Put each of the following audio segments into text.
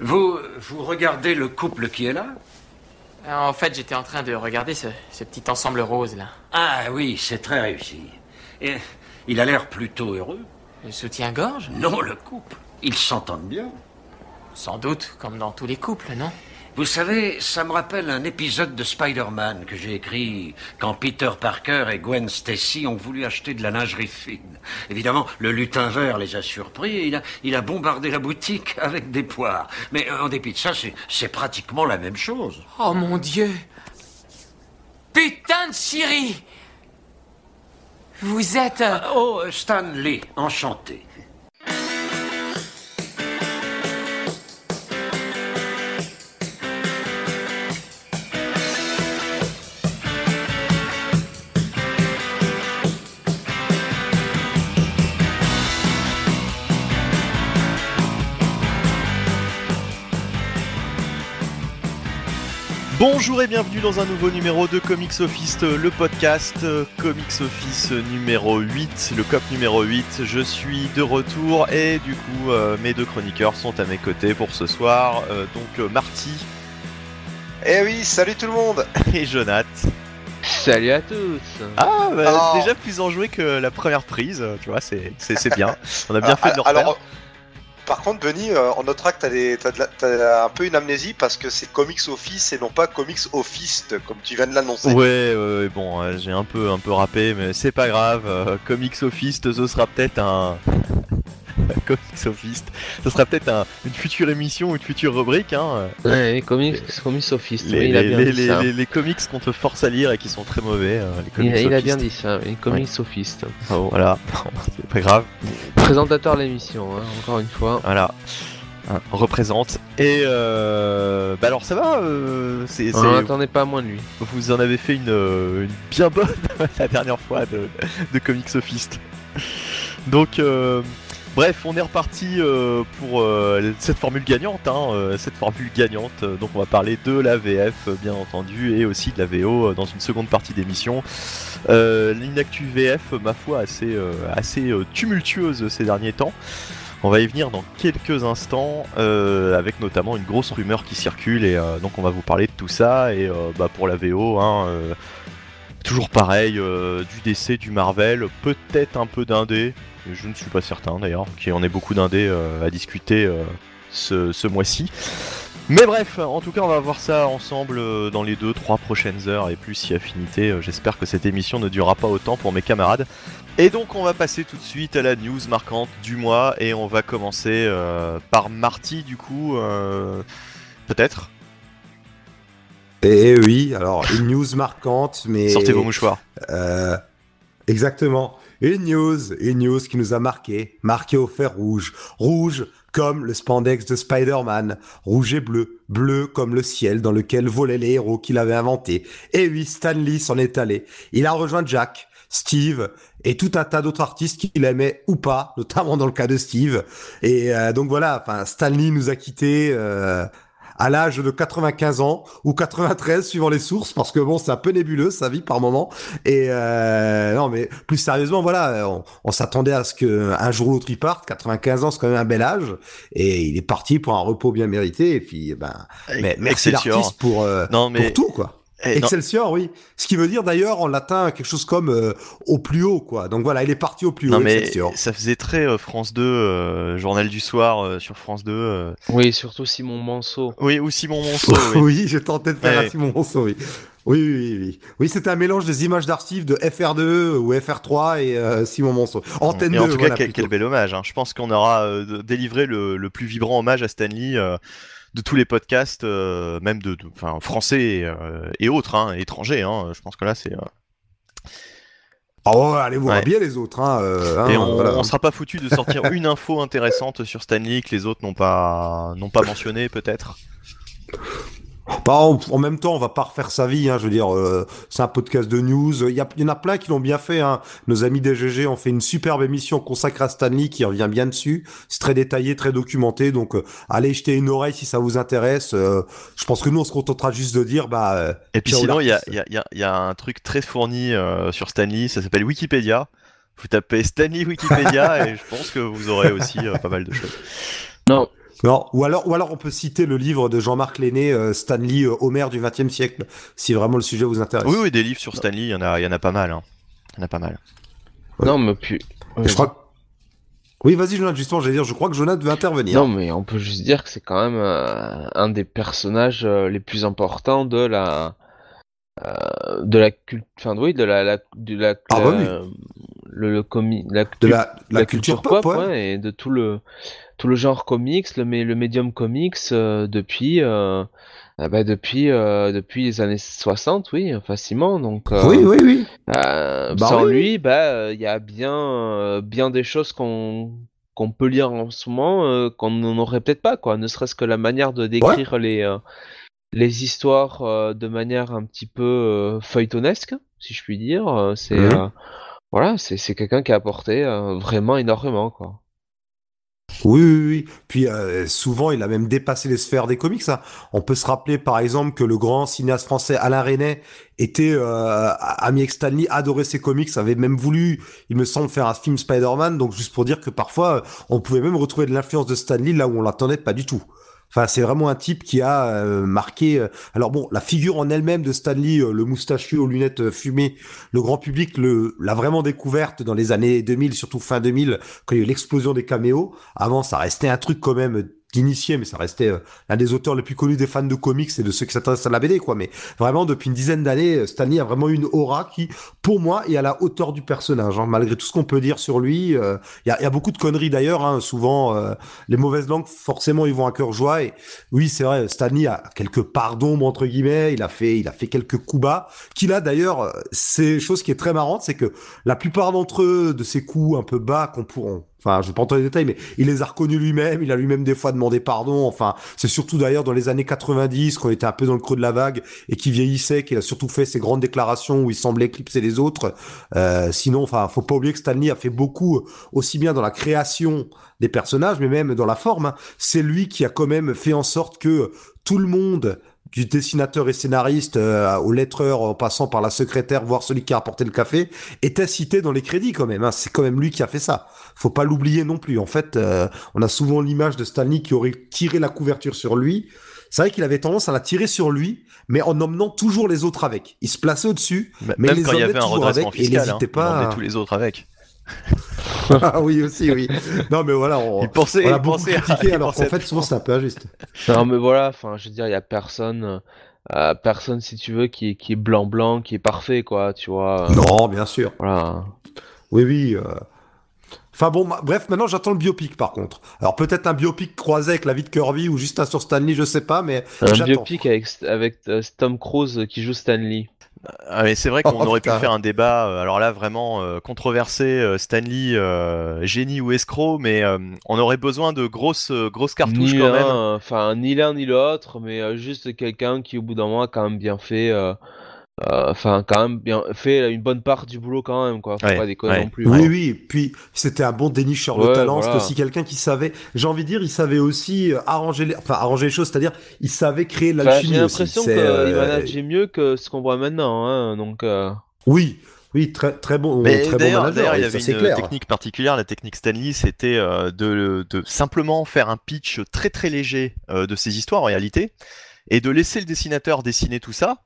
Vous, vous regardez le couple qui est là En fait, j'étais en train de regarder ce, ce petit ensemble rose là. Ah oui, c'est très réussi. Et il a l'air plutôt heureux. Le soutien-gorge? Non, le couple. Ils s'entendent bien. Sans doute, comme dans tous les couples, non? Vous savez, ça me rappelle un épisode de Spider-Man que j'ai écrit quand Peter Parker et Gwen Stacy ont voulu acheter de la lingerie fine. Évidemment, le lutin vert les a surpris et il a, il a bombardé la boutique avec des poires. Mais euh, en dépit de ça, c'est- pratiquement la même chose. Oh mon dieu Putain de chérie Vous êtes... euh, Oh, Stan Lee, enchanté. Bonjour et bienvenue dans un nouveau numéro de Comics Office, le podcast euh, Comics Office numéro 8, le COP numéro 8. Je suis de retour et du coup euh, mes deux chroniqueurs sont à mes côtés pour ce soir. Euh, donc euh, Marty Eh oui, salut tout le monde et Jonath. Salut à tous Ah, bah, Oh. déjà plus enjoué que la première prise, euh, tu vois, c'est bien. On a bien fait de le Ah, refaire. Alors, par contre, Benny, euh, t'as de la- t'as un peu une amnésie parce que c'est Comics Office et non pas Comics Office, comme tu viens de l'annoncer. Ouais, ouais, bon, euh, j'ai un peu, un peu rappé, mais c'est pas grave. euh, Comics Office, ce sera peut-être un. Comics Office, ce sera peut-être un- une future émission ou une future rubrique. Hein. Ouais, comics, comics Office, Les, oui, il a les- bien les- dit les- ça. les- les comics qu'on te force à lire et qui sont très mauvais. euh, les Il, a- il a Office. bien dit ça, oui, comics Office. Bravo. Voilà, c'est pas grave. Présentateur de l'émission, hein, encore une fois. Voilà. Hein, représente. Et euh, bah alors ça va, euh, c'est, c'est- On n'attendait pas moins de lui. vous en avez fait une, euh, une bien bonne la dernière fois de, de Comics Office. Donc, euh, bref, on est reparti euh, pour euh, cette formule gagnante. Hein, euh, cette formule gagnante. donc, on va parler de la VF, bien entendu, et aussi de la VO dans une seconde partie d'émission. L'inactu VF, ma foi, assez, tumultueuse ces derniers temps. On va y venir dans quelques instants, avec notamment une grosse rumeur qui circule, et donc on va vous parler de tout ça. Et bah, pour la VO, hein, toujours pareil, du DC, du Marvel, peut-être un peu d'indé, je ne suis pas certain d'ailleurs, qu'il y en ait beaucoup d'indé euh, à discuter euh, ce, ce mois-ci. Mais bref, en tout cas, on va voir ça ensemble euh, dans les 2-3 prochaines heures et plus si affinité. J'espère que cette émission ne durera pas autant pour mes camarades. Et donc, on va passer tout de suite à la news marquante du mois et on va commencer euh, par Marty, du coup, euh, peut-être? Eh oui, alors une news marquante, mais Sortez vos mouchoirs. Euh, exactement. Une news, une news qui nous a marqué, marqué au fer rouge, rouge comme le spandex de Spider-Man, rouge et bleu, bleu comme le ciel dans lequel volaient les héros qu'il avait inventés. Et oui, Stan Lee s'en est allé. Il a rejoint Jack, Steve et tout un tas d'autres artistes qu'il aimait ou pas, notamment dans le cas de Steve. Et euh, donc voilà, enfin Stan Lee nous a quittés. Euh, à l'âge de 95 ans ou 93 suivant les sources parce que bon c'est un peu nébuleux sa vie par moment. Et euh, non mais plus sérieusement voilà on, on s'attendait à ce que un jour ou l'autre il parte. 95 ans c'est quand même un bel âge. Et il est parti pour un repos bien mérité. Et puis ben mais merci l'artiste pour euh, Non, mais. pour tout quoi Eh, non, Excelsior oui ce qui veut dire d'ailleurs en latin quelque chose comme euh, au plus haut quoi donc voilà il est parti au plus non, haut mais Excelsior ça faisait très euh, France 2, euh, journal du soir euh, sur France 2. euh. Oui, surtout Simon Manceau. Oui, ou Simon Monceau. oui. oui, j'ai tenté de faire Ouais. Simon Monceau, oui. Oui, oui, oui, oui. Oui, c'était un mélange des images d'archives de FR2 ou FR3 et euh, Simon Monceau. Antenne Et 2, en tout cas, voilà, quel, quel bel hommage. hein. Je pense qu'on aura euh, délivré le, le plus vibrant hommage à Stanley euh, de tous les podcasts, euh, même de, de- enfin, français et, euh, et autres, hein, étrangers. hein. Je pense que là, c'est. ouais, allez voir Ouais. bien les autres. Hein, euh, hein, on, voilà. on sera pas foutu de sortir une info intéressante sur Stanley que les autres n'ont pas n'ont pas mentionné, peut-être. Bah, en, en même temps, on va pas refaire sa vie. Hein, je veux dire, euh, c'est un podcast de news. Il y, a- il y en a plein qui l'ont bien fait. Hein. Nos amis des GG ont fait une superbe émission consacrée à Stanley qui revient bien dessus. C'est très détaillé, très documenté. Donc, euh, allez jeter une oreille si ça vous intéresse. Euh, je pense que nous, on se contentera juste de dire, bah. euh, Et puis sinon, il y a, y, a, il y a- il y a un truc très fourni euh, sur Stanley, ça s'appelle Wikipédia. Vous tapez Stanley Wikipédia et je pense que vous aurez aussi euh, pas mal de choses. Non, Non, ou alors, ou alors on peut citer le livre de Jean-Marc Lenné, euh, Stanley euh, Homer du XXe siècle, si vraiment le sujet vous intéresse. Oui, oui, des livres sur Stanley, il y en a, il y en a pas mal. Hein. Il y en a pas mal. Ouais. Non, mais puis. Je crois. que- Oui, vas-y, Jonathan. Justement, j'allais dire, je crois que Jonathan veut intervenir. Non, mais on peut juste dire que c'est quand même euh, un des personnages euh, les plus importants de la euh, de la culte, enfin oui, de la, la de la, Ah, bah oui. la- le, le comi- la, de la, la, culture, pop, ouais. ouais, et de tout le tout le genre comics, le le médium comics euh, depuis euh, ah bah, depuis euh, depuis les années 60, oui, facilement. Donc Oui, oui, oui. Bah sans oui. lui, bah il y a bien bien des choses qu'on qu'on peut lire en ce moment qu'on n'aurait peut-être pas quoi. Ne serait-ce que la manière de décrire les les histoires de manière un petit peu feuilletonesque, si je puis dire. c'est euh, voilà, c'est quelqu'un qui a apporté vraiment énormément quoi. Oui, oui, oui. Puis euh, souvent, il a même dépassé les sphères des comics. hein. On peut se rappeler, par exemple, que le grand cinéaste français Alain Resnais était euh, ami avec Stanley, adorait ses comics, avait même voulu, il me semble, faire un film Spider-Man. Donc, juste pour dire que parfois, euh, on pouvait même retrouver de l'influence de Stanley là où on l'attendait pas du tout. Enfin, c'est vraiment un type qui a euh, marqué. euh, Alors bon, la figure en elle-même de Stanley, euh, le moustachu aux lunettes euh, fumées, le grand public l'a vraiment découverte dans les années 2000, surtout fin 2000, quand il y a eu l'explosion des caméos. Avant, ça restait un truc quand même d'initié, mais ça restait euh, l'un des auteurs les plus connus des fans de comics et de ceux qui s'intéressent à la BD, quoi. Mais vraiment, depuis une dizaine d'années, euh, Stanley a vraiment une aura qui, pour moi, est à la hauteur du personnage. hein. Malgré tout ce qu'on peut dire sur lui, euh, il y, a, beaucoup de conneries d'ailleurs. Hein. Souvent, les mauvaises langues, forcément, ils vont à cœur joie. Et oui, c'est vrai, Stanley a quelques d'ombre entre guillemets. Il a fait, il a fait quelques coups bas. Qu'il a d'ailleurs, c'est chose qui est très marrante, c'est que la plupart d'entre eux, de ces coups un peu bas qu'on pourront Enfin, je vais pas entrer les détails, mais il les a reconnus lui-même. Il a lui-même des fois demandé pardon. Enfin, c'est surtout d'ailleurs dans les années 90, qu'on était un peu dans le creux de la vague et qui vieillissait, qu'il a surtout fait ces grandes déclarations où il semblait éclipser les autres. Euh, sinon, enfin, faut pas oublier que Stanley a fait beaucoup, euh, aussi bien dans la création des personnages, mais même dans la forme. hein. C'est lui qui a quand même fait en sorte que tout le monde du dessinateur et scénariste euh, au lettreur en passant par la secrétaire voire celui qui a apporté le café était cité dans les crédits quand même hein. c'est quand même lui qui a fait ça. Faut pas l'oublier non plus. En fait euh, on a souvent l'image de Stanley qui aurait tiré la couverture sur lui. C'est vrai qu'il avait tendance à la tirer sur lui mais en emmenant toujours les autres avec. Il se plaçait au-dessus Mais les il y emmenait avait un toujours avec et il fiscal, hein, il pas à- tous les autres avec. Ah oui aussi oui non mais voilà on, Il pensait, on a il beaucoup pensait à- critiqué il alors qu'en à fait souvent c'est un peu injuste Non mais voilà, enfin je veux dire, il y a personne, euh, personne si tu veux qui est, qui est blanc blanc, qui est parfait quoi, tu vois. euh, non bien sûr Voilà. Oui, oui. euh. Enfin bon, ma- bref, maintenant j'attends le biopic par contre. Alors peut-être un biopic croisé avec la vie de Kirby ou juste un sur Stanley, je sais pas, mais Un biopic avec, avec euh, Tom Cruise qui joue Stanley. Ah, mais c'est vrai qu'on Oh, aurait pu faire un débat, euh, alors là vraiment euh, controversé, euh, Stanley, euh, génie ou escroc, mais euh, on aurait besoin de grosses, grosses cartouches Ni quand même. l'un, enfin ni l'un ni l'autre, mais euh, juste quelqu'un qui au bout d'un moment a quand même bien fait, euh, enfin quand même bien fait une bonne part du boulot quand même quoi. Faut Ouais, pas déconner ouais. non plus. Oui, hein. oui, puis c'était un bon dénicheur de Ouais, talent, voilà. c'était aussi quelqu'un qui savait, j'ai envie de dire, il savait aussi euh, arranger les, enfin arranger les choses, c'est-à-dire il savait créer l'alchimie J'ai l'impression qu'il euh, manageait mieux que ce qu'on voit maintenant, hein, donc. euh, Oui, oui, très très bon, Mais très bon manager, il y avait c'est une clair. technique particulière. La technique Stanley, c'était euh, de, de simplement faire un pitch très très léger euh, de ses histoires en réalité, et de laisser le dessinateur dessiner tout ça,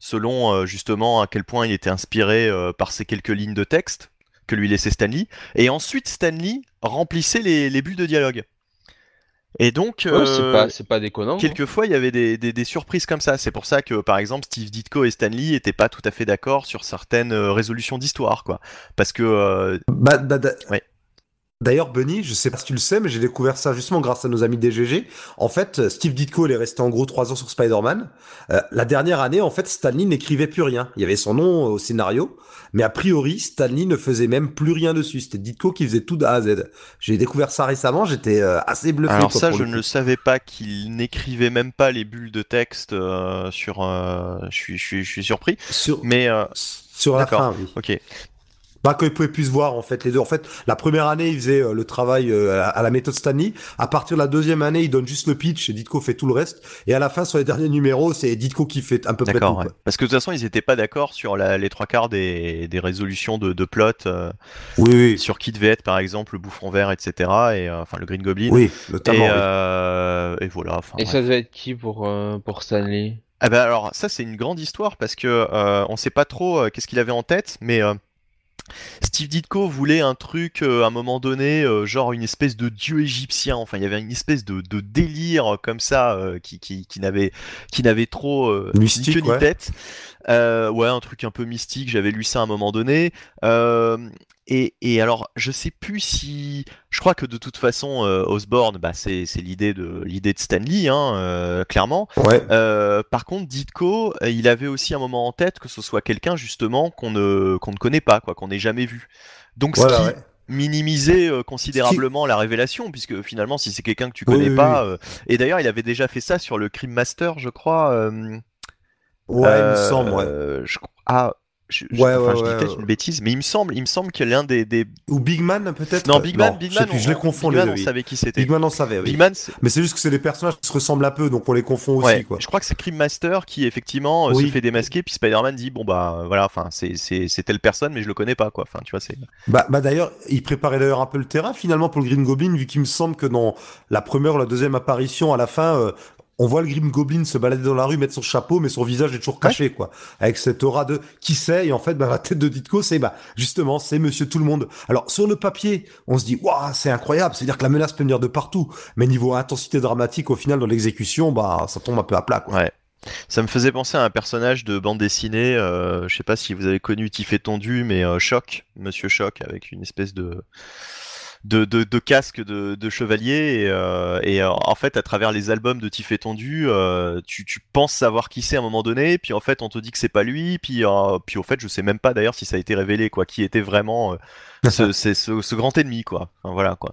selon euh, justement à quel point il était inspiré euh, par ces quelques lignes de texte que lui laissait Stanley, et ensuite Stanley remplissait les, les bulles de dialogue. Et donc, ouais, c'est euh, pas, c'est pas déconnant. quoi. Quelquefois, il y avait des, des- des surprises comme ça. C'est pour ça que, par exemple, Steve Ditko et Stanley n'étaient pas tout à fait d'accord sur certaines euh, résolutions d'histoire, quoi. Parce que, euh, Bah, bah, Ouais. D'ailleurs, Benny, je sais pas si tu le sais, mais j'ai découvert ça justement grâce à nos amis DGG. En fait, euh, Steve Ditko, il est resté en gros trois ans sur Spider-Man. Euh, la dernière année, en fait, Stanley n'écrivait plus rien. Il y avait son nom au scénario, mais a priori, Stanley ne faisait même plus rien dessus. C'était Ditko qui faisait tout de A à Z. J'ai découvert ça récemment, j'étais euh, assez bluffé. alors quoi, ça, je ne savais pas qu'il n'écrivait même pas les bulles de texte euh, sur. euh, je suis, je suis, je suis surpris. Sur, Mais euh, sur la fin, oui. ok. Pas qu'ils pouvaient plus se voir en fait les deux. En fait, la première année, il faisait euh, le travail euh, à la méthode Stanley. À partir de la deuxième année, il donne juste le pitch et Ditko fait tout le reste. Et à la fin, sur les derniers numéros, c'est Ditko qui fait un peu près tout. D'accord, ouais. Parce que de toute façon, ils étaient pas d'accord sur la- les trois quarts des, des résolutions de, de plot, euh, Oui, oui, sur qui devait être, par exemple, le bouffon vert, etc. Et euh, enfin, le Green Goblin. oui, Et, notamment. oui. euh, et voilà. Enfin, Et ça devait être qui pour, euh, pour Stanley? Ah bah alors ça c'est une grande histoire parce que euh, on sait pas trop euh, qu'est-ce qu'il avait en tête, mais euh, Steve Ditko voulait un truc euh, à un moment donné, euh, genre une espèce de dieu égyptien. Enfin, il y avait une espèce de, de délire comme ça euh, qui, qui, qui n'avait qui n'avait trop euh, Mystique, ni queue ni tête. Euh, ouais, un truc un peu mystique. J'avais lu ça à un moment donné. Et, et alors, je sais plus si, je crois que de toute façon, euh, Osborne, bah c'est l'idée de l'idée de Stanley, hein, euh, clairement. Ouais. Euh, par contre, Ditko, il avait aussi un moment en tête que ce soit quelqu'un justement qu'on ne qu'on ne connaît pas, quoi, qu'on n'ait jamais vu. Donc, ce qui ouais. minimisait euh, considérablement la révélation, puisque finalement, si c'est quelqu'un que tu Oui, connais oui, pas, euh, et d'ailleurs, il avait déjà fait ça sur le Crime Master, je crois. euh, Ouais, il me semble, ouais. je ah, je, je- Ouais, enfin, ouais, je dis ouais, peut-être ouais. une bêtise, mais il me semble, il me semble que l'un des, des... Ou Big Man, peut-être non, Big Man, Non, Big je Man, plus, on, je les confonds Big les Man, deux. on oui. savait qui c'était. Big Man, on savait, oui. Big Man, Mais c'est juste que c'est des personnages qui se ressemblent un peu, donc on les confond aussi, quoi. je crois que c'est Crime Master qui effectivement euh, Oui. se fait démasquer, puis Spider-Man dit bon bah euh, voilà, enfin c'est c'est c'est telle personne, mais je le connais pas quoi. Enfin tu vois c'est. Bah, bah d'ailleurs, il préparait d'ailleurs un peu le terrain finalement pour le Green Goblin, vu qu'il me semble que dans la première ou la deuxième apparition, à la fin, euh, on voit le Green Goblin se balader dans la rue, mettre son chapeau, mais son visage est toujours caché, quoi. Avec cette aura de qui sait, et en fait, bah, la tête de Ditko, c'est bah, justement, c'est Monsieur Tout le Monde. Alors, sur le papier, on se dit, waouh, c'est incroyable, c'est-à-dire que la menace peut venir de partout. Mais niveau intensité dramatique, au final, dans l'exécution, bah, ça tombe un peu à plat, quoi. Ouais. Ça me faisait penser à un personnage de bande dessinée. Euh, je sais pas si vous avez connu Tiff et Tondu, mais euh, Choc, Monsieur Choc, avec une espèce de de, de, de casque de, de chevalier et, euh, et euh, en fait à travers les albums de Tiff et Tondu euh, tu, tu penses savoir qui c'est à un moment donné puis en fait on te dit que c'est pas lui puis euh, puis au fait je sais même pas d'ailleurs si ça a été révélé quoi qui était vraiment ce, c'est ce, ce grand ennemi quoi Enfin, voilà quoi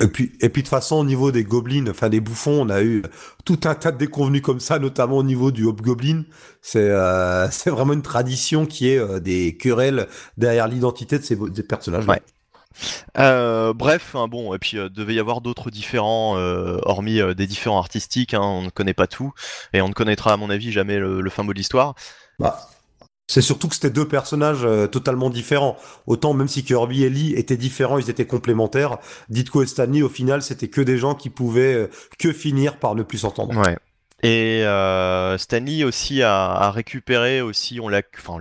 Et puis, et puis de toute façon, au niveau des gobelins, enfin des bouffons, on a eu tout un tas de déconvenus comme ça, notamment au niveau du hobgoblin. C'est c'est vraiment une tradition qui est des querelles derrière l'identité de ces, des personnages. Ouais. Euh, bref, hein, bon, et puis euh, devait y avoir d'autres différents, euh, hormis euh, des différents artistiques, hein, on ne connaît pas tout, et on ne connaîtra à mon avis jamais le, le fin mot de l'histoire. Bah, c'est surtout que c'était deux personnages totalement différents. Autant même si Kirby et Lee étaient différents, ils étaient complémentaires. Ditko et Stanley, au final, c'était que des gens qui pouvaient que finir par ne plus s'entendre. Ouais. Et Stanley aussi a, a récupéré aussi, on l'accuse, enfin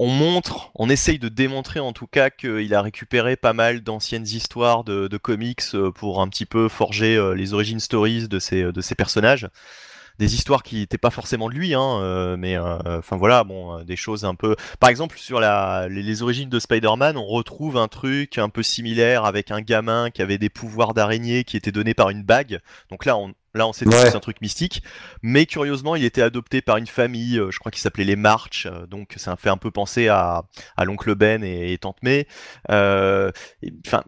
on montre, on essaye de démontrer en tout cas qu'il a récupéré pas mal d'anciennes histoires de, comics euh, pour un petit peu forger euh, les origin stories de ces, de ces personnages. Des histoires qui n'étaient pas forcément de lui, hein, euh, mais enfin voilà, bon, des choses un peu. Par exemple, sur la, les, les origines de Spider-Man, on retrouve un truc un peu similaire avec un gamin qui avait des pouvoirs d'araignée qui étaient donnés par une bague. Donc là, on, Là, on sait que Ouais. c'est un truc mystique, mais curieusement, il était adopté par une famille, euh, je crois qu'il s'appelait les March, euh, donc ça fait un peu penser à, à l'oncle Ben et, et tante May. Euh, Enfin,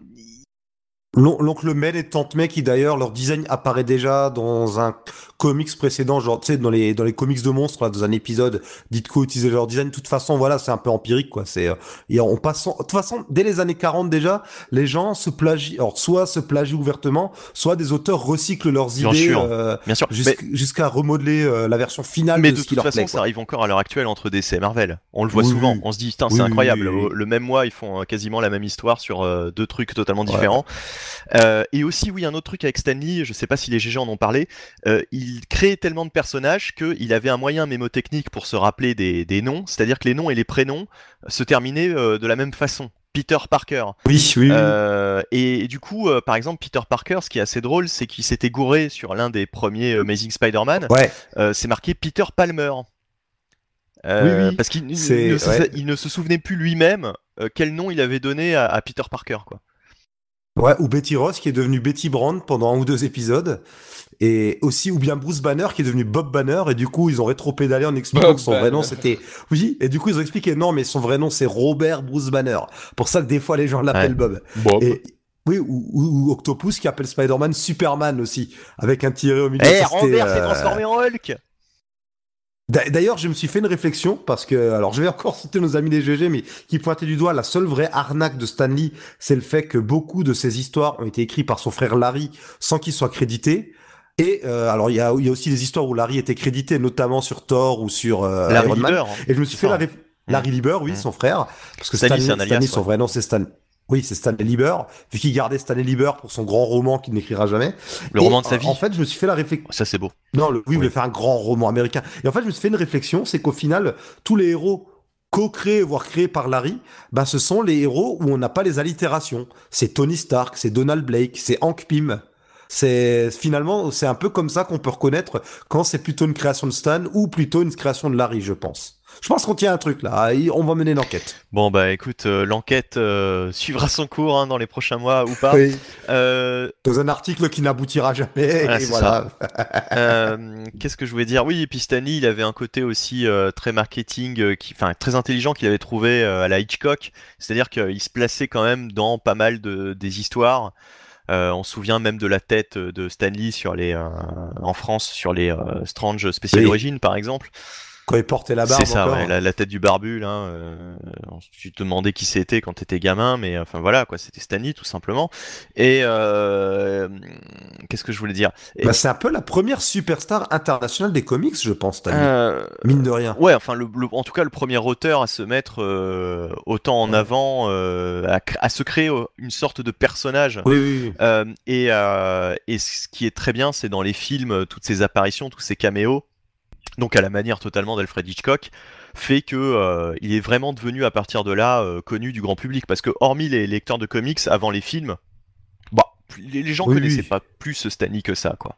L'on- L'oncle Mel et Tante May, qui d'ailleurs, leur design apparaît déjà dans un comics précédent, genre, tu sais, dans les, dans les comics de monstres, là, dans un épisode, Ditko utilisait leur design. De toute façon, voilà, c'est un peu empirique, quoi. C'est, euh, et en passant, de toute façon, dès les années 40 déjà, les gens se plagient, alors, soit se plagient ouvertement, soit des auteurs recyclent leurs Bien idées, sûr. euh, bien sûr, jusqu'- jusqu'à remodeler euh, la version finale mais de, de ce toute leur façon, plaît, ça arrive encore à l'heure actuelle entre DC et Marvel. On le voit Oui, souvent. oui. On se dit, putain, Oui, c'est incroyable. Le même mois, ils font euh, quasiment la même histoire sur euh, deux trucs totalement différents. Euh, et aussi, oui, un autre truc avec Stanley, je sais pas si les GG en ont parlé, euh, il créait tellement de personnages qu'il avait un moyen mémotechnique pour se rappeler des, des noms, c'est-à-dire que les noms et les prénoms se terminaient euh, de la même façon. Peter Parker. Oui, oui. Euh, et, du coup, euh, par exemple, Peter Parker, ce qui est assez drôle, c'est qu'il s'était gouré sur l'un des premiers Amazing Spider-Man. Ouais. C'est marqué Peter Palmer. Euh, Oui, oui. Parce qu'il ne, se- ouais. il ne se souvenait plus lui-même euh, quel nom il avait donné à, à Peter Parker. Quoi. Ouais, ou Betty Ross qui est devenue Betty Brand pendant un ou deux épisodes. Et aussi, ou bien Bruce Banner qui est devenu Bob Banner. Et du coup, ils ont rétro-pédalé en expliquant Bob que son vrai nom c'était. Oui, et du coup, ils ont expliqué non, mais son vrai nom c'est Robert Bruce Banner. Pour ça que des fois les gens l'appellent Ouais. Bob. Bob. Et. Oui, ou, ou- ou Octopus qui appelle Spider-Man Superman aussi, avec un tiré au milieu. Eh, c'était, Robert s'est euh, transformé en Hulk D'a- D'ailleurs, je me suis fait une réflexion parce que, alors, je vais encore citer nos amis des GG, mais qui pointaient du doigt la seule vraie arnaque de Stanley, c'est le fait que beaucoup de ses histoires ont été écrites par son frère Larry sans qu'il soit crédité. Et euh, alors, il y a, y a aussi des histoires où Larry était crédité, notamment sur Thor ou sur euh, Larry Iron Man. Lieber, hein. Et je me suis fait la réf- Larry Lieber, oui, Mm. son frère, parce que Stanley, Stanley, son vrai nom, c'est Stan. Oui, c'est Stanley Lieber, vu qu'il gardait Stanley Lieber pour son grand roman qu'il n'écrira jamais. Le Et, roman de sa vie. En fait, je me suis fait la réflexion. Ça c'est beau. Non, le, oui, il voulait faire un grand roman américain. Et en fait, je me suis fait une réflexion, c'est qu'au final, tous les héros co-créés, voire créés par Larry, bah, ce sont les héros où on n'a pas les allitérations. C'est Tony Stark, c'est Donald Blake, c'est Hank Pym. C'est finalement, c'est un peu comme ça qu'on peut reconnaître quand c'est plutôt une création de Stan ou plutôt une création de Larry, je pense. Je pense qu'on tient un truc là. On va mener une enquête. Bon bah écoute, euh, l'enquête euh, suivra son cours hein, dans les prochains mois ou pas. Oui. Euh, Dans un article qui n'aboutira jamais. Et voilà. Qu'est-ce que je voulais dire? Oui, et puis Stanley, il avait un côté aussi très marketing, qui, enfin très intelligent qu'il avait trouvé à la Hitchcock. C'est-à-dire qu'il se plaçait quand même dans pas mal de des histoires. Euh, on se souvient même de la tête de Stanley sur les, euh, en France sur les euh, Strange Special Oui. Origins par exemple. Quand il portait la barbe. C'est ça, encore. ouais, la, la tête du barbu là. Euh, tu te demandais qui c'était quand t'étais gamin, mais enfin voilà quoi, c'était Stanley tout simplement. Et euh, qu'est-ce que je voulais dire? Et- Bah, c'est un peu la première superstar internationale des comics, je pense, Stanley. Euh, Mine de rien. Ouais, enfin, le, le- en tout cas, le premier auteur à se mettre euh, autant en avant, à, se créer une sorte de personnage. Oui, oui, oui. Et, et ce qui est très bien, c'est dans les films, toutes ces apparitions, tous ces caméos, donc à la manière totalement d'Alfred Hitchcock, fait que euh, il est vraiment devenu à partir de là euh, connu du grand public. Parce que hormis les lecteurs de comics avant les films, bah, les, les gens Oui, connaissaient oui. pas plus Stanley que ça, quoi.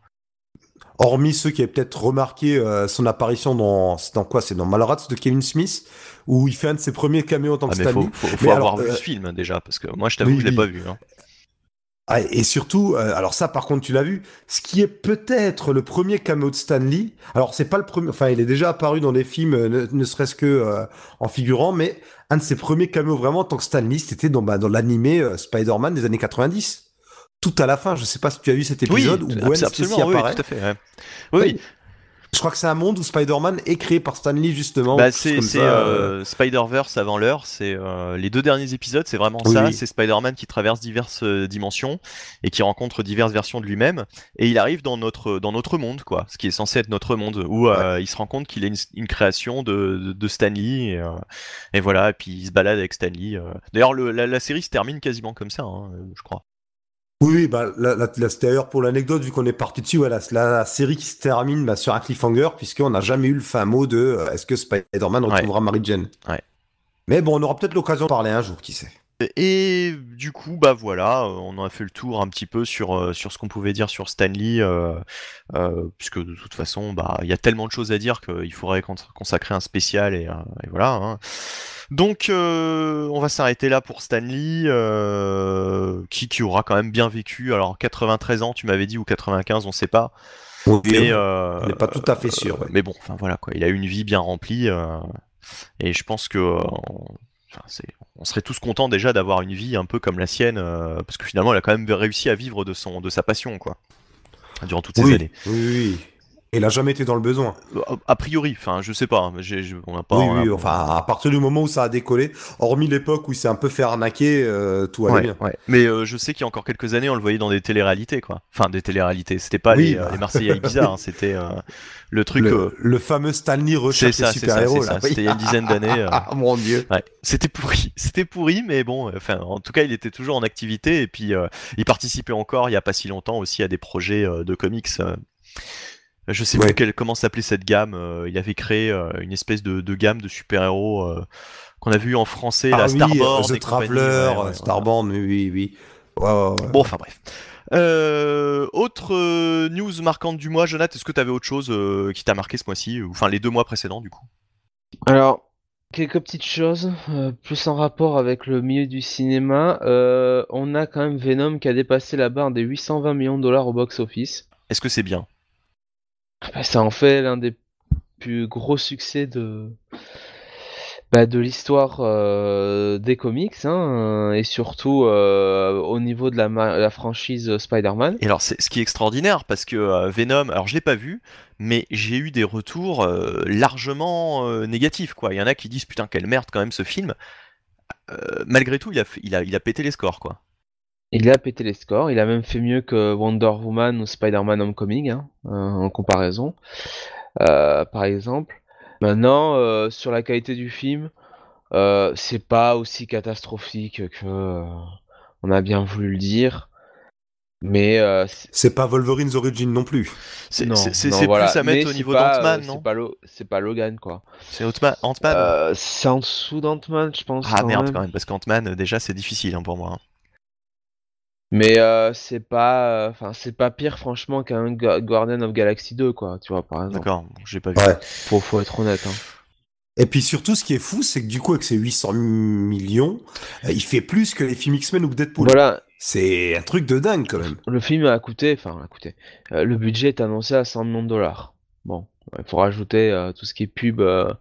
Hormis ceux qui avaient peut-être remarqué euh, son apparition dans, c'est dans quoi? C'est dans Mallrats de Kevin Smith, où il fait un de ses premiers caméos en tant Ah, que mais Stanley. faut, faut, faut Mais avoir alors, vu ce film déjà, parce que moi, je t'avoue, oui, je l'ai pas vu. hein. Ah, et surtout, euh, alors ça par contre tu l'as vu, ce qui est peut-être le premier caméo de Stanley. Alors c'est pas le premier, enfin il est déjà apparu dans des films, euh, ne, ne serait-ce que euh, en figurant, mais un de ses premiers caméos vraiment en tant que Stanley, c'était dans, bah, dans l'animé euh, Spider-Man des années 90. Tout à la fin, je sais pas si tu as vu cet épisode où Oui, Gwen Stacy absolument, oui, apparaît. tout à fait. ouais. Oui, oui. Je crois que c'est un monde où Spider-Man est créé par Stanley justement. Bah, c'est ça, euh, Spider-Verse avant l'heure, c'est euh, les deux derniers épisodes, c'est vraiment Oui, ça, oui. c'est Spider-Man qui traverse diverses euh, dimensions et qui rencontre diverses versions de lui-même et il arrive dans notre dans notre monde quoi, ce qui est censé être notre monde où euh, il se rend compte qu'il est une, une création de, de, de Stanley et, euh, et voilà, et puis il se balade avec Stanley. euh. D'ailleurs le- la, la série se termine quasiment comme ça, hein, euh, je crois. Oui, bah, là, c'était d'ailleurs pour l'anecdote, vu qu'on est parti dessus, c'est la, la série qui se termine bah, sur un cliffhanger, puisqu'on n'a jamais eu le fin mot de euh, est-ce que Spider-Man retrouvera Mary Jane? Ouais. Mais bon, on aura peut-être l'occasion de parler un jour, qui sait. Et du coup, bah voilà, euh, on a fait le tour un petit peu sur, euh, sur ce qu'on pouvait dire sur Stanley, euh, euh, puisque de toute façon, bah il y a tellement de choses à dire qu'il faudrait cons- consacrer un spécial et, et voilà. hein. Donc, euh, on va s'arrêter là pour Stanley, qui, qui aura quand même bien vécu. Alors, 93 ans, tu m'avais dit, ou 95, on sait pas. On Mais, euh, n'est pas tout à fait sûr. ouais. mais bon, enfin voilà quoi, il a eu une vie bien remplie et je pense que on, enfin, on serait tous contents déjà d'avoir une vie un peu comme la sienne euh, parce que finalement, elle a quand même réussi à vivre de son de sa passion quoi durant toutes ces oui, années. oui, oui. Et il a jamais été dans le besoin. A, a priori, enfin, je sais pas, hein, on n'a pas. oui, on a- oui, enfin, à partir du moment où ça a décollé, hormis l'époque où il s'est un peu fait arnaquer, euh, tout allait Ouais, bien. ouais. Mais euh, je sais qu'il y a encore quelques années, on le voyait dans des téléréalités, quoi. Enfin, des téléréalités. C'était pas Oui, les, euh, bah. les Marseillais bizarres, hein, c'était euh, le truc. Le, le fameux Stanley recherche là. ça. C'était il y a une dizaine d'années. Ah, mon dieu. Ouais, c'était pourri, c'était pourri, mais bon, enfin, en tout cas, il était toujours en activité et puis il participait encore, il y a pas si longtemps aussi à des projets de comics. Je sais Ouais. plus quelle, comment s'appelait cette gamme. euh, il avait créé euh, une espèce de, de gamme de super-héros euh, qu'on a vu en français, Ah la oui, Starborn, The Traveler, ouais. Starborn, oui, oui, oui. Ouais, ouais, ouais. Bon, enfin bref. Euh, autre euh, news marquante du mois, Jonathan, est-ce que tu avais autre chose euh, qui t'a marqué ce mois-ci, ou enfin les deux mois précédents du coup? Alors, quelques petites choses, euh, plus en rapport avec le milieu du cinéma. Euh, on a quand même Venom qui a dépassé la barre des 820 millions de dollars au box-office. Est-ce que c'est bien? Ça en fait l'un des plus gros succès de Bah, de l'histoire euh, des comics, hein, et surtout euh, au niveau de la, la franchise Spider-Man. Et alors, c'est ce qui est extraordinaire, parce que euh, Venom, alors je l'ai pas vu, mais j'ai eu des retours euh, largement euh, négatifs, quoi. Il y en a qui disent, putain, quelle merde quand même ce film. Euh, malgré tout, il a, il, a, il a pété les scores, quoi. Il a pété les scores, il a même fait mieux que Wonder Woman ou Spider-Man Homecoming, hein, euh, en comparaison, euh, par exemple. Maintenant, euh, sur la qualité du film, euh, c'est pas aussi catastrophique que euh, on a bien voulu le dire, mais euh, c'est- pas Wolverine's Origin non plus. C'est voilà. plus à mettre Mais au niveau d'Ant-Man, non C'est pas, Logan, quoi. C'est Ant-Man Ant-Man Euh, c'est en dessous d'Ant-Man, je pense. Ah quand merde, même. quand même, parce qu'Ant-Man, déjà, c'est difficile hein, pour moi. hein. Mais euh, c'est pas, enfin c'est pas pire franchement qu'un Gu- Guardian of Galaxy 2 quoi, tu vois par exemple. D'accord, j'ai pas vu. Ouais. Faut, faut être honnête. Hein. Et puis surtout, ce qui est fou, c'est que du coup, avec ses 800 millions, euh, il fait plus que les films X-Men ou Deadpool. Voilà, C'est un truc de dingue quand même. le film a coûté, enfin a coûté. euh, le budget est annoncé à 100 millions de dollars. Bon, il faut rajouter euh, tout ce qui est pub, euh,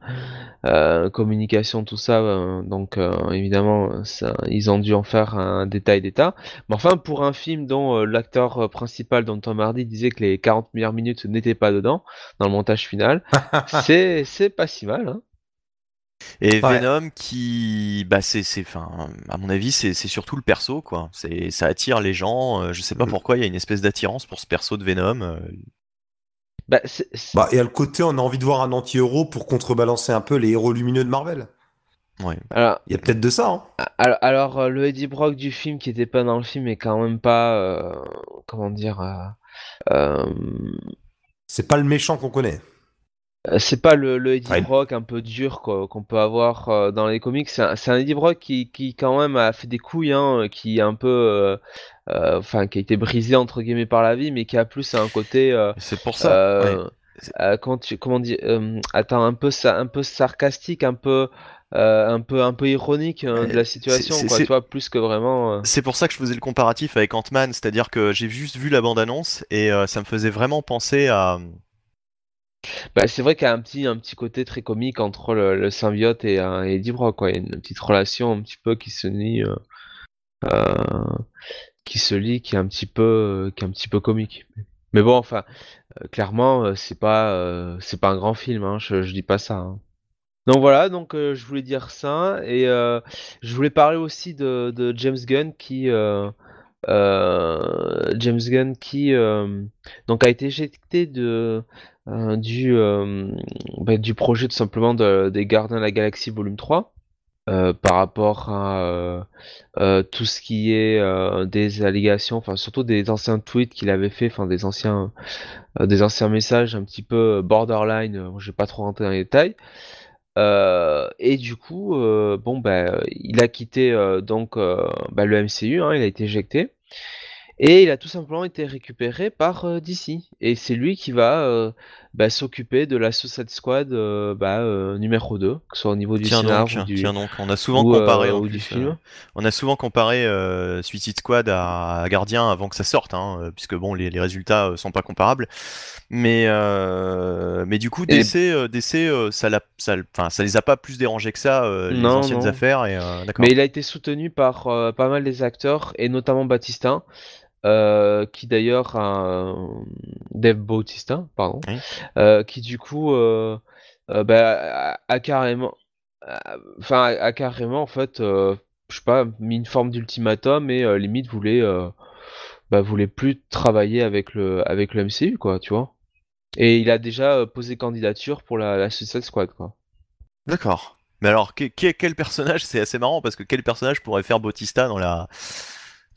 euh, communication, tout ça. euh, donc euh, évidemment, ça, ils ont dû en faire un détail d'état. Mais enfin, pour un film dont euh, l'acteur euh, principal, dont Tom Hardy disait que les 40 meilleures minutes n'étaient pas dedans dans le montage final, c'est c'est pas si mal. Hein. Et Ouais. Venom qui, bah c'est, c'est, enfin, à mon avis, c'est, surtout le perso, quoi. C'est, ça attire les gens. euh, je sais pas Mm. pourquoi, il y a une espèce d'attirance pour ce perso de Venom. Bah, c'est- c'est- Bah, et à le côté, on a envie de voir un anti-héros pour contrebalancer un peu les héros lumineux de Marvel. ouais. alors, Il y a peut-être de ça, hein. alors, alors, euh, le Eddie Brock du film qui était pas dans le film est quand même pas, euh, comment dire, euh, euh, C'est pas le méchant qu'on connaît. c'est pas le, le Eddie Ouais. Brock un peu dur quoi, qu'on peut avoir euh, dans les comics. C'est un, c'est un Eddie Brock qui, qui quand même a fait des couilles, hein, qui est un peu, enfin, qui a été brisé entre guillemets par la vie, mais qui a plus un côté. euh, C'est pour ça. Euh, ouais. Euh, comment tu, comment dire, euh, attends, un peu ça, un peu sarcastique, un peu, euh, un peu, un peu ironique hein, de la situation, c'est- quoi, c'est- tu vois, plus que vraiment. euh, C'est pour ça que je faisais le comparatif avec Ant-Man, c'est-à-dire que j'ai juste vu la bande-annonce et euh, ça me faisait vraiment penser à. Bah, c'est vrai qu'il y a un petit, un petit côté très comique entre le, le symbiote et, euh, et Eddie Brock, quoi. Il y a une petite relation un petit peu qui se euh, euh, qui se lie, qui est un petit peu, qui est un petit peu comique. Mais bon, enfin, euh, clairement, euh, c'est pas, euh, c'est pas un grand film, hein, je, je dis pas ça. hein. Donc voilà, donc euh, je voulais dire ça et euh, je voulais parler aussi de, de James Gunn qui, euh, James Gunn qui donc a été éjecté de du bah, du projet tout simplement de, des Gardiens de la Galaxie Volume 3 euh, par rapport à euh, euh, tout ce qui est des allégations, enfin surtout des anciens tweets qu'il avait fait, enfin des anciens des anciens messages un petit peu borderline, je vais pas trop rentrer dans les détails. Et du coup, bon bah, il a quitté donc bah, le MCU, hein, il a été éjecté. Et il a tout simplement été récupéré par DC. Et c'est lui qui va bah, s'occuper de la Suicide Squad euh, bah, euh, numéro 2, que ce soit au niveau du Tiens scénar donc, ou du, tiens donc, on a souvent ou, comparé en ou plus, du film. euh, on a souvent comparé Suicide Squad à, à Gardien avant que ça sorte, hein, puisque bon, les, les résultats sont pas comparables. Mais mais du coup, Et- DC, euh, DC, ça, l'a- ça, les a pas plus dérangés que ça, les Non, anciennes non. affaires. Et. Mais il a été soutenu par pas mal des acteurs, et notamment Batista, euh, qui d'ailleurs a un- Dave Bautista, pardon, Oui. euh, qui du coup euh, bah, a, a carrément, enfin a, a carrément en fait, je sais pas, mis une forme d'ultimatum et limite voulait, bah, voulait plus travailler avec le avec le MCU quoi, tu vois. Et il a déjà posé candidature pour la, la Suicide Squad quoi. D'accord. Mais alors, que- que- quel personnage C'est assez marrant parce que quel personnage pourrait faire Bautista dans la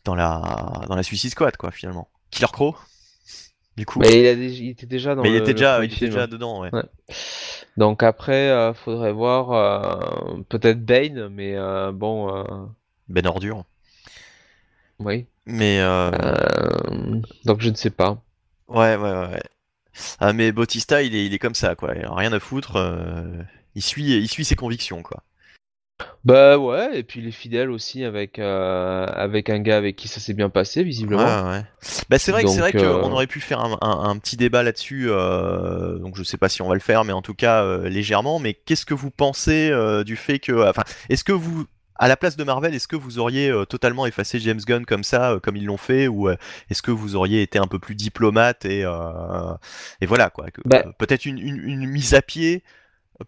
dans la dans la Suicide Squad, quoi, finalement Killer Crow Du coup. Mais il, a dé- il était déjà dans Mais il était déjà, il était déjà dedans, ouais. Ouais. Donc après, euh, faudrait voir euh, peut-être Bane, mais euh, bon, euh, Ben ordure. oui. Mais donc je ne sais pas. ouais, ouais, ouais. Ah, mais Bautista, il est, il est comme ça, quoi. Il a rien à foutre. Il suit, il suit ses convictions, quoi. Bah ouais, et puis il est fidèle aussi avec, euh, avec un gars avec qui ça s'est bien passé, visiblement. Ouais, ouais. Bah, c'est vrai que c'est vrai Donc, qu'on euh, aurait pu faire un, un- un petit débat là-dessus. euh, donc je sais pas si on va le faire, mais en tout cas euh, légèrement. Mais qu'est-ce que vous pensez euh, du fait que, enfin, est-ce que vous, à la place de Marvel, est-ce que vous auriez euh, totalement effacé James Gunn comme ça, euh, comme ils l'ont fait, ou euh, est-ce que vous auriez été un peu plus diplomate et euh, et voilà quoi, que- Bah- euh, peut-être une, une, une mise à pied.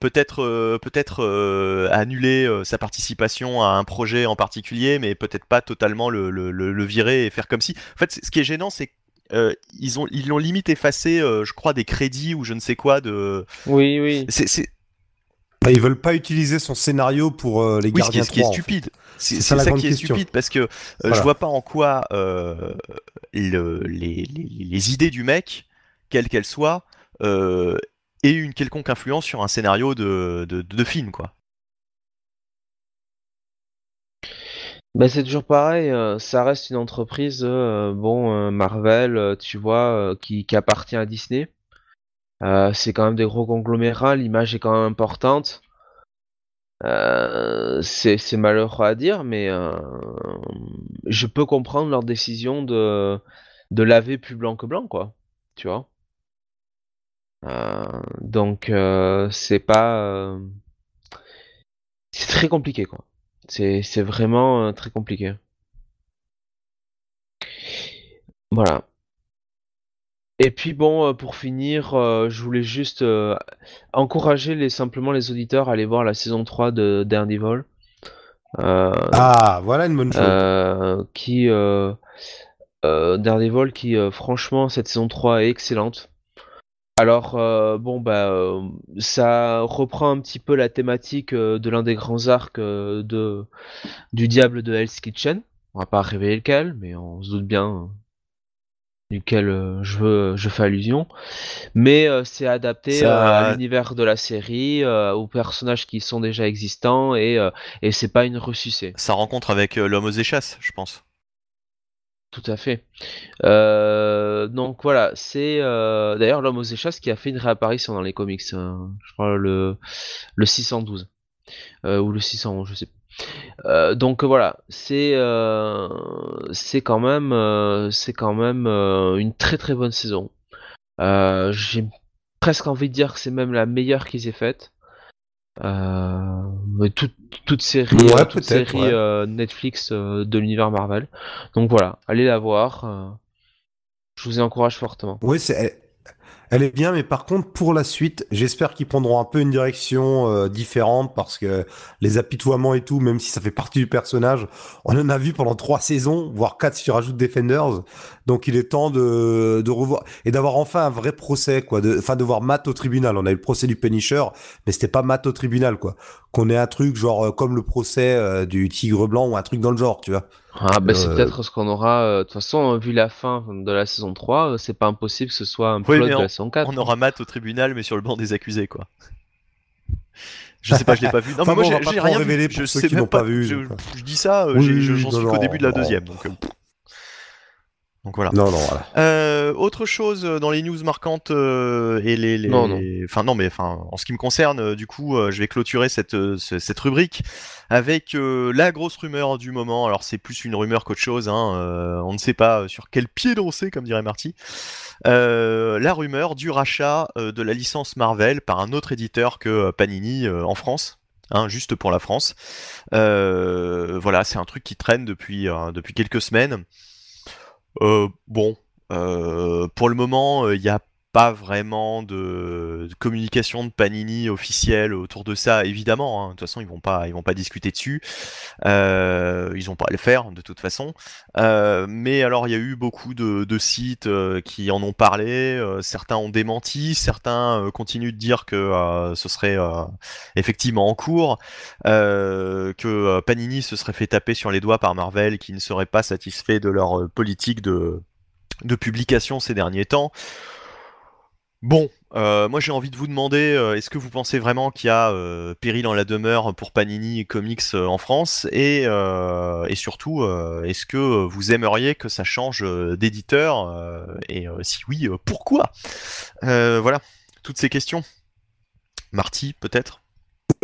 Peut-être euh, peut-être euh, annuler euh, sa participation à un projet en particulier, mais peut-être pas totalement le, le, le, le virer et faire comme si. En fait, ce qui est gênant, c'est qu'ils ils ont ils l'ont limite effacé, euh, je crois, des crédits ou je ne sais quoi de. Oui, oui. C'est Bah, Ils veulent pas utiliser son scénario pour euh, les oui, ce qui gardiens est, ce qui est 3, en fait. stupide. C'est ça la ça, grande qui est question. stupide parce que euh, Voilà. je vois pas en quoi euh, le- les, les, les idées du mec, quelles qu'elles soient, aient une quelconque influence sur un scénario de, film, quoi. Bah c'est toujours pareil, euh, ça reste une entreprise, euh, bon, euh, Marvel, tu vois, qui, appartient à Disney. C'est quand même des gros conglomérats, l'image est quand même importante. C'est malheureux à dire, mais je peux comprendre leur décision de, de laver plus blanc que blanc, quoi. Tu vois? Euh, donc euh, c'est pas... euh, c'est très compliqué, quoi. C'est vraiment très compliqué. Voilà. Et puis bon, pour finir, euh, je voulais juste euh, encourager les, simplement les auditeurs à aller voir la saison 3 de Daredevil. Euh, Ah, voilà une bonne chose. qui Daredevil qui franchement cette saison 3 est excellente. Alors euh, bon bah euh, ça reprend un petit peu la thématique euh, de l'un des grands arcs euh, de du diable de Hell's Kitchen. On va pas révéler lequel, mais on se doute bien euh, duquel euh, je veux je fais allusion. Mais euh, c'est adapté Ça- euh, à l'univers de la série, euh, aux personnages qui sont déjà existants et euh, et c'est pas une ressucée. Sa rencontre avec euh, l'homme aux échasses, je pense. Tout à fait. Euh, donc voilà, c'est euh, d'ailleurs l'homme aux échasses qui a fait une réapparition dans les comics, euh, je crois le, le 612 euh, ou le 611, je sais plus. Euh, donc voilà, c'est c'est quand même c'est quand même une très très bonne saison. J'ai presque envie de dire que c'est même la meilleure qu'ils aient faite. Euh, mais toute, toute série, Ouais, euh, toute série ouais. euh, Netflix euh, de l'univers Marvel. Donc voilà, allez la voir. euh, je vous y encourage fortement. Oui, elle, elle est bien, mais par contre, pour la suite, j'espère qu'ils prendront un peu une direction euh, différente parce que les apitoiements et tout, même si ça fait partie du personnage, on en a vu pendant trois saisons, voire quatre si tu rajoutes Defenders. Donc il est temps de, de revoir et d'avoir enfin un vrai procès, quoi. Enfin, de voir Matt au tribunal. On a eu le procès du Punisher, mais c'était pas Matt au tribunal, quoi. Qu'on ait un truc genre euh, comme le procès euh, du Tigre Blanc ou un truc dans le genre, tu vois. Ah bah c'est Euh, peut-être ce qu'on aura. euh, De toute façon, vu la fin de la saison 3, euh, c'est pas impossible que ce soit un Oui, plot de on- la saison 4. On aura Matt au tribunal, mais sur le banc des accusés, quoi. Je sais pas, je l'ai pas vu. Non, Enfin mais moi bon, j'ai pas rien révéler vu. pour Je ceux sais qui même n'ont pas vu, Je, dis ça, euh, Oui, je- j'en suis qu'au début de la deuxième. Donc, euh, donc voilà. Non, non, voilà. Euh, autre chose euh, dans les news marquantes euh, et les, les- Non, non. enfin non mais enfin en ce qui me concerne du coup euh, je vais clôturer cette euh, ce- cette rubrique avec euh, la grosse rumeur du moment alors c'est plus une rumeur qu'autre chose hein, euh, on ne sait pas sur quel pied danser comme dirait Marty Euh, la rumeur du rachat euh, de la licence Marvel par un autre éditeur que Panini euh, en France hein, juste pour la France Euh, voilà c'est un truc qui traîne depuis euh, depuis quelques semaines euh, bon, euh, pour le moment, il n'y a pas vraiment de, communication de Panini officielle autour de ça, évidemment. hein. De toute façon, ils vont pas, ils vont pas discuter dessus. Euh, ils ont pas à le faire de toute façon. Euh, mais alors, il y a eu beaucoup de, sites euh, qui en ont parlé. certains ont démenti, certains continuent de dire que ce serait effectivement en cours, que Panini se serait fait taper sur les doigts par Marvel, qui ne serait pas satisfait de leur politique de publication ces derniers temps. Bon, euh, moi j'ai envie de vous demander, euh, est-ce que vous pensez vraiment qu'il y a euh, péril en la demeure pour Panini Comics en France et, surtout, est-ce que vous aimeriez que ça change d'éditeur et si oui, pourquoi? Voilà, toutes ces questions. Marty, peut-être?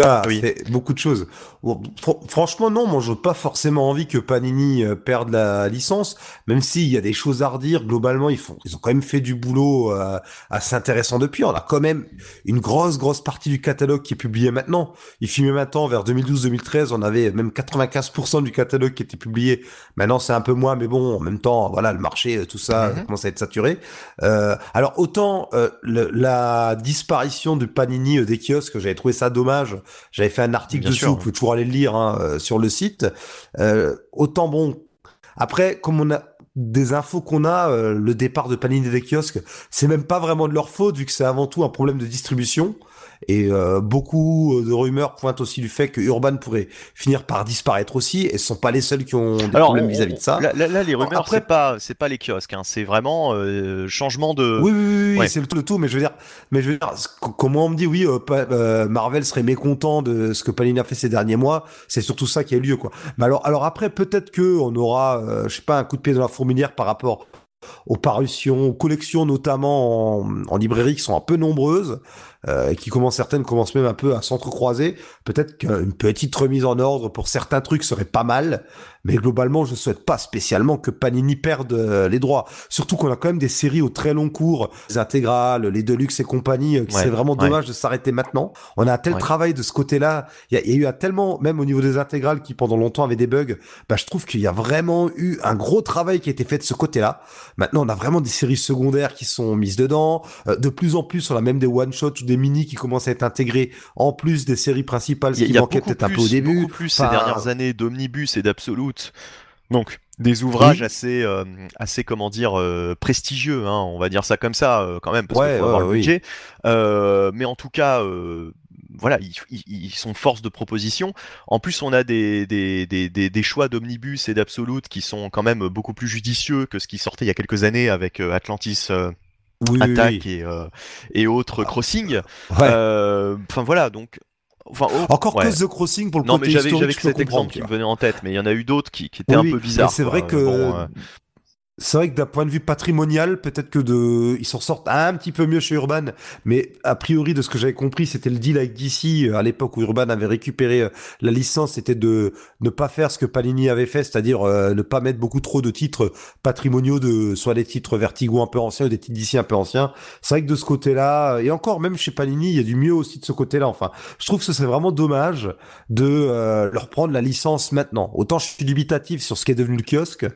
Ah, Oui. c'est beaucoup de choses. Fr- franchement, non, moi, j'ai pas forcément envie que Panini euh, perde la licence, même s'il y a des choses à redire. Globalement, ils font, ils ont quand même fait du boulot euh, assez intéressant depuis. On a quand même une grosse, grosse partie du catalogue qui est publié maintenant. Il filmait maintenant vers 2012-2013, on avait même 95% du catalogue qui était publié. Maintenant, c'est un peu moins, mais bon, en même temps, voilà, le marché, euh, tout ça Mhm. euh, commence à être saturé. Euh, alors autant euh, le- la disparition du Panini euh, des kiosques, j'avais trouvé ça dommage. J'avais fait un article Bien dessus, sûr. vous pouvez toujours aller le lire hein, euh, sur le site. Euh, autant bon. Après, comme on a des infos qu'on a, euh, le départ de Panini des kiosques, c'est même pas vraiment de leur faute vu que c'est avant tout un problème de distribution. Et euh, beaucoup de rumeurs pointent aussi du fait que Urban pourrait finir par disparaître aussi, et ce sont pas les seuls qui ont des problèmes vis-à-vis de ça. Là, là- là, les rumeurs, Après- c'est pas, c'est pas les kiosques, hein, c'est vraiment euh, changement de. Oui, oui, oui, oui, ouais. c'est le tout, le tout, mais je veux dire, mais je veux dire, comment on me dit, oui, euh, euh, Marvel serait mécontent de ce que Panini a fait ces derniers mois, c'est surtout ça qui a eu lieu, quoi. Mais alors, alors après, peut-être que on aura, je sais pas, un coup de pied dans la fourmilière par rapport aux parutions, aux collections, notamment en, en librairie, qui sont un peu nombreuses, euh, qui commencent, certaines commencent même un peu à s'entrecroiser. Peut-être qu'une petite remise en ordre pour certains trucs serait pas mal, mais globalement, je souhaite pas spécialement que Panini perde euh, les droits. Surtout qu'on a quand même des séries au très long cours, les intégrales, les deluxe et compagnie, euh, Ouais, c'est vraiment ouais. dommage de s'arrêter maintenant. On a un tel Ouais. travail de ce côté-là. Il y, a- il y a eu un tellement, même au niveau des intégrales qui pendant longtemps avaient des bugs, bah, je trouve qu'il y a vraiment eu un gros travail qui a été fait de ce côté-là. Maintenant, on a vraiment des séries secondaires qui sont mises dedans. Euh, de plus en plus, on a même des one-shots ou des mini qui commencent à être intégrés en plus des séries principales, ce qui manquait peut-être un peu au début. beaucoup plus ces dernières années d'omnibus et Donc des ouvrages Oui. assez, euh, assez comment dire euh, prestigieux, hein, on va dire ça comme ça euh, quand même parce Ouais, qu'il faut avoir le budget. Mais en tout cas, voilà, ils, sont force de proposition. En plus, on a des, des, des, des, des choix d'omnibus et d'absolute qui sont quand même beaucoup plus judicieux que ce qui sortait il y a quelques années avec Atlantis. oui, Attack et, et autres Crossing. Ouais. Euh, Enfin voilà, donc. Enfin, oh, Encore ouais. que The Crossing pour le Non, mais j'avais j'avais que cet exemple qui me venait en tête, mais il y en a eu d'autres qui, qui étaient Oui, un peu bizarres. c'est vrai quoi. que Bon, euh, c'est vrai que d'un point de vue patrimonial, peut-être que de, ils s'en sortent un petit peu mieux chez Urban, mais a priori de ce que j'avais compris, c'était le deal avec DC euh, à l'époque où Urban avait récupéré euh, la licence, c'était de ne pas faire ce que Panini avait fait, c'est-à-dire euh, ne pas mettre beaucoup trop de titres patrimoniaux de soit des titres Vertigo un peu anciens ou des titres DC un peu anciens. C'est vrai que de ce côté-là, et encore même chez Panini, il y a du mieux aussi de ce côté-là. Enfin, je trouve que ce serait vraiment dommage de leur prendre la licence maintenant. Autant je suis dubitatif sur ce qui est devenu le kiosque,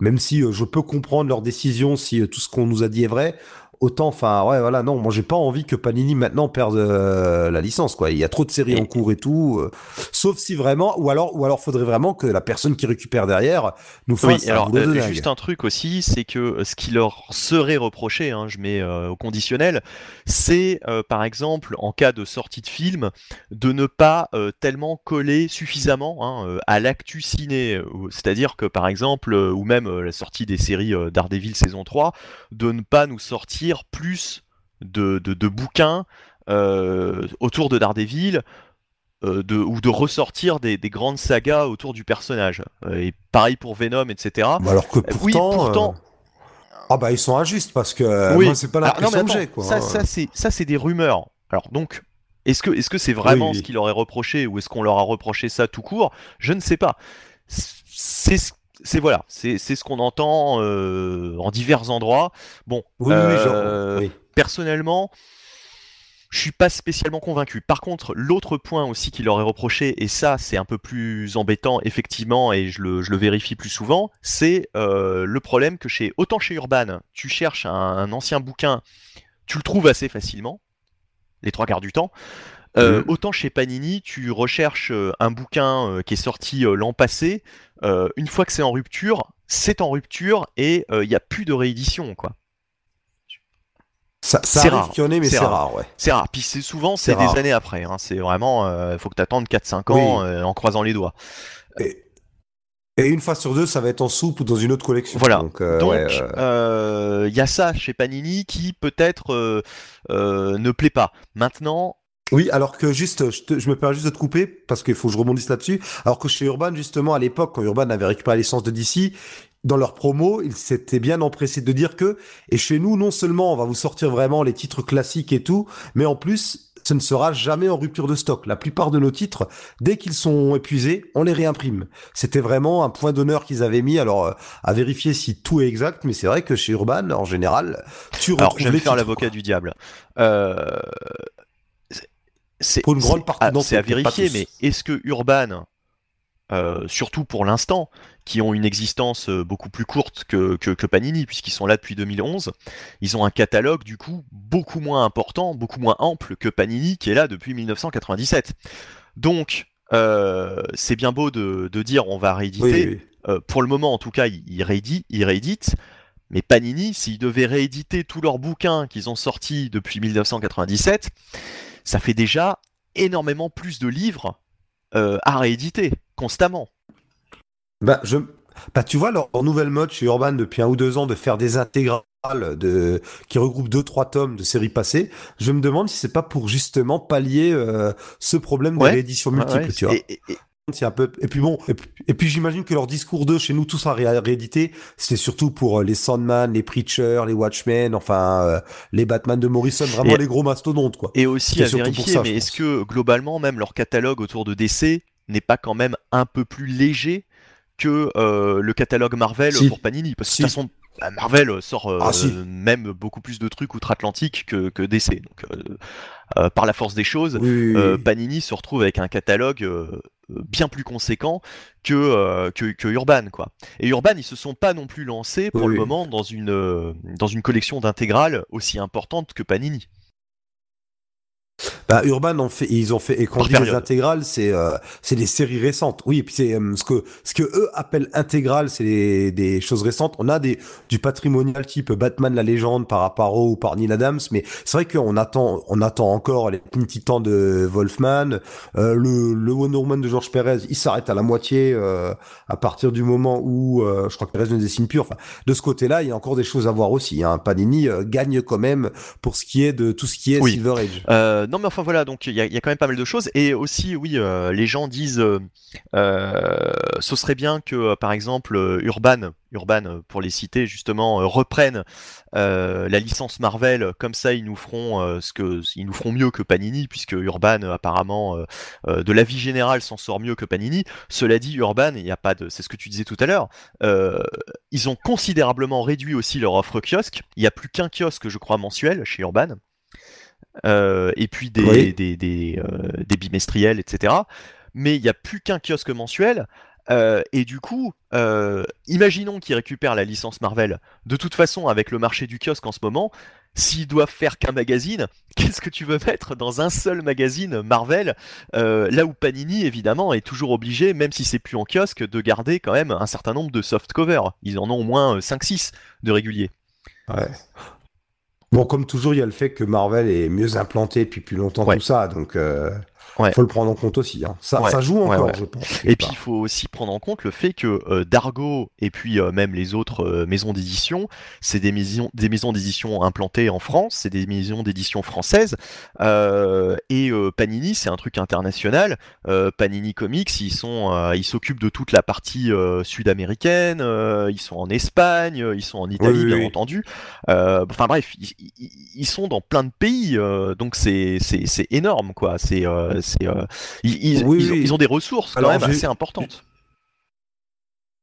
même si je peux comprendre leur décision si euh, tout ce qu'on nous a dit est vrai. Autant, enfin, ouais, voilà, non, moi j'ai pas envie que Panini maintenant perde euh, la licence, quoi. Il y a trop de séries en cours et tout. euh, sauf si vraiment, ou alors, ou alors faudrait vraiment que la personne qui récupère derrière nous fasse Oui, un alors de euh, juste un truc aussi, c'est que ce qui leur serait reproché, hein, je mets euh, au conditionnel, c'est par exemple en cas de sortie de film, de ne pas tellement coller suffisamment hein, à l'actu ciné. C'est-à-dire que par exemple, ou même la sortie des séries Daredevil saison 3, de ne pas nous sortir plus de, de, de bouquins euh, autour de Daredevil. euh, de, ou de ressortir des, des grandes sagas autour du personnage. Euh, et pareil pour Venom, etc. Bah alors que oui, pourtant, ah bah ils sont injustes parce que Oui. moi c'est pas mais l'impression que attends, j'ai quoi. Ça, ça, c'est, ça, c'est des rumeurs. Alors donc, est-ce que, est-ce que c'est vraiment oui. ce qu'il leur est reproché ou est-ce qu'on leur a reproché ça tout court? Je ne sais pas. C'est, ce- c'est voilà, c'est, ce qu'on entend euh, en divers endroits. Bon, Oui, oui, oui, genre, euh, oui. personnellement, je suis pas spécialement convaincu. Par contre, l'autre point aussi qu'il leur est reproché, et ça c'est un peu plus embêtant effectivement, et je le, je le vérifie plus souvent, c'est euh, le problème que chez autant chez Urban, tu cherches un, un ancien bouquin, tu le trouves assez facilement, les trois quarts du temps. Euh, Mhm. Autant chez Panini, tu recherches euh, un bouquin euh, qui est sorti l'an passé, une fois que c'est en rupture, c'est en rupture et il n'y a plus de réédition quoi. Ça, ça c'est arrive rare. qu'il y en ait, mais C'est rare. rare, ouais. C'est rare. Puis c'est souvent C'est des rare. années après. Hein. C'est vraiment, il faut que tu attendes 4-5 ans Oui. euh, en croisant les doigts. Et, et une fois sur deux, ça va être en soupe ou dans une autre collection. Voilà. Donc, euh, ouais, il y a ça chez Panini qui peut-être ne plaît pas. Maintenant, Oui, alors que juste, je, te- je me permets juste de te couper parce qu'il faut que je rebondisse là-dessus. Alors que chez Urban, justement, à l'époque, quand Urban avait récupéré la licence de DC, dans leur promo, ils s'étaient bien empressés de dire que, et chez nous, non seulement on va vous sortir vraiment les titres classiques et tout, mais en plus, ce ne sera jamais en rupture de stock. La plupart de nos titres, dès qu'ils sont épuisés, on les réimprime. C'était vraiment un point d'honneur qu'ils avaient mis. Alors, euh, à vérifier si tout est exact, mais c'est vrai que chez Urban, en général, tu Alors, retrouves je vais les me faire l'avocat du diable. Euh, c'est Pour une grande partie d'entre c'est à vérifier, mais est-ce que Urban, euh, surtout pour l'instant, qui ont une existence euh, beaucoup plus courte que, que, que Panini, puisqu'ils sont là depuis 2011, ils ont un catalogue du coup beaucoup moins important, beaucoup moins ample que Panini, qui est là depuis 1997. Donc, euh, c'est bien beau de, de dire on va rééditer. Oui, oui. Euh, pour le moment, en tout cas, ils, ils, rééditent, ils rééditent. Mais Panini, s'ils devaient rééditer tous leurs bouquins qu'ils ont sortis depuis 1997, ça fait déjà énormément plus de livres euh, à rééditer constamment. Bah, je... bah, tu vois, leur, leur nouvelle mode chez Urban depuis un ou deux ans de faire des intégrales de... qui regroupent deux, trois tomes de séries passées, je me demande si c'est pas pour justement pallier euh, ce problème Ouais. multiples, Ouais, ouais, tu vois. et- et- et- C'est un peu... Et puis bon, et puis, j'imagine que leur discours d'eux, chez nous, tous à ré- rééditer, c'était surtout pour euh, les Sandman, les Preachers, les Watchmen, enfin, euh, les Batman de Morrison, vraiment Et- les gros mastodontes, quoi. Et aussi à pour vérifier, ça, mais est-ce que globalement, même leur catalogue autour de DC n'est pas quand même un peu plus léger que euh, le catalogue Marvel Si. pour Panini? Parce que Si. de toute façon, bah, Marvel sort euh, Ah, si. même beaucoup plus de trucs outre-Atlantique que, que DC. Donc, euh, euh, par la force des choses, Oui, oui, oui. euh, Panini se retrouve avec un catalogue euh, euh, bien plus conséquent que, euh, que, que Urban. Quoi. Et Urban, ils se sont pas non plus lancés pour Oui, le moment dans une, euh, dans une collection d'intégrales aussi importante que Panini. Bah, Urban ont fait, ils ont fait, et quand on dit les intégrales, c'est, euh, c'est des séries récentes. Oui, et puis c'est, euh, ce que, ce que eux appellent intégrales, c'est des, des choses récentes. On a des, du patrimonial type Batman la légende par Aparo ou par Neil Adams, mais c'est vrai qu'on attend, on attend encore les Titans de Wolfman, euh, le, le Wonder Woman de George Perez, il s'arrête à la moitié, euh, à partir du moment où, euh, je crois que Perez ne dessine plus. Enfin, de ce côté-là, il y a encore des choses à voir aussi, hein. Panini euh, gagne quand même pour ce qui est de tout ce qui est Oui. Silver Age. Non mais enfin voilà, donc il y, a- quand même pas mal de choses. Et aussi, oui, euh, les gens disent, euh, euh, ce serait bien que, par exemple, Urban, Urban, pour les citer justement, reprennent la licence Marvel. Comme ça, ils nous feront ce que, ils nous feront mieux que Panini, puisque Urban, apparemment, de la vie générale, s'en sort mieux que Panini. Cela dit, Urban, il n'y a pas de, c'est ce que tu disais tout à l'heure. ils ont considérablement réduit aussi leur offre kiosque. Il n'y a plus qu'un kiosque, je crois, mensuel chez Urban. Euh, et puis des, Oui. des, des, euh, des bimestriels, etc. Mais il n'y a plus qu'un kiosque mensuel. euh, et du coup, imaginons qu'ils récupèrent la licence Marvel. De toute façon, avec le marché du kiosque en ce moment, s'ils doivent faire qu'un magazine, qu'est-ce que tu veux mettre dans un seul magazine Marvel? Euh, Là où Panini, évidemment, est toujours obligé, même si c'est plus en kiosque, de garder quand même un certain nombre de soft covers. Ils en ont au moins euh, 5-6 de réguliers. Ouais. Bon, comme toujours, il y a le fait que Marvel est mieux implanté depuis plus longtemps Ouais. tout ça, donc euh, Ouais. faut le prendre en compte aussi. Hein. Ça, Ouais. ça joue encore, ouais. je pense. Et puis il faut aussi prendre en compte le fait que euh, Dargo et puis euh, même les autres euh, maisons d'édition, c'est des maisons, des maisons d'édition implantées en France, c'est des maisons d'édition françaises. euh, et Panini, c'est un truc international. Panini Comics, ils sont, ils s'occupent de toute la partie sud-américaine. ils sont en Espagne, ils sont en Italie, Oui, bien oui. entendu. Enfin bref, ils, sont dans plein de pays, donc c'est énorme quoi. C'est c'est euh, ils, ils- Oui, ils ont- oui. ils ont des ressources quand Alors, même assez importantes.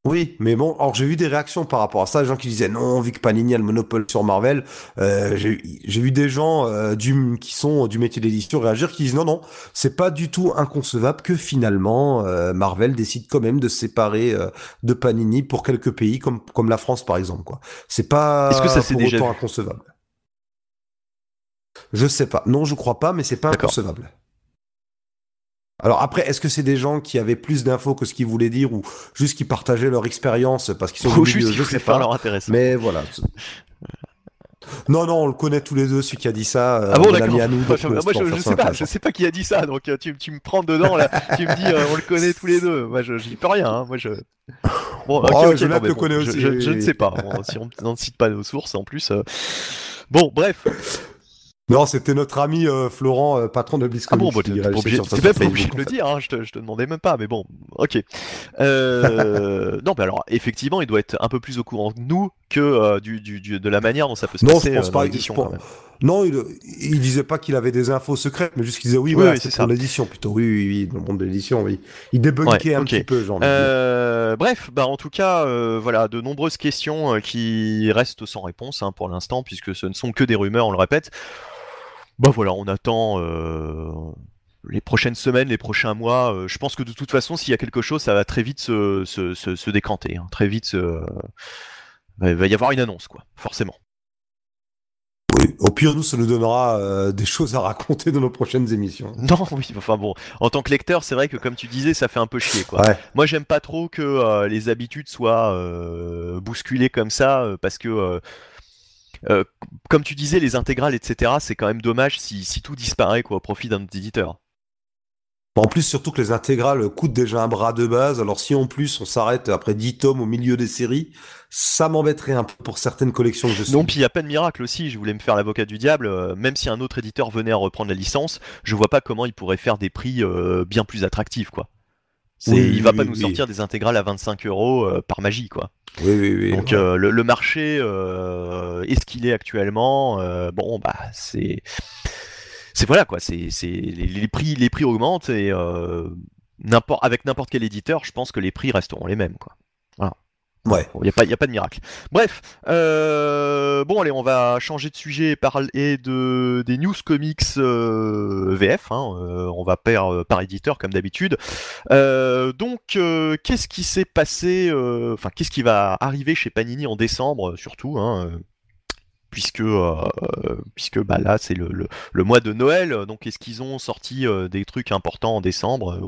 Oui, mais bon, alors j'ai vu des réactions par rapport à ça, des gens qui disaient non, vu que Panini a le monopole sur Marvel, euh, j'ai vu des gens euh, du, qui sont du métier d'édition réagir qui disent non, non, c'est pas du tout inconcevable que finalement euh, Marvel décide quand même de se séparer de Panini pour quelques pays comme, comme la France par exemple. quoi. C'est pas Est-ce que ça pour déjà autant inconcevable. Je sais pas. Non, je crois pas, mais c'est pas inconcevable. Alors après, est-ce que c'est des gens qui avaient plus d'infos que ce qu'ils voulaient dire ou juste qui partageaient leur expérience parce qu'ils sont juste je sais pas. leur intéressant. Mais voilà. Non, non, on le connaît tous les deux, celui qui a dit ça. euh, Ah bon, d'accord. nous. Moi, je, euh, je- je sais pas, je sais pas qui a dit ça, donc euh, tu, tu me prends dedans là, tu me dis euh, on le connaît tous les deux. Moi je j'y peux rien, hein. moi je. Bon, ok, Oh, ok, Jonathan non, mais le bon, connaît je, aussi. je- je ne sais pas. Bon, si on on ne cite pas nos sources en plus. euh. Bon, bref. Non, c'était notre ami euh, Florent, euh, patron de BlizzCon. Ah bon, bah, t'es pas obligé, de le dire, hein, je, te, je te demandais même pas, mais bon, ok. Euh, non, mais alors, effectivement, il doit être un peu plus au courant que nous que du, du- du- de la manière dont ça peut se Non, passer je pense pas. je pense-. Non, il, il disait pas qu'il avait des infos secrètes, mais juste qu'il disait oui, Oui, voilà, oui, c'est pour l'édition plutôt. Oui, oui, oui, dans le monde de l'édition, oui. Il débunkait Ouais, un petit peu, genre. bref, bah en tout cas, voilà, de nombreuses questions qui restent sans réponse hein, pour l'instant, puisque ce ne sont que des rumeurs, on le répète. Bah voilà, on attend euh, les prochaines semaines, les prochains mois. euh, je pense que de toute façon, s'il y a quelque chose, ça va très vite se, se, se, se décanter, hein, très vite. il va y avoir une annonce, quoi, forcément. Oui. Au pire, nous, ça nous donnera euh, des choses à raconter dans nos prochaines émissions. Non, oui, enfin bon, en tant que lecteur, c'est vrai que comme tu disais, ça fait un peu chier, quoi. Ouais. Moi, j'aime pas trop que euh, les habitudes soient euh, bousculées comme ça, parce que, euh, comme tu disais, les intégrales, etc., c'est quand même dommage si, si tout disparaît quoi, au profit d'un éditeur. En plus, surtout que les intégrales coûtent déjà un bras de base. Alors, si en plus on s'arrête après 10 tomes au milieu des séries, ça m'embêterait un peu pour certaines collections que je suis. Non, puis il n'y a pas de miracle aussi, je voulais me faire l'avocat du diable, euh, même si un autre éditeur venait à reprendre la licence, je vois pas comment il pourrait faire des prix euh, bien plus attractifs, quoi. Oui, il va oui, pas oui, nous sortir des intégrales à 25 euros euh, par magie, quoi. Oui, oui, oui. Donc ouais. euh, le, le marché euh, est ce qu'il est actuellement. bon bah c'est c'est voilà quoi. C'est c'est les, les prix les prix augmentent et n'importe avec n'importe quel éditeur, je pense que les prix resteront les mêmes quoi. Ouais. Il n'y a, pas- de miracle. Bref, euh, bon allez, on va changer de sujet et parler de, des news comics euh, VF. hein, euh, on va par, par éditeur comme d'habitude. Donc, qu'est-ce qui s'est passé Enfin, qu'est-ce qui va arriver chez Panini en décembre surtout hein, Puisque, bah là c'est le, le, mois de Noël, donc est-ce qu'ils ont sorti des trucs importants en décembre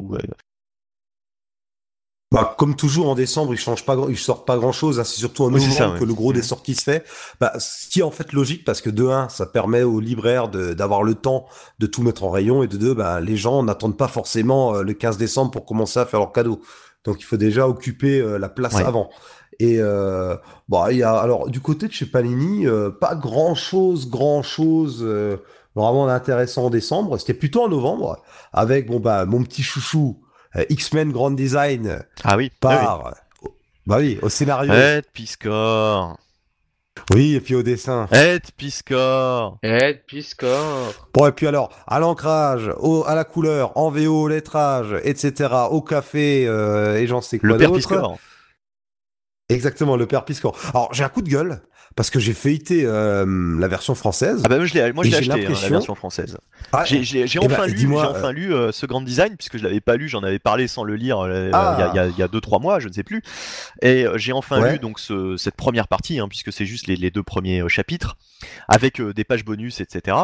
Bah, comme toujours en décembre, ils changent pas, grand- ils sortent pas grand chose. C'est surtout en Oui, novembre ça, que le gros des Mhm. sorties se fait. Bah, ce qui est en fait logique parce que de un, ça permet aux libraires de- d'avoir le temps de tout mettre en rayon et de deux, bah, les gens n'attendent pas forcément euh, le 15 décembre pour commencer à faire leurs cadeaux. Donc il faut déjà occuper euh, la place Ouais. avant. Et euh, bon, il y a alors du côté de chez Panini, euh, pas grand chose, grand chose euh, vraiment d'intéressant en décembre. C'était plutôt en novembre avec bon bah mon petit chouchou X-Men Grand Design Ah oui, par bah oui au scénario Ed Piscor, oui et puis au dessin Ed Piscor. Ed Piscor. bon et puis alors à l'ancrage au à la couleur en VO au lettrage etc au café euh, et j'en sais quoi Le père. Piscor. exactement le père Piscor alors j'ai un coup de gueule parce que j'ai feuilleté euh, la version française Ah bah moi je l'ai moi je l'ai j'ai acheté hein, la version française. Ah, J'ai j'ai- j'ai Eh ben, enfin, lu, dis-moi, j'ai enfin lu euh, ce grand design puisque je l'avais pas lu, j'en avais parlé sans le lire euh, il Ah. y a- il y, a, il y a deux trois mois, je ne sais plus. Et j'ai enfin Ouais. lu donc ce- cette première partie hein, puisque c'est juste les, les deux premiers chapitres avec des pages bonus etc.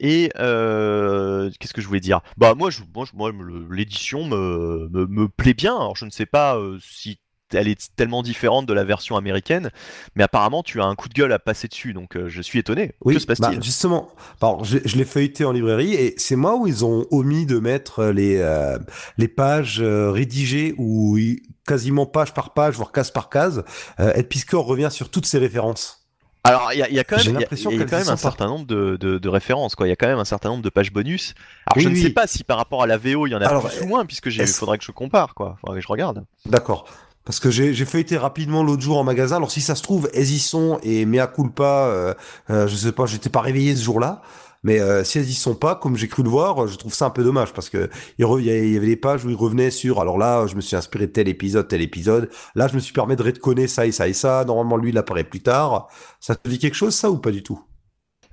Et qu'est-ce que je voulais dire? Bah moi je moi, l'édition me, me me plaît bien. Alors je ne sais pas si elle est tellement différente de la version américaine, mais apparemment tu as un coup de gueule à passer dessus, donc euh, je suis étonné. Oui, que se passe-t-il bah, justement, alors, je, je l'ai feuilleté en librairie et c'est moi où ils ont omis de mettre les, euh, les pages euh, rédigées il- quasiment page par page, voire case par case, euh, Ed Piscor revient sur toutes ses références. Alors, il y a, il y a quand même, il y a- l'impression il y a qu'elles quand y même un certain nombre de, de- de références, quoi. Il y a quand même un certain nombre de pages bonus. Alors, Oui, je ne sais pas si par rapport à la VO, il y en a Alors, plus ou moins, puisque il faudrait que je compare, quoi. Faudrait que je regarde. D'accord. Parce que j'ai feuilleté rapidement l'autre jour en magasin. Alors si ça se trouve, elles y sont et mea culpa, euh, euh, je sais pas, j'étais pas réveillé ce jour-là. Mais euh, si elles y sont pas, comme j'ai cru le voir, je trouve ça un peu dommage parce que il y avait des pages où il revenait sur. Alors là, je me suis inspiré de tel épisode, tel épisode. Là, je me suis permis de redconner ça et ça et ça. Normalement, lui, il apparaît plus tard. Ça te dit quelque chose, ça ou pas du tout?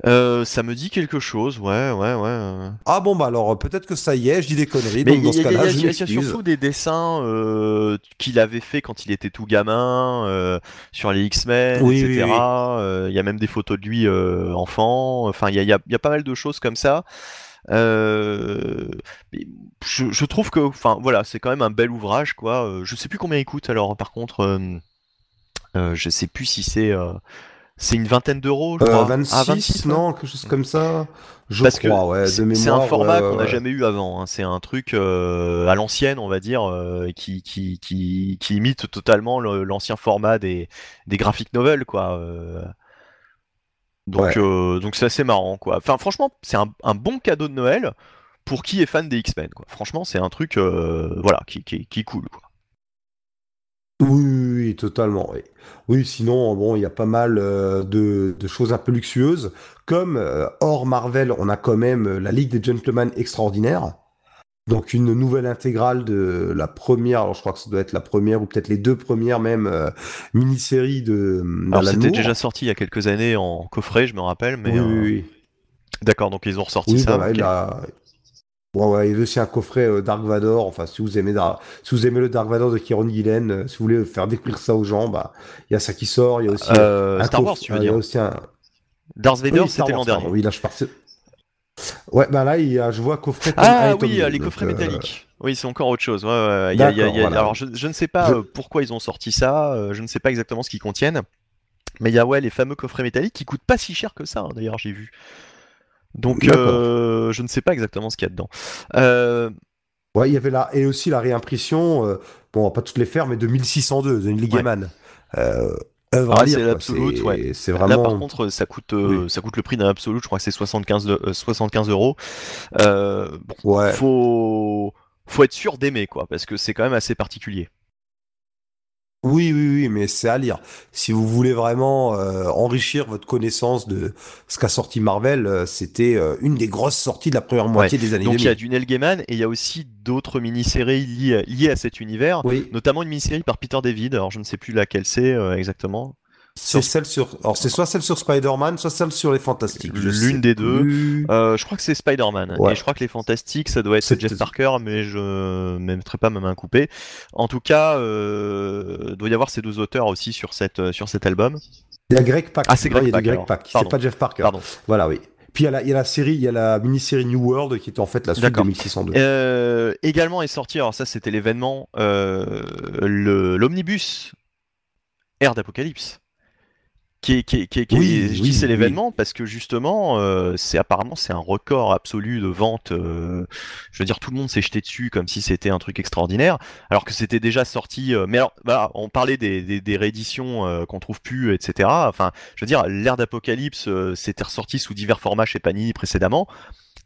Euh, ça me dit quelque chose, ouais, ouais, ouais. Ah bon, bah alors peut-être que ça y est. Je dis des conneries. Mais donc il y, dans ce y cas-là, il y a- je il y a m'excuse. surtout des dessins euh, qu'il avait fait quand il était tout gamin, euh, sur les X-Men, Oui, etc. oui, oui. Il y a même des photos de lui enfant. Enfin, il y a, il y a- il y a pas mal de choses comme ça. Euh, je, je trouve que, enfin, voilà, c'est quand même un bel ouvrage, quoi. Je sais plus combien il coûte. Alors, par contre, euh, euh, je sais plus si c'est, c'est une vingtaine d'euros, je Euh, crois. 26, Ah, 26, ouais. non, quelque chose comme ça. Je Parce que crois, ouais, de c'est un format ouais, qu'on n'a ouais. jamais eu avant. hein. C'est un truc euh, à l'ancienne, on va dire, euh, qui, qui, qui, qui imite totalement le- l'ancien format des, des graphic novels, quoi. Donc, Ouais. donc c'est assez marrant, quoi. Enfin, franchement, c'est un, un bon cadeau de Noël pour qui est fan des X-Men, quoi. Franchement, c'est un truc, voilà, qui, qui, qui est cool, quoi. Oui, oui, oui, totalement. Oui. Oui, sinon, bon, il y a pas mal euh, de, de choses un peu luxueuses. Comme euh, hors Marvel, on a quand même euh, la Ligue des Gentlemen extraordinaire. Donc une nouvelle intégrale de la première, alors je crois que ça doit être la première ou peut-être les deux premières même euh, mini-séries de Alors c'était déjà sorti il y a quelques années en coffret, je me rappelle, mais Oui, oui, oui. d'accord, donc ils ont ressorti ça. il Ouais, il y a aussi un coffret euh, Dark Vador. Enfin, si vous aimez, Dar- si vous aimez le Dark Vador de Kieron Gillen, euh, si vous voulez faire découvrir ça aux gens, bah, il y a ça qui sort. Il y a aussi Euh, un Star Wars, tu veux il y a dire aussi un... Darth Vader, Oui, c'était l'an dernier. Oui, là, je partais. Ouais, bah là, il y a, je vois coffret. Ah oui, les donc, coffrets métalliques. Oui, c'est encore autre chose. Ouais, ouais, il y a- il y a- il y a- D'accord, voilà. Alors, je, je ne sais pas Je- pourquoi ils ont sorti ça. je ne sais pas exactement ce qu'ils contiennent. Mais il y a ouais, les fameux coffrets métalliques qui coûtent pas si cher que ça, hein, d'ailleurs, j'ai vu. Donc, euh, je ne sais pas exactement ce qu'il y a dedans. Euh, Ouais, il y avait là et aussi la réimpression. euh, bon, on va pas toutes les faire, mais de 1602 de Neil Gaiman. Œuvre Ah, c'est l'Absolute, ouais. C'est Là, vraiment. par contre, ça coûte, Oui. ça coûte le prix d'un absolu. Je crois que c'est 75, de- euh, 75 euros. Bon, Ouais. faut, faut être sûr d'aimer, quoi, parce que c'est quand même assez particulier. Oui, oui, oui, mais c'est à lire. Si vous voulez vraiment euh, enrichir votre connaissance de ce qu'a sorti Marvel, euh, c'était euh, une des grosses sorties de la première moitié des années Donc il y a 2000. du Neil Gaiman et il y a aussi d'autres mini-séries liées, liées à cet univers, Oui, notamment une mini-série par Peter David. Alors je ne sais plus laquelle c'est euh, exactement. c'est celle sur. Alors, c'est soit celle sur Spider-Man, soit celle sur les Fantastiques. L'une des deux. plus. Euh, je crois que c'est Spider-Man Ouais. et je crois que les Fantastiques ça doit être Jeff Parker, mais je ne mettrai pas ma main coupée. En tout cas, euh, doit y avoir ces deux auteurs aussi sur cette euh, sur cet album. Il y a Greg Pak. Ah, c'est Greg il Greg. Pak. C'est pas Jeff Parker. Pardon. Voilà, oui. Puis il y a la, il y a la série, il y a la mini-série New World qui était en fait la suite de D'accord. 1602. Euh, également est sorti, alors ça c'était l'événement, euh, l'omnibus Ère d'Apocalypse. Qui est, qui est- qui est- qui Oui, oui, c'est oui. l'événement parce que justement, euh, c'est apparemment c'est un record absolu de vente. euh, je veux dire, tout le monde s'est jeté dessus comme si c'était un truc extraordinaire, alors que c'était déjà sorti. euh, mais alors, voilà, on parlait des, des, des rééditions euh, qu'on trouve plus, etc. Enfin, je veux dire, l'ère d'Apocalypse, euh, c'était ressorti sous divers formats chez Panini précédemment,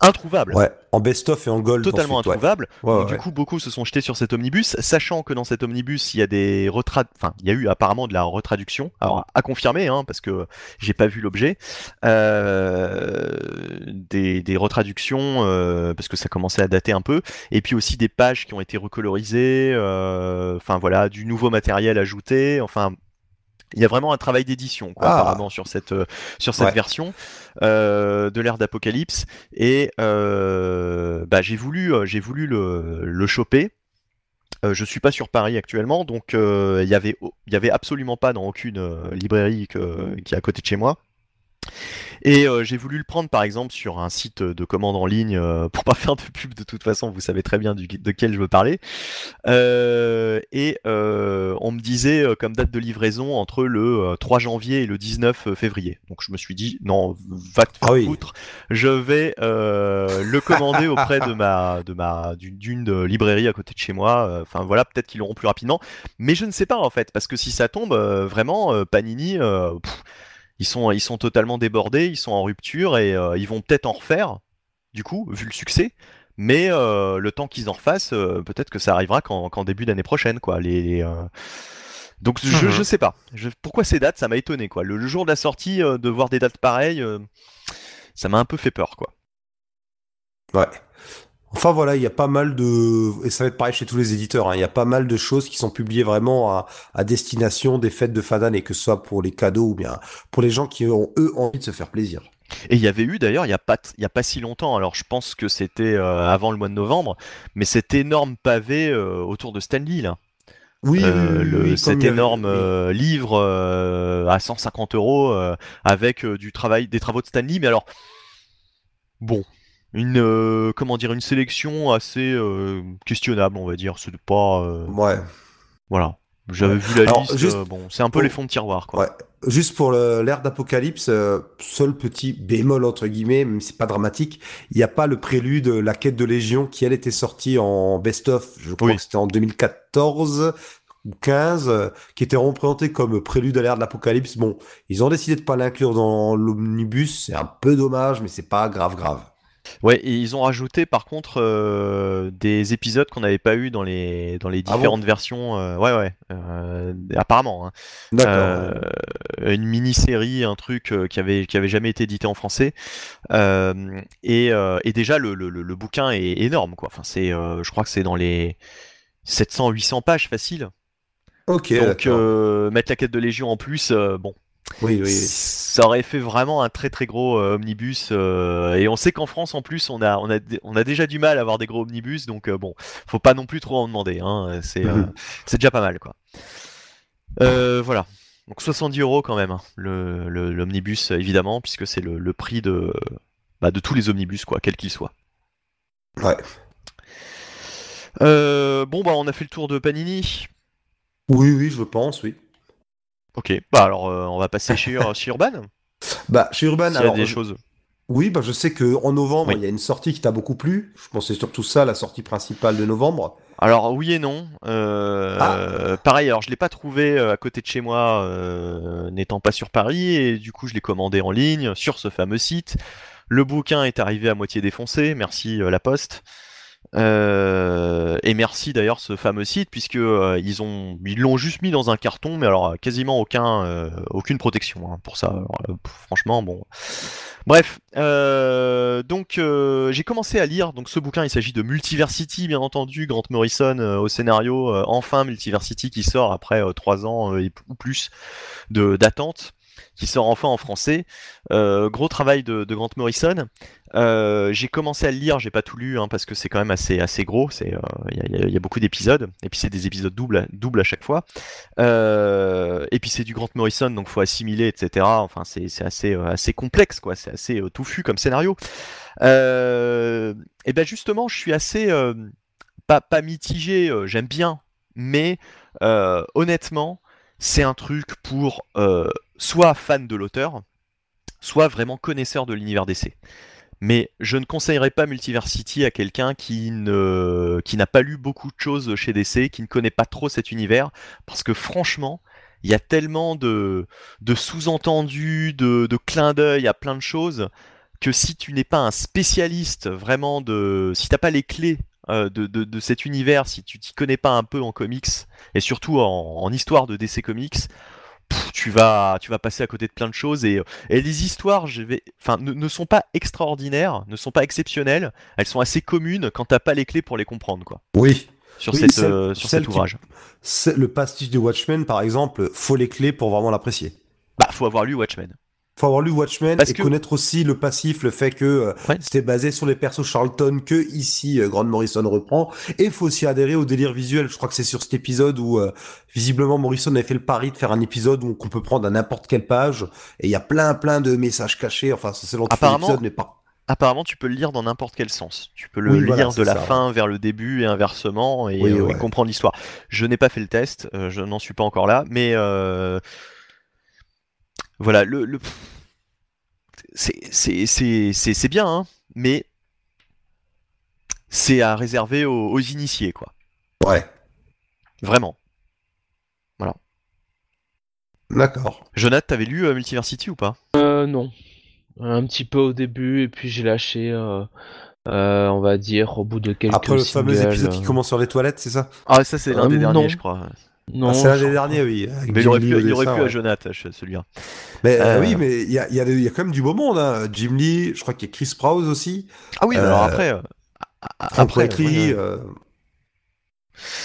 introuvable Ouais, en best-of et en gold. totalement ensuite, introuvable. Ouais, Donc, du coup, beaucoup se sont jetés sur cet omnibus, sachant que dans cet omnibus, il y a des retrad... enfin, il y a eu apparemment de la retraduction. Alors, à confirmer, hein, parce que j'ai pas vu l'objet. Euh, des, des retraductions, euh, parce que ça commençait à dater un peu. Et puis aussi des pages qui ont été recolorisées. euh, Enfin, voilà, du nouveau matériel ajouté. Enfin. Il y a vraiment un travail d'édition, Ah. apparemment, sur cette, euh, sur cette Ouais. version euh, de l'ère d'Apocalypse. Et euh, bah, j'ai voulu, j'ai voulu le, le choper. Euh, je suis pas sur Paris actuellement, donc il y avait, il y avait absolument pas dans aucune librairie que- qui est à côté de chez moi. Et euh, j'ai voulu le prendre par exemple sur un site de commande en ligne euh, pour pas faire de pub de toute façon, vous savez très bien du- de quel je veux parler. Euh, et euh, on me disait comme date de livraison entre le euh, 3 janvier et le 19 février. Donc je me suis dit non, va te faire Ah oui. foutre. Je vais le commander auprès de ma de ma d'une librairie à côté de chez moi. Enfin voilà, peut-être qu'ils l'auront plus rapidement, mais je ne sais pas en fait parce que si ça tombe vraiment Panini. pff, ils sont, ils sont totalement débordés, ils sont en rupture et euh, ils vont peut-être en refaire, du coup, vu le succès. Mais euh, le temps qu'ils en refassent, euh, peut-être que ça arrivera qu'en qu'en début d'année prochaine, quoi. Les, les, euh, Donc je, Mhm. je sais pas. Je- Pourquoi ces dates Ça m'a étonné, quoi. Le, le jour de la sortie, euh, de voir des dates pareilles, euh, ça m'a un peu fait peur, quoi. Ouais. Enfin voilà, il y a pas mal de et ça va être pareil chez tous les éditeurs. hein, Il y a pas mal de choses qui sont publiées vraiment à, à destination des fêtes de fin d'année, que ce soit pour les cadeaux ou bien pour les gens qui ont eux envie de se faire plaisir. Et il y avait eu d'ailleurs, il n'y a, pas y a pas si longtemps, alors je pense que c'était euh, avant le mois de novembre, mais cet énorme pavé euh, autour de Stanley, là. Oui, Euh, oui, oui, le- oui, comme cet avait- énorme euh, livre euh, à 150 euros avec du travail, des travaux de Stanley. Mais alors, bon, une euh, comment dire, une sélection assez euh, questionnable, on va dire. C'est pas, euh, Ouais. voilà. J'avais vu la Alors, liste. juste bon, c'est un peu les fonds de tiroir, quoi. Ouais. Juste pour l'ère d'Apocalypse, seul petit bémol entre guillemets, même si c'est pas dramatique, il n'y a pas le prélude La quête de Légion qui elle était sortie en best-of, je crois Oui. que c'était en 2014 ou 15, euh, qui était représenté comme prélude à l'ère de l'Apocalypse. Bon, ils ont décidé de pas l'inclure dans l'omnibus, c'est un peu dommage, mais c'est pas grave grave. Ouais, et ils ont rajouté par contre euh, des épisodes qu'on n'avait pas eu dans les dans les Ah bon différentes versions. euh, ouais, ouais. euh, apparemment. hein. D'accord. Une mini-série, un truc qui avait qui avait jamais été édité en français. Et, et déjà le, le, le- bouquin est énorme quoi. Enfin c'est, je crois que c'est dans les 700-800 pages facile. ok. Donc mettre la quête de Légion en plus, bon. oui, oui. Ça aurait fait vraiment un très très gros euh, omnibus euh, et on sait qu'en France en plus on a on a on a déjà du mal à avoir des gros omnibus donc euh, bon faut pas non plus trop en demander hein, c'est euh, déjà pas mal quoi. Voilà donc 70 euros quand même hein, le le- l'omnibus évidemment puisque c'est le, le prix de bah, de tous les omnibus quoi quels qu'ils soient. Ouais. Bon bah on a fait le tour de Panini. Oui, oui, je pense, oui. Ok bah alors euh, on va passer chez, chez Urban. Bah, chez Urban, S'il y a alors, des je- choses. oui, bah, je sais que en novembre, Oui. il y a une sortie qui t'a beaucoup plu. Je pense que c'est surtout ça, la sortie principale de novembre. Alors oui et non. Euh, Ah. euh, pareil, alors je l'ai pas trouvé euh, à côté de chez moi, euh, n'étant pas sur Paris, et du coup je l'ai commandé en ligne sur ce fameux site. Le bouquin est arrivé à moitié défoncé, merci euh, la Poste. Euh, et merci d'ailleurs ce fameux site puisque euh, ils ont ils l'ont juste mis dans un carton, mais alors quasiment aucun euh, aucune protection hein, pour ça. Alors, euh, franchement bon. Bref, euh, donc euh, j'ai commencé à lire donc ce bouquin. Il s'agit de Multiversity, bien entendu, Grant Morrison euh, au scénario. euh, enfin, Multiversity qui sort après euh, trois ans euh, et ou plus de d'attente, qui sort enfin en français. Euh, gros travail de, Grant Morrison. Euh, j'ai commencé à le lire, j'ai pas tout lu hein, parce que c'est quand même assez assez gros. Euh, il y, a- beaucoup d'épisodes et puis c'est des épisodes doubles doubles à chaque fois. Et puis c'est du Grant Morrison, donc faut assimiler, etc. Enfin, c'est assez assez complexe, quoi. C'est assez touffu comme scénario. Et ben justement, je suis assez pas pas mitigé. J'aime bien, mais honnêtement, c'est un truc pour soit fan de l'auteur, soit vraiment connaisseur de l'univers DC. Mais je ne conseillerais pas Multiversity à quelqu'un qui n'a pas lu beaucoup de choses chez DC, qui ne connaît pas trop cet univers, parce que franchement, il y a tellement de, de sous-entendus, de, de clins d'œil à plein de choses, que si tu n'es pas un spécialiste vraiment de... Si t'as pas les clés euh, de, cet univers, si tu t'y connais pas un peu en comics, et surtout en histoire de DC Comics, pff, tu vas, tu vas passer à côté de plein de choses et, et les histoires, je vais, enfin, ne, ne sont pas extraordinaires, ne sont pas exceptionnelles. Elles sont assez communes quand t'as pas les clés pour les comprendre, quoi. Oui. Sur, Oui, cette, celle- euh, sur cet ouvrage. Le pastiche de Watchmen, par exemple, faut les clés pour vraiment l'apprécier. Bah, faut avoir lu Watchmen. Faut avoir lu Watchmen Parce et que- connaître aussi le passif, le fait que euh, Ouais. c'était basé sur les persos Charlton que ici euh, Grant Morrison reprend. Et faut aussi adhérer au délire visuel. Je crois que c'est sur cet épisode où euh, visiblement Morrison avait fait le pari de faire un épisode où qu'on peut prendre à n'importe quelle page et il y a plein plein de messages cachés. Enfin, c'est les Apparemment- mais pas. Apparemment, tu peux le lire dans n'importe quel sens. Tu peux le Oui, lire voilà, de la ça, fin vers le début et inversement et, Oui, euh, et comprendre l'histoire. Je n'ai pas fait le test, euh, je n'en suis pas encore là, mais euh, voilà, le, le... c'est c'est- c'est- c'est- c'est bien, hein, mais c'est à réserver aux, aux initiés, quoi. Ouais. Vraiment. D'accord. Jonathan, t'avais lu euh, Multiversity ou pas? Euh, non. Un petit peu au début, et puis j'ai lâché, euh, euh, on va dire, au bout de quelques Après le fameux épisode qui commence sur les toilettes, c'est ça? Ah, ça c'est l'un des non. derniers, je crois. Non, Ah, C'est l'un des derniers, oui. Mais il aurait Lee pu, il aurait pu à. Jonathan, celui-là. Mais euh, Euh, oui, mais il y a, il y, a, il y a quand même du beau monde. Hein. Jim Lee, je crois qu'il y a Chris Prowse aussi. Ah oui, mais alors Euh, après. euh, après, Whiteley, ouais, ouais. euh,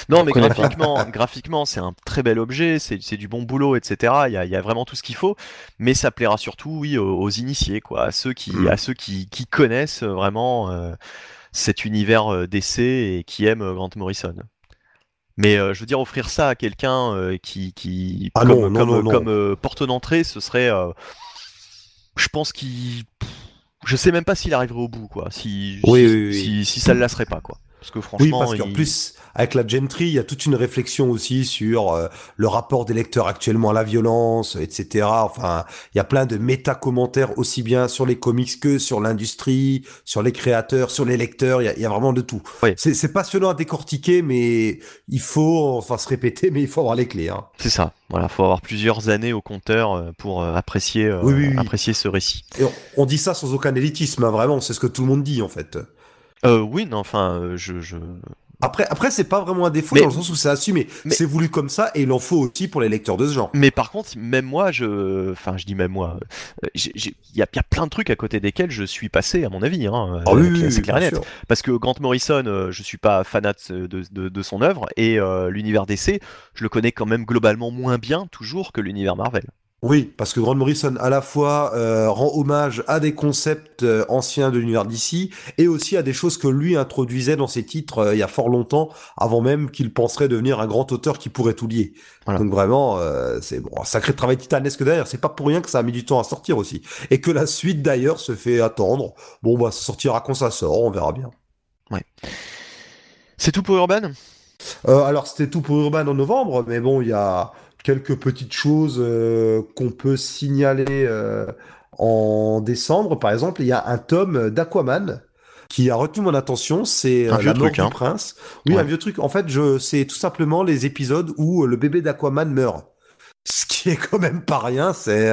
Non, mais graphiquement, graphiquement, c'est un très bel objet, c'est c'est du bon boulot, etc. Il y a, il y a vraiment tout ce qu'il faut, mais ça plaira surtout, oui, aux, aux initiés, quoi, à ceux qui, Mm. à ceux qui, qui connaissent vraiment euh, cet univers euh, d'essai et qui aiment euh, Grant Morrison. Mais euh, je veux dire, offrir ça à quelqu'un euh, qui, qui, Ah comme, non, non, comme, non, non. comme, euh, porte d'entrée, ce serait, euh, je pense qu'il, je sais même pas s'il arriverait au bout, quoi. Si, Oui, si, oui, oui. si, si ça le lasserait pas, quoi. Parce que Oui, franchement, parce qu'en il- plus, avec la Gentry, il y a toute une réflexion aussi sur euh, le rapport des lecteurs actuellement à la violence, etc. Enfin, il y a plein de méta-commentaires aussi bien sur les comics que sur l'industrie, sur les créateurs, sur les lecteurs. Il y a, il y a vraiment de tout. Oui. C'est passionnant à décortiquer, mais il faut, enfin, se répéter, mais il faut avoir les clés. Hein. c'est ça. Voilà, faut avoir plusieurs années au compteur euh, pour euh, apprécier, euh, Oui, oui, oui. apprécier ce récit. Et on, on dit ça sans aucun élitisme, hein, vraiment. C'est ce que tout le monde dit, en fait. Euh, oui, non, enfin, euh, je, je... Après, après, c'est pas vraiment un défaut Mais- dans le sens où c'est assumé. mais- C'est voulu comme ça et il en faut aussi pour les lecteurs de ce genre. Mais par contre, même moi, je, enfin, je dis même moi, euh, il y a, il y a plein de trucs à côté desquels je suis passé, à mon avis. Hein, Ah oui, c'est- oui, c'est clair et bien net. sûr. Parce que Grant Morrison, euh, je suis pas fanat de, de, de son œuvre, et euh, l'univers DC, je le connais quand même globalement moins bien toujours que l'univers Marvel. Oui, parce que Grant Morrison à la fois euh, rend hommage à des concepts euh, anciens de l'univers d'ici et aussi à des choses que lui introduisait dans ses titres euh, il y a fort longtemps, avant même qu'il penserait devenir un grand auteur qui pourrait tout lier. Voilà. Donc vraiment, c'est bon, un sacré travail titanesque derrière. C'est pas pour rien que ça a mis du temps à sortir aussi, et que la suite d'ailleurs se fait attendre. Bon bah, ça sortira quand ça sort, on verra bien. C'est tout pour Urban? Alors c'était tout pour Urban en novembre, mais bon, il y a quelques petites choses euh, qu'on peut signaler euh, en décembre. Par exemple, il y a un tome d'Aquaman qui a retenu mon attention, c'est Un euh, vieux La mort truc, du hein. prince. Oui, Ouais. un vieux truc. En fait, je c'est tout simplement les épisodes où le bébé d'Aquaman meurt. Ce qui est quand même pas rien, c'est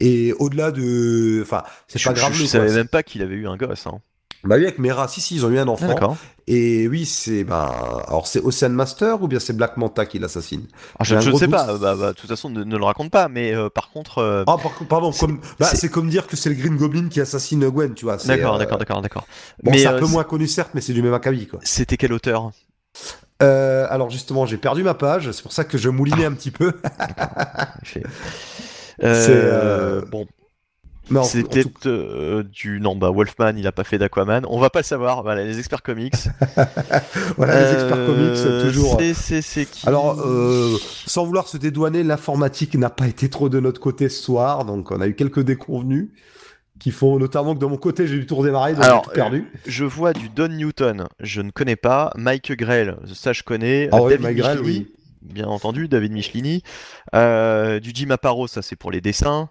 et au-delà de, enfin, c'est pas grave. je, je savais même pas qu'il avait eu un gosse. Hein. Bah oui, avec Mera, si si, ils ont eu un Ah, enfant. D'accord. Et oui, c'est bah, alors c'est Ocean Master ou bien c'est Black Manta qui l'assassine Ah, je ne sais doute. pas. Bah, bah, de toute façon, ne, ne le raconte pas. Mais euh, par contre, euh, Ah, par pardon, C'est- comme, bah, c'est- c'est comme dire que c'est le Green Goblin qui assassine Gwen, tu vois. c'est, d'accord, euh, d'accord, d'accord, d'accord. Bon, mais c'est un peu moins connu, certes, mais c'est du même acabit, quoi. C'était quel auteur? Alors, justement, j'ai perdu ma page, c'est pour ça que je moulinais un petit peu. C'est, Bon, c'est tout- peut-être euh, du. Non, bah Wolfman, il a pas fait d'Aquaman. On va pas le savoir. Voilà, les experts comics. voilà, les experts Euh, comics, toujours. C'est, qui Alors, euh, sans vouloir se dédouaner, l'informatique n'a pas été trop de notre côté ce soir, donc on a eu quelques déconvenus qui font notamment que de mon côté, j'ai du tour démarrer, donc Alors, j'ai tout perdu. Je vois du Don Newton, je ne connais pas. Mike Grell, ça je connais. Ah Euh, oui, David Mike Grell, Michelini, bien entendu, David Michelini. Euh, du Jim Aparo, ça c'est pour les dessins.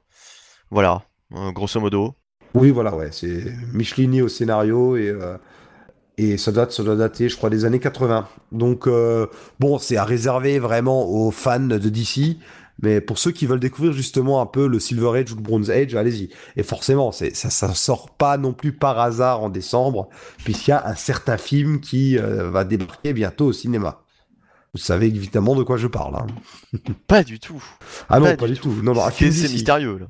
Voilà, euh, grosso modo. Oui, voilà, ouais, c'est Michelini au scénario et, euh, et ça date, ça doit dater, je crois, des années 80. Donc, euh, bon, c'est à réserver vraiment aux fans de DC, mais pour ceux qui veulent découvrir justement un peu le Silver Age ou le Bronze Age, allez-y. Et forcément, c'est, ça, ça sort pas non plus par hasard en décembre, puisqu'il y a un certain film qui euh, va débarquer bientôt au cinéma. Vous savez évidemment de quoi je parle. hein. Pas du tout. Ah non, Pas pas, du du tout. Non, non, C'est, mystérieux. Là.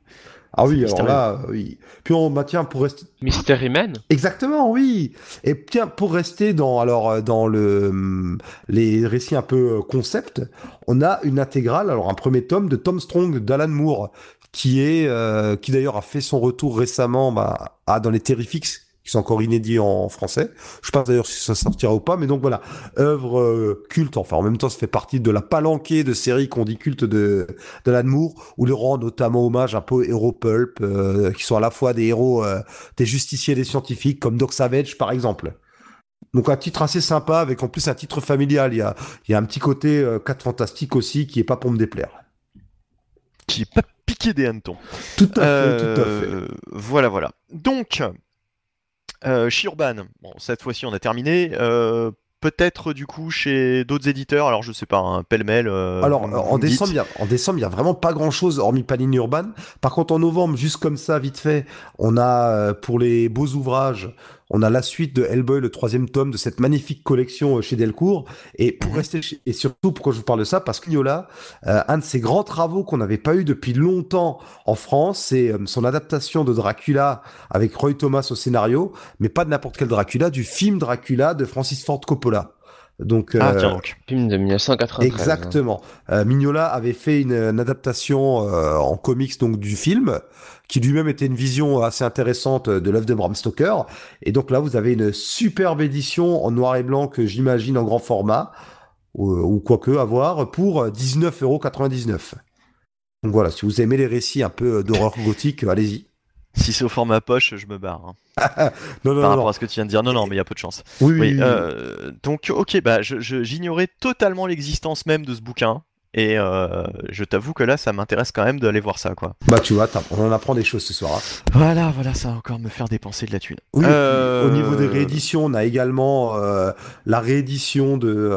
Ah oui, alors là, euh, oui. Puis on, bah tiens, pour rester, Mystery Man Exactement, oui. Et tiens, pour rester dans alors euh, dans le hum, les récits un peu euh, concept, on a une intégrale, alors un premier tome de Tom Strong d'Alan Moore, qui est euh, qui d'ailleurs a fait son retour récemment bah, à, dans les Terrifics qui sont encore inédits en français. Je sais pas d'ailleurs si ça sortira ou pas, mais donc voilà, œuvre euh, culte. Enfin, en même temps, ça fait partie de la palanquée de séries qu'on dit culte de de Alan Moore, où il rend notamment hommage un peu aux héros pulp, euh, qui sont à la fois des héros euh, des justiciers des scientifiques, comme Doc Savage par exemple. Donc un titre assez sympa, avec en plus un titre familial. Il y a, il y a un petit côté euh, 4 fantastique aussi qui est pas pour me déplaire. Qui est pas piqué des hannetons. Tout à fait, tout à fait. Voilà, voilà. Donc, euh, chez Urban, bon, cette fois-ci on a terminé. Euh, Peut-être du coup chez d'autres éditeurs, alors je sais pas, un pêle-mêle. euh, Alors, euh, en décembre, il y a, en décembre, il y a vraiment pas grand chose hormis Panini Urban. Par contre, en novembre, juste comme ça, vite fait, on a, pour les beaux ouvrages, on a la suite de Hellboy, le troisième tome de cette magnifique collection euh, chez Delcourt. Et pour Mhm. rester chez- et surtout, pourquoi je vous parle de ça? Parce que Mignola, euh, un de ses grands travaux qu'on n'avait pas eu depuis longtemps en France, c'est euh, son adaptation de Dracula avec Roy Thomas au scénario, mais pas de n'importe quel Dracula, du film Dracula de Francis Ford Coppola. Donc, Ah, euh, tiens donc. Film de 1993. hein. Exactement. Euh, Mignola avait fait une, une adaptation euh, en comics donc du film, qui lui-même était une vision assez intéressante de l'œuvre de Bram Stoker. Et donc là, vous avez une superbe édition en noir et blanc que j'imagine en grand format, ou, ou quoique à voir, pour 19,99€. Donc voilà, si vous aimez les récits un peu d'horreur gothique, allez-y. Si c'est au format poche, je me barre. hein. Non, non, Par non. rapport à ce que tu viens de dire. Non, non, mais il y a peu de chance. Oui, oui, euh, donc ok, bah j'ignorais totalement l'existence même de ce bouquin. Et euh, je t'avoue que là, ça m'intéresse quand même d'aller voir ça, quoi. Bah, tu vois, on en apprend des choses ce soir. hein. Voilà, voilà, ça va encore me faire dépenser de la thune. Oui, Euh, au niveau des rééditions, on a également euh, la réédition de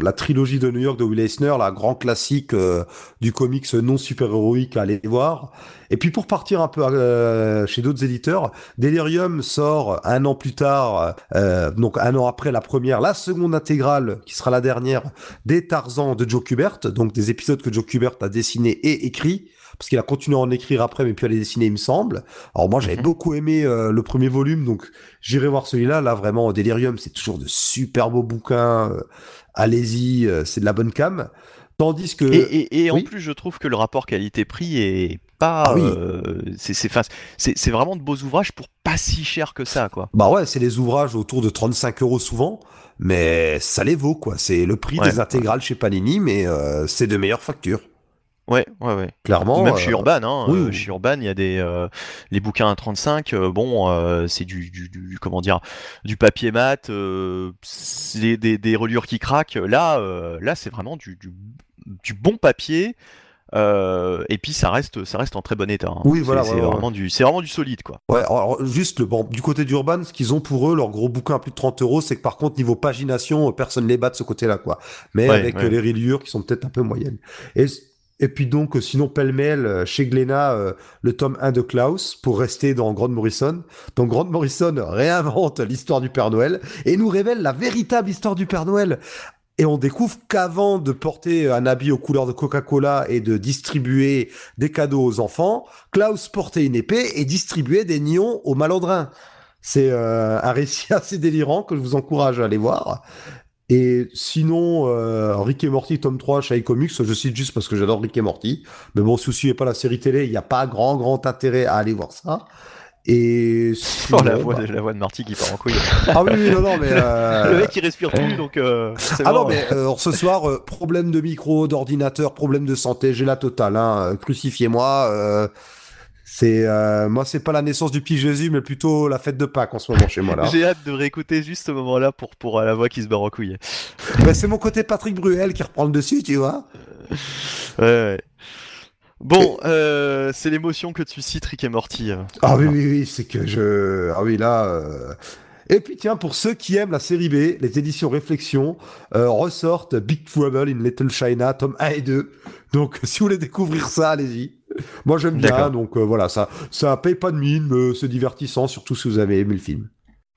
la trilogie de New York de Will Eisner, la grand classique du comics non super-héroïque à aller voir. Et puis pour partir un peu euh, chez d'autres éditeurs, Delirium sort un an plus tard, euh, donc un an après la première, la seconde intégrale, qui sera la dernière, des Tarzans de Joe Kubert, donc des épisodes que Joe Kubert a dessinés et écrits, parce qu'il a continué à en écrire après, mais puis à les dessiner, il me semble. Alors moi, j'avais Mhm. beaucoup aimé euh, le premier volume, donc j'irai voir celui-là. Là, vraiment, Delirium, c'est toujours de super beaux bouquins. euh, Allez-y, euh, c'est de la bonne cam. Tandis que... Et, et- et en plus, je trouve que le rapport qualité-prix est pas. Ah oui. euh, c'est vraiment de beaux ouvrages pour pas si cher que ça, quoi. Bah ouais, c'est des ouvrages autour de 35 euros souvent, mais ça les vaut, quoi. C'est le prix Ouais. des intégrales chez Panini, mais euh, c'est de meilleure facture. Ouais, ouais, ouais. Clairement. Même euh, chez Urban, hein. oui, euh, oui. chez Urban, il y a des euh, les bouquins à 35. euh, bon, euh, c'est du, du, du- comment dire, du papier mat, euh, c'est des, des, des reliures qui craquent. Là, euh, là, c'est vraiment du, du, du bon papier. Euh, et puis ça reste, ça reste en très bon état. hein. Oui, C'est- voilà, c'est ouais, ouais. vraiment du, c'est vraiment du solide, quoi. Ouais, alors juste le bon, du côté d'Urban, ce qu'ils ont pour eux, leur gros bouquin à plus de 30 euros, c'est que par contre, niveau pagination, euh, personne ne les bat de ce côté-là, quoi. Mais avec euh, les reliures qui sont peut-être un peu moyennes. Et, et puis donc, sinon, pêle-mêle, chez Glénat, euh, le tome 1 de Klaus, pour rester dans Grant Morrison. Donc Grant Morrison réinvente l'histoire du Père Noël et nous révèle la véritable histoire du Père Noël. Et on découvre qu'avant de porter un habit aux couleurs de Coca-Cola et de distribuer des cadeaux aux enfants, Klaus portait une épée et distribuait des nions aux malandrins. C'est euh, un récit assez délirant que je vous encourage à aller voir. Et sinon, euh, Rick et Morty, tome 3 chez iComics, je cite juste parce que j'adore Rick et Morty. Mais bon, si vous suivez pas la série télé, il n'y a pas grand, grand intérêt à aller voir ça. Et Oh, la sinon, voix, bah- de, la voix de Marty qui part en couille. Ah oui, oui, non, non, mais... euh, Le mec il respire plus donc euh, Ah non, mort. mais euh, ce soir, euh, problème de micro, d'ordinateur, problème de santé, j'ai la totale. Hein, Crucifiez-moi. c'est euh, moi, c'est pas la naissance du petit Jésus, mais plutôt la fête de Pâques en ce moment chez moi là. J'ai hâte de réécouter juste ce moment-là pour, pour la voix qui se barre en couille. C'est mon côté Patrick Bruel qui reprend le dessus, tu vois. Ouais, ouais. Bon, euh, c'est l'émotion que tu cites, Rick et Morty. euh. Ah oui, oui, oui, c'est que je. Ah oui, là. euh, Et puis tiens, pour ceux qui aiment la série B, les éditions Réflexion euh, ressortent Big Trouble in Little China, tome 1 et 2. Donc si vous voulez découvrir ça, allez-y. Moi j'aime bien, donc voilà, ça, ça paye pas de mine, mais c'est divertissant, surtout si vous avez aimé le film.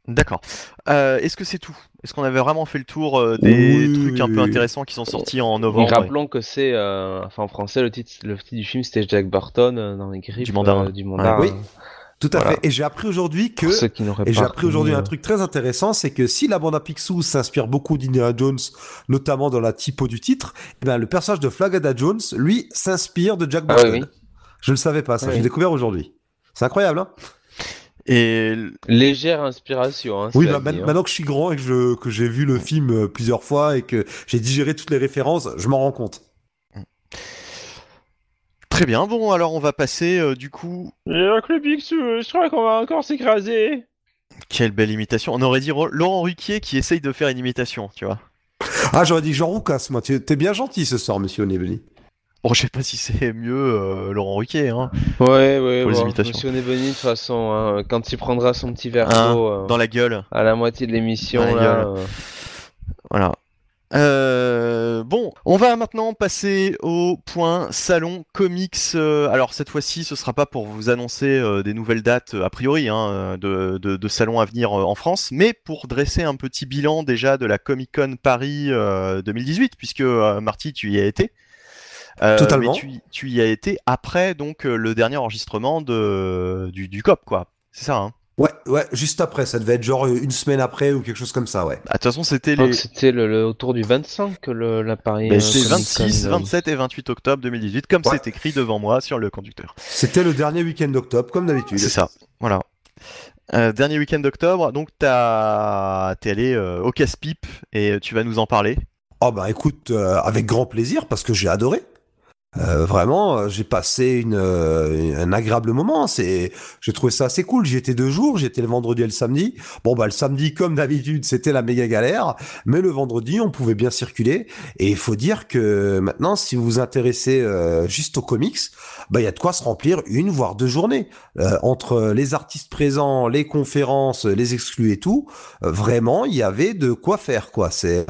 D'accord. Euh, Est-ce que c'est tout? Est-ce qu'on avait vraiment fait le tour euh, des Oui, trucs un oui, peu oui. intéressants qui sont sortis en Et novembre rappelons que c'est, euh, enfin en français, le titre, le titre du film c'était Jack Burton euh, dans les griffes Du mandarin. euh, du mandarin. Oui, Tout à Voilà. fait. Et j'ai appris aujourd'hui que qui Et j'ai appris aujourd'hui un truc très intéressant, c'est que si la bande à Picsou s'inspire beaucoup d'Indiana Jones, notamment dans la typo du titre, eh ben, le personnage de Flagada Jones, lui, s'inspire de Jack Ah Burton. oui, oui. Je ne le savais pas, ça, Oui. j'ai découvert aujourd'hui. C'est incroyable, hein? Et Légère inspiration. Hein, Oui, bah, hein. maintenant que je suis grand et que je que j'ai vu le film euh, plusieurs fois et que j'ai digéré toutes les références, je m'en rends compte. très bien. Bon, alors on va passer euh, du coup. Avec le Picsou, je crois qu'on va encore s'écraser. Quelle belle imitation. On aurait dit Ro- Laurent Ruquier qui essaye de faire une imitation, tu vois. Ah, j'aurais dit Jean Roucas, moi. Tu- T'es bien gentil ce soir, monsieur Onebeli. Bon, je sais pas si c'est mieux euh, Laurent Ruquier, hein. Ouais, ouais, Pour les bon, imitations. Monsieur Neboni, de toute façon, hein, quand il prendra son petit verre Hein, d'eau euh, Dans la gueule. à la moitié de l'émission, là, euh, Voilà. Euh, bon, on va maintenant passer au point salon comics. Alors cette fois-ci, ce sera pas pour vous annoncer euh, des nouvelles dates a priori hein, de, de, de salons à venir euh, en France, mais pour dresser un petit bilan déjà de la Comic Con Paris euh, 2018, puisque Marty, tu y as été. Euh, Totalement. mais tu, y- tu y as été après donc euh, le dernier enregistrement de, du, du COP, quoi. C'est ça, hein Ouais, ouais, juste après. Ça devait être genre une semaine après ou quelque chose comme ça, ouais. Ah, De toute façon, c'était les... le, le- autour du 25 que le, la Paris. Ben, euh, c'est Comic 26, Con, euh, 27 et 28 octobre 2018, comme Ouais. c'est écrit devant moi sur le conducteur. C'était le dernier week-end d'octobre, comme d'habitude. C'est ça, voilà. Euh, dernier week-end d'octobre, donc t'as- t'es allé euh, au casse-pipe et tu vas nous en parler. Oh bah écoute, euh, avec grand plaisir parce que j'ai adoré. Euh, vraiment, euh, j'ai passé une, euh, un agréable moment. C'est, j'ai trouvé ça assez cool. J'y étais deux jours. J'étais le vendredi et le samedi. Bon bah le samedi, comme d'habitude, c'était la méga galère. Mais le vendredi, on pouvait bien circuler. Et il faut dire que maintenant, si vous vous intéressez euh, juste aux comics, bah il y a de quoi se remplir une voire deux journées Euh, entre les artistes présents, les conférences, les exclus et tout. vraiment, il y avait de quoi faire quoi. C'est,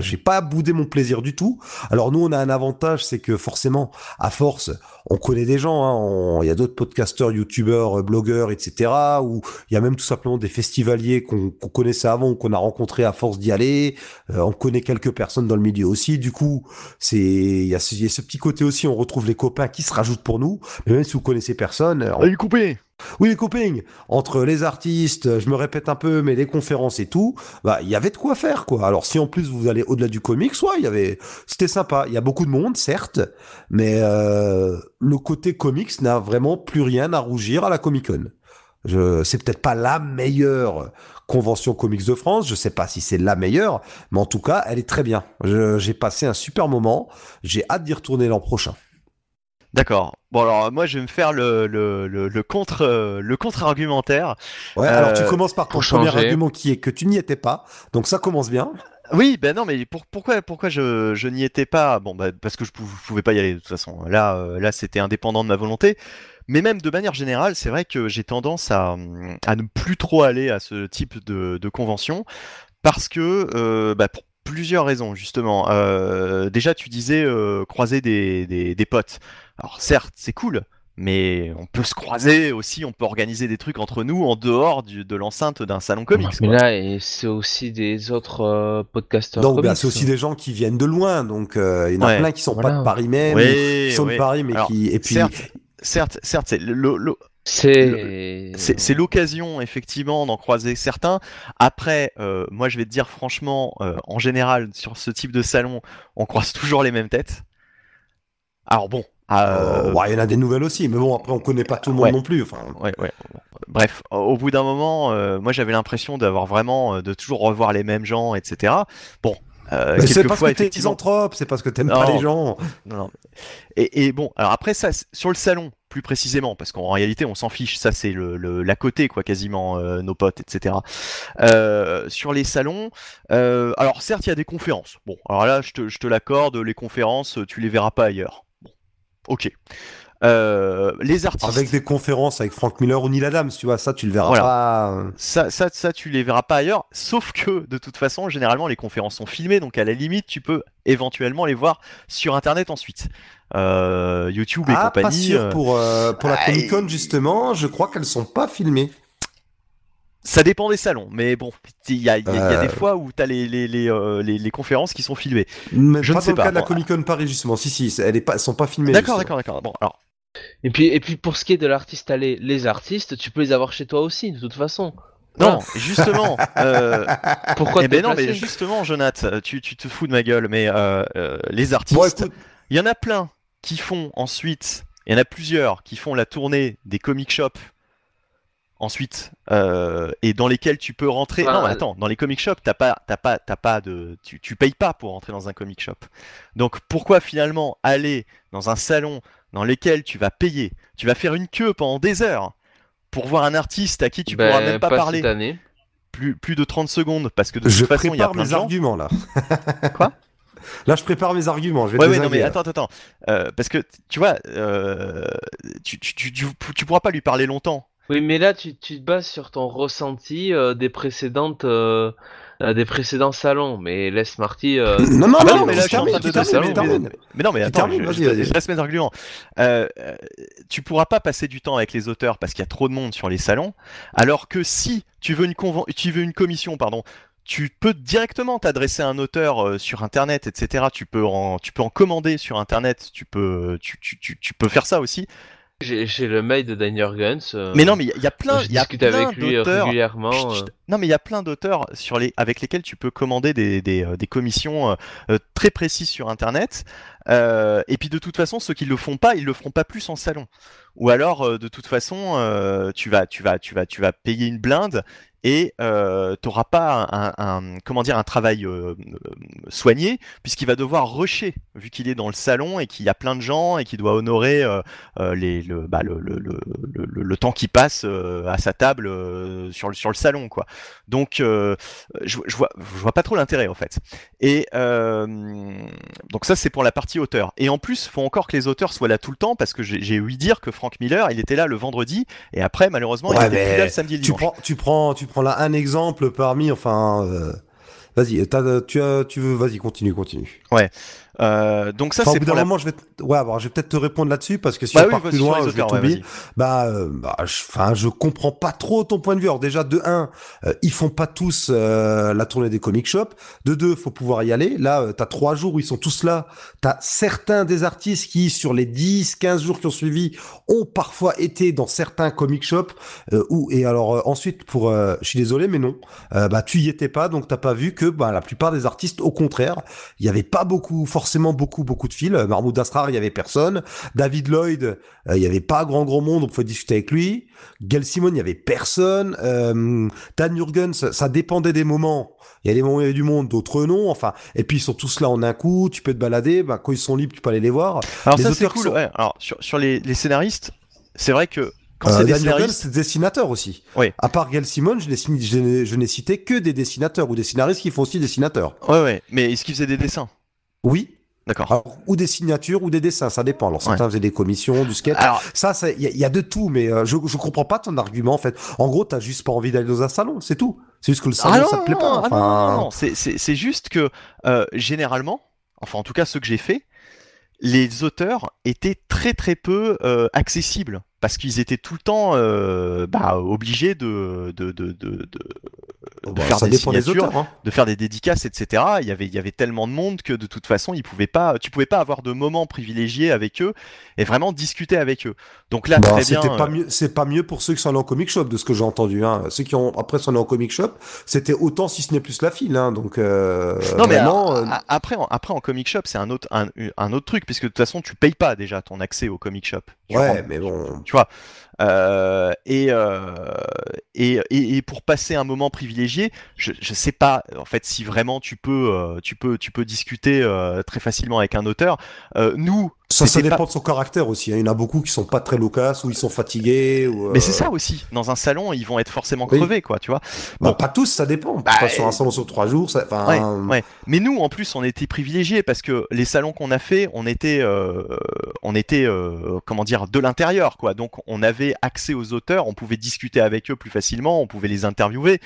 j'ai pas boudé mon plaisir du tout. Alors nous, on a un avantage, c'est que forcément à force, on connaît des gens. hein, on- Il y a d'autres podcasteurs, youtubeurs, euh, blogueurs, etc. Ou il y a même tout simplement des festivaliers qu'on connaissait avant ou qu'on a rencontrés à force d'y aller. Euh, on connaît quelques personnes dans le milieu aussi. Du coup, c'est il y, a ce- petit côté aussi. On retrouve les copains qui se rajoutent pour nous. Mais même si vous connaissez personne, euh, Allez, coupé oui, les copains, entre les artistes, je me répète un peu, mais les conférences et tout, bah, il y avait de quoi faire, quoi. Alors, si en plus vous allez au-delà du comics, ouais, il y avait, c'était sympa. Il y a beaucoup de monde, certes, mais euh, le côté comics n'a vraiment plus rien à rougir à la Comic Con. Je, c'est peut-être pas la meilleure convention comics de France. Je sais pas si c'est la meilleure, mais en tout cas, elle est très bien. J'ai passé un super moment. J'ai hâte d'y retourner l'an prochain. D'accord. Bon alors moi je vais me faire le, le, le, le contre euh, le contre-argumentaire. Ouais, Euh, alors tu commences par ton premier changer. argument qui est que tu n'y étais pas. Donc ça commence bien. Oui, ben non, mais pour, pourquoi, pourquoi je, je n'y étais pas? Bon, bah, parce que je pou- pouvais pas y aller de toute façon. Là, euh, là, c'était indépendant de ma volonté. Mais même de manière générale, c'est vrai que j'ai tendance à, à ne plus trop aller à ce type de, de convention parce que, euh, bah, pour plusieurs raisons justement. Euh, déjà, tu disais euh, croiser des, des, des potes. Alors certes, c'est cool. Mais on peut se croiser aussi, on peut organiser des trucs entre nous en dehors du- de l'enceinte d'un salon comics. Mais quoi. là, et c'est aussi des autres euh, podcasteurs. Donc, bah, c'est aussi des gens qui viennent de loin. Donc, euh, il y en a Ouais, plein qui sont pas de Paris même, Oui, qui sont de. Paris, mais Alors, qui. Et puis, certes, certes, certes, c'est le- le- C'est. c'est c'est l'occasion effectivement d'en croiser certains. Après, euh, moi je vais te dire franchement, euh, en général sur ce type de salon, on croise toujours les mêmes têtes. Alors bon, euh, euh, ouais, il y en a des nouvelles aussi. Mais bon, après, on connaît pas tout le monde Ouais. non plus. Enfin, ouais, ouais. Bref, au- bout d'un moment, euh, moi j'avais l'impression d'avoir vraiment euh, de toujours revoir les mêmes gens, etc. Bon. Euh, c'est parce que t'es misanthrope, c'est parce que t'aimes pas les gens. Non, non. Et, et bon, alors après ça, sur le salon, plus précisément, parce qu'en réalité on s'en fiche, ça c'est le, le- l'à côté, quoi, quasiment, euh, nos potes, etc. Euh, sur les salons, euh, alors certes il y a des conférences. Bon, alors là je te, je te l'accorde, les conférences, tu les verras pas ailleurs. Ok. Euh, les artistes. Avec des conférences avec Frank Miller ou Neil Adams, tu vois, ça, tu le verras Voilà. pas. Ça, ça, ça, tu les verras pas ailleurs. Sauf que, de toute façon, généralement, les conférences sont filmées, donc à la limite, tu peux éventuellement les voir sur Internet ensuite. Euh, YouTube et Ah, compagnie. pas sûr euh, pour, euh, pour la ah, Comic Con, justement. Je crois qu'elles sont pas filmées. Ça dépend des salons, mais bon, il y a, y y a Euh. des fois où tu as les, les, les, euh, les- les conférences qui sont filmées. Mais Je pas ne sais dans le pas, cas de la. Comic Con Paris, justement. Si, si, elles, elles sont pas filmées. D'accord, d'accord, d'accord. Bon, alors, Et puis, et puis pour ce qui est de l'artiste allé, les artistes, tu peux les avoir chez toi aussi, de toute façon. non, justement, euh, Pourquoi eh ben non, mais justement, Jonath, tu, tu te fous de ma gueule, mais euh, euh, les artistes, Bon, il y en a plein qui font ensuite, il y en a plusieurs qui font la tournée des comic shops ensuite, euh, et dans lesquels tu peux rentrer. Enfin, non, mais attends, dans les comic shops, t'as pas, t'as pas, t'as pas de, tu, tu payes pas pour rentrer dans un comic shop. Donc pourquoi finalement aller dans un salon dans lequel tu vas payer, tu vas faire une queue pendant des heures pour voir un artiste à qui tu Ben, pourras même pas, parler cette année. plus, plus de 30 secondes parce que de je toute façon il y a prépare plein de mes gens. arguments, là. Quoi? Là, je prépare mes arguments. Je vais Ouais, te ouais, les non, mais attends, attends, attends. Euh, parce que, tu vois, euh, tu, tu, tu, tu, tu pourras pas lui parler longtemps. Oui, mais là, tu, tu te bases sur ton ressenti euh, des précédentes, euh, euh, des précédents salons. Mais laisse Marty. euh, Non, non, Ah non, non, mais là, tu je suis en train de-. Mais non, mais attends, je, laisse mes arguments. Tu pourras pas passer du temps avec les auteurs parce qu'il y a trop de monde sur les salons. Alors que si tu veux une, conven- tu veux une commission, pardon, tu peux directement t'adresser à un auteur euh, sur internet, etc. Tu peux en, tu peux en commander sur internet. Tu peux, tu, tu, tu, tu peux faire ça aussi. J'ai le mail de Dan Jurgens. euh, Mais non, mais il y a- plein, il y a plein avec lui euh, régulièrement. Chut, euh. chut. Non, mais il y a plein d'auteurs sur les avec lesquels tu peux commander des, des, des commissions euh, très précises sur Internet. Euh, et puis de toute façon, ceux qui le font pas, ils le feront pas plus en salon. Ou alors, de toute façon, tu vas, tu vas, tu vas, tu vas payer une blinde et euh, t'auras pas un, un- comment dire un travail euh, euh, soigné puisqu'il va devoir rusher vu qu'il est dans le salon et qu'il y a plein de gens et qu'il doit honorer euh, les, le, bah, le, le, le, le- le temps qui passe à sa table sur, le, sur le salon quoi. Donc je, je vois je vois pas trop l'intérêt en fait. Et donc ça c'est pour la partie auteur. Et en plus faut encore que les auteurs soient là tout le temps parce que j'ai ouï dire que Frank Miller il était là le vendredi et après malheureusement il était plus là le samedi et le Tu dimanche. prends, tu prends, tu prends là un exemple parmi, enfin, euh, vas-y, tu tu veux, vas-y, continue, continue. Euh, donc ça Enfin, au c'est bout d'un la... moment, je vais, te- ouais, alors, je vais peut-être te répondre là-dessus parce que si Bah on oui, part vas-y, plus loin, je vais ouais. Bah, euh, bah, je- enfin, je comprends pas trop ton point de vue. Alors déjà, de un, euh, ils font pas tous euh, la tournée des comic shops. De deux, faut pouvoir y aller. Là, t'as trois jours où ils sont tous là. T'as certains des artistes qui, sur les 10, 15 jours qui ont suivi, ont parfois été dans certains comic shops. Où, et alors ensuite, pour, je suis désolé, mais non, bah tu y étais pas, donc t'as pas vu que bah, la plupart des artistes, au contraire, il y avait pas beaucoup, forcément beaucoup, beaucoup de fils. Mahmoud Asrar, il y avait personne. David Lloyd, euh, il y avait pas grand grand monde, on pouvait discuter avec lui. Gail Simon, il y avait personne. Euh, Dan Jurgens, ça, dépendait des moments. Il y a des moments où il y avait du monde, d'autres non. Enfin, et puis ils sont tous là en un coup. Tu peux te balader. Bah, quand ils sont libres, tu peux aller les voir. Alors les ça c'est cool. sont- Ouais. Alors sur, sur les, les scénaristes, c'est vrai que quand Euh, c'est des scénaristes, c'est dessinateur aussi. Oui. À part Gail Simon, je n'ai signé- je n'ai je n'ai cité que des dessinateurs ou des scénaristes qui font aussi des dessinateurs. ouais ouais, mais est-ce qu'ils faisaient des dessins? Oui. D'accord. Ou des signatures ou des dessins, ça dépend. Alors certains faisaient des commissions, du sketch. Alors Ça, il y, a- il y a de tout, mais euh, je, je comprends pas ton argument en fait. En gros, t'as juste pas envie d'aller dans un salon, c'est tout. C'est juste que le salon, ah non, ça te plaît non, pas. ah non, non, c'est juste que euh, généralement, enfin en tout cas ceux que j'ai fait, les auteurs étaient très très peu euh, accessibles parce qu'ils étaient tout le temps euh, bah, obligés de, de, de, de, de- de bah, faire des signatures, auteurs. Hein. de faire des dédicaces, etc. Il y avait, il y avait tellement de monde que de toute façon, ils pouvaient pas, tu pouvais pas avoir de moments privilégiés avec eux et vraiment discuter avec eux. Donc là, très bien. pas euh, mieux, c'est pas mieux pour ceux qui sont allés en comic shop, de ce que j'ai entendu. Hein. Ceux qui ont après sont allés en comic shop, c'était autant si ce n'est plus la file. Hein. Donc euh, Non mais euh, après, en- après en comic shop, c'est un autre, un, un autre truc puisque de toute façon, tu payes pas déjà ton accès au comic shop. Ouais, mais bon. Euh, et, euh, et, pour passer un moment privilégié, je, je sais pas en fait si vraiment tu peux, euh, tu peux, discuter très facilement avec un auteur. Nous, Ça, ça dépend pas- de son caractère aussi. hein. Il y en a beaucoup qui sont pas très loquaces ou ils sont fatigués. Ou, Mais c'est euh, ça aussi. Dans un salon, ils vont être forcément Oui. crevés, quoi, tu vois. Bon, Bon. pas tous, ça dépend. Bah, pas sur euh, un salon sur trois jours. Ça, enfin, Ouais, ouais. Mais nous, en plus, on était privilégiés parce que les salons qu'on a fait, on était, euh, on était, euh, comment dire, de l'intérieur, quoi. Donc, on avait accès aux auteurs, on pouvait discuter avec eux plus facilement, on pouvait les interviewer.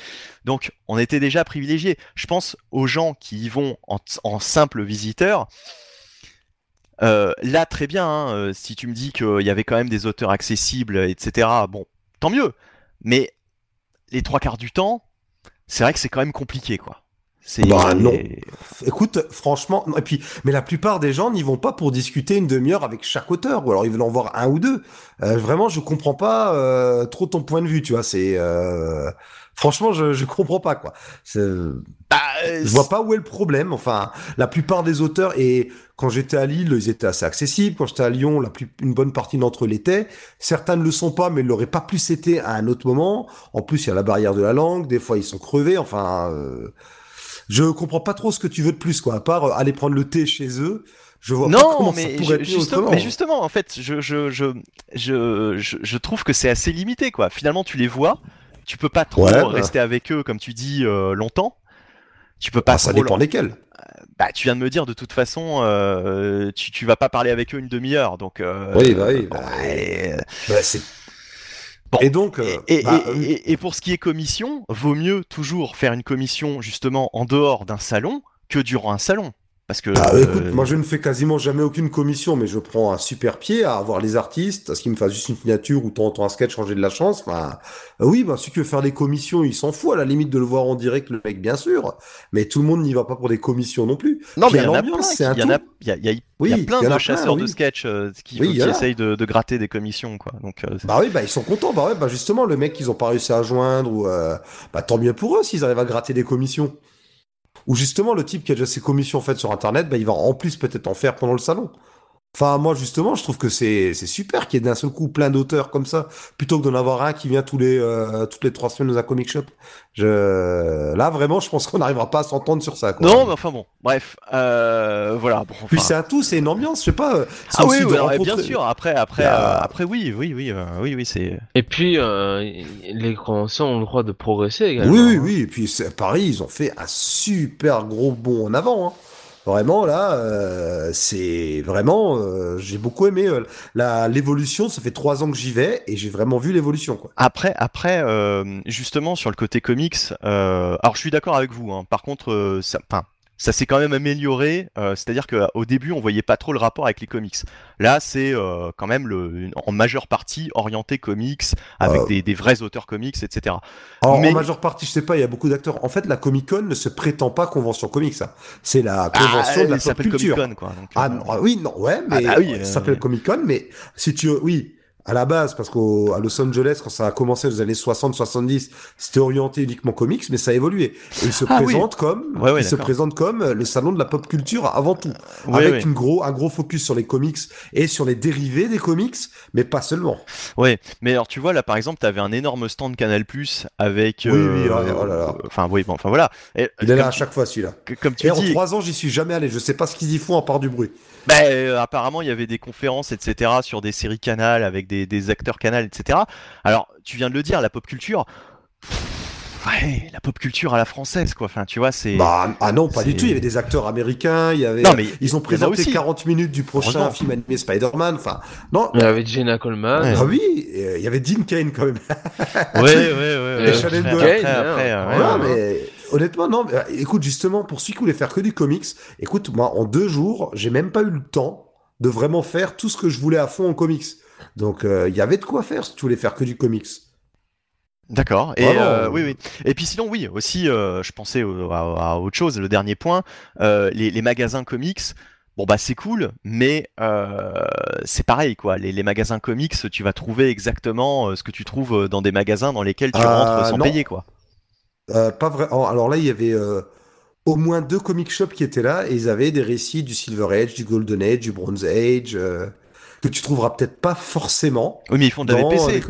Donc, on était déjà privilégiés. Je pense aux gens qui y vont en, en simple visiteur. Euh, là, très bien. hein, euh, si tu me dis qu'il y avait quand même des auteurs accessibles, etc. Bon, tant mieux. Mais les trois quarts du temps, c'est vrai que c'est quand même compliqué, quoi. C'est Bah, non. Écoute, franchement, et puis, mais la plupart des gens n'y vont pas pour discuter une demi-heure avec chaque auteur, ou alors ils veulent en voir un ou deux. Euh, vraiment, je comprends pas euh, trop ton point de vue, tu vois. C'est euh, franchement, je je comprends pas quoi. Bah, euh, Je vois pas où est le problème. Enfin, la plupart des auteurs et quand j'étais à Lille, ils étaient assez accessibles. Quand j'étais à Lyon, la plus, une bonne partie d'entre eux l'étaient. Certains ne le sont pas, mais ils l'auraient pas plus été à un autre moment. En plus, il y a la barrière de la langue. Des fois, ils sont crevés. Enfin, euh, je comprends pas trop ce que tu veux de plus, quoi. À part euh, aller prendre le thé chez eux. Je vois pas non, ça mais, pourrait ju- être justement, mais justement, en fait, je, je, je, je, je, je trouve que c'est assez limité, quoi. Finalement, tu les vois, tu peux pas trop Ouais, bah. rester avec eux, comme tu dis, euh, longtemps. Tu peux pas Ah, ça dépend lesquels. Bah, tu viens de me dire, de toute façon, euh, tu, tu vas pas parler avec eux une demi-heure, donc. euh, Oui, bah oui, bah, ouais. Bah, c'est- Bon. Et donc, euh, Et, bah, et pour ce qui est commission, vaut mieux toujours faire une commission justement en dehors d'un salon que durant un salon. Parce que. Ah, euh, écoute, moi je ne fais quasiment jamais aucune commission, mais je prends un super pied à avoir les artistes, à ce qu'ils me fassent juste une signature ou temps un sketch changer de la chance. Enfin, euh, oui, bah, celui qui veut faire des commissions, il s'en fout à la limite de le voir en direct, le mec, bien sûr. Mais tout le monde n'y va pas pour des commissions non plus. Non, Puis mais il y en a l'ambiance, plein. c'est un Il y en a, tout. il y a, il y a- il y Oui, a plein y de chasseurs plein, de sketch euh, qui, Oui, essayent de, de gratter des commissions, quoi. Donc, euh, Bah oui, bah ils sont contents. Bah ouais, bah justement, le mec qu'ils ont pas réussi à joindre, ou euh, bah tant mieux pour eux s'ils arrivent à gratter des commissions. Ou justement, le type qui a déjà ses commissions faites sur Internet, bah il va en plus peut-être en faire pendant le salon. Enfin, moi, justement, je trouve que c'est c'est super qu'il y ait d'un seul coup plein d'auteurs comme ça, plutôt que d'en avoir un qui vient tous les euh, toutes les trois semaines dans un comic shop. Je là, vraiment, je pense qu'on n'arrivera pas à s'entendre sur ça. Quoi. Non, mais enfin bon, bref, euh, voilà. Bon, Puis c'est un tout, c'est une ambiance, je sais pas. euh, c'est Ah oui, oui, alors, bien rencontrer- sûr. Après, après, euh, après, oui, oui, oui, euh, oui, oui, c'est. Et puis, euh, les conventions ont le droit de progresser également. Oui, oui, hein. oui. Et puis c'est- Paris, ils ont fait un super gros bond en avant. Hein. Vraiment, là, euh, c'est vraiment. euh, j'ai beaucoup aimé euh, l'évolution. Ça fait trois ans que j'y vais et j'ai vraiment vu l'évolution. Après, après, justement sur le côté comics, alors je suis d'accord avec vous. hein. Par contre, ça, ça s'est quand même amélioré. euh, C'est-à-dire qu'au début, on voyait pas trop le rapport avec les comics. Là, c'est euh, quand même le, une- en majeure partie orienté comics, avec Euh. des, des vrais auteurs comics, etc. Alors, Mais- En majeure partie, je sais pas, il y a beaucoup d'acteurs. En fait, la Comic Con ne se prétend pas convention comics. ça. C'est la convention de la Ah, pop culture. Comic Con, quoi. donc, Ah euh, non, ah oui, non, ouais, mais Ah bah oui, ça euh, s'appelle Comic Con, mais si tu, oui, à la base, parce qu'à Los Angeles, quand ça a commencé aux années 60-70, c'était orienté uniquement comics, mais ça a évolué. Et il se Ah oui. présente comme, Ouais, ouais, il se présente comme le salon de la pop culture avant tout, ouais, avec. Une gros, un gros focus sur les comics et sur les dérivés des comics, mais pas seulement. Ouais, mais alors tu vois là par exemple, t'avais un énorme stand Canal Plus avec. Oui, oui, ouais, oh là là. Enfin oui, bon, enfin voilà. Et, Il est là à chaque fois, celui-là. tu- Comme tu Et en dis, trois ans, j'y suis jamais allé. Je sais pas ce qu'ils y font à part du bruit. Bah, euh, apparemment, il y avait des conférences, etc., sur des séries Canal avec des, des acteurs Canal, etc. Alors, tu viens de le dire, la pop culture. Ouais, la pop culture à la française, quoi. Enfin, tu vois, c'est. Bah, ah non, pas du tout. Il y avait des acteurs américains, il y avait. Non, mais Ils ont présenté aussi. 40 minutes du prochain film animé Spider-Man. Enfin, non. Il y avait Jenna Coleman. Ouais. Ah oui, euh, il y avait Dean Kane quand même. Ouais, ouais, ouais. ouais. Et Après, Doherty, après, hein. après, ouais, non, ouais. mais honnêtement, non. mais, euh, écoute, justement, pour celui qui voulait faire que du comics, écoute, moi, en deux jours, j'ai même pas eu le temps de vraiment faire tout ce que je voulais à fond en comics. Donc, euh, il y avait de quoi faire si tu voulais faire que du comics. D'accord. Et euh, euh, oui, oui. Et puis sinon, oui, aussi, euh, je pensais au- à, à autre chose. Le dernier point, euh, les, les magasins comics. Bon bah c'est cool, mais euh, c'est pareil quoi. Les, les magasins comics, tu vas trouver exactement euh, ce que tu trouves dans des magasins dans lesquels tu Euh, rentres sans non. payer quoi. Euh, pas vrai. Alors là, il y avait euh, au moins deux comic shops qui étaient là et ils avaient des récits du Silver Age, du Golden Age, du Bronze Age, euh, que tu trouveras peut-être pas forcément Oui, mais ils font de la VPC.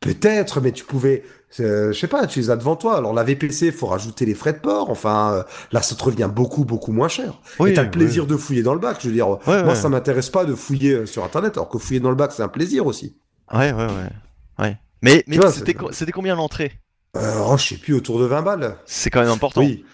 Peut-être, mais tu pouvais, euh, je sais pas, tu les as devant toi. Alors la VPC, faut rajouter les frais de port. Enfin, euh, là, ça te revient beaucoup, beaucoup moins cher. Oui, et t'as le oui. plaisir de fouiller dans le bac. Je veux dire, Ouais, moi, ouais. ça m'intéresse pas de fouiller euh, sur Internet, alors que fouiller dans le bac, c'est un plaisir aussi. Ouais, ouais, ouais. ouais. Mais, mais c'était co- combien l'entrée? Euh, oh, je sais plus, autour de 20 balles. C'est quand même important. Oui.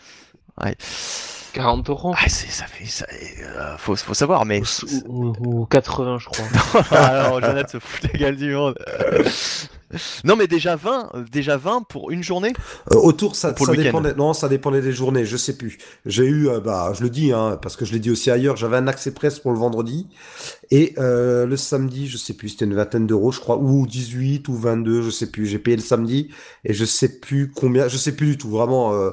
40 euros. Ah, c'est- ça fait. Ça, euh, faut, faut savoir, mais. Ou, ou- ou 80, je crois. Alors, Jonathan se fout la gueule du monde. non, mais déjà 20, euh, déjà 20 pour une journée Euh, autour, ça, Pour dépendait. Non, ça dépendait des journées. Je sais plus. J'ai eu, euh, bah, je le dis, hein, parce que je l'ai dit aussi ailleurs. J'avais un accès presse pour le vendredi et euh, le samedi, je sais plus, c'était une vingtaine d'euros, je crois, ou 18 ou 22, je sais plus. J'ai payé le samedi et je sais plus combien. Je sais plus du tout. Vraiment, euh,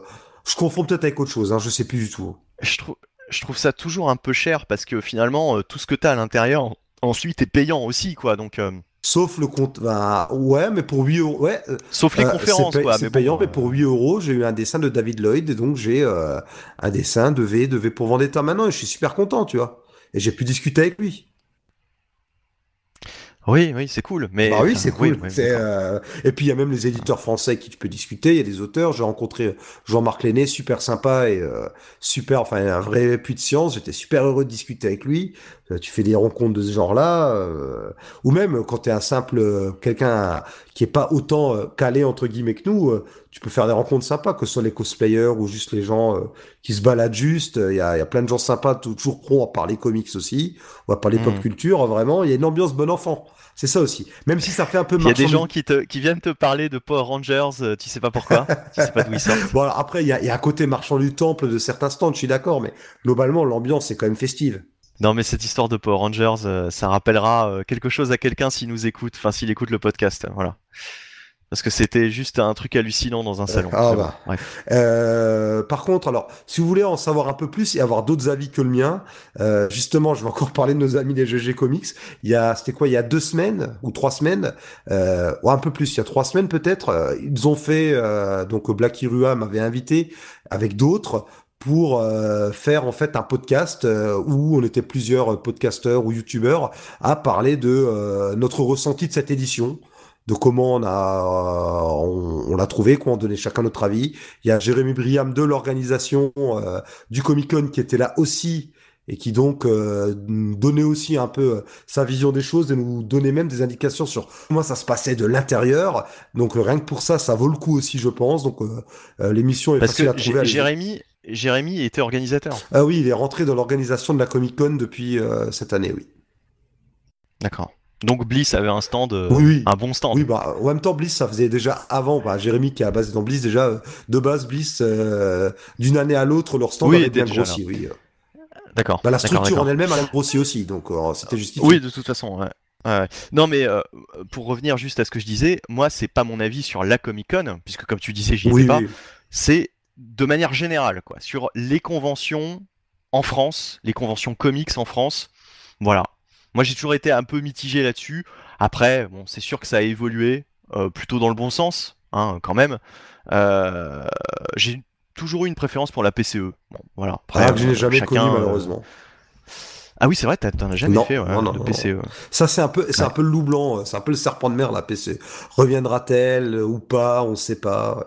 je confonds peut-être avec autre chose. Hein, je sais plus du tout. je trouve, je trouve ça toujours un peu cher parce que finalement, euh, tout ce que t'as à l'intérieur, ensuite, est payant aussi, quoi. Donc, euh, Sauf le compte. Ben, ouais, mais pour 8 euros. Ouais. euh, sauf les Euh, conférences, quoi. C'est bon, payant, mais pour 8 euros, j'ai eu un dessin de David Lloyd, et donc j'ai euh, un dessin de V, de V pour Vendetta maintenant, et je suis super content, tu vois. Et j'ai pu discuter avec lui. Oui, oui, c'est cool. Mais, bah oui, c'est cool. oui, euh, Et puis il y a même les éditeurs français avec qui tu peux discuter. Il y a des auteurs. J'ai rencontré Jean-Marc Lenné, super sympa et euh, super, enfin un vrai puits de science. J'étais super heureux de discuter avec lui. Euh, Tu fais des rencontres de ce genre-là, euh, ou même quand tu es un simple euh, quelqu'un qui est pas autant calé entre guillemets que nous, tu peux faire des rencontres sympas, que ce soit les cosplayers ou juste les gens euh, qui se baladent juste. Il y a, il y a plein de gens sympas, toujours pronts à parler comics aussi, ou à parler pop Mm. culture. Vraiment, il y a une ambiance bon enfant. C'est ça aussi. Même si ça fait un peu Il y a des gens qui, te, qui viennent te parler de Power Rangers, euh, tu sais pas pourquoi, tu sais pas d'où ils sortent. Bon, alors après, il y a, il y a un côté marchand du temple de certains stands, je suis d'accord, mais globalement, l'ambiance est quand même festive. Non, mais cette histoire de Power Rangers, euh, ça rappellera euh, quelque chose à quelqu'un s'il nous écoute, enfin s'il écoute le podcast, voilà. Parce que c'était juste un truc hallucinant dans un salon. ah bon, bah. bref. Euh, par contre, alors, si vous voulez en savoir un peu plus et avoir d'autres avis que le mien, euh, justement, je vais encore parler de nos amis des GG Comics. Il y a, c'était quoi, il y a deux semaines ou trois semaines, euh, ou un peu plus, il y a trois semaines peut-être, euh, ils ont fait, euh, donc Black Irua m'avait invité avec d'autres pour euh, faire en fait un podcast euh, où on était plusieurs podcasteurs ou youtubeurs à parler de euh, notre ressenti de cette édition, de comment on a on, on l'a trouvé, quoi, on donnait chacun notre avis. Il y a Jérémy Briam de l'organisation du Comic Con qui était là aussi et qui donc euh, nous donnait aussi un peu euh, sa vision des choses et nous donnait même des indications sur comment ça se passait de l'intérieur. Donc euh, rien que pour ça, ça vaut le coup aussi, je pense. Donc l'émission est Parce facile que à trouver. Jé- Jérémy, Jérémy était organisateur. Ah oui, il est rentré dans l'organisation de la Comic Con depuis euh, cette année, oui. D'accord. Donc Bliss avait un stand, euh, Oui, oui. un bon stand. Oui, bah, en même temps, Bliss, ça faisait déjà avant, bah, Jérémy qui est à base dans Bliss, déjà, euh, de base, Bliss, euh, d'une année à l'autre, leur stand Oui, avait bien grossi, oui. D'accord. Bah, la structure en elle-même, elle a grossi aussi, donc euh, c'était justifié. Oui, de toute façon. ouais. Non, mais euh, pour revenir juste à ce que je disais, moi, c'est pas mon avis sur la Comic Con, puisque comme tu disais, j'y étais oui, pas. oui. C'est de manière générale, quoi, sur les conventions en France, les conventions comics en France. Voilà. Moi, j'ai toujours été un peu mitigé là-dessus. Après, bon, c'est sûr que ça a évolué euh, plutôt dans le bon sens, hein, quand même. Euh, j'ai toujours eu une préférence pour la PCE. Bon, voilà. Après, Ah, que je n'ai jamais chacun, connu, euh, malheureusement. Ah oui, c'est vrai, t'en as jamais Non, fait, ouais, non, non, le non. PCE. Ça, c'est un peu, c'est un peu le loup blanc, c'est un peu le serpent de mer, la PC. Reviendra-t-elle ou pas, on sait pas. ouais.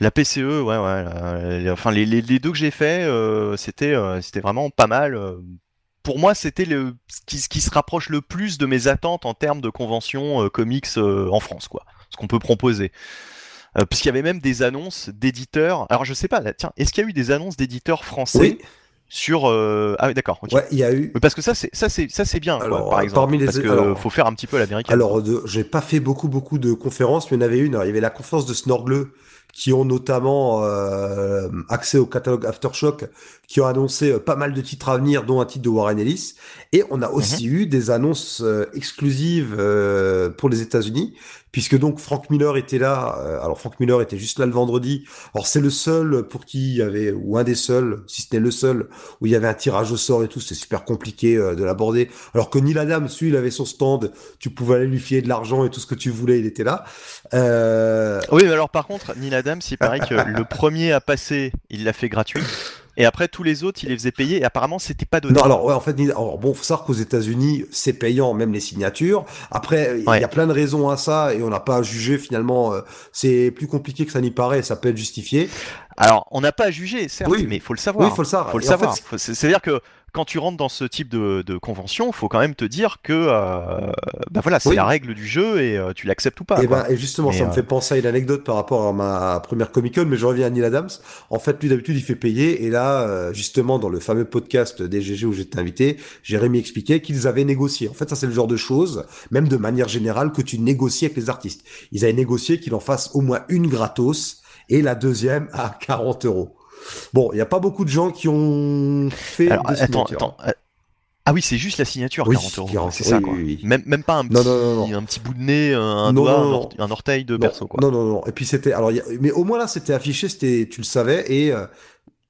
La PCE, ouais, ouais. enfin, les, les- les deux que j'ai fait, euh, c'était, euh, c'était vraiment pas mal. euh. Pour moi, c'était le ce qui, ce qui se rapproche le plus de mes attentes en termes de convention euh, comics euh, en France, quoi. Ce qu'on peut proposer. Euh, Puisqu'il y avait même des annonces d'éditeurs. Alors, je sais pas, là, tiens, est-ce qu'il y a eu des annonces d'éditeurs français Oui, sur euh, Ah oui, d'accord. ouais, il y a eu. Parce que ça, c'est ça, c'est ça, c'est bien, quoi, Alors, par exemple. parmi les- Parce que alors- faut faire un petit peu l'américain. Alors, de, j'ai pas fait beaucoup, beaucoup de conférences, mais il y en avait une. Alors, il y avait la conférence de Snorgle, qui ont notamment euh, accès au catalogue Aftershock, qui ont annoncé euh, pas mal de titres à venir, dont un titre de Warren Ellis. Et on a aussi eu des annonces euh, exclusives euh, pour les États-Unis, puisque donc Frank Miller était là. euh, alors Frank Miller était juste là le vendredi. Alors c'est le seul pour qui il y avait, ou un des seuls, si ce n'est le seul, où il y avait un tirage au sort et tout. C'était super compliqué de l'aborder. Alors que Neil Adams, lui, il avait son stand. Tu pouvais aller lui filer de l'argent et tout ce que tu voulais, il était là. Euh, Oui, mais alors par contre, Neil Adams, il paraît que le premier à passer, il l'a fait gratuit. Et après, tous les autres, il les faisait payer. Et apparemment, c'était pas donné. Non, alors ouais, en fait, alors bon, faut savoir qu'aux États-Unis, c'est payant, même les signatures. Après, il y a plein de raisons à ça et on n'a pas à juger finalement. euh, c'est plus compliqué que ça n'y paraît, ça peut être justifié. Alors, on n'a pas à juger, certes, Oui. mais il faut le savoir. Oui, il faut le savoir. Faut le Et en savoir. fait, C'est-à-dire que quand tu rentres dans ce type de, de convention, faut quand même te dire que, euh, bah voilà, c'est Oui. la règle du jeu et euh, tu l'acceptes ou pas. Et, quoi. ben, et justement, Mais, ça me euh, fait penser à une anecdote par rapport à ma première Comic Con, mais je reviens à Neil Adams. En fait, lui d'habitude, il fait payer, et là, euh, justement, dans le fameux podcast des GG où j'étais invité, Jérémy expliquait qu'ils avaient négocié. En fait, ça c'est le genre de choses, même de manière générale, que tu négocies avec les artistes. Ils avaient négocié qu'il en fasse au moins une gratos, et la deuxième à 40 euros. Bon, il n'y a pas beaucoup de gens qui ont fait Alors, des attends, attends. euh, Ah oui, c'est juste la signature, Oui, 40 euros. 40, C'est ça, quoi. oui, oui. Même, même pas un petit, non, non, non. un petit bout de nez, un, un Non, doigt, non, un, non. or- un orteil de perso, quoi. Non, non, non. Et puis c'était, alors, il y a- mais au moins là, c'était affiché, c'était, tu le savais, et euh,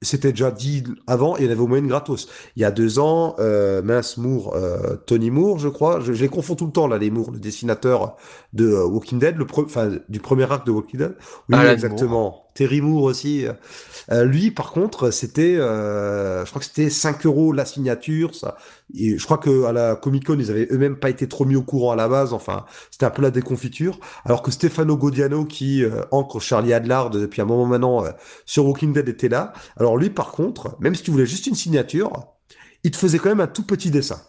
c'était déjà dit avant, il y en avait au moins une gratos. Il y a deux ans, euh, mince Moore, euh, Tony Moore, je crois, je, je les confonds tout le temps là, les Moore, le dessinateur de euh, Walking Dead, le pre- enfin du premier arc de Walking Dead. Oui, Alan exactement. Terry Moore aussi. Euh, lui, par contre, c'était, euh, je crois que c'était 5 euros la signature. Je crois que à la Comic Con, ils avaient eux-mêmes pas été trop mis au courant à la base. Enfin, c'était un peu la déconfiture. Alors que Stefano Godiano, qui euh, ancre Charlie Adlard depuis un moment maintenant euh, sur Walking Dead, était là. Alors lui, par contre, même si tu voulais juste une signature, il te faisait quand même un tout petit dessin.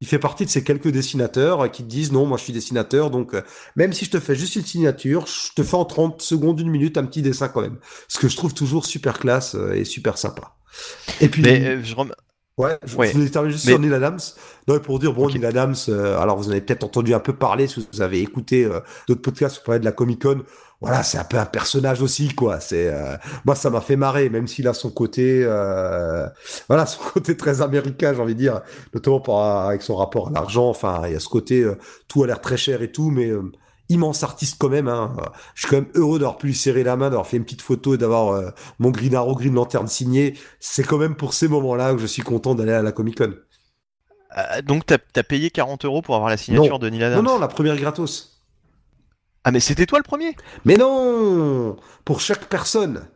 Il fait partie de ces quelques dessinateurs qui te disent non, moi je suis dessinateur, donc euh, même si je te fais juste une signature, je te fais en 30 secondes, une minute, un petit dessin quand même. Ce que je trouve toujours super classe euh, et super sympa. Et puis, Mais euh, je rem- Ouais, je, Ouais. je voulais terminer juste Mais- sur Neil Adams. Non, pour dire, bon, Ok. Neil Adams, alors vous en avez peut-être entendu un peu parler, si vous avez écouté d'autres podcasts pour parler de la Comic Con. Voilà, c'est un peu un personnage aussi, quoi. C'est, euh, moi, ça m'a fait marrer, même s'il a son côté, euh, voilà, son côté très américain, j'ai envie de dire, notamment par, avec son rapport à l'argent. Enfin, il y a ce côté, euh, tout a l'air très cher et tout, mais immense artiste quand même. Hein. Je suis quand même heureux d'avoir pu lui serrer la main, d'avoir fait une petite photo et d'avoir mon Green Arrow Green Lantern signé. C'est quand même pour ces moments-là que je suis content d'aller à la Comic Con. donc t'as as payé 40 euros pour avoir la signature Non. de Neil Adams. Non, non, la première gratos. Ah mais c'était toi le premier? Mais non Pour chaque personne.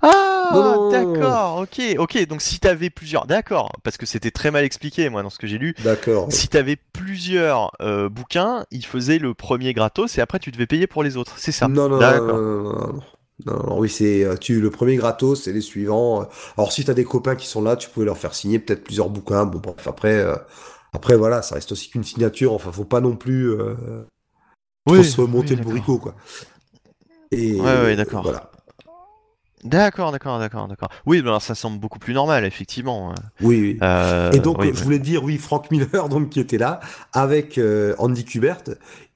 Ah, d'accord, ok, ok. Donc si t'avais plusieurs, d'accord, parce que c'était très mal expliqué moi dans ce que j'ai lu. D'accord. Si t'avais plusieurs euh, bouquins, il faisait le premier gratos et après tu devais payer pour les autres. C'est ça? Non, non, non, D'accord. non, non, non, non. Oui, c'est euh, tu le premier gratos, c'est les suivants. Alors si t'as des copains qui sont là, tu pouvais leur faire signer peut-être plusieurs bouquins. Bon, bref, après, euh, après voilà, ça reste aussi qu'une signature. Enfin, faut pas non plus euh, trop se remonter oui, le d'accord. bourricot, quoi. Et Ouais, ouais, d'accord. Voilà. D'accord, d'accord, d'accord, d'accord. Oui, ben, alors ça semble beaucoup plus normal, effectivement. Oui, oui. Euh, Et donc, oui, je oui. voulais dire, oui, Frank Miller, donc, qui était là, avec euh, Andy Kubert,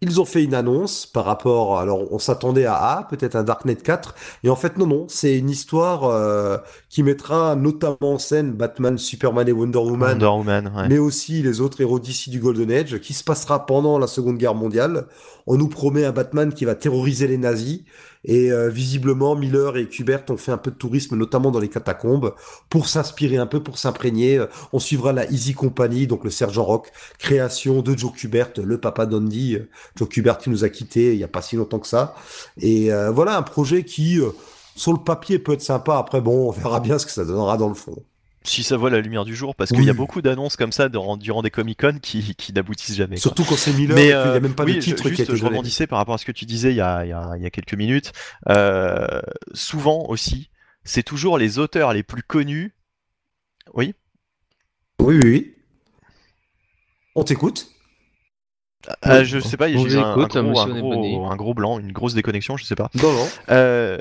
ils ont fait une annonce par rapport, alors on s'attendait à A, peut-être un Darknet 4, et en fait, non, non, c'est une histoire euh, qui mettra notamment en scène Batman, Superman et Wonder Woman, Wonder Woman, ouais. mais aussi les autres héros d'ici du Golden Age, qui se passera pendant la Seconde Guerre mondiale. On nous promet un Batman qui va terroriser les nazis, et euh, visiblement, Miller et Kubert ont fait un peu de tourisme, notamment dans les catacombes, pour s'inspirer un peu, pour s'imprégner. Euh, On suivra la Easy Company, donc le sergent Rock, création de Joe Kubert, le papa d'Andy, euh, Joe Kubert qui nous a quittés il y a pas si longtemps que ça. Et euh, voilà un projet qui, euh, sur le papier, peut être sympa. Après, bon, on verra bien ce que ça donnera dans le fond. Si ça voit la lumière du jour, parce qu'il y a beaucoup d'annonces comme ça durant, durant des Comic-Con qui, qui n'aboutissent jamais. quoi. Surtout quand c'est Miller, Mais qu'il n'y a euh, même pas oui, de titre qui a juste, été je donné. rebondissais par rapport à ce que tu disais il y a, il y a- il y a quelques minutes. Euh, souvent aussi, c'est toujours les auteurs les plus connus. Oui? Oui, oui, oui. On t'écoute Euh, je sais pas, j'ai un, un un, un gros blanc, une grosse déconnexion, je sais pas. Euh,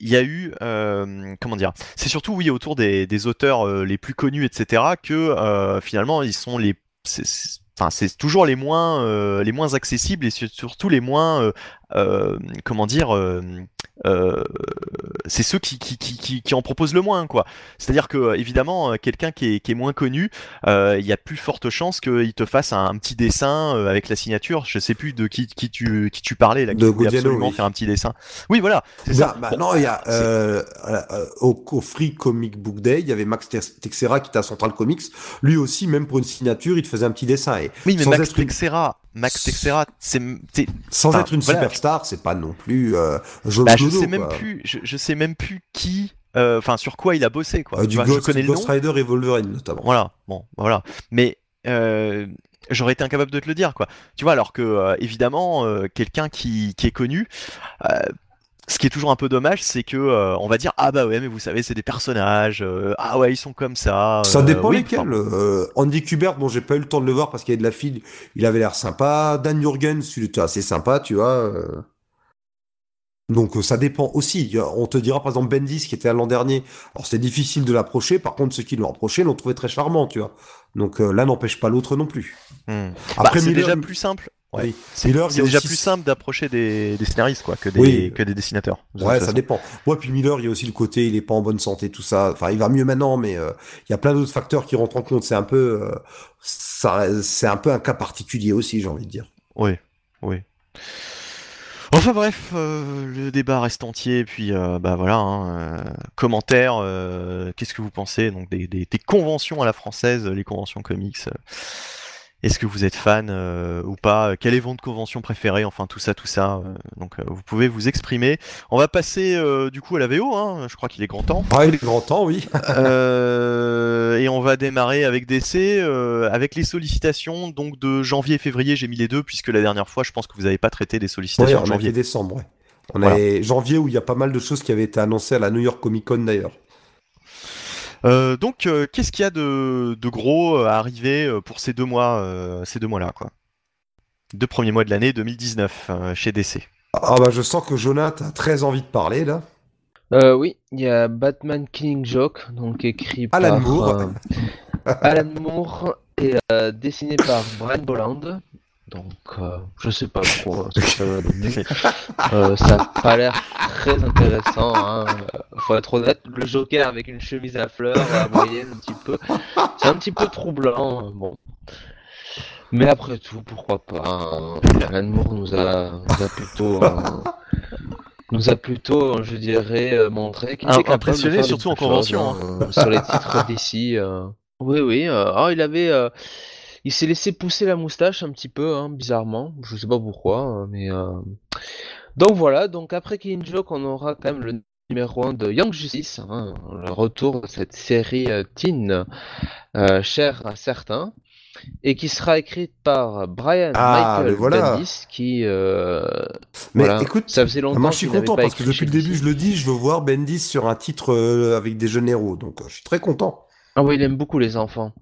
Il y a eu, euh, comment dire, c'est surtout oui autour des, des auteurs euh, les plus connus, etc. que euh, finalement ils sont les, enfin c'est toujours les moins, euh, les moins accessibles et sur- surtout les moins, euh, euh, comment dire, euh, euh, c'est ceux qui, qui, qui, qui, qui en proposent le moins, quoi. C'est-à-dire que euh, évidemment, euh, quelqu'un qui est, qui est moins connu, euh, il y a plus forte chance qu'il te fasse un, un petit dessin euh, avec la signature. Je sais plus de qui, qui tu, qui tu parlais là, qui De absolument oui. faire un petit dessin. Oui, voilà, c'est ça. Bah, Bon, non, il y a euh, euh, au, au Free Comic Book Day, il y avait Max Tex- Texera qui était à Central Comics. Lui aussi, même pour une signature, il te faisait un petit dessin. Et Oui, mais Max être Texera, Max Texera, c'est, sans être une voilà. superstar, c'est pas non plus euh, bah, je sais même quoi. plus, je, je sais même plus qui, euh, enfin sur quoi il a bossé quoi. Euh, Tu du vois, Ghost, je connais le Ghost nom. Rider et Wolverine notamment. Voilà, bon, voilà. Mais euh, j'aurais été incapable de te le dire, quoi. Tu vois, alors que évidemment, quelqu'un qui, qui est connu, ce qui est toujours un peu dommage, c'est que euh, on va dire ah bah ouais, mais vous savez, c'est des personnages, euh, ah ouais, ils sont comme ça. Ça euh, dépend oui, lesquels. enfin, Andy Kubert, bon, j'ai pas eu le temps de le voir parce qu'il y avait de la fille. Il avait l'air sympa. Dan Jurgens, il était assez sympa, tu vois. Donc ça dépend aussi. On te dira par exemple Bendis qui était là l'an dernier. Alors c'était difficile de l'approcher. Par contre ceux qui l'ont approché l'ont trouvé très charmant, tu vois. Donc euh, là n'empêche pas l'autre non plus. hmm. Après Bah, c'est déjà plus simple. Ouais. Oui. C'est déjà aussi- plus simple d'approcher des, des scénaristes quoi que des, Oui. que des dessinateurs. de Ouais, ça dépend. Ouais, puis Miller, il y a aussi le côté, il est pas en bonne santé, tout ça. Enfin, il va mieux maintenant, mais euh, il y a plein d'autres facteurs qui rentrent en compte. C'est un peu, euh, ça, c'est un peu un cas particulier aussi, j'ai envie de dire. Oui, oui. Enfin bref, euh, le débat reste entier, puis bah voilà, hein, commentaires, euh, qu'est-ce que vous pensez donc des, des- conventions à la française, les conventions comics Est-ce que vous êtes fan euh, ou pas? Quelle est votre convention préférée? Enfin tout ça, tout ça. euh, donc euh, vous pouvez vous exprimer. On va passer du coup à la VO, hein, je crois qu'il est grand temps. Ah, il est grand temps, oui. Et on va démarrer avec DC, avec les sollicitations donc de janvier et février. J'ai mis les deux puisque la dernière fois, je pense que vous n'avez pas traité des Ouais, sollicitations a janvier. fait décembre, ouais. On Voilà. a janvier où il y a pas mal de choses qui avaient été annoncées à la New York Comic Con d'ailleurs. Euh, donc, euh, qu'est-ce qu'il y a de, de gros euh, à arriver pour ces deux mois, euh, ces deux mois-là, quoi? Deux premiers mois de l'année 2019 euh, chez DC. Ah bah je sens que Jonathan a très envie de parler là. Euh, oui, il y a Batman Killing Joke, donc écrit Alan par Moore. euh, Alan Moore et euh, dessiné par Brian Bolland. Donc, euh, je sais pas trop ce que ça va donner. Euh, ça a pas l'air très intéressant. Hein. euh, Faut être honnête, le Joker avec une chemise à fleurs, à moyenne un petit peu, c'est un petit peu troublant. euh, Bon. Mais après tout, pourquoi pas hein. Alan Moore nous a, nous a plutôt, euh, nous a plutôt, je dirais, euh, montré qu'il était impressionné, surtout en convention, choses, hein, sur les titres d'ici. Oui, oui. euh, ah, il avait, euh, il s'est laissé pousser la moustache un petit peu, hein, bizarrement. Je sais pas pourquoi, euh, mais euh, donc voilà. Donc après Killing Joke, on aura quand même le numéro 1 de Young Justice, hein, le retour de cette série euh, teen euh, chère à certains, et qui sera écrite par Brian Ah, Michael voilà. Bendis, qui euh, Mais voilà, écoute, ça faisait longtemps moi je suis content parce que depuis le début, DC. je le dis, je veux voir Bendis sur un titre avec des jeunes héros. Donc je suis très content. Ah oui, il aime beaucoup les enfants.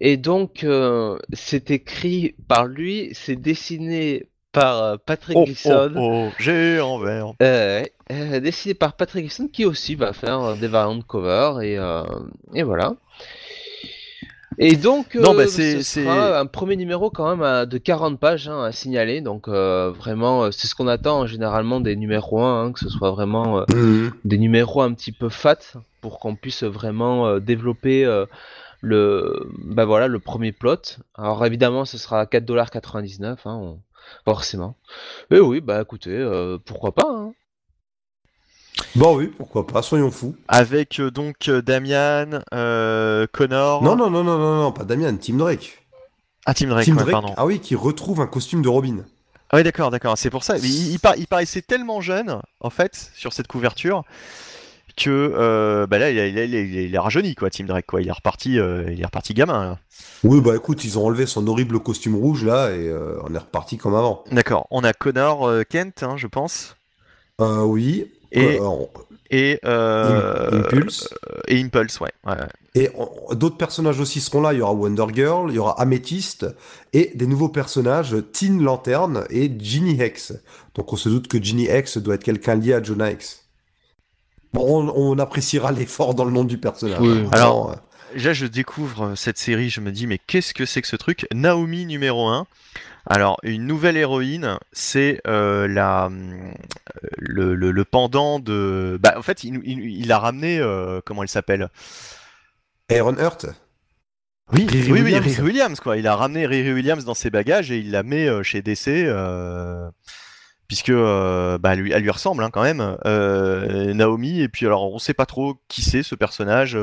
Et donc, euh, c'est écrit par lui, c'est dessiné par euh, Patrick Oh, oh, Gleason. oh, géant vert. Euh, euh, dessiné par Patrick Gleason qui aussi va faire euh, des variantes cover et, euh, et voilà. Et donc, Non, euh, bah, c'est- ce sera un premier numéro quand même à- de 40 pages hein, à signaler. Donc euh, vraiment, euh, c'est ce qu'on attend hein, généralement des numéros 1, hein, que ce soit vraiment Mhm. des numéros un petit peu fat pour qu'on puisse vraiment développer le, bah voilà, le premier plot. Alors évidemment, ce sera à 4,99$, hein, on- forcément. Et oui, bah écoutez, euh, pourquoi pas. hein. Bon oui, pourquoi pas, soyons fous. Avec euh, donc euh, Damian, euh, Connor. Non, non, non, non, non, non, pas Damien, Tim Drake. Ah, Tim Drake, Tim ouais, Drake, pardon. ah oui, qui retrouve un costume de Robin. Ah oui, d'accord, d'accord. C'est pour ça. Mais il, il par- il paraissait tellement jeune, en fait, sur cette couverture, que bah là, il, a- il, a- rajeuni, quoi, Tim Drake, quoi. Il est reparti, euh, il est reparti gamin. là. Oui, bah écoute, ils ont enlevé son horrible costume rouge là et on est reparti comme avant. D'accord. On a Connor Kent, hein, je pense, Euh, oui. Et- Euh, et euh, Im- Impulse. et Impulse, ouais. ouais, ouais. Et d'autres personnages aussi seront là. Il y aura Wonder Girl, il y aura Amethyst et des nouveaux personnages, Teen Lantern et Ginny Hex. Donc on se doute que Ginny Hex doit être quelqu'un lié à Jonah Hex. Bon, on, on appréciera l'effort dans le nom du personnage. Oui. Alors- euh, Là, je découvre euh, cette série, je me dis, mais qu'est-ce que c'est que ce truc? Naomi numéro 1. Alors, une nouvelle héroïne, c'est euh, la hum, le, le- le pendant de. Bah, en fait, il, il- il a ramené. euh, comment elle s'appelle? Iron Heart. Oui, Riri oui, Williams. oui, Riri Williams, quoi. Il a ramené Riri Williams dans ses bagages et il la met euh, chez DC. euh, Puisque euh, bah, elle lui, elle lui ressemble hein, quand même, euh, Naomi. Et puis alors, on sait pas trop qui c'est ce personnage.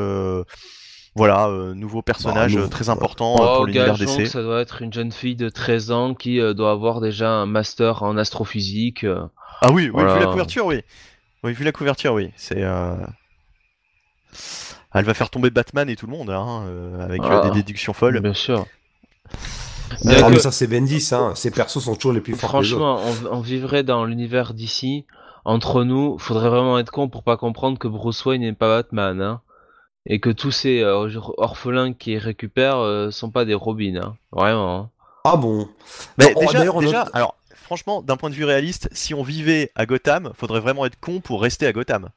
Euh, voilà, euh, nouveau personnage nouveau, euh, très ouais. important euh, Oh, pour l'univers gageons que DC. ça doit être une jeune fille de 13 ans qui euh, doit avoir déjà un master en astrophysique. euh. Ah oui, oui, Voilà. vu la couverture, oui. Oui, vu la couverture, oui. C'est. euh, Elle va faire tomber Batman et tout le monde, hein, euh, avec euh, Ah. des déductions folles. Bien sûr. Ah, Bien mais que- ça c'est Bendis, hein. Ces persos sont toujours les plus forts. Franchement, on, on vivrait dans l'univers d'ici. Entre nous, faudrait vraiment être con pour pas comprendre que Bruce Wayne n'est pas Batman, hein. Et que tous ces euh, orphelins qui récupèrent euh, sont pas des Robins, hein. Vraiment. hein. Ah bon? Mais Non, déjà, d'ailleurs, on déjà, alors, franchement, d'un point de vue réaliste, si on vivait à Gotham, faudrait vraiment être con pour rester à Gotham.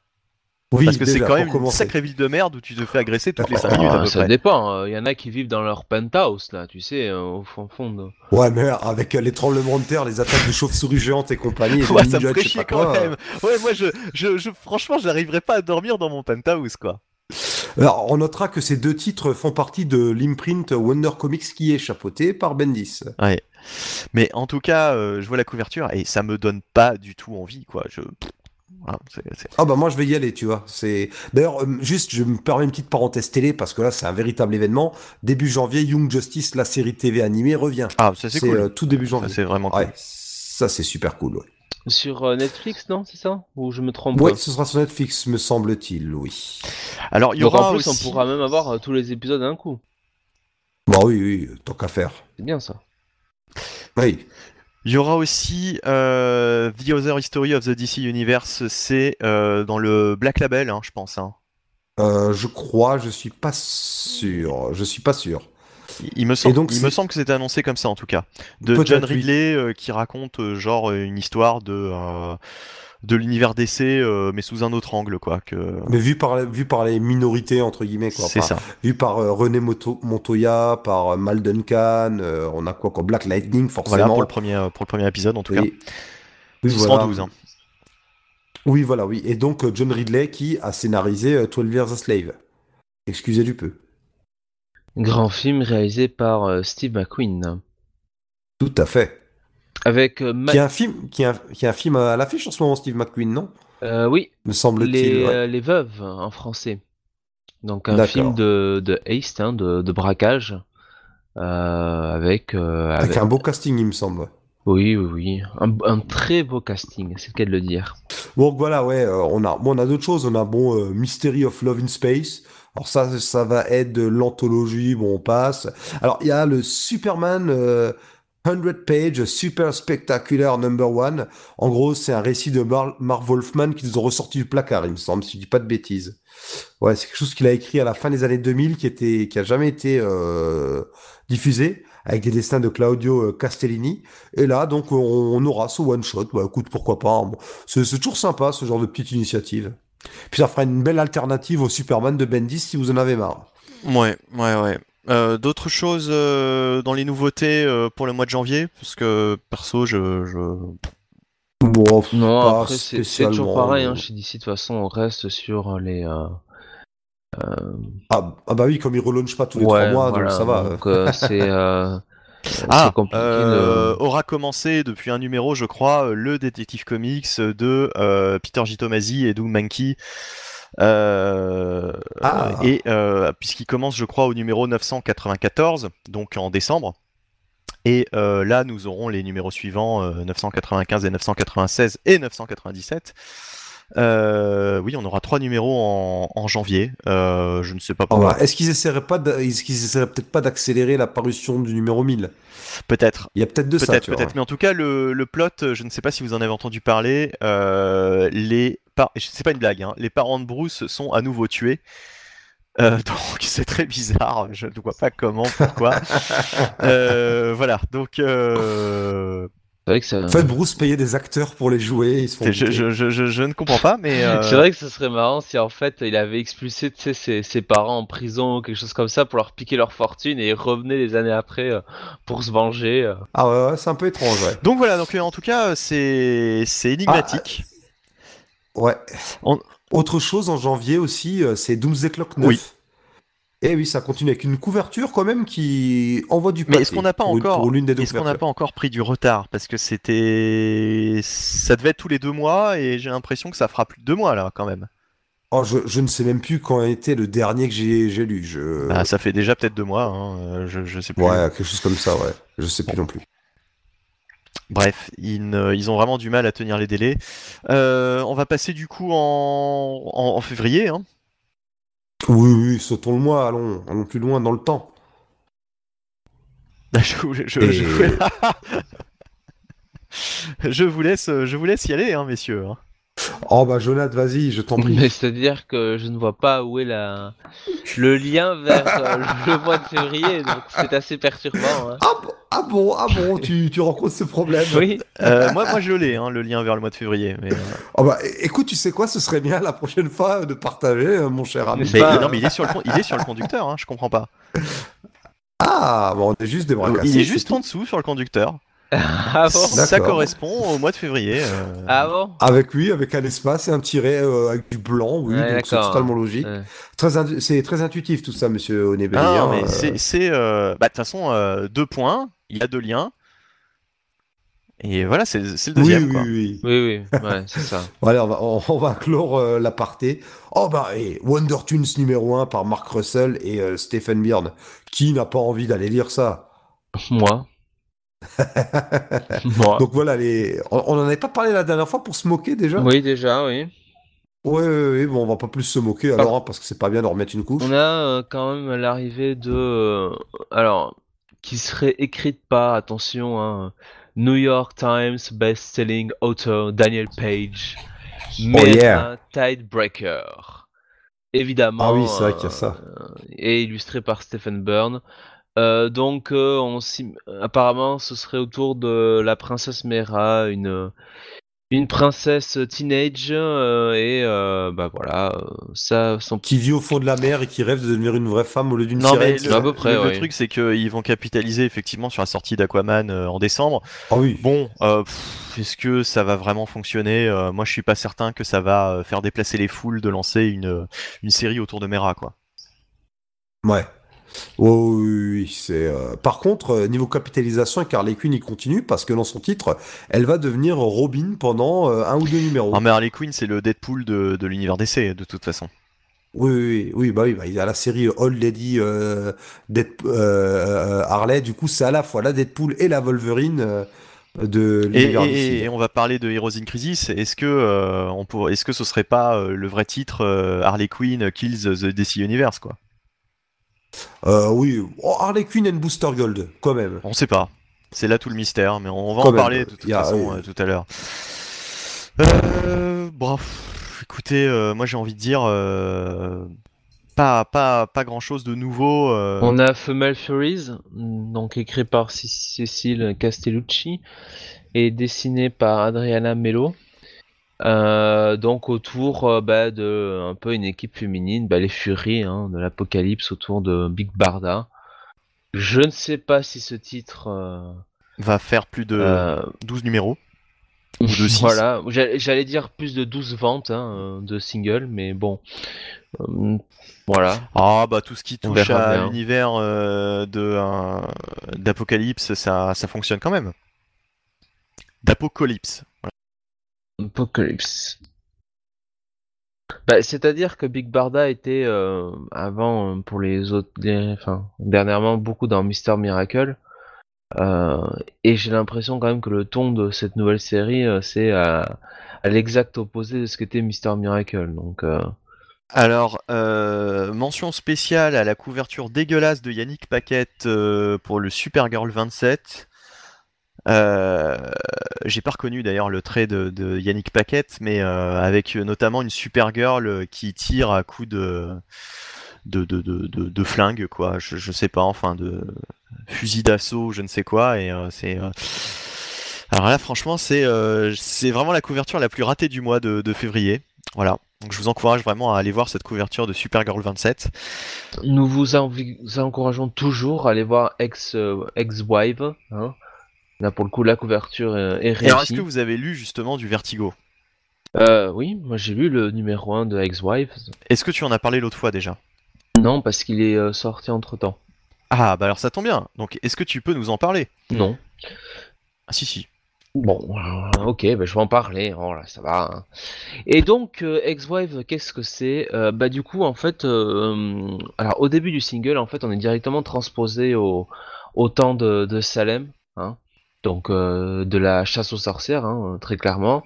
Oui, Parce que c'est quand même une commencer. sacrée ville de merde où tu te fais agresser toutes les 5 minutes à Ah, peu ça près. dépend. Il y en a qui vivent dans leur penthouse, là, tu sais, euh, au fond fond. de- Ouais, mais avec euh, les tremblements de terre, les attaques de chauves-souris géantes et compagnie, et Ouais, ça me sais chier quand quoi. même. Ouais, moi, je, je, je- franchement, j'arriverais pas à dormir dans mon penthouse, quoi. Alors, on notera que ces deux titres font partie de l'imprint Wonder Comics qui est chapeauté par Bendis. Ouais. Mais en tout cas, euh, je vois la couverture et ça me donne pas du tout envie, quoi. Je... Voilà, c'est- c'est- Ah bah moi je vais y aller, tu vois. C'est d'ailleurs euh, juste, je me permets une petite parenthèse télé parce que là c'est un véritable événement. Début janvier, Young Justice, la série TV animée revient. Ah, ça c'est cool. euh, tout début Ça, janvier. c'est vraiment cool. Ouais, ça c'est super cool. Ouais. Sur euh, Netflix, non, c'est ça? Ou je me trompe Ouais, pas? ce sera sur Netflix, me semble-t-il, oui. Alors, il y aura en plus, aussi... on pourra même avoir euh, tous les épisodes d'un coup. Bah oui, oui, tant qu'à faire. C'est bien ça. Oui. Il y aura aussi euh, The Other History of the DC Universe, c'est euh, dans le Black Label, hein, je pense. hein. Euh, je crois, je suis pas sûr. Je suis pas sûr. Il- me semble, donc, il c'est- me semble que c'était annoncé comme ça en tout cas. De John oui. Ridley euh, qui raconte euh, genre une histoire de, euh, de l'univers DC, euh, mais sous un autre angle, quoi. Que... Mais vu par, vu par les minorités, entre guillemets, quoi. C'est Enfin, ça. Vu par euh, René Moto- Montoya, par euh, Mal Duncan, euh, on a quoi, quoi Black Lightning, forcément. Voilà pour le, premier, euh, pour le premier épisode en tout cas. Oui. Voilà. sera en 12. hein. Oui, voilà, oui. Et donc, euh, John Ridley qui a scénarisé euh, 12 Years a Slave. Excusez du peu. Grand film réalisé par euh, Steve McQueen. Tout à fait. Avec euh, Qui a un film, qui a, qui a un film à l'affiche en ce moment, Steve McQueen, non? Euh, oui, Me semble-t-il. les, ouais. euh, les veuves en français. Donc un film de, de haste, hein, de, de braquage. euh, avec, euh, Avec avec- un beau casting, il me semble. Oui, oui, oui. Un, un très beau casting, c'est le cas de le dire. Donc voilà, ouais, on a, bon, on a d'autres choses. On a bon Mystery of Love in Space. Alors ça, ça va être de l'anthologie. Bon, on passe. Alors il y a le Superman 100 Page Super Spectacular Number One. En gros, c'est un récit de Mar- Marv Wolfman qu'ils ont ressorti du placard, il me semble, si je dis pas de bêtises. Ouais, c'est quelque chose qu'il a écrit à la fin des années 2000, qui était, qui a jamais été euh, diffusé, avec des dessins de Claudio euh, Castellini. Et là, donc, on, on aura ce one shot. Bah, écoute, pourquoi pas. hein. Bon, c'est c'est toujours sympa ce genre de petite initiative. Puis ça fera une belle alternative au Superman de Bendis si vous en avez marre. Ouais, ouais, ouais. Euh, D'autres choses euh, dans les nouveautés euh, pour le mois de janvier? Parce que perso, je. je... Bon, Non, pas après, c'est toujours pareil. Hein, chez DC, de toute façon, on reste sur les. euh, Ah, ah bah oui, comme il relaunch pas tous les ouais, trois mois, voilà, donc ça va. Donc, euh, c'est. euh, Ah, c'est compliqué euh, de. aura commencé depuis un numéro, je crois, le Détective Comics de euh, Peter J. Tomasi et Doug Mankey. Euh, Ah. Et euh, puisqu'il commence, je crois, au numéro 994, donc en décembre. Et euh, là, nous aurons les numéros suivants, euh, 995 et 996 et 997. Euh, oui, on aura trois numéros en, en janvier. Je ne sais pas Ah pourquoi. bah, Est-ce qu'ils essaieraient pas, est-ce qu'ils essaieraient peut-être pas d'accélérer la parution du numéro 1000 Peut-être. Il y a peut-être de ça, Peut-être. Mais en tout cas, le, le plot, je ne sais pas si vous en avez entendu parler. les par... C'est pas une blague. Hein, les parents de Bruce sont à nouveau tués. Euh, donc c'est très bizarre. Je ne vois pas comment, pourquoi. Euh, voilà. Donc euh, C'est vrai que ça. En fait, Bruce payait des acteurs pour les jouer. Ils se font c'est- je, piquer. je, je, je, je ne comprends pas, mais euh, C'est vrai que ce serait marrant si en fait il avait expulsé ses, ses parents en prison ou quelque chose comme ça pour leur piquer leur fortune et revenait des années après pour se venger. Ah ouais, ouais, c'est un peu étrange, ouais. donc voilà. Donc en tout cas, c'est c'est énigmatique. Ouais. Autre chose en janvier aussi, euh, c'est Doomsday Clock 9. Oui. Et oui, ça continue avec une couverture quand même qui envoie du Mais pâté est-ce qu'on n'a pas encore, l'une des est-ce qu'on n'a pas encore pris du retard? Parce que c'était, ça devait être tous les deux mois et j'ai l'impression que ça fera plus de deux mois là quand même. Oh, je, je ne sais même plus quand était le dernier que j'ai lu. Je... Bah, ça fait déjà peut-être deux mois, hein, euh, je, je sais plus. Ouais, quelque chose comme ça, ouais. Je sais plus non plus. Bref, ils, ne- ils ont vraiment du mal à tenir les délais. Euh, on va passer du coup en, en, en février. Hein. Oui, oui, sautons le mois, allons, allons plus loin dans le temps. Je, vous- je- Et- je- je vous laisse, je vous laisse y aller, hein, messieurs. hein. Oh bah Jonathan, vas-y, je t'en prie. Mais c'est-à-dire que je ne vois pas où est la... le lien vers euh, le mois de février, donc c'est assez perturbant. hein. Ah bon, ah bon, ah bon, tu, tu rencontres ce problème. Oui, Euh, moi, moi, je l'ai, hein, le lien vers le mois de février. Mais, euh, Oh bah écoute, tu sais quoi, ce serait bien la prochaine fois de partager, mon cher ami. Mais- pas, non, mais il est sur le, con- il est sur le conducteur. Hein, je comprends pas. Ah, bon, on est juste des il est juste en dessous sur le conducteur. Ah bon Ça correspond au mois de février. euh. Ah bon Avec oui, avec un espace et un tiret euh, avec du blanc, oui, Ouais, donc c'est totalement logique. Ouais. Très c'est très intuitif tout ça, monsieur Onebelli. Ah, mais euh, c'est, euh, bah, de toute façon, euh, deux points, il y a deux liens. Et voilà, c'est, le deuxième. oui, quoi. oui. Oui, oui, ouais, c'est ça. Allez, on va, on, on va clore euh, l'aparté. Oh bah, et Wonder Tunes numéro 1 par Mark Russell et euh, Stephen Byrne. Qui n'a pas envie d'aller lire ça? Moi. Donc voilà, les... on, on en avait pas parlé la dernière fois pour se moquer déjà? Oui, déjà, oui. Ouais, ouais, ouais, bon, on va pas plus se moquer alors, hein, parce que c'est pas bien de remettre une couche. On a euh, quand même l'arrivée de. euh, alors, qui serait écrite par, attention, hein, New York Times best-selling author Daniel Page. Mais Oh, yeah. un Tidebreaker. Évidemment. Ah oui, c'est vrai qu'il y a ça. euh, et illustré par Stephen Byrne. Euh, donc, euh, on apparemment, ce serait autour de la princesse Mera, une, une princesse teenage, euh, et euh, bah voilà, ça, son Qui vit au fond de la mer et qui rêve de devenir une vraie femme au lieu d'une Non, mais le, à peu près, le- truc, c'est qu'ils vont capitaliser effectivement sur la sortie d'Aquaman euh, en décembre. Ah oui. Bon, euh, pff, est-ce que ça va vraiment fonctionner Euh, Moi, je suis pas certain que ça va faire déplacer les foules de lancer une, une série autour de Mera, quoi. Ouais. Oh, oui, oui, c'est. euh, Par contre, euh, niveau capitalisation, Harley Quinn, il continue parce que dans son titre, elle va devenir Robin pendant euh, un ou deux numéros. Non, mais Harley Quinn, c'est le Deadpool de, de l'univers DC, de toute façon. Oui, oui, oui, bah oui, bah, il y a la série Old Lady euh, Dead- euh, Harley, du coup, c'est à la fois la Deadpool et la Wolverine de Et, l'univers et- et on va parler de Heroes in Crisis. Est-ce que, euh, on pour... est-ce que ce serait pas euh, le vrai titre euh, Harley Quinn Kills the DC Universe quoi? Euh, oui, oh, Harley Quinn and Booster Gold, quand même. On sait pas. C'est là tout le mystère, mais on va Quand en même, parler de toute façon oui. euh, tout à l'heure. Euh, bon, pff, écoutez, euh, moi j'ai envie de dire euh, pas, pas, pas grand chose de nouveau. euh, On a Female Furies, donc écrit par C- Cécile Castellucci et dessiné par Adriana Mello. Euh, donc autour euh, bah, de un peu une équipe féminine, bah, les Furies hein, de l'apocalypse autour de Big Barda. Je ne sais pas si ce titre euh, va faire plus de euh, 12 numéros. Ou de six. Voilà, j'allais dire plus de 12 ventes hein, euh, de singles, mais bon. Euh, voilà. Ah bah tout ce qui touche à l'univers euh, d'Apocalypse, ça, ça fonctionne quand même. D'Apocalypse. Apocalypse. Bah, C'est-à-dire que Big Barda était euh, avant euh, pour les autres, dernièrement beaucoup dans Mister Miracle, Euh, et j'ai l'impression quand même que le ton de cette nouvelle série c'est à, l'exact opposé de ce qu'était Mister Miracle. Donc Alors, mention spéciale à la couverture dégueulasse de Yannick Paquette pour le Supergirl 27. Euh, J'ai pas reconnu d'ailleurs le trait de, Yannick Paquette, mais euh, avec notamment une Supergirl euh, qui tire à coups de, de, de, de, flingue, quoi. Je, sais pas, enfin, de fusil d'assaut, je ne sais quoi. Et c'est. Alors là, franchement, c'est c'est vraiment la couverture la plus ratée du mois de, février. Voilà. Donc je vous encourage vraiment à aller voir cette couverture de Supergirl 27. nous vous, encourageons toujours à aller voir Ex euh, Ex-Wife. Hein. Là pour le coup la couverture euh, est Et alors, est-ce réussie. que vous avez lu justement du Vertigo? Euh, oui, moi j'ai lu le numéro 1 de Ex-Wife. Est-ce que tu en as parlé l'autre fois déjà? Non parce qu'il est euh, sorti entre temps. Ah, bah alors ça tombe bien. Donc est-ce que tu peux nous en parler? Non. Ah, si, si. Bon, euh, ok, bah, je vais en parler. Oh là, ça va. hein. Et donc, euh, Ex-Wife, qu'est-ce que c'est? Euh, Bah du coup, en fait, euh, alors au début du single, en fait, on est directement transposé au, au temps de, de Salem, hein. Donc euh, de la chasse aux sorcières, hein, très clairement.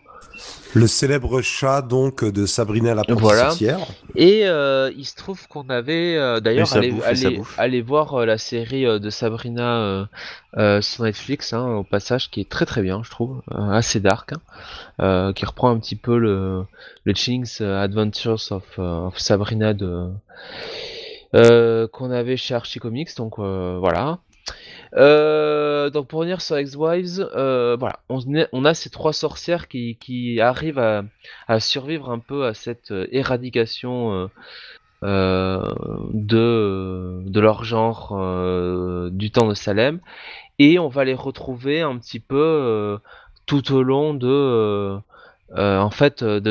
Le célèbre chat, donc, de Sabrina la petite Voilà. sorcière. Et euh, il se trouve qu'on avait euh, d'ailleurs allé, voir euh, la série euh, de Sabrina euh, euh, sur Netflix, hein, au passage, qui est très très bien, je trouve, euh, assez dark, hein, euh, qui reprend un petit peu le, le Ching's Adventures of, euh, of Sabrina de euh, qu'on avait chez Archie Comics, donc euh, voilà. Euh, donc pour revenir sur Ex-Wives, euh, voilà, on, a ces trois sorcières qui, arrivent à, survivre un peu à cette euh, éradication de, leur genre du temps de Salem, et on va les retrouver un petit peu tout au long de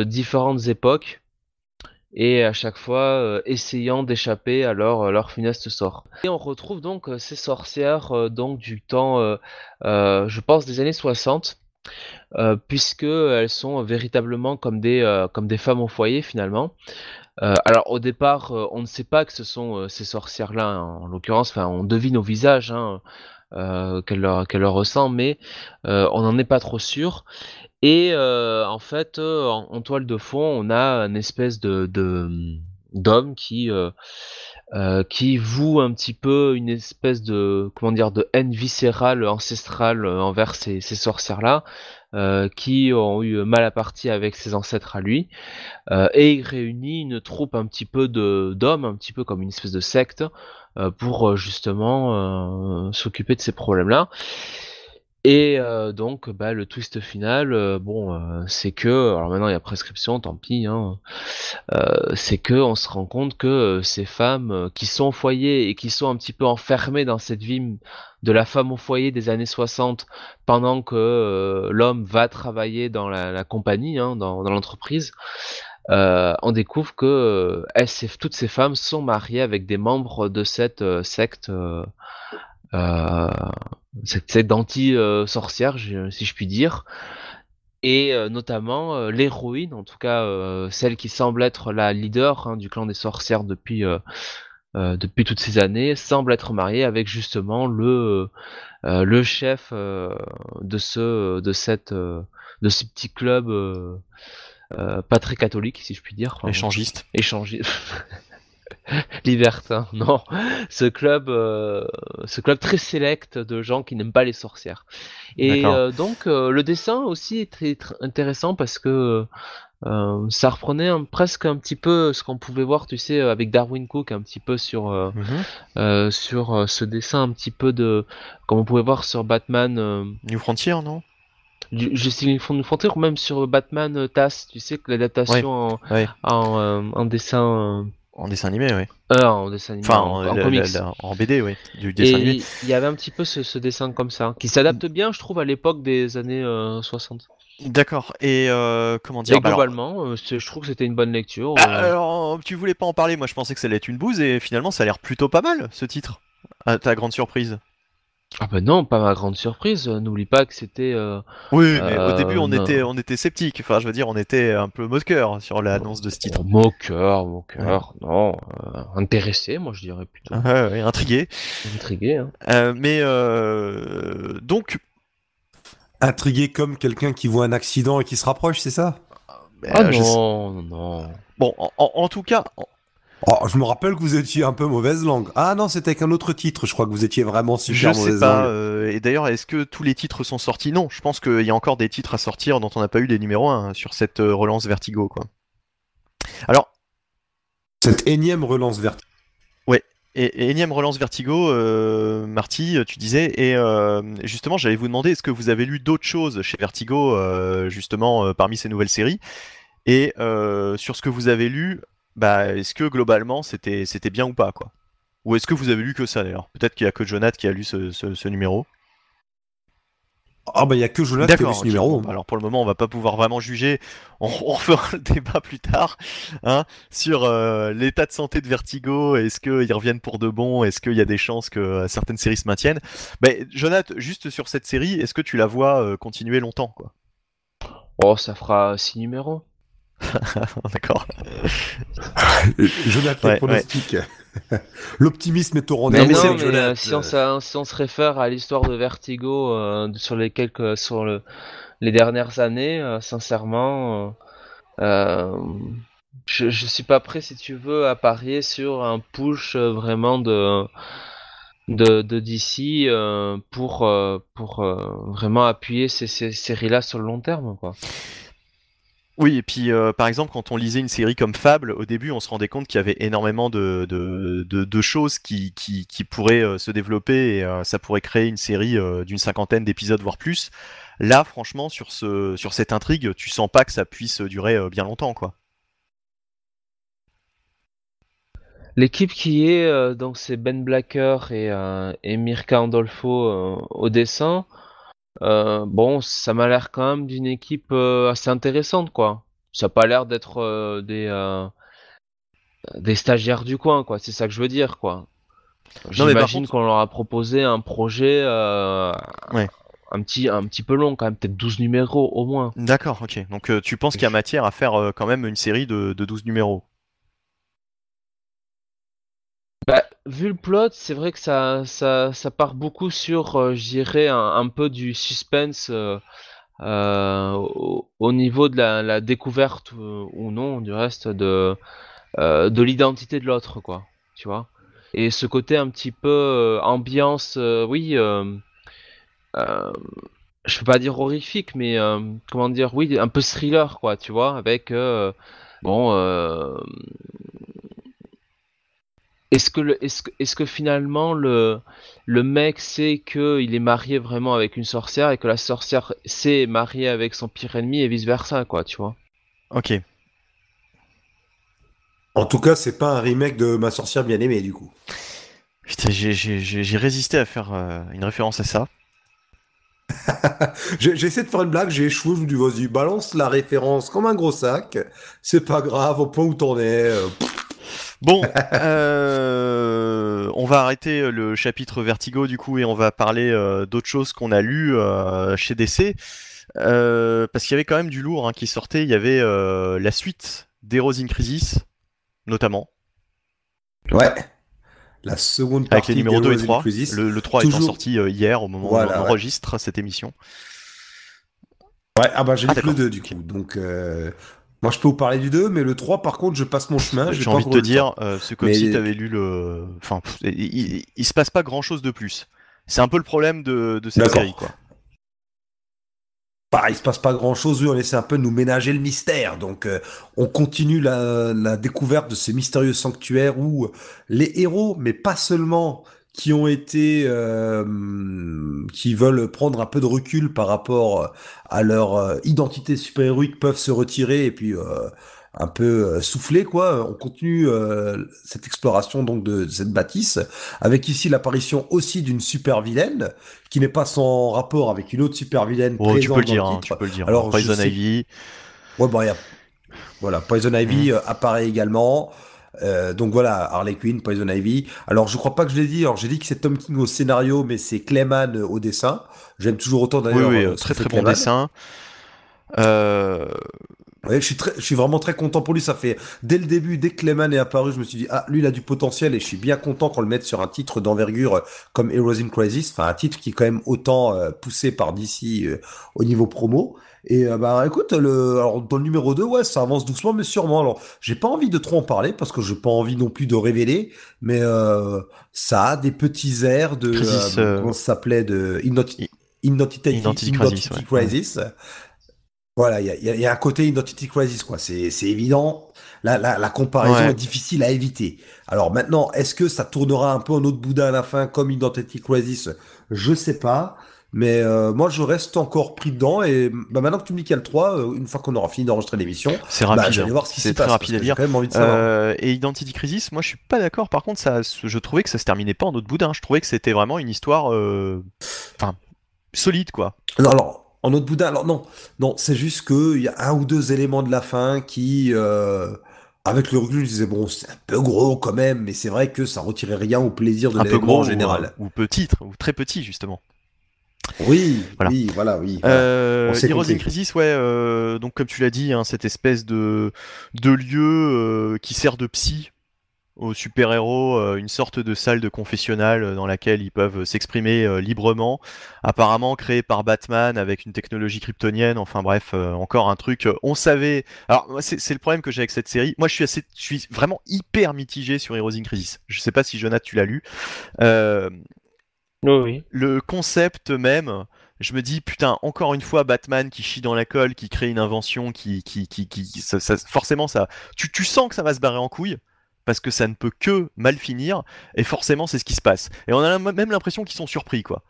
différentes époques, et à chaque fois euh, essayant d'échapper à leur, euh, leur funeste sort. Et on retrouve donc euh, ces sorcières donc du temps, je pense, des années 60, euh, puisque elles sont véritablement comme des, comme des femmes au foyer finalement. Alors au départ, on ne sait pas que ce sont ces sorcières-là, hein, en l'occurrence, enfin on devine au visage hein, qu'elles leur, mais on n'en est pas trop sûr. Et euh, en fait, euh, en, toile de fond, on a une espèce de de- d'homme qui euh, qui voue un petit peu une espèce de comment dire de haine viscérale ancestrale envers ces, ces sorcières-là, euh, qui ont eu mal à partie avec ses ancêtres à lui, et il réunit une troupe un petit peu d'hommes, un petit peu comme une espèce de secte, pour justement s'occuper de ces problèmes-là. Et euh, donc, bah, le twist final, euh, bon, euh, c'est que, alors maintenant il y a prescription, tant pis, hein, euh, c'est que on se rend compte que ces femmes qui sont au foyer et qui sont un petit peu enfermées dans cette vie de la femme au foyer des années 60, pendant que l'homme va travailler dans la, compagnie, hein, dans, l'entreprise, on découvre que toutes ces femmes sont mariées avec des membres de cette secte. Euh, cette secte d'anti-sorcières, je- si je puis dire, et euh, notamment euh, l'héroïne, en tout cas euh, celle qui semble être la leader hein, du clan des sorcières depuis, euh, euh, depuis toutes ces années, semble être marié avec justement le euh, le chef euh, de ce de cette euh, de ce petit club euh, euh, pas très catholique, si je puis dire. Échangiste. échangiste. Libertin, non. Ce club, euh, ce club très sélect de gens qui n'aiment pas les sorcières. Et euh, donc euh, le dessin aussi est très, très intéressant parce que ça reprenait un- presque un petit peu ce qu'on pouvait voir, tu sais, avec Darwin Cook, un petit peu sur Mhm. sur ce dessin, un petit peu de comme on pouvait voir sur Batman. New Frontier, non? Fond- Frontier ou même sur Batman TAS, tu sais que l'adaptation en, Ouais. en, en dessin En dessin animé, oui. euh, euh, en dessin animé, Enfin, en, en, en la- comics. la- la- en BD, oui. Du dessin animé. Et il y avait un petit peu ce, ce dessin comme ça, qui s'adapte bien, je trouve, à l'époque des années euh, 60. D'accord. Et euh, comment dire Et bah alors- globalement, euh, je trouve que c'était une bonne lecture. Ah, euh, alors, tu voulais pas en parler, moi je pensais que ça allait être une bouse et finalement ça a l'air plutôt pas mal ce titre. À ta grande surprise. Ah bah non, pas ma grande surprise. euh, N'oublie pas que c'était. euh, Oui, mais au Euh, début on non. était, on était sceptique. Enfin, je veux dire, on était un peu cœur sur l'annonce de ce titre. oh, moqueur, moqueur, non, euh, intéressé, moi je dirais plutôt. Ouais, ouais, intrigué. Intrigué. Hein. Euh, mais euh, donc, Intrigué comme quelqu'un qui voit un accident et qui se rapproche, c'est ça? Ah euh, je sais- non, non, non. bon, en, en- en tout cas, en- Oh, je me rappelle que vous étiez un peu mauvaise langue. Ah non, c'était avec un autre titre. Je crois que vous étiez vraiment je super sais mauvaise pas. langue. euh, et d'ailleurs, est-ce que tous les titres sont sortis? Non, je pense qu'il y a encore des titres à sortir dont on n'a pas eu les numéros 1 sur cette euh, relance Vertigo, quoi. Alors. Cette énième relance verte. Et, et énième relance Vertigo, euh, Marty, tu disais, et euh, justement, j'allais vous demander, est-ce que vous avez lu d'autres choses chez Vertigo, justement, parmi ces nouvelles séries? Et euh, sur ce que vous avez lu, bah, est-ce que globalement, c'était c'était bien ou pas, quoi? Ou est-ce que vous avez lu que ça, d'ailleurs? Peut-être qu'il y a que Jonathan qui a lu ce, ce- ce numéro. Ah bah il y a que Jonathan qui a vu ce numéro. Bon, bah alors pour le moment, on va pas pouvoir vraiment juger. On, on refera le débat plus tard hein, sur euh, l'état de santé de Vertigo. Est-ce qu'ils reviennent pour de bon? Est-ce qu'il y a des chances que euh, certaines séries se maintiennent? Ben, Jonathan, juste sur cette série, est-ce que tu la vois euh, continuer longtemps quoi? Oh, ça fera six numéros. D'accord. Jonathan Ouais, les pronostics. L'optimisme est au rendez-vous. mais non, mais euh, Jonathan. si, on, s'a- si on se réfère à l'histoire de Vertigo euh, sur les quelques sur le, les dernières années, euh, sincèrement, euh, euh, je, je suis pas prêt, si tu veux, à parier sur un push euh, vraiment de de, de DC euh, pour euh, pour euh, vraiment appuyer ces, ces séries-là sur le long terme, quoi. Oui, et puis euh, par exemple, quand on lisait une série comme Fable, au début, on se rendait compte qu'il y avait énormément de, choses qui, pourraient euh, se développer et euh, ça pourrait créer une série d'une cinquantaine d'épisodes, voire plus. Là, franchement, sur, ce, sur cette intrigue, tu sens pas que ça puisse durer bien longtemps, quoi. L'équipe qui est, donc c'est Ben Blacker et, et Mirka Andolfo au dessin. Euh, bon, ça m'a l'air quand même d'une équipe euh, assez intéressante, quoi. Ça a pas l'air d'être euh, des, des stagiaires du coin, quoi. C'est ça que je veux dire, quoi. J'imagine contre- qu'on leur a proposé un projet Ouais. un, petit, un petit peu long, quand même, peut-être 12 numéros au moins. D'accord, ok. Donc tu penses qu'il y a matière à faire quand même une série de, de 12 numéros? Bah, vu le plot, c'est vrai que ça, ça, ça part beaucoup sur, euh, je dirais, un, un peu du suspense euh, euh, au, au niveau de la, découverte euh, ou non, du reste, de, de l'identité de l'autre, quoi. Tu vois? Et ce côté un petit peu ambiance, oui, je peux pas dire horrifique, mais comment dire, oui, un peu thriller, quoi, tu vois, avec, bon, est-ce que, le, est-ce que, est-ce que finalement le, le mec sait qu'il est marié vraiment avec une sorcière et que la sorcière sait mariée avec son pire ennemi et vice versa, quoi, tu vois? Ok. En tout cas, c'est pas un remake de Ma sorcière bien aimée du coup. Putain, j'ai- j'ai j'ai- j'ai résisté à faire euh, une référence à ça. J'ai j'ai essayé de faire une blague, j'ai échoué, je me dis vas-y, balance la référence comme un gros sac. C'est pas grave, au point où t'en es. euh, pff. Bon, euh, on va arrêter le chapitre Vertigo du coup et on va parler euh, d'autres choses qu'on a lues euh, chez DC. Parce qu'il y avait quand même du lourd hein, qui sortait. Il y avait la suite d'Heroes in Crisis, notamment. Ouais. la seconde Avec partie les numéros de 2 et Heroes in 3. Crisis. Le, le 3 étant sorti hier au moment Voilà, où on ouais. enregistre cette émission. Ouais, ah bah j'ai Ah, lu le d'accord. 2 du coup. Donc, euh, moi je peux vous parler du 2, mais le 3 par contre, je passe mon chemin. J'ai envie de te dire, euh, c'est comme Mais- si tu avais lu le. Enfin, pff, il, il- il se passe pas grand chose de plus. C'est un peu le problème de, de cette série, quoi. Bah, il se passe pas grand chose, oui, on essaie un peu de nous ménager le mystère. Donc, euh, on continue la, la découverte de ces mystérieux sanctuaires où les héros, mais pas seulement, qui ont été, euh, qui veulent prendre un peu de recul par rapport à leur euh, identité super-héroïque, peuvent se retirer et puis euh, un peu euh, souffler, quoi. On continue euh, cette exploration donc de, de cette bâtisse, avec ici l'apparition aussi d'une super-vilaine, qui n'est pas sans rapport avec une autre super-vilaine Oh, tu peux le dans dire, hein, tu peux le dire. Alors, Poison sais- Ivy. Ouais, bon, il y a... Voilà, Poison Ivy euh, apparaît également. Euh, donc voilà, Harley Quinn, Poison Ivy. Alors je crois pas que je l'ai dit. Alors j'ai dit que c'est Tom King au scénario, mais c'est Clayman euh, au dessin. J'aime toujours autant Oui, d'ailleurs. oui, euh, euh, très très bon dessin. Euh, Ouais, je suis très, je suis vraiment très content pour lui. Ça fait dès le début, dès que Clayman est apparu, je me suis dit ah lui il a du potentiel et je suis bien content qu'on le mette sur un titre d'envergure comme Heroes in Crisis. Enfin un titre qui est quand même autant poussé par DC au niveau promo. Et euh, bah écoute, le, alors dans le numéro 2, ouais, ça avance doucement mais sûrement. Alors j'ai pas envie de trop en parler parce que j'ai pas envie non plus de révéler, mais euh, ça a des petits airs de Crisis, euh, euh, comment ça s'appelait de Identity Crisis, ouais. Voilà, il y a, y un côté Identity Crisis, quoi. C'est, c'est évident. La, la, la comparaison Ouais. est difficile à éviter. Alors maintenant, est-ce que ça tournera un peu en autre boudin à la fin, comme Identity Crisis? Je sais pas. Mais euh, moi, je reste encore pris dedans. Et bah, maintenant que tu me dis qu'il y a le 3, euh, une fois qu'on aura fini d'enregistrer l'émission, c'est bah, rapide. je vais aller hein. voir ce qui c'est s'y très passe. rapide parce à lire. quand même envie de savoir. Euh, et Identity Crisis, moi je suis pas d'accord. Par contre, ça, je trouvais que ça se terminait pas en autre boudin. Je trouvais que c'était vraiment une histoire, euh, enfin, solide quoi. Non, alors, en autre boudin, alors non, non, c'est juste qu'il y a un ou deux éléments de la fin qui, avec le recul, je disais, bon, c'est un peu gros quand même, mais c'est vrai que ça retirait rien au plaisir de Un peu gros en général. ou, ou petit, ou très petit justement. Oui, Voilà. oui, voilà, oui. voilà. Euh, Heroes in. Crisis, ouais, euh, donc comme tu l'as dit, hein, cette espèce de, de lieu euh, qui sert de psy aux super-héros, euh, une sorte de salle de confessionnal dans laquelle ils peuvent s'exprimer librement, apparemment créée par Batman avec une technologie kryptonienne, enfin bref, encore un truc, on savait... Alors c'est c'est le problème que j'ai avec cette série, moi je suis, assez, je suis vraiment hyper mitigé sur Heroes in Crisis, je sais pas si Jonathan tu l'as lu, euh, Le concept même, je me dis putain encore une fois Batman qui chie dans la colle, qui crée une invention, qui qui qui, qui forcément ça, tu, tu sens que ça va se barrer en couille parce que ça ne peut que mal finir et forcément c'est ce qui se passe. Et on a même l'impression qu'ils sont surpris quoi.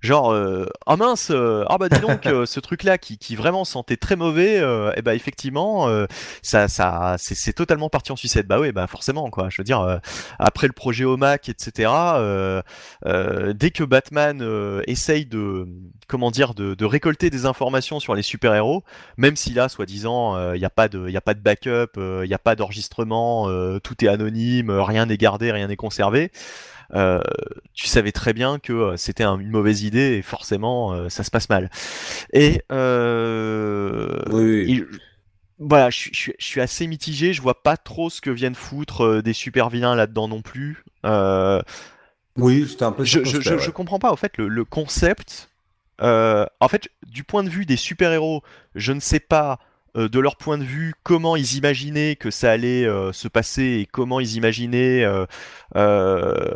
Genre euh, ah mince euh, ah bah dis donc euh, ce truc là qui, qui vraiment sentait très mauvais et bah effectivement euh, ça ça c'est c'est totalement parti en sucette. Bah oui bah forcément quoi. Je veux dire euh, après le projet OMAC etc euh, euh, dès que Batman euh, essaye de comment dire de, de récolter des informations sur les super héros même si là soi-disant il n'y a pas de il a pas de backup il n'y a pas d'enregistrement euh, tout est anonyme rien n'est gardé rien n'est conservé euh, tu savais très bien que euh, c'était un- une mauvaise idée et forcément euh, ça se passe mal. Et Oui, oui. il- voilà, je, suis- je suis- je suis assez mitigé. Je vois pas trop ce que viennent foutre des super vilains là-dedans non plus. Oui, j'étais un peu je, je, je, ouais. je comprends pas. En fait, le, le concept. en fait, du point de vue des super héros, je ne sais pas euh, de leur point de vue comment ils imaginaient que ça allait euh, se passer et comment ils imaginaient euh,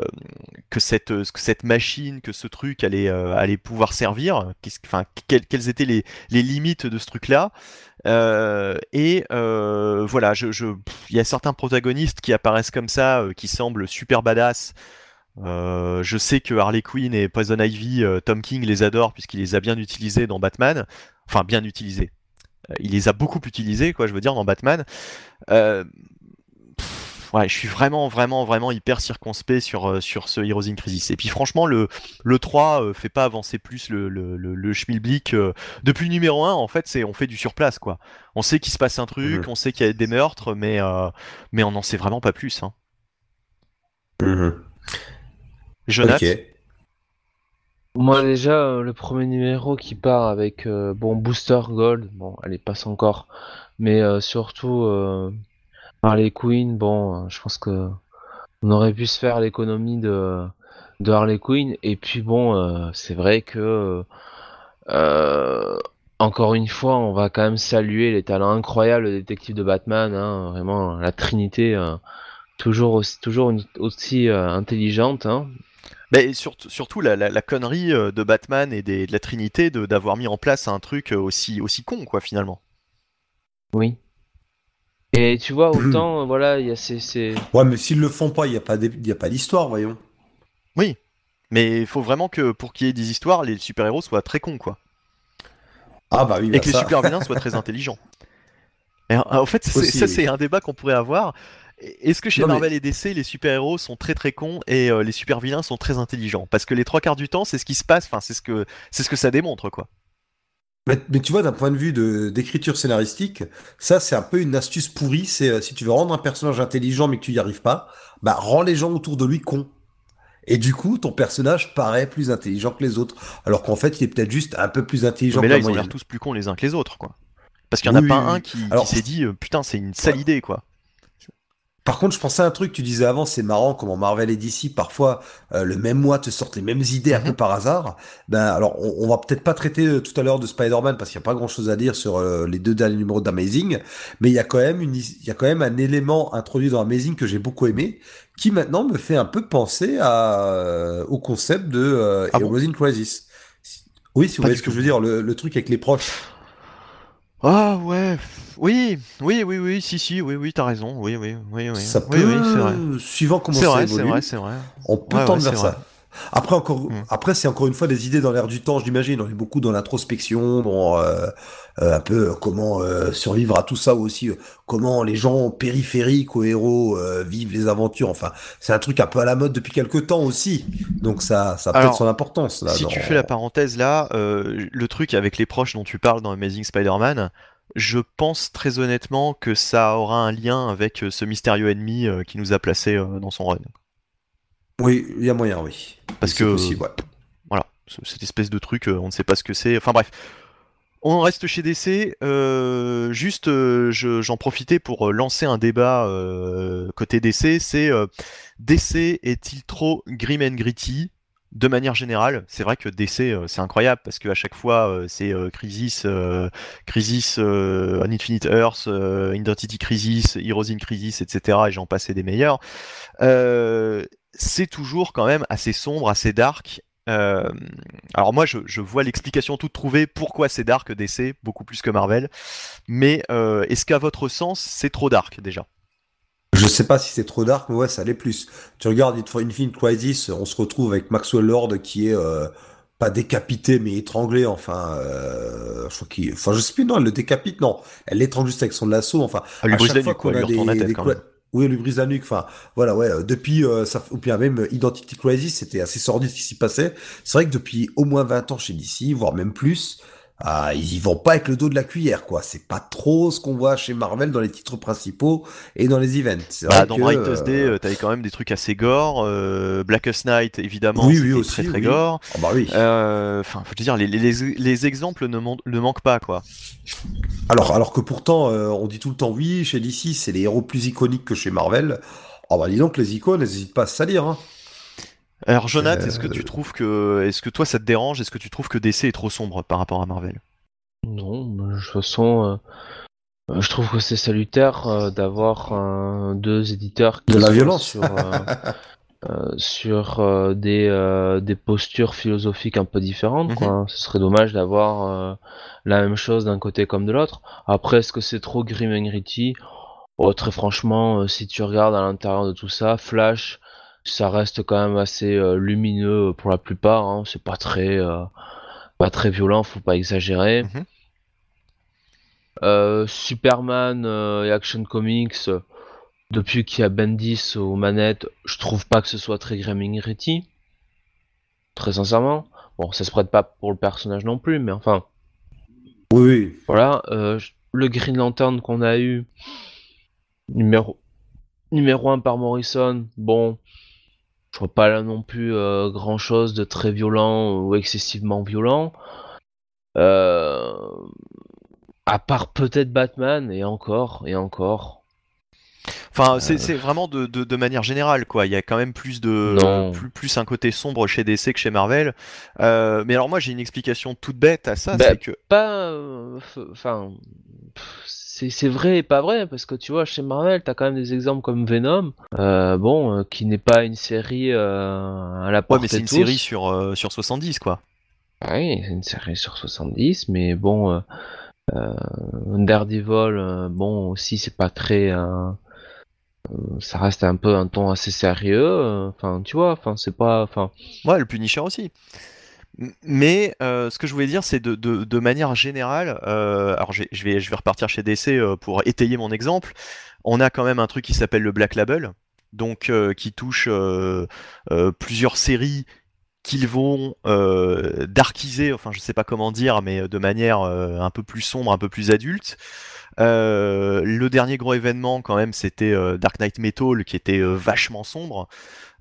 que cette machine, que ce truc allait pouvoir servir. Enfin, quelles, étaient les, limites de ce truc-là Et voilà, je, je, il y a certains protagonistes qui apparaissent comme ça, qui semblent super badass. Je sais que Harley Quinn et Poison Ivy, Tom King les adore puisqu'il les a bien utilisés dans Batman. Enfin, bien utilisés. Euh, il les a beaucoup utilisés, quoi, je veux dire, dans Batman. Euh, pff, ouais, je suis vraiment, vraiment, vraiment hyper circonspect sur, euh, sur ce Heroes in Crisis. Et puis franchement, le, le 3 euh, fait pas avancer plus le, le, le, le schmilblick. depuis le numéro 1, en fait, c'est on fait du surplace, quoi. On sait qu'il se passe un truc, Mhm. on sait qu'il y a des meurtres, mais, mais on n'en sait vraiment pas plus. Hein. Mhm. Jonathan. Moi déjà, euh, le premier numéro qui part avec euh, bon Booster Gold, bon, elle passe encore, mais euh, surtout Harley Quinn, bon, je pense que On aurait pu se faire l'économie de, Harley Quinn. Et puis bon, c'est vrai que encore une fois, on va quand même saluer les talents incroyables des détectives de Batman. hein, vraiment, la Trinité, toujours aussi, toujours aussi intelligente. hein. Mais surtout, surtout la, la- la connerie euh, de Batman et des- de la Trinité de- d'avoir mis en place un truc euh, aussi, aussi con, quoi, finalement. Oui. Et tu vois, autant, euh, voilà, il y a ces, ces- Ouais, mais s'ils le font pas, il n'y a pas d'é- il y a pas d'histoire, voyons. Mais il faut vraiment que pour qu'il y ait des histoires, les super-héros soient très cons, quoi. Ah bah oui, et bah que les super-vilains soient très intelligents. Et, en fait, ça, oui. c'est un débat qu'on pourrait avoir. Est-ce que chez Non, mais- Marvel et DC, les super-héros sont très très cons et euh, les super-vilains sont très intelligents? Parce que les trois quarts du temps, c'est ce qui se passe, enfin, c'est ce que, c'est ce que ça démontre, quoi. Mais, mais tu vois, d'un point de vue de- d'écriture scénaristique, ça c'est un peu une astuce pourrie. C'est euh, si tu veux rendre un personnage intelligent mais que tu y arrives pas, bah rends les gens autour de lui cons. Et du coup, ton personnage paraît plus intelligent que les autres, alors qu'en fait, il est peut-être juste un peu plus intelligent mais que là, la ils ont l'air tous plus cons les uns que les autres, quoi. Parce qu'il y en a pas oui, un qui, s'est dit, euh, putain, c'est une sale Ouais. idée, quoi. Par contre, je pensais à un truc, tu disais avant, c'est marrant comment Marvel et DC, parfois, euh, le même mois, te sortent les mêmes idées un Mhm. peu par hasard. Ben, alors, on, on va peut-être pas traiter euh, tout à l'heure de Spider-Man parce qu'il n'y a pas grand-chose à dire sur euh, les deux derniers numéros d'Amazing, mais il y a quand même une, il y a quand même un élément introduit dans Amazing que j'ai beaucoup aimé, qui maintenant me fait un peu penser à, euh, au concept de euh, Ah bon? Heroes in Crisis. Oui, si vous Pas voyez ce que je veux dire, le, le truc avec les proches. Ah ouais, oui, oui, oui, oui, si, si, oui, oui, t'as raison, oui, oui, oui, oui, Ça oui, peut, oui, c'est vrai. suivant comment ça vrai, c'est évolue. vrai, c'est vrai. On peut Ouais, tendre ouais, vers ça. Après, encore, Mm. après, c'est encore une fois des idées dans l'air du temps, j'imagine. On est beaucoup dans l'introspection, dans euh, euh, un peu euh, comment euh, survivre à tout ça aussi, comment les gens périphériques aux héros vivent les aventures. Enfin, c'est un truc un peu à la mode depuis quelques temps aussi. Donc ça, ça a peut-être son importance là. Si dans- tu fais la parenthèse là, le truc avec les proches dont tu parles dans Amazing Spider-Man, je pense très honnêtement que ça aura un lien avec ce mystérieux ennemi qui nous a placé euh, dans son run. Oui, il y a moyen, oui. Parce que possible, ouais. voilà, ce- cette espèce de truc, euh, on ne sait pas ce que c'est. Enfin bref, on reste chez DC. euh, juste, euh, je- j'en profitais pour lancer un débat euh, côté DC. C'est DC est-il trop grim and gritty? De manière générale, c'est vrai que DC euh, c'est incroyable parce qu'à chaque fois euh, c'est euh, Crisis, Crisis on Infinite Earth, Identity Crisis, Heroes in Crisis, etc. Et j'en passais des meilleurs. C'est toujours quand même assez sombre, assez dark. Alors moi, je, vois l'explication toute trouvée pourquoi c'est dark DC, beaucoup plus que Marvel. Mais est-ce qu'à votre sens, c'est trop dark déjà? Je sais pas si c'est trop dark, mais ouais, ça l'est plus. Tu regardes Infinite Crisis, on se retrouve avec Maxwell Lord qui est euh, pas décapité mais étranglé. Enfin, euh, je crois qu'il, enfin, je sais plus. Non, elle le décapite. Non, elle l'étrangle juste avec son lasso. Enfin, Elle lui à brise chaque la fois qu'on elle a lui la des- tête des quand cla- même. Oui, elle lui brise la nuque. Enfin, voilà, ouais. euh, Depuis, euh, ça, ou bien même Identity Crisis, c'était assez sordide ce qui s'y passait. C'est vrai que depuis au moins 20 ans chez DC, voire même plus, ah, ils y vont pas avec le dos de la cuillère, quoi. C'est pas trop ce qu'on voit chez Marvel dans les titres principaux et dans les events. Bah, Dans que, Brightest euh, Day, euh, t'avais quand même des trucs assez gore. Euh, Blackest Night, évidemment, Oui, oui, c'était aussi, très très oui. gore. ah bah oui. Euh, Enfin, faut te dire, les, les, les- les exemples ne, manquent pas, quoi. Alors, alors que pourtant, on dit tout le temps oui, chez DC, c'est les héros plus iconiques que chez Marvel. Oh bah dis donc, les icônes, n'hésitent pas à se salir. Hein. Alors, Jonathan, Euh, est-ce que tu trouves que, est-ce que toi ça te dérange? Est-ce que tu trouves que DC est trop sombre par rapport à Marvel? Non, mais de toute façon, euh, je trouve que c'est salutaire euh, d'avoir euh, deux éditeurs qui De la violence. sur, euh, euh, sur euh, des, euh, des postures philosophiques un peu différentes. Quoi. Ce serait dommage d'avoir euh, la même chose d'un côté comme de l'autre. Après, est-ce que c'est trop grim and gritty? Oh, Très franchement, euh, si tu regardes à l'intérieur de tout ça, Flash, ça reste quand même assez euh, lumineux pour la plupart. hein. C'est pas très, euh, pas très violent, faut pas exagérer. Mhm. Euh, Superman et Action Comics, depuis qu'il y a Bendis aux manettes, je trouve pas que ce soit très grim and gritty. Très sincèrement. Bon, ça se prête pas pour le personnage non plus, mais enfin, Oui, oui. voilà. euh, le Green Lantern qu'on a eu, numéro, numéro 1 par Morrison, bon, je vois pas là non plus grand chose de très violent ou excessivement violent. Euh, à part peut-être Batman, et encore, et encore. Enfin, c'est c'est vraiment de, de, de manière générale, quoi. Il y a quand même plus de Non. plus, plus un côté sombre chez DC que chez Marvel. Euh, mais alors moi, j'ai une explication toute bête à ça, Bah, c'est que Pas. euh, Enfin. C'est c'est vrai et pas vrai, parce que tu vois, chez Marvel, t'as quand même des exemples comme Venom, euh, bon, euh, qui n'est pas une série euh, à la ouais, portée mais c'est une tous. série sur sur 70, quoi. Ah Oui, c'est une série sur 70, mais bon, Daredevil, bon, aussi, c'est pas très. ça reste un peu un ton assez sérieux, enfin, tu vois, enfin, c'est pas. Enfin, Ouais, le Punisher aussi. Mais euh, ce que je voulais dire, c'est de, manière générale, euh, alors je vais, repartir chez DC euh, pour étayer mon exemple, on a quand même un truc qui s'appelle le Black Label, donc qui touche plusieurs séries qu'ils vont darkiser, enfin je sais pas comment dire, mais de manière un peu plus sombre, un peu plus adulte. Le dernier gros événement quand même, c'était Dark Knight Metal, qui était vachement sombre.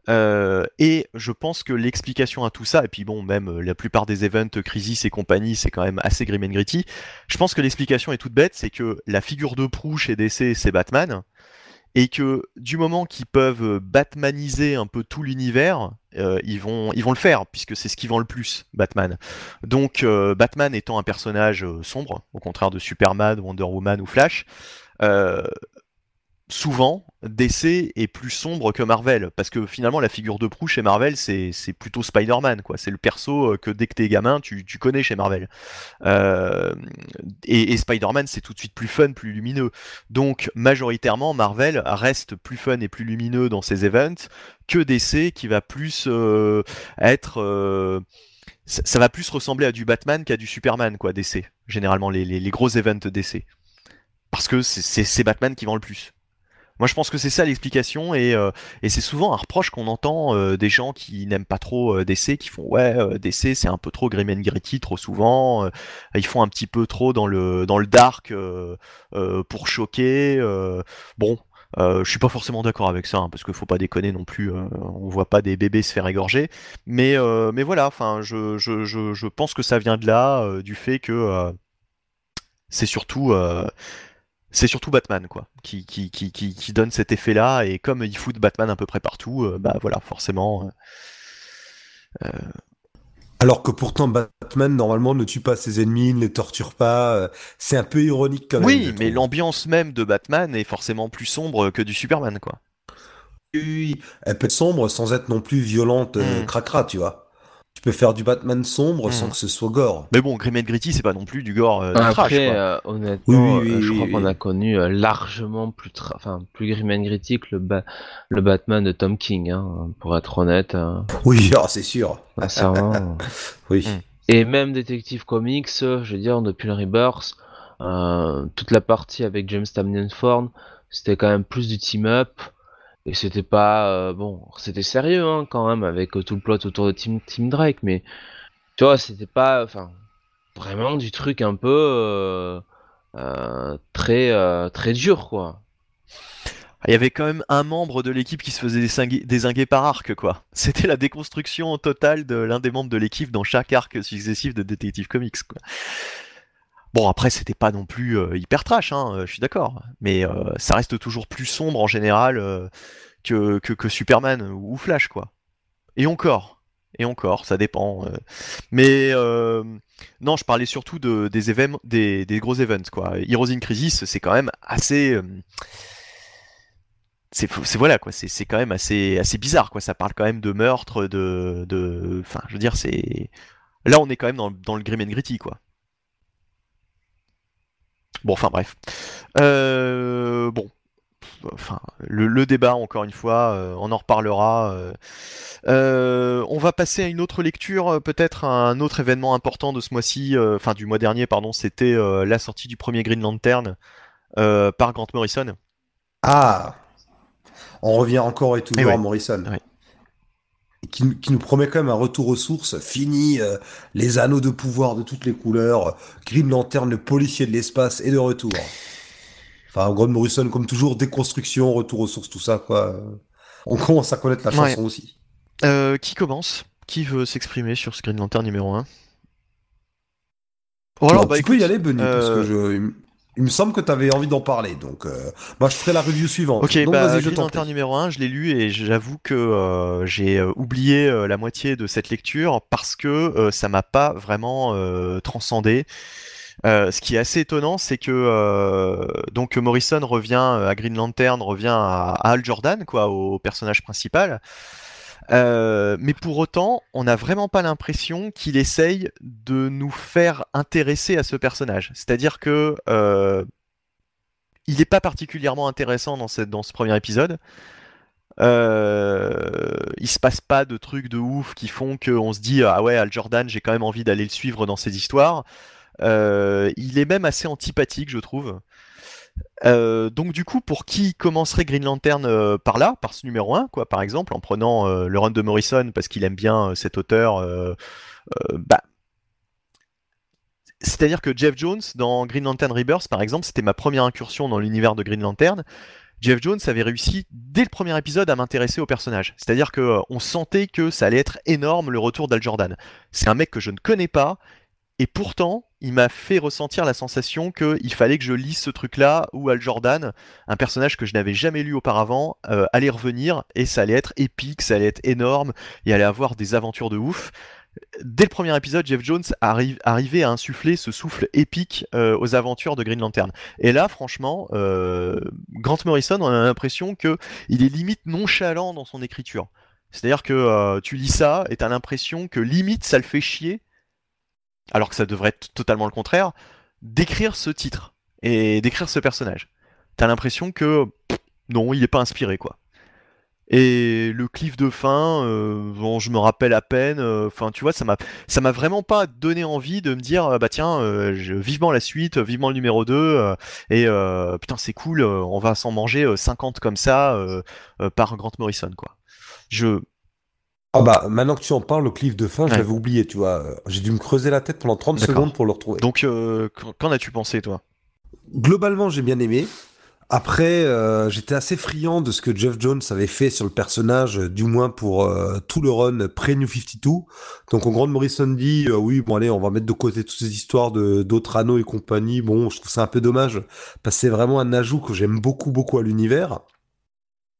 Euh, et je pense que l'explication à tout ça, et puis bon, même euh, la plupart des events euh, Crisis et compagnie, c'est quand même assez grim and gritty. Je pense que l'explication est toute bête, c'est que la figure de proue chez DC, c'est Batman, et que du moment qu'ils peuvent euh, batmaniser un peu tout l'univers, ils vont ils vont le faire puisque c'est ce qui vend le plus Batman. Donc Batman étant un personnage sombre, au contraire de Superman, Wonder Woman ou Flash, souvent DC est plus sombre que Marvel parce que finalement la figure de proue chez Marvel c'est plutôt Spider-Man quoi. C'est le perso euh, que dès que t'es gamin tu, connais chez Marvel. Euh, et, Spider-Man c'est tout de suite plus fun, plus lumineux. Donc majoritairement Marvel reste plus fun et plus lumineux dans ses events que DC qui va plus euh, être ça, va plus ressembler à du Batman qu'à du Superman quoi DC. Généralement les, les, gros events DC. Parce que c'est c'est Batman qui vend le plus. Moi, je pense que c'est ça l'explication, et, euh, c'est souvent un reproche qu'on entend euh, des gens qui n'aiment pas trop euh, DC, qui font ouais, DC c'est un peu trop grim and gritty trop souvent, ils font un petit peu trop dans le dans le dark pour choquer. bon, je suis pas forcément d'accord avec ça, hein, parce qu'il faut pas déconner non plus. on voit pas des bébés se faire égorger, mais mais voilà, enfin, je, je, je, pense que ça vient de là, du fait que c'est surtout c'est surtout Batman quoi qui, qui, qui, qui, donne cet effet là et comme il fout Batman à peu près partout euh, bah voilà forcément euh, Alors que pourtant Batman normalement ne tue pas ses ennemis, ne les torture pas. euh, C'est un peu ironique quand même. oui mais l'ambiance même de Batman est forcément plus sombre que du Superman quoi Oui, elle peut être sombre sans être non plus violente, euh, Mm. cracra, tu vois. Tu peux faire du Batman sombre Mm. sans que ce soit gore. mais bon Grim and Gritty c'est pas non plus du gore euh, trash Après, quoi. euh, honnêtement, Oui, oui, euh, oui, je oui, crois oui. qu'on a connu euh, largement plus, tra- enfin, plus grim and gritty que le, ba- le Batman de Tom King, hein, pour être honnête. hein. Oui, ah, c'est sûr. Sincèrement. Oui. Mm. Et même Detective Comics, je veux dire, depuis le Rebirth, euh, toute la partie avec James Tynion Ford, c'était quand même plus du team-up. Et c'était pas. euh, bon, c'était sérieux hein, quand même, avec euh, tout le plot autour de Team, Team Drake, mais tu vois, c'était pas. Enfin, vraiment du truc un peu. euh, très, très dur, quoi. il y avait quand même un membre de l'équipe qui se faisait désinguer par arc quoi c'était la déconstruction totale de l'un des membres de l'équipe dans chaque arc successif de Detective Comics quoi Bon après c'était pas non plus euh, hyper trash, hein, euh, je suis d'accord, mais euh, ça reste toujours plus sombre en général que, que, Superman ou Flash quoi. Et encore, et encore, ça dépend. Mais non, je parlais surtout de, des, des, des gros events quoi. Heroes in Crisis c'est quand même assez, c'est voilà quoi, c'est c'est quand même assez assez bizarre quoi. Ça parle quand même de meurtre, de de, enfin je veux dire c'est, là on est quand même dans, dans le grim and gritty quoi. Bon, enfin bref. Euh, bon, enfin le, le débat encore une fois, euh, on en reparlera. euh. Euh, on va passer à une autre lecture, peut-être un autre événement important de ce mois-ci, enfin du mois dernier, pardon. C'était la sortie du premier Green Lantern par Grant Morrison. Ah On revient encore et toujours Eh ouais. à Morrison. Qui, nous- qui nous promet quand même un retour aux sources. Fini euh, les anneaux de pouvoir de toutes les couleurs. Green Lantern, le policier de l'espace, est de retour. Enfin, Grant Morrison, comme toujours, déconstruction, retour aux sources, tout ça, quoi. On commence à connaître la Ouais. chanson aussi. Euh, qui commence? Qui veut s'exprimer sur ce Green Lantern numéro 1 Oh, alors, Alors, bah, tu peux y aller, Benny, parce euh, que je... Il me semble que tu avais envie d'en parler, donc euh, moi je ferai la review suivante. Ok, donc, bah, je Green numéro 1, je l'ai lu et j'avoue que euh, j'ai euh, oublié euh, la moitié de cette lecture parce que ça m'a pas vraiment transcendé. Ce qui est assez étonnant, c'est que donc Morrison revient à Green Lantern, revient à, à Hal Jordan, quoi, au personnage principal. Euh, mais pour autant, on n'a vraiment pas l'impression qu'il essaye de nous faire intéresser à ce personnage. C'est-à-dire que euh, il n'est pas particulièrement intéressant dans, ce premier épisode. Euh, il se passe pas de trucs de ouf qui font qu'on se dit ah ouais Al Jordan j'ai quand même envie d'aller le suivre dans ses histoires. Euh, il est même assez antipathique je trouve. Euh, donc du coup pour qui commencerait Green Lantern euh, par là, par ce numéro 1 quoi par exemple en prenant euh, le run de Morrison parce qu'il aime bien euh, cet auteur bah c'est-à-dire que Jeff Jones dans Green Lantern Rebirth par exemple c'était ma première incursion dans l'univers de Green Lantern Jeff Jones avait réussi dès le premier épisode à m'intéresser au personnage. C'est-à-dire que on sentait que ça allait être énorme le retour d'Al Jordan. C'est un mec que je ne connais pas et pourtant il m'a fait ressentir la sensation qu'il fallait que je lise ce truc-là où Al Jordan, un personnage que je n'avais jamais lu auparavant, euh, allait revenir et ça allait être épique, ça allait être énorme, il allait avoir des aventures de ouf. Dès le premier épisode, Jeff Jones arrive, arrivait à insuffler ce souffle épique euh, aux aventures de Green Lantern. Et là, franchement, euh, Grant Morrison, on a l'impression que il est limite nonchalant dans son écriture. C'est-à-dire que tu lis ça et t'as l'impression que limite ça le fait chier, alors que ça devrait être totalement le contraire, d'écrire ce titre et d'écrire ce personnage. T'as l'impression que non, il est pas inspiré quoi. Et le cliff de fin, euh, bon, je me rappelle à peine. euh, Enfin, tu vois, ça m'a, ça m'a vraiment pas donné envie de me dire, euh, bah tiens, euh, vivement la suite, vivement le numéro 2 euh, et putain, c'est cool, on va s'en manger euh, 50 comme ça par Grant Morrison, quoi. Je, Ah bah maintenant que tu en parles, le cliff de fin, je Ouais. l'avais oublié, tu vois. J'ai dû me creuser la tête pendant 30 D'accord. secondes pour le retrouver. donc, euh, qu'en as-tu pensé, toi? Globalement, j'ai bien aimé. Après, euh, j'étais assez friand de ce que Jeff Jones avait fait sur le personnage, euh, du moins pour euh, tout le run pré-New 52. Donc, en Grande Morrison dit, euh, oui, bon allez, on va mettre de côté toutes ces histoires de d'autres anneaux et compagnie. Bon, je trouve ça un peu dommage, parce que c'est vraiment un ajout que j'aime beaucoup, beaucoup à l'univers.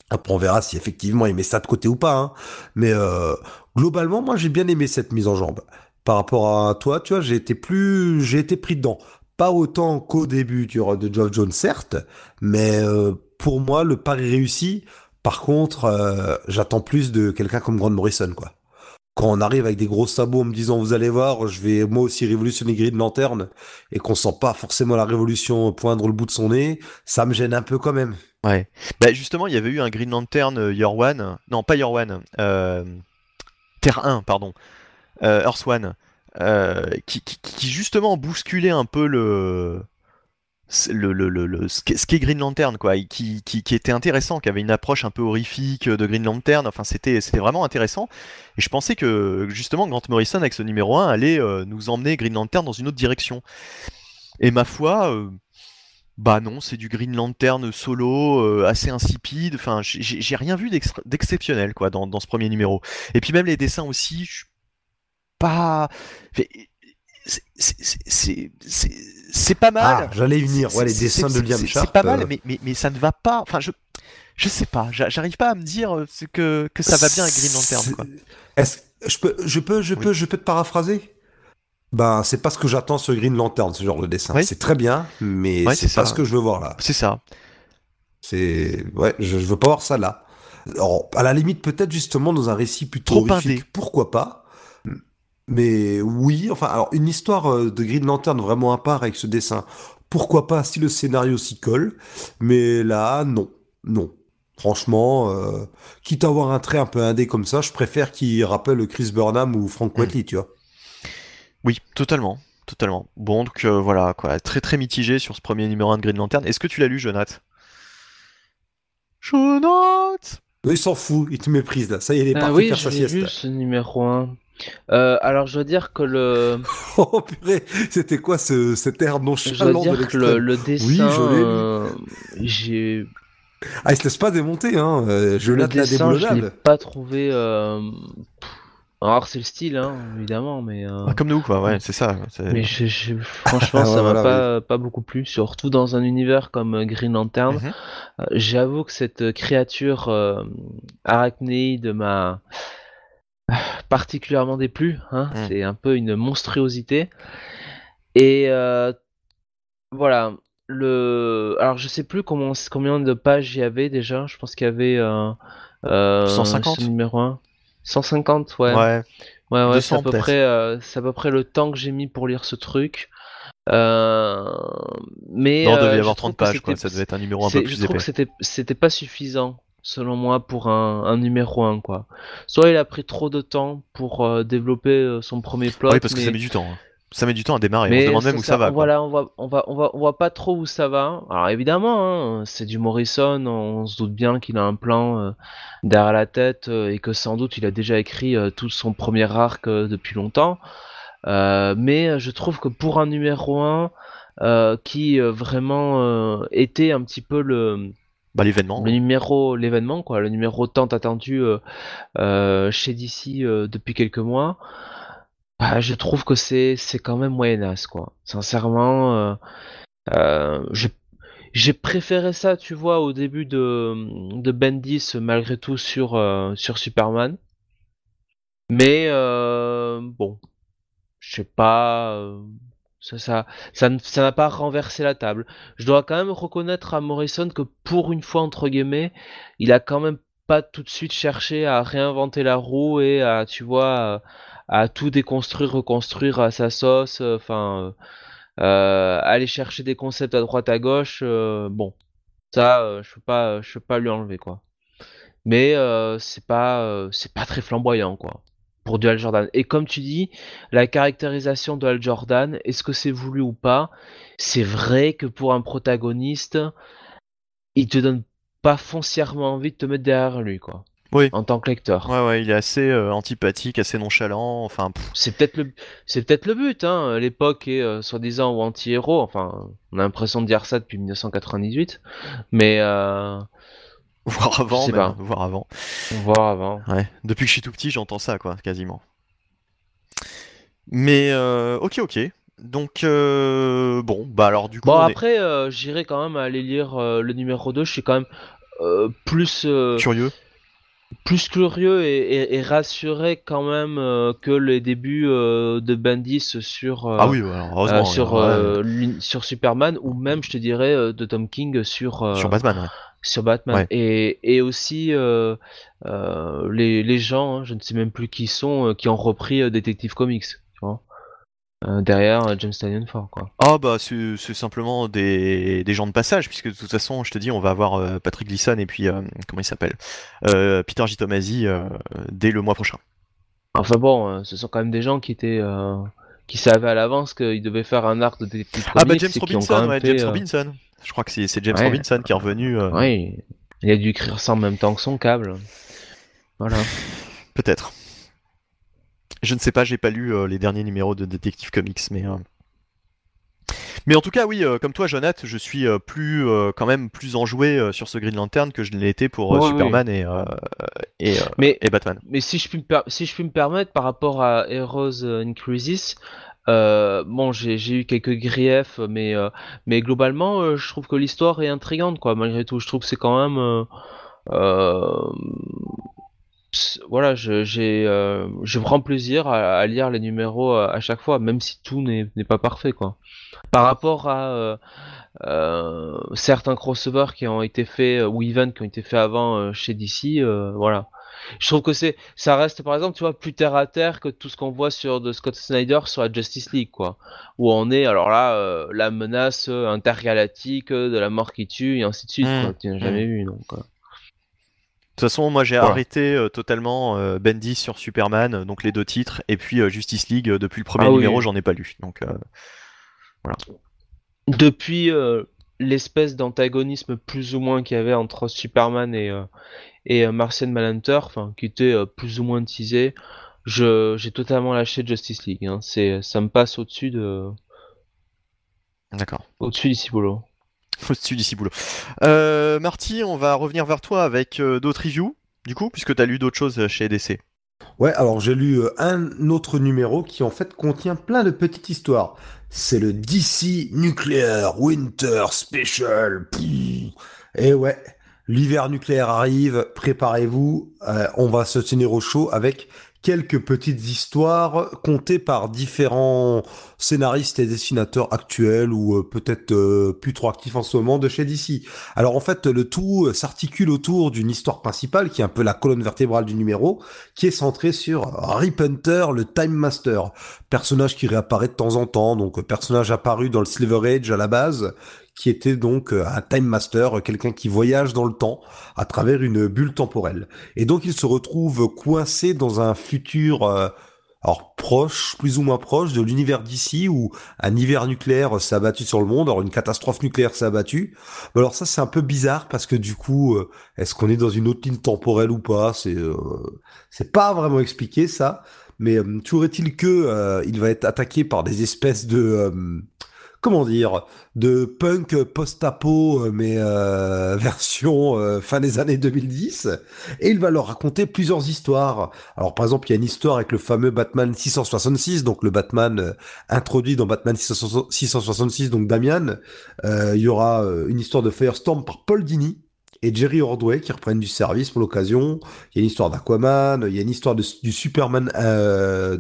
Après, on verra si effectivement il met ça de côté ou pas. hein. Mais euh, globalement, moi, j'ai bien aimé cette mise en jambe. Par rapport à toi, tu vois, j'ai été plus, j'ai été pris dedans. Pas autant qu'au début vois, de Geoff Jones, certes, mais euh, pour moi, le pari réussi. Par contre, euh, j'attends plus de quelqu'un comme Grant Morrison, quoi. Quand on arrive avec des gros sabots en me disant, vous allez voir, je vais moi aussi révolutionner Green Lantern, et qu'on sent pas forcément la révolution poindre le bout de son nez, ça me gêne un peu quand même. Ouais. Bah justement, il y avait eu un Green Lantern euh, Year One, non pas Year One, euh, Terre 1, pardon, euh, Earth One, qui, justement bousculait un peu le, le, le, le, le- ce qu'est Green Lantern, quoi, qui, était intéressant, qui avait une approche un peu horrifique de Green Lantern, enfin c'était vraiment intéressant, et je pensais que justement Grant Morrison avec ce numéro 1 allait nous emmener Green Lantern dans une autre direction. Et ma foi, bah non, c'est du Green Lantern solo, euh, assez insipide. Enfin, j'ai rien vu d'exceptionnel quoi dans, dans ce premier numéro. Et puis même les dessins aussi, je suis pas. c'est- pas mal. Ah, j'allais venir. Ouais, les dessins de Liam Sharp. C'est pas mal, euh, mais, mais, mais ça ne va pas. Enfin, je. Je sais pas, j'a- j'arrive pas à me dire euh, ce que, que ça va bien avec Green Lantern. Quoi. Je peux, je peux, je Oui. peux, je peux te paraphraser? Ben, c'est pas ce que j'attends sur Green Lantern, ce genre de dessin. Oui. C'est très bien, mais Ouais, c'est pas ça. ce que je veux voir là. C'est ça. C'est, ouais, je, je veux pas voir ça là. Alors, à la limite, peut-être justement dans un récit plutôt Trop horrifique, indé. pourquoi pas. Mais oui, enfin, alors une histoire euh, de Green Lantern vraiment à part avec ce dessin, pourquoi pas si le scénario s'y colle. Mais là, non, non. Franchement, euh, quitte à avoir un trait un peu indé comme ça, je préfère qu'il rappelle Chris Burnham ou Frank Mm. Whiteley, tu vois. Oui, totalement. Totalement. Bon, donc euh, voilà, quoi. Très très mitigé sur ce premier numéro 1 de Green Lantern. Est-ce que tu l'as lu, Jonath? Jonath il s'en fout, il te méprise là. Ça y est, il est Ah parti oui, faire je sa l'ai sieste. vu ce numéro 1. Euh, alors je dois dire que le, Oh purée, c'était quoi ce, cet air je dois nonchalant de dire que l'extrême le, le dessin, Oui, je l'ai lu. euh, j'ai Ah, il se laisse pas démonter, hein. Euh, le Jonathan l'a dessin, je l'ai pas trouvé. euh, Alors c'est le style, hein, évidemment, mais. euh, Ah, comme nous, quoi, ouais, c'est ça. Mais je- je- franchement, ça m'a voilà, pas, pas beaucoup plu, surtout dans un univers comme euh, Green Lantern. Mhm. Euh, J'avoue que cette créature euh, arachnéide m'a particulièrement déplu. Hein. Mm. C'est un peu une monstruosité. Et euh, voilà. Le... Alors, je sais plus comment, combien de pages il y avait déjà. Je pense qu'il y avait euh, euh, 150? ce numéro 1. 150, ouais. Ouais. Ouais, ouais, c'est à 200 peu près, euh, c'est à peu près le temps que j'ai mis pour lire ce truc. Euh, mais Non, il devait euh, y je avoir trouve 30 que pages, quoi. Ça devait être un numéro un peu je plus trouve épais. que c'était, pas suffisant, selon moi, pour un, un numéro 1, quoi. Soit il a pris trop de temps pour euh, développer euh, son premier plot, Oui, parce que mais, ça met du temps. hein. Ça met du temps à démarrer. on se demande même où ça va. quoi. Voilà, on voit, on va, on va, on voit pas trop où ça va. Alors évidemment, hein, c'est du Morrison, on se doute bien qu'il a un plan euh, derrière la tête euh, et que sans doute il a déjà écrit euh, tout son premier arc depuis longtemps. Mais je trouve que pour un numéro 1 euh, qui vraiment était un petit peu le, Bah, l'événement. le numéro, l'événement, quoi, le numéro tant attendu euh, euh, chez DC euh, depuis quelques mois, bah, je trouve que c'est c'est quand même moyenasse, quoi. Sincèrement, euh, euh, j'ai préféré ça, tu vois, au début de de Bendis malgré tout sur euh, sur Superman, mais bon, je sais pas. ça, ça, ça n'a pas renversé la table. Je dois quand même reconnaître à Morrison que pour une fois, entre guillemets, il a quand même pas tout de suite cherché à réinventer la roue et à, tu vois, à, tout déconstruire, reconstruire à sa sauce. euh, Enfin, euh, euh, aller chercher des concepts à droite à gauche. bon, ça, je peux pas, je peux pas lui enlever quoi. Mais c'est pas, c'est pas très flamboyant quoi. Pour du Hal Jordan. Et comme tu dis, la caractérisation de Hal Jordan, est-ce que c'est voulu ou pas? C'est vrai que pour un protagoniste, il te donne pas foncièrement envie de te mettre derrière lui, quoi. Oui. En tant que lecteur. Ouais, ouais, il est assez euh, antipathique, assez nonchalant. Enfin, C'est peut-être le, c'est peut-être le but, hein. L'époque est euh, soi-disant ou anti-héros. Enfin, on a l'impression de dire ça depuis 1998, mais euh, voire avant, même, pas. voire avant. avant. Ouais, depuis que je suis tout petit, j'entends ça, quoi, quasiment. Mais, euh, ok, ok. Donc, euh, bon, bah alors du coup, Bon est après, euh, j'irai quand même aller lire euh, le numéro 2. Je suis quand même plus curieux. Plus curieux et, et- et rassuré quand même euh, que les débuts euh, de Bendis sur euh, ah oui, heureusement. sur ouais, sur Superman ou même je te dirais de Tom King sur sur Batman, ouais. sur Batman Ouais. et, et aussi les, les gens hein, je ne sais même plus qui sont qui ont repris Detective Comics Euh, derrière euh, James Ford quoi Ah bah c'est simplement des, des gens de passage, puisque de toute façon, je te dis, on va avoir euh, Patrick Gleason et puis, euh, comment il s'appelle Peter J. Tomasi euh, dès le mois prochain. enfin bon ce sont quand même des gens qui étaient qui savaient à l'avance qu'ils devaient faire un arc de Detective Ah bah James Robinson, ouais, fait, James Robinson. Je crois que c'est c'est James Ouais. Robinson qui est revenu, Oui, il a dû écrire ça en même temps que son câble. Voilà. peut-être. Je ne sais pas, j'ai pas lu euh, les derniers numéros de Detective Comics, mais... euh, Mais en tout cas, oui, euh, comme toi, Jonathan, je suis plus, quand même plus enjoué sur ce Green Lantern que je ne l'ai été pour Ouais, Superman et, et, Mais, et Batman. mais si, je puis me per- si je puis me permettre, par rapport à Heroes in Crisis, euh, bon, j'ai j'ai eu quelques griefs, mais, euh, mais globalement, euh, je trouve que l'histoire est intrigante, quoi, malgré tout. Je trouve que c'est quand même. Euh, euh, voilà, je- j'ai euh, je prends plaisir à, à lire les numéros à, à chaque fois, même si tout n'est n'est pas parfait, quoi. Par rapport à euh, euh, certains crossovers qui ont été faits euh, ou events qui ont été faits avant euh, chez DC, euh, voilà. Je trouve que c'est, ça reste par exemple, tu vois, plus terre à terre que tout ce qu'on voit sur de Scott Snyder sur la Justice League, quoi. Où on est, alors là, euh, la menace euh, intergalactique euh, de la mort qui tue et ainsi de suite, Mm, quoi. Tu n'as jamais vu, donc. euh. De toute façon, moi j'ai Voilà. arrêté euh, totalement euh, Bendy sur Superman, euh, donc les deux titres, et puis euh, Justice League, euh, depuis le premier Ah oui. numéro, j'en ai pas lu. Donc, euh, Depuis euh, l'espèce d'antagonisme plus ou moins qu'il y avait entre Superman et, euh, et euh, Martian Manhunter, qui était euh, plus ou moins teasé, je, j'ai totalement lâché Justice League. Hein. C'est, ça me passe au-dessus de, d'accord. au-dessus du cibolo. Au-dessus boulot. Euh, Marty, on va revenir vers toi avec euh, d'autres reviews, du coup, puisque tu as lu d'autres choses chez DC. Ouais, alors j'ai lu euh, un autre numéro qui en fait contient plein de petites histoires. C'est le DC Nuclear Winter Special. Et ouais, l'hiver nucléaire arrive, préparez-vous, on va se tenir au chaud avec quelques petites histoires contées par différents scénaristes et dessinateurs actuels ou euh, peut-être euh, plus trop actifs en ce moment de chez DC. Alors en fait, le tout euh, s'articule autour d'une histoire principale qui est un peu la colonne vertébrale du numéro, qui est centrée sur Rip Hunter, le Time Master, personnage qui réapparaît de temps en temps, donc personnage apparu dans le Silver Age à la base, qui était donc euh, un time master, quelqu'un qui voyage dans le temps à travers une bulle temporelle. Et donc il se retrouve coincé dans un futur euh, alors proche, plus ou moins proche de l'univers d'ici où un hiver nucléaire s'est abattu sur le monde, alors une catastrophe nucléaire s'est abattue. Mais alors ça c'est un peu bizarre parce que du coup, euh, est-ce qu'on est dans une autre ligne temporelle ou pas? C'est c'est pas vraiment expliqué ça. Mais toujours est-il que il va être attaqué par des espèces de comment dire, de punk post-apo, euh, mais euh, version euh, fin des années 2010, et il va leur raconter plusieurs histoires. Alors par exemple, il y a une histoire avec le fameux Batman 666, donc le Batman introduit dans Batman 666, donc Damian. il y aura une histoire de Firestorm par Paul Dini, et Jerry Ordway qui reprennent du service pour l'occasion. Il y a une histoire d'Aquaman, il y a une histoire du Superman, euh,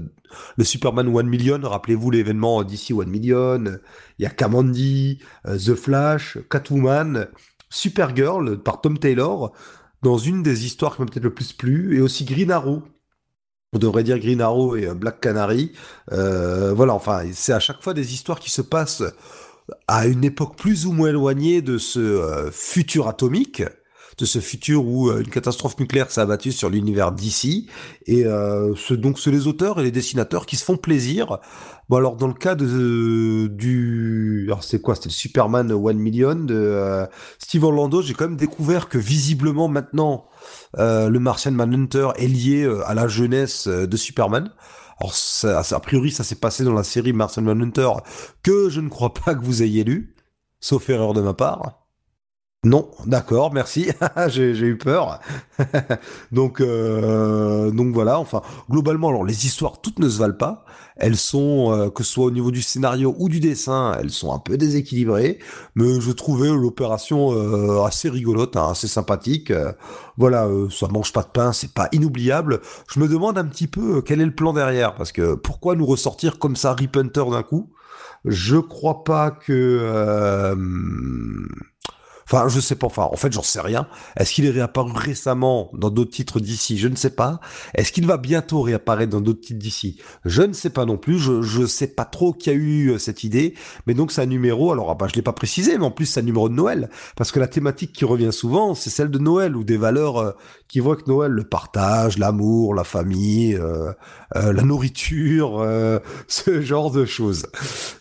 le Superman One Million, rappelez-vous l'événement d'ici One Million. Il y a Kamandi, euh, The Flash, Catwoman, Supergirl par Tom Taylor, dans une des histoires qui m'a peut-être le plus plu, et aussi Green Arrow. On devrait dire Green Arrow et euh, Black Canary. Voilà, enfin, c'est à chaque fois des histoires qui se passent à une époque plus ou moins éloignée de ce euh, futur atomique, de ce futur où euh, une catastrophe nucléaire s'est abattue sur l'univers d'ici, et euh, ce, donc les auteurs et les dessinateurs qui se font plaisir. Bon alors dans le cas de du, alors c'est quoi, c'était le Superman One Million de Steve Orlando, j'ai quand même découvert que visiblement maintenant le Martian Manhunter est lié à la jeunesse de Superman. Alors, ça, a priori, ça s'est passé dans la série Martian Manhunter, que je ne crois pas que vous ayez lu, sauf erreur de ma part. Non, d'accord, merci. j'ai eu peur. donc, euh, donc voilà. Enfin, globalement, alors les histoires toutes ne se valent pas. Elles sont, euh, que ce soit au niveau du scénario ou du dessin, elles sont un peu déséquilibrées. Mais je trouvais l'opération euh, assez rigolote, hein, assez sympathique. voilà, ça mange pas de pain, c'est pas inoubliable. Je me demande un petit peu quel est le plan derrière, parce que pourquoi nous ressortir comme ça Rip Hunter d'un coup? Je crois pas que Enfin, je sais pas. Enfin, en fait, j'en sais rien. Est-ce qu'il est réapparu récemment dans d'autres titres d'ici? Je ne sais pas. Est-ce qu'il va bientôt réapparaître dans d'autres titres d'ici? Je ne sais pas non plus. Je je sais pas trop qui a eu euh, cette idée. Mais donc c'est un numéro. Alors, ah bah, je l'ai pas précisé, mais en plus c'est un numéro de Noël parce que la thématique qui revient souvent, c'est celle de Noël ou des valeurs euh, qui voient que Noël, le partage, l'amour, la famille, euh, la nourriture, ce genre de choses.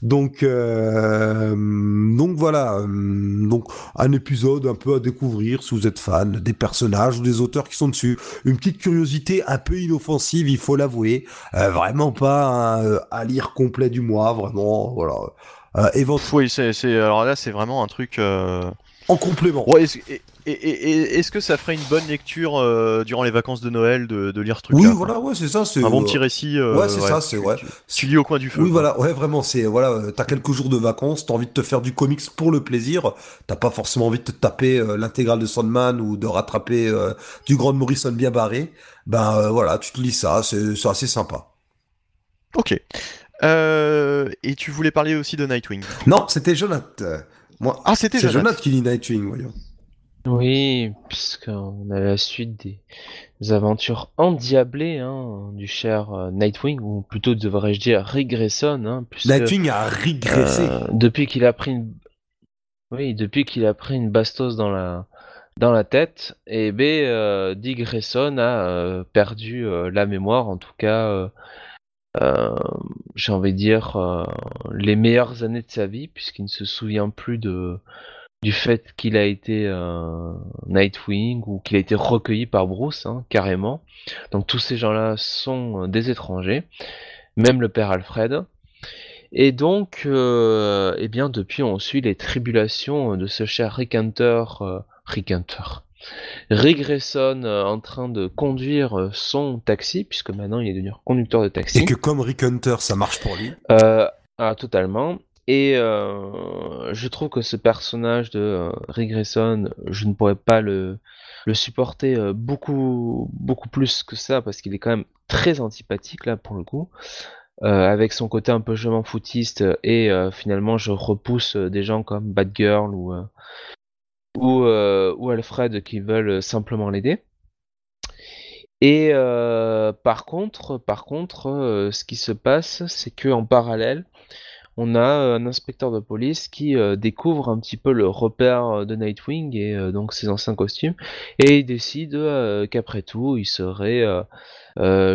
Donc donc voilà. donc un épisode un peu à découvrir si vous êtes fan des personnages ou des auteurs qui sont dessus. Une petite curiosité un peu inoffensive, il faut l'avouer. Euh, vraiment pas un, euh, à lire complet du mois, vraiment. Voilà. Euh, Oui, c'est, alors là, c'est vraiment un truc. Euh, en complément. Ouais, et, est-ce que ça ferait une bonne lecture euh, durant les vacances de Noël de, lire ce truc Oui, voilà, ouais, c'est ça. C'est un bon petit récit. Euh, ouais, c'est ça, c'est ouais. Tu, lis au coin du feu. Oui, voilà, ouais, vraiment, c'est voilà, euh, t'as quelques jours de vacances, t'as envie de te faire du comics pour le plaisir, t'as pas forcément envie de te taper l'intégrale de Sandman ou de rattraper du Grand Morrison bien barré. Ben voilà, tu te lis ça, c'est assez sympa. Ok. et tu voulais parler aussi de Nightwing? Non, c'était Jonathan. Moi, ah, c'était Jonathan qui lit Nightwing, voyons. Oui, puisqu'on a la suite des aventures endiablées hein, du cher euh, Nightwing, ou plutôt devrais-je dire Regresson. Hein, Nightwing a régressé. Euh, depuis qu'il a pris une... Oui, depuis qu'il a pris une bastos dans la, dans la tête, et B, euh, Dick Grayson a euh, perdu la mémoire, en tout cas, j'ai envie de dire, les meilleures années de sa vie, puisqu'il ne se souvient plus de du fait qu'il a été euh, Nightwing ou qu'il a été recueilli par Bruce, hein, carrément. Donc tous ces gens-là sont euh, des étrangers, même le père Alfred. Et donc, euh, eh bien, depuis, on suit les tribulations de ce cher Rick Hunter, Rick Hunter, Rick Grayson euh, en train de conduire euh, son taxi, puisque maintenant il est devenu conducteur de taxi. Et que comme Rick Hunter, ça marche pour lui. Euh, ah, totalement. Et euh, je trouve que ce personnage de euh, Rick je ne pourrais pas le, supporter euh, beaucoup, beaucoup plus que ça, parce qu'il est quand même très antipathique là pour le coup. Euh, avec son côté un peu je m'en foutiste et finalement je repousse des gens comme Batgirl ou, ou, ou Alfred qui veulent simplement l'aider. Et par contre, par contre, ce qui se passe, c'est que en parallèle, on a euh, un inspecteur de police qui euh, découvre un petit peu le repère euh, de Nightwing et donc ses anciens costumes, et il décide qu'après tout, il serait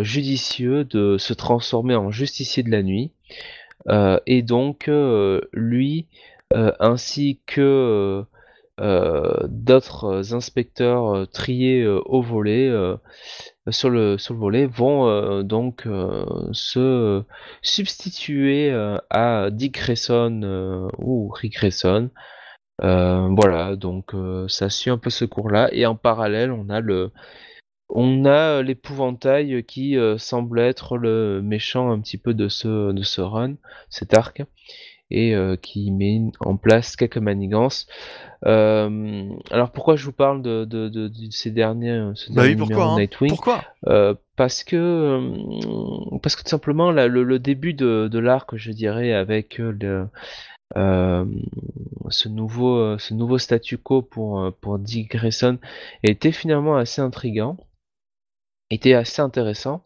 judicieux de se transformer en justicier de la nuit. Et donc, lui, ainsi que d'autres inspecteurs euh, triés euh, au volet, euh, sur le, sur le volet, vont euh, donc euh, se substituer euh, à Dick Grayson euh, ou Rick Grayson. Euh, voilà, donc euh, ça suit un peu ce cours-là. Et en parallèle, on a le, on a l'épouvantail qui euh, semble être le méchant un petit peu de ce, de ce run, cet arc, et euh, qui met en place quelques manigances. Euh, alors pourquoi je vous parle de, de, de, de ces derniers, ce Bah oui, pourquoi hein? Nightwing? Pourquoi? Euh, parce que euh, parce que tout simplement là, le, le début de, de l'arc, je dirais, avec euh, le, euh, ce nouveau euh, ce nouveau statu quo pour euh, pour Dick Grayson était finalement assez intrigant, était assez intéressant.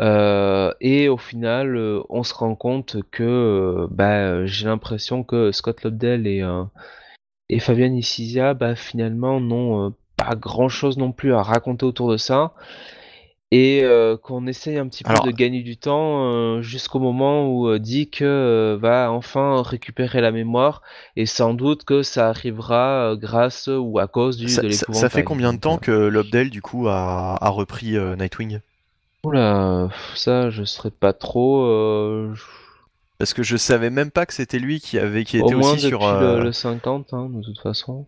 Euh, et au final, euh, on se rend compte que euh, bah, j'ai l'impression que Scott Lobdell et, et Fabian bah, finalement, n'ont pas grand chose non plus à raconter autour de ça. Et qu'on essaye un petit peu Alors- de gagner du temps jusqu'au moment où Dick va enfin récupérer la mémoire. Et sans doute que ça arrivera grâce ou à cause du, ça, de l'épouvantail. ça fait combien de temps que Lobdell, du coup, a, a repris Nightwing? Oula, ça, je serais pas trop. euh, Parce que je savais même pas que c'était lui qui avait qui Au était moins aussi depuis sur. euh, le, le 50, hein, de toute façon.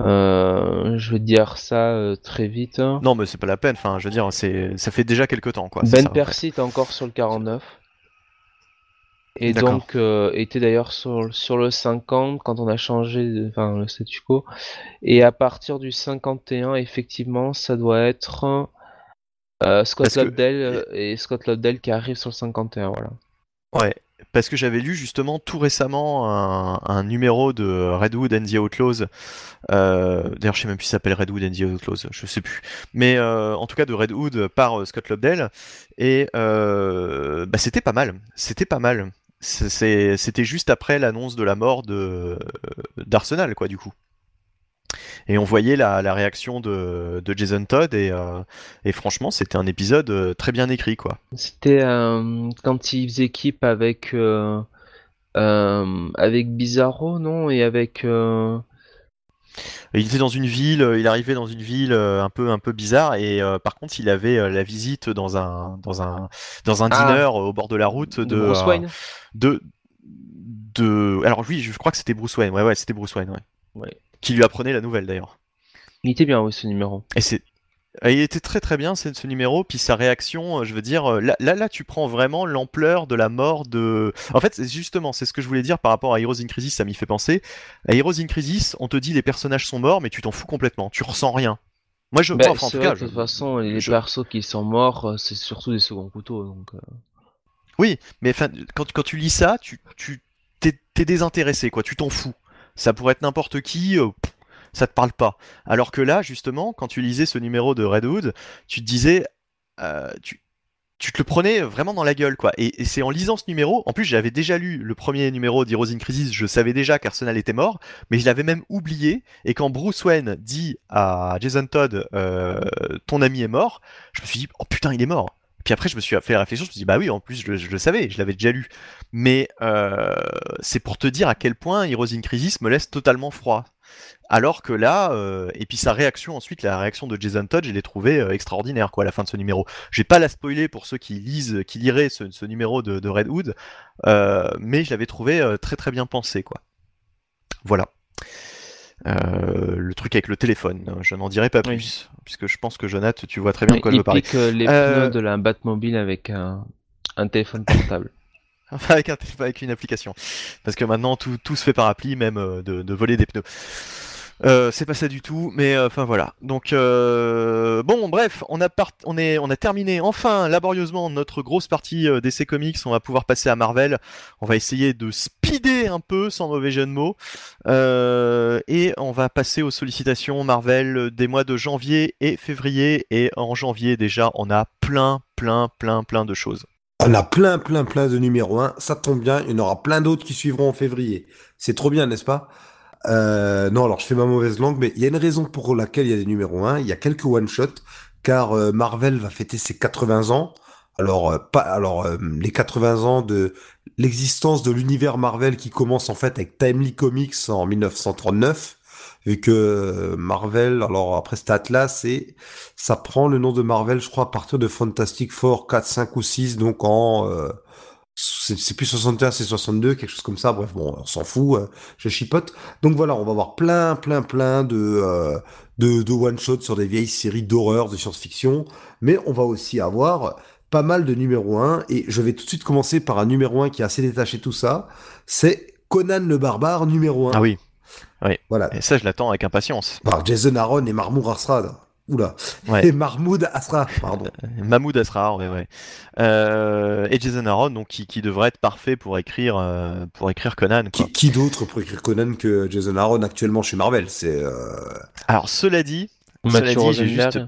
Euh, je vais dire ça euh, très vite. hein. Non, mais c'est pas la peine. Enfin, je veux dire, c'est ça fait déjà quelques temps, quoi. c'est Ben ça. Percy est encore sur le 49. Et D'accord. donc euh, était d'ailleurs sur, sur le 50 quand on a changé de- enfin, le statu quo. Et à partir du 51, effectivement, ça doit être euh, Scott que- Lobdell euh, et Scott Lobdell qui arrive sur le 51, voilà. Ouais, parce que j'avais lu justement tout récemment un, un numéro de Redwood and the Outlaws. Euh, D'ailleurs, je sais même plus si ça s'appelle Redwood and the Outlaws, je sais plus. Mais euh, en tout cas de Redwood par Scott Lobdell. Et euh, bah, c'était pas mal. C'était pas mal. C'était juste après l'annonce de la mort de d'Arsenal, quoi, du coup. Et on voyait la, la réaction de, de Jason Todd et, euh, et franchement, c'était un épisode euh, très bien écrit, quoi. C'était euh, quand il faisait équipe avec euh, avec Bizarro, non? Et avec Il était dans une ville, il arrivait dans une ville un peu un peu bizarre et euh, par contre il avait euh, la visite dans un dans un dans un Ah. au bord de la route de de Bruce euh, Wayne. de de alors oui je crois que c'était Bruce Wayne ouais ouais c'était Bruce Wayne ouais. Ouais. Qui lui apprenait la nouvelle d'ailleurs Il était bien, oui, ce numéro. et c'est il était très très bien ce, ce numéro puis sa réaction euh, je veux dire euh, là là, là tu prends vraiment l'ampleur de la mort de en fait c'est justement c'est ce que je voulais dire par rapport à Heroes in Crisis ça m'y fait penser à Heroes in Crisis on te dit les personnages sont morts mais tu t'en fous complètement tu ressens rien moi je Bah, enfin, en tout cas de je- toute façon, les je- persos qui sont morts, euh, c'est surtout des seconds couteaux. Donc, Oui, mais quand, quand tu lis ça, tu, t'es désintéressé, quoi. Tu t'en fous. Ça pourrait être n'importe qui, euh, ça te parle pas. Alors que là, justement, quand tu lisais ce numéro de Redwood, tu te disais, euh, tu, tu te le prenais vraiment dans la gueule, quoi. Et, et c'est en lisant ce numéro, en plus, j'avais déjà lu le premier numéro d'Heroes in Crisis, je savais déjà qu'Arsenal était mort, mais je l'avais même oublié. Et quand Bruce Wayne dit à Jason Todd, euh, ton ami est mort, je me suis dit, oh putain, il est mort. Puis après, je me suis fait la réflexion, je me suis dit, bah oui, en plus, je, le savais, je l'avais déjà lu. Mais euh, c'est pour te dire à quel point Heroes in Crisis me laisse totalement froid. Alors que là, euh, et puis sa réaction ensuite, la réaction de Jason Todd, je l'ai trouvé euh, extraordinaire quoi à la fin de ce numéro. Je vais pas la spoiler pour ceux qui lisent, qui liraient ce, numéro de, de Redwood, euh, mais je l'avais trouvé très très bien pensé quoi. Voilà. Euh, le truc avec le téléphone, je n'en dirai pas Oui. plus, puisque je pense que Jonathan, tu vois très bien de quoi je veux parler. euh, les Euh, pneus de la Batmobile avec un, un téléphone portable. Enfin, avec, un, avec une application. Parce que maintenant, tout, tout se fait par appli, même de, de voler des pneus. Euh, c'est pas ça du tout, mais euh, enfin voilà. Donc euh, bon, bref, on a part- on est, on a terminé enfin laborieusement notre grosse partie euh, d'essai comics. On va pouvoir passer à Marvel. On va essayer de speeder un peu, sans mauvais jeu de mots, et on va passer aux sollicitations Marvel des mois de janvier et février. Et en janvier déjà, on a plein, plein, plein, plein de choses. On a plein, plein, plein de numéros 1. Ça tombe bien, il y en aura plein d'autres qui suivront en février. C'est trop bien, n'est-ce pas? Euh, Non, alors je fais ma mauvaise langue, mais il y a une raison pour laquelle il y a des numéros 1. Il y a quelques one-shots, car euh, Marvel va fêter ses 80 ans. Alors, euh, pas, alors euh, les 80 ans de l'existence de l'univers Marvel qui commence en fait avec Timely Comics en 1939. Vu que Marvel, alors après c'était Atlas et ça prend le nom de Marvel, je crois, à partir de Fantastic Four 4, 5 ou 6, donc en... c'est plus 61, c'est 62, quelque chose comme ça. Bref, bon, on s'en fout, euh, je chipote. Donc voilà, on va avoir plein, plein, plein de, euh, de, de one-shots sur des vieilles séries d'horreur, de science-fiction. Mais on va aussi avoir pas mal de numéros 1. Et je vais tout de suite commencer par un numéro 1 qui est assez détaché de tout ça. C'est Conan le Barbare numéro 1. Ah oui, Voilà. et ça je l'attends avec impatience. Par Jason Aaron et Mahmoud Asra. Oula. Ouais. Et Mahmoud Asra, pardon. Mahmoud Asrar, ouais, ouais. Euh, et Jason Aaron, donc qui, qui devrait être parfait pour écrire, euh, pour écrire Conan. Quoi. Qui, qui d'autre pour écrire Conan que Jason Aaron actuellement chez Marvel? C'est euh, Alors cela dit, cela dit, j'ai juste.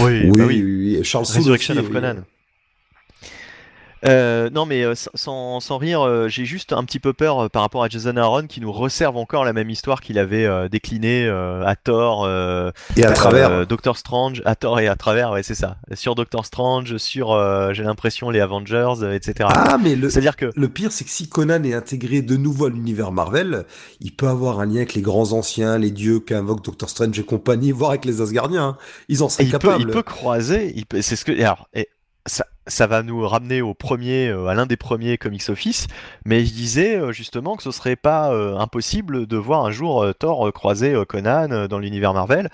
Oui, oui, bah oui, oui. oui, Charles Soule Resurrection aussi, of. Conan. Euh, non mais euh, sans, sans rire, euh, j'ai juste un petit peu peur par rapport à Jason Aaron qui nous resserve encore la même histoire qu'il avait déclinée à tort Et à travers. Doctor Strange, à tort et à travers, ouais c'est ça. Sur Doctor Strange, sur j'ai l'impression les Avengers, etc. ah, mais le, que le pire, c'est que si Conan est intégré de nouveau à l'univers Marvel, il peut avoir un lien avec les grands anciens, les dieux qu'invoque Doctor Strange et compagnie, voire avec les Asgardiens. hein. Ils en seraient il peut, capables. il peut croiser, il peut- c'est ce que alors et ça, ça va nous ramener au premier, euh, à l'un des premiers comics office, mais je disais euh, justement que ce serait pas euh, impossible de voir un jour Thor croiser Conan dans l'univers Marvel,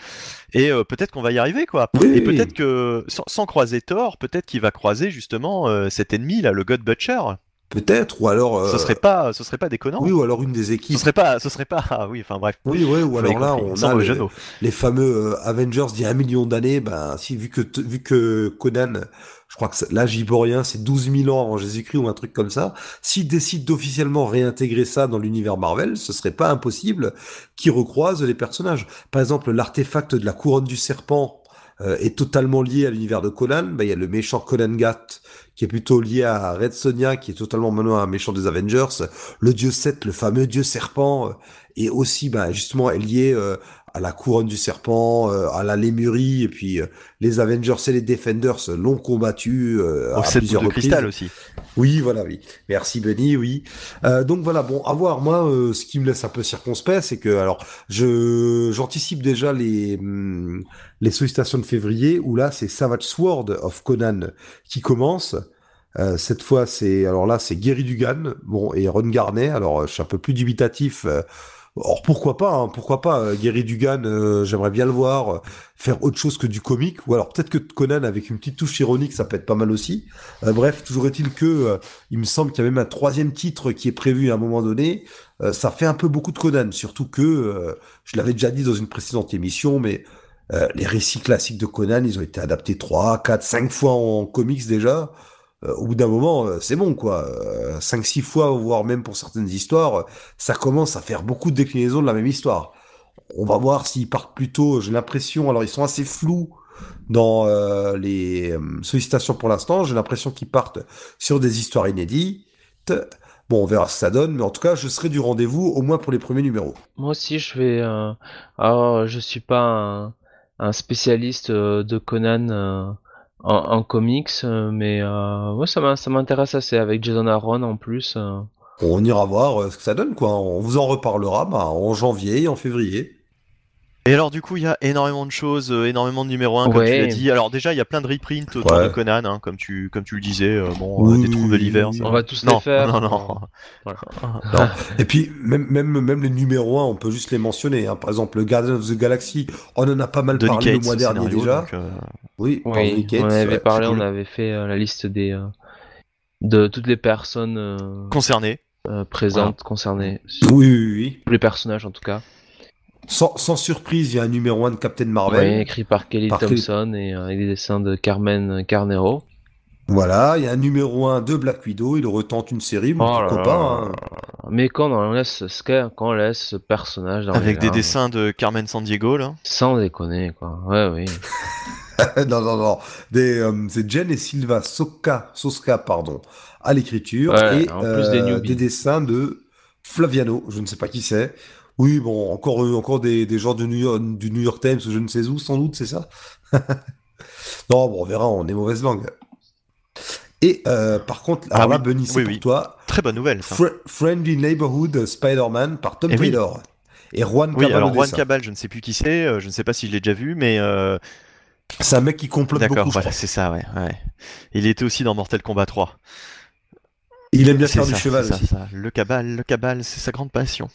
et peut-être qu'on va y arriver quoi. Oui, et peut-être que sans, sans croiser Thor, peut-être qu'il va croiser justement cet ennemi là, le God Butcher. Peut-être, ou alors. euh, Ce serait pas, ce serait pas déconnant. Oui, ou alors une des Ce équipes. serait pas, ce serait pas, ah oui, enfin bref. Oui, ouais, ou alors là, on a le- les fameux euh, Avengers d'il y a un million d'années, ben, si, vu que, vu que Conan, je crois que c'est- l'âge iborien, c'est 12 000 ans avant Jésus-Christ ou un truc comme ça, s'ils décident d'officiellement réintégrer ça dans l'univers Marvel, ce serait pas impossible qu'ils recroisent les personnages. Par exemple, l'artefact de la couronne du serpent euh, est totalement lié à l'univers de Conan. Ben, il y a le méchant Conan Gat, qui est plutôt lié à Red Sonia, qui est totalement maintenant un méchant des Avengers. Le dieu Seth, le fameux dieu serpent, euh, est aussi, ben, justement, est lié euh, à la couronne du serpent, euh, à la lémurie, et puis euh, les Avengers et les Defenders l'ont combattu euh, Au à plusieurs de reprises. cristal aussi. Oui, voilà, oui. Merci Benny, oui. Euh, donc voilà, bon, à voir. Moi, euh, ce qui me laisse un peu circonspect, c'est que, alors, je j'anticipe déjà les hum, les sollicitations de février, où là, c'est Savage Sword of Conan qui commence. Euh, cette fois, c'est alors là, c'est Gary Dugan, bon, et Ron Garnet. Alors, euh, je suis un peu plus dubitatif. Or pourquoi pas, hein, pourquoi pas, euh, Gary Dugan, euh, j'aimerais bien le voir euh, faire autre chose que du comique, ou alors peut-être que Conan avec une petite touche ironique, ça peut être pas mal aussi. Euh, bref, toujours est-il que il me semble qu'il y a même un troisième titre qui est prévu à un moment donné. Ça fait un peu beaucoup de Conan, surtout que je l'avais déjà dit dans une précédente émission, mais les récits classiques de Conan, ils ont été adaptés trois, quatre, cinq fois en comics déjà. Euh, au bout d'un moment, euh, c'est bon quoi. Euh, cinq, six fois, voire même pour certaines histoires, euh, ça commence à faire beaucoup de déclinaisons de la même histoire. On va voir s'ils partent plutôt. J'ai l'impression, alors ils sont assez flous dans euh, les euh, sollicitations pour l'instant. J'ai l'impression qu'ils partent sur des histoires inédites. Bon, on verra ce que ça donne, mais en tout cas, je serai du rendez-vous au moins pour les premiers numéros. Moi aussi, je vais. euh, Alors, je suis pas un, spécialiste euh, de Conan euh, en, en comics, euh, mais euh, ouais, ça m'intéresse assez avec Jason Aaron en plus. euh. On ira voir ce que ça donne, quoi. On vous en reparlera bah, en janvier et en février. Et alors du coup, il y a énormément de choses, euh, énormément de numéros 1 comme tu Ouais. l'as dit. Alors déjà, il y a plein de reprints autour Ouais. de Conan, hein, comme tu comme tu le disais. euh, bon, euh, Oui, des trous de l'hiver. On va tous non, les faire. non, non. Voilà. Et puis, même, même, même les numéros 1, on peut juste les mentionner. hein. Par exemple, le Guardian of the Galaxy, on en a pas mal Donny parlé le mois dernier scénario, déjà. donc, euh, Oui, Oui, on en avait parlé, on avait fait euh, la liste des euh, de toutes les personnes euh, concerné. euh, présentes concernées, Oui, oui, oui. tous les personnages en tout cas. Sans, sans surprise, il y a un numéro 1 de Captain Marvel. Ouais, écrit par Kelly Par Kelly- Thompson et euh, avec des dessins de Carmen Carnero. Voilà, il y a un numéro 1 de Black Widow. Il retente une série, mais Oh là là hein. Mais quand on laisse ce quand on laisse ce personnage dans Avec les des dessins de Carmen Sandiego là. sans déconner quoi. Ouais oui. non, non, non. Des, euh, c'est Jen et Silva Soka, Soska, pardon, à l'écriture. Ouais, et en plus des euh, newbies. des dessins de Flaviano, je ne sais pas qui c'est. Oui, bon, encore, euh, encore des, des gens du New, York, du New York Times ou je ne sais où, sans doute, c'est ça? Non, bon, on verra, on est mauvaise langue. Et euh, par contre, alors Ah là, oui, Benny, c'est oui, pour oui. toi. Très bonne nouvelle. Ça. Friendly Neighborhood Spider-Man par Tom Eh oui. Taylor. Et Juan Oui, Cabal alors Juan. Cabal, je ne sais plus qui c'est, euh, je ne sais pas si je l'ai déjà vu, mais euh, C'est un mec qui complote d'accord, beaucoup, voilà, c'est ça, ouais, ouais. Il était aussi dans Mortal Kombat 3. Il aime bien faire ça, du cheval aussi. ça. Le cabal, le cabal, c'est sa grande passion.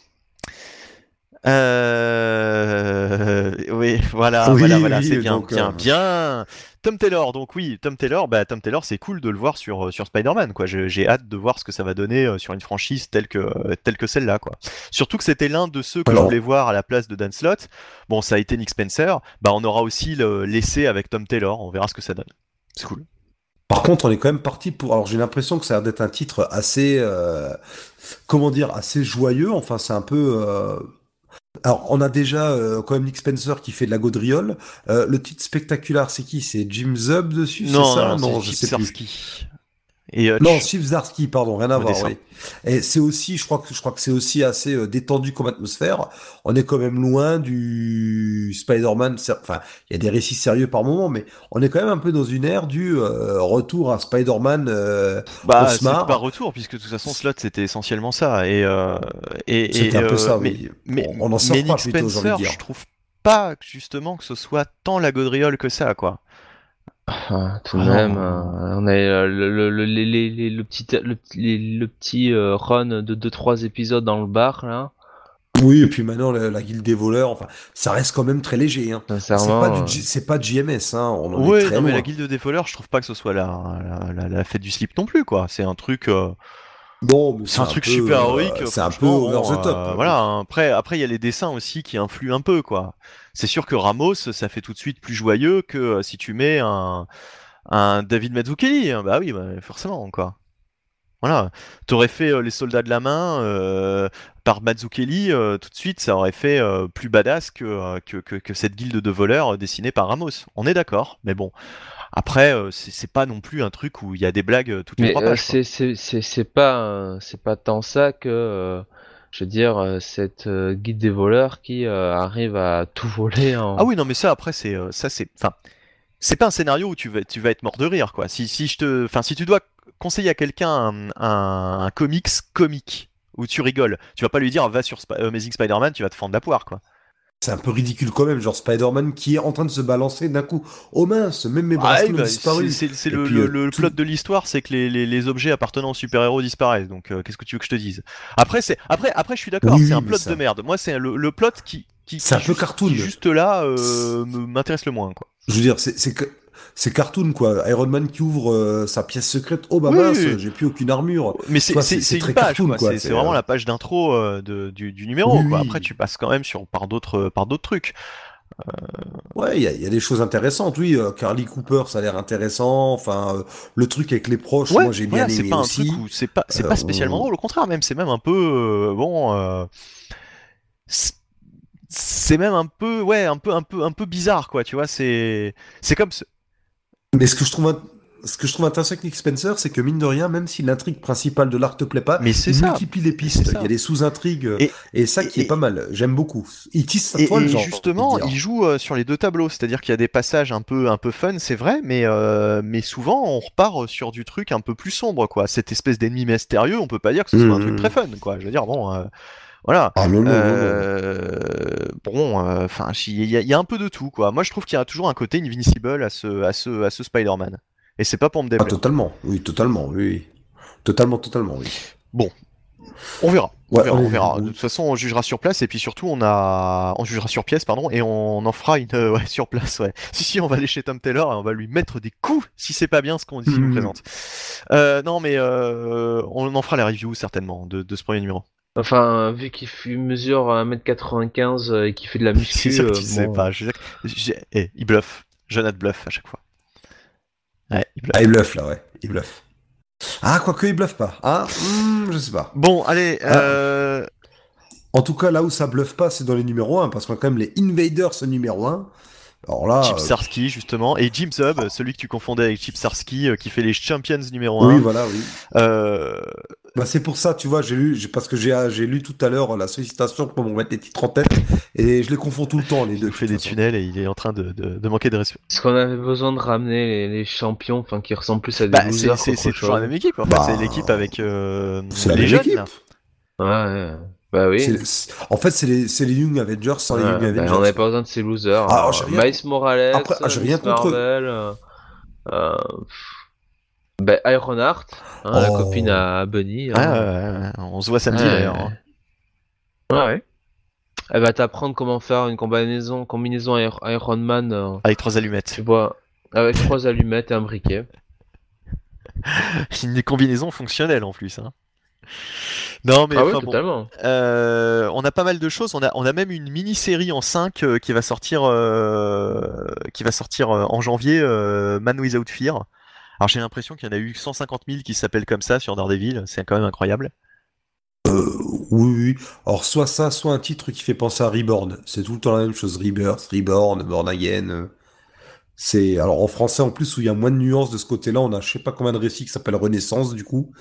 Euh... Oui, voilà, Oui, voilà, voilà, oui, c'est bien, donc, bien, euh, bien. Tom Taylor, donc oui, Tom Taylor, bah Tom Taylor, c'est cool de le voir sur euh, sur Spider-Man, quoi. J'ai hâte de voir ce que ça va donner sur une franchise telle que telle que celle-là, quoi. Surtout que c'était l'un de ceux que je voulais voir à la place de Dan Slott. Bon, ça a été Nick Spencer. Bah, on aura aussi le- l'essai avec Tom Taylor. On verra ce que ça donne. C'est cool. Par contre, on est quand même parti pour. Alors, j'ai l'impression que ça a l'air d'être un titre assez, euh, comment dire, assez joyeux. Enfin, c'est un peu. euh, Alors, on a déjà euh, quand même Nick Spencer qui fait de la gaudriole. Euh, le titre spectaculaire, c'est qui? C'est Jim Zub dessus, c'est ça? non, je c'est sais plus. Et euh, Non, Steve Zarsky, pardon, rien à voir. Oui. Et c'est aussi, je crois que je crois que c'est aussi assez euh, détendu comme atmosphère. On est quand même loin du Spider-Man. Enfin, il y a des récits sérieux par moment, mais on est quand même un peu dans une ère du euh, retour à Spider-Man. Bah, c'est pas retour, puisque de toute façon, Slot, c'était essentiellement ça. Et, et, C'était un peu ça, mais, oui. mais, On- on en sort mais pas Nick plutôt, envie de Spencer, dire. je trouve pas justement que ce soit tant la gaudriole que ça, quoi. Ah, tout de Ah même, euh, on a euh, le, le, le, les- les- les- le petit, le, petit- les- le petit euh, run de 2-3 épisodes dans le bar, là. Oui, et puis maintenant la, la guilde des voleurs. Enfin, ça reste quand même très léger. Hein. C'est pas c'est pas JMS. Hein. On en Ouais, est très non, mais la guilde des voleurs, je trouve pas que ce soit la, la, la, la fête du slip non plus, quoi. C'est un truc. Euh, Non, mais C'est un truc peu, super euh, héroïque. c'est un peu over the top. euh, voilà. hein. Après, après, il y a les dessins aussi qui influent un peu, quoi. C'est sûr que Ramos, ça fait tout de suite plus joyeux que euh, si tu mets un, un David Mazzucchelli. hein. Bah oui, bah, forcément, quoi. Voilà. T'aurais fait euh, les soldats de la main euh, par Mazzucchelli, euh, tout de suite, ça aurait fait plus badass que, que, que, que cette guilde de voleurs dessinée par Ramos. On est d'accord, mais bon. Après, c'est pas non plus un truc où il y a des blagues toutes les Mais trois pages. c'est c'est c'est c'est pas c'est pas tant ça que je veux dire cette guide des voleurs qui arrive à tout voler en Ah oui, non, mais ça, après, c'est ça, c'est, enfin, c'est pas un scénario où tu vas, tu vas être mort de rire, quoi. Si, si je te, enfin, si tu dois conseiller à quelqu'un un, un, un comics comique où tu rigoles, tu vas pas lui dire va sur Sp- Amazing Spider-Man, tu vas te fendre la poire, quoi. C'est un peu ridicule quand même, genre Spider-Man qui est en train de se balancer d'un coup. Oh mince, même mes Ah, ont bah, disparu. c'est, le, euh, le tout- plot de l'histoire, c'est que les, les, les objets appartenant aux super-héros disparaissent. Donc, euh, qu'est-ce que tu veux que je te dise? Après, c'est, après, après, je suis d'accord, Oui, c'est un plot ça- de merde. Moi, c'est le, le plot qui, qui, C'est un qui peu juste- cartoon. qui juste là euh, m'intéresse le moins, quoi. Je veux dire, c'est c'est que- c'est cartoon quoi. Iron Man qui ouvre euh, sa pièce secrète. Oh bah Oui, mince, oui. j'ai plus aucune armure. Mais c'est très page, cartoon, quoi. C'est vraiment euh, la page d'intro euh, de- du, du numéro, Oui, quoi. oui. Après, tu passes quand même sur, par d'autres par d'autres trucs. Ouais, il y, a- il y a des choses intéressantes. Oui, euh, Carly Cooper, ça a l'air intéressant. Enfin, euh, le truc avec les proches, Ouais, moi j'ai bien voilà, aimé pas aussi. c'est pas c'est pas spécialement drôle. Au contraire, même c'est même un peu bon. c'est- même un peu ouais un peu un peu un peu bizarre quoi. Tu vois, c'est c'est comme Mais ce que je trouve, int- ce que je trouve intéressant avec Nick Spencer, c'est que mine de rien, même si l'intrigue principale de l'arc te plaît pas, mais c'est il ça. multiplie les pistes. Il y a des sous-intrigues. Et- Et, ça et- qui est pas mal. J'aime beaucoup. Il tisse sa Et, toile, genre. justement, il joue euh, sur les deux tableaux, c'est-à-dire qu'il y a des passages un peu, un peu fun, c'est vrai, mais, euh, mais souvent on repart sur du truc un peu plus sombre, quoi. Cette espèce d'ennemi mystérieux, on peut pas dire que ce soit un truc très fun, quoi. Je veux dire, bon, euh, Voilà. Ah non, non, non, non. Bon, enfin, il y, a- il y a un peu de tout, quoi. Moi, je trouve qu'il y a toujours un côté invincible à ce, à ce, à ce Spider-Man. Et c'est pas pour me Ah, déplaire. totalement, oui, totalement, oui. Totalement, totalement, oui. on verra. On Ouais, verra, on- verra. De toute façon, on jugera sur place et puis surtout, on a, on jugera sur pièce, pardon, et on en fera une, euh, ouais, sur place, ouais. Si si, on va aller chez Tom Taylor et on va lui mettre des coups si c'est pas bien ce qu'on dit, nous Mhm. présente. Euh, non, mais euh, on en fera la review certainement de, de ce premier numéro. Enfin, vu qu'il mesure 1m95 euh, et qu'il fait de la muscu, C'est sûr que euh, sais bon, pas. Je sais que- j'ai- eh, il bluffe. Jonathan bluffe à chaque fois. Ouais, il bluffe. Ah, il bluffe là, ouais, il bluffe. Ah, quoique, il bluffe pas. Ah, hmm, je sais pas. Bon, allez. Ah. Euh... En tout cas, là où ça bluffe pas, c'est dans les numéros 1, parce qu'on a quand même les Invaders numéro 1. Alors là. Chip euh, Sarsky justement et Jim Zub, celui que tu confondais avec Chip Sarsky euh, qui fait les Champions numéro 1. Oui, voilà, oui. Euh, Bah, c'est pour ça, tu vois, j'ai lu, parce que j'ai, j'ai lu tout à l'heure la sollicitation pour me mettre les titres en tête, et je les confonds tout le temps, les il deux. nous fait de des façon. tunnels et il est en train de, de- de manquer de respect. Est-ce qu'on avait besoin de ramener les, les champions, enfin qui ressemblent plus à des Bah, c'est losers c'est- toujours la même équipe. En fait, Bah, c'est l'équipe avec euh, C'est la les même jeunes. équipe. là. Ouais, ouais. Bah oui. En fait, c'est les, c'est les Young Avengers sans les Young bah, Avengers. on n'avait pas besoin de ces losers. Ah, hein. Miles Morales, Après, ah, rien Miss contre eux. Marvel, euh, euh, bah, Ironheart, hein, la Oh. copine à Bunny. Ah, hein. ouais, ouais, on se voit samedi Ouais. d'ailleurs. hein. Ouais, ouais. Elle va t'apprendre comment faire une combinaison, combinaison Iron Iron Man, euh, Avec trois allumettes. tu vois, avec trois allumettes et un briquet. Une combinaison fonctionnelle en plus. Hein. Non mais ah oui, bon. Euh, on a pas mal de choses. On a, on a même une mini-série en 5 euh, qui va sortir, euh, qui va sortir euh, en janvier, euh, Man Without Fear. Alors j'ai l'impression qu'il y en a eu 150 000 qui s'appellent comme ça sur Daredevil. C'est quand même incroyable. Euh, oui, oui. Alors, soit ça, soit un titre qui fait penser à Reborn. C'est tout le temps la même chose. Rebirth, Reborn, Born Again. euh. C'est, alors, en français, en plus, où il y a moins de nuances de ce côté-là, on a je sais pas combien de récits qui s'appellent Renaissance, du coup.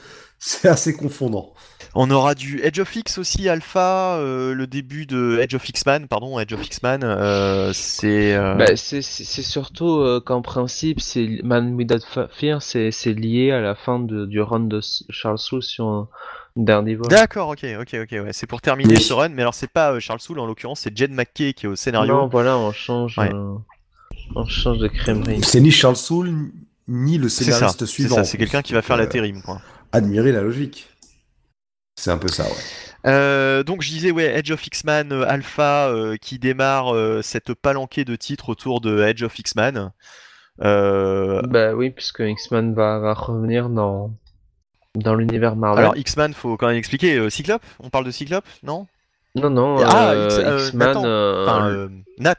C'est assez confondant. On aura du Edge of X aussi, Alpha, euh, le début de Edge of X-Man, pardon, Edge of X-Man. euh, c'est. euh, Bah, c'est c'est- c'est surtout euh, qu'en principe, c'est Man Without Fear, c'est c'est lié à la fin de, du run de Charles Soule sur un dernier vol. D'accord, ok, ok, ok, ouais. C'est pour terminer Oui. ce run, mais alors c'est pas euh, Charles Soule en l'occurrence, c'est Jed McKay qui est au scénario. Non, voilà, on change, Ouais. euh, on change de crèmerie. C'est ni Charles Soule, ni le c'est ça, scénariste c'est suivant. ça, en c'est quelqu'un qui va faire l'intérim, quoi. Admirer la logique. C'est un peu ça, ouais. Euh, donc je disais ouais Edge of X-Man euh, Alpha euh, qui démarre euh, cette palanquée de titres autour de Edge of X-Man. Euh, Bah oui, puisque X-Men va, va revenir dans, dans l'univers Marvel. alors X-Man faut quand même expliquer euh, Cyclope? On parle de Cyclope non? Non, non, Ah, euh, X- euh, X-Men, Nathan. euh, Enfin euh, Nat.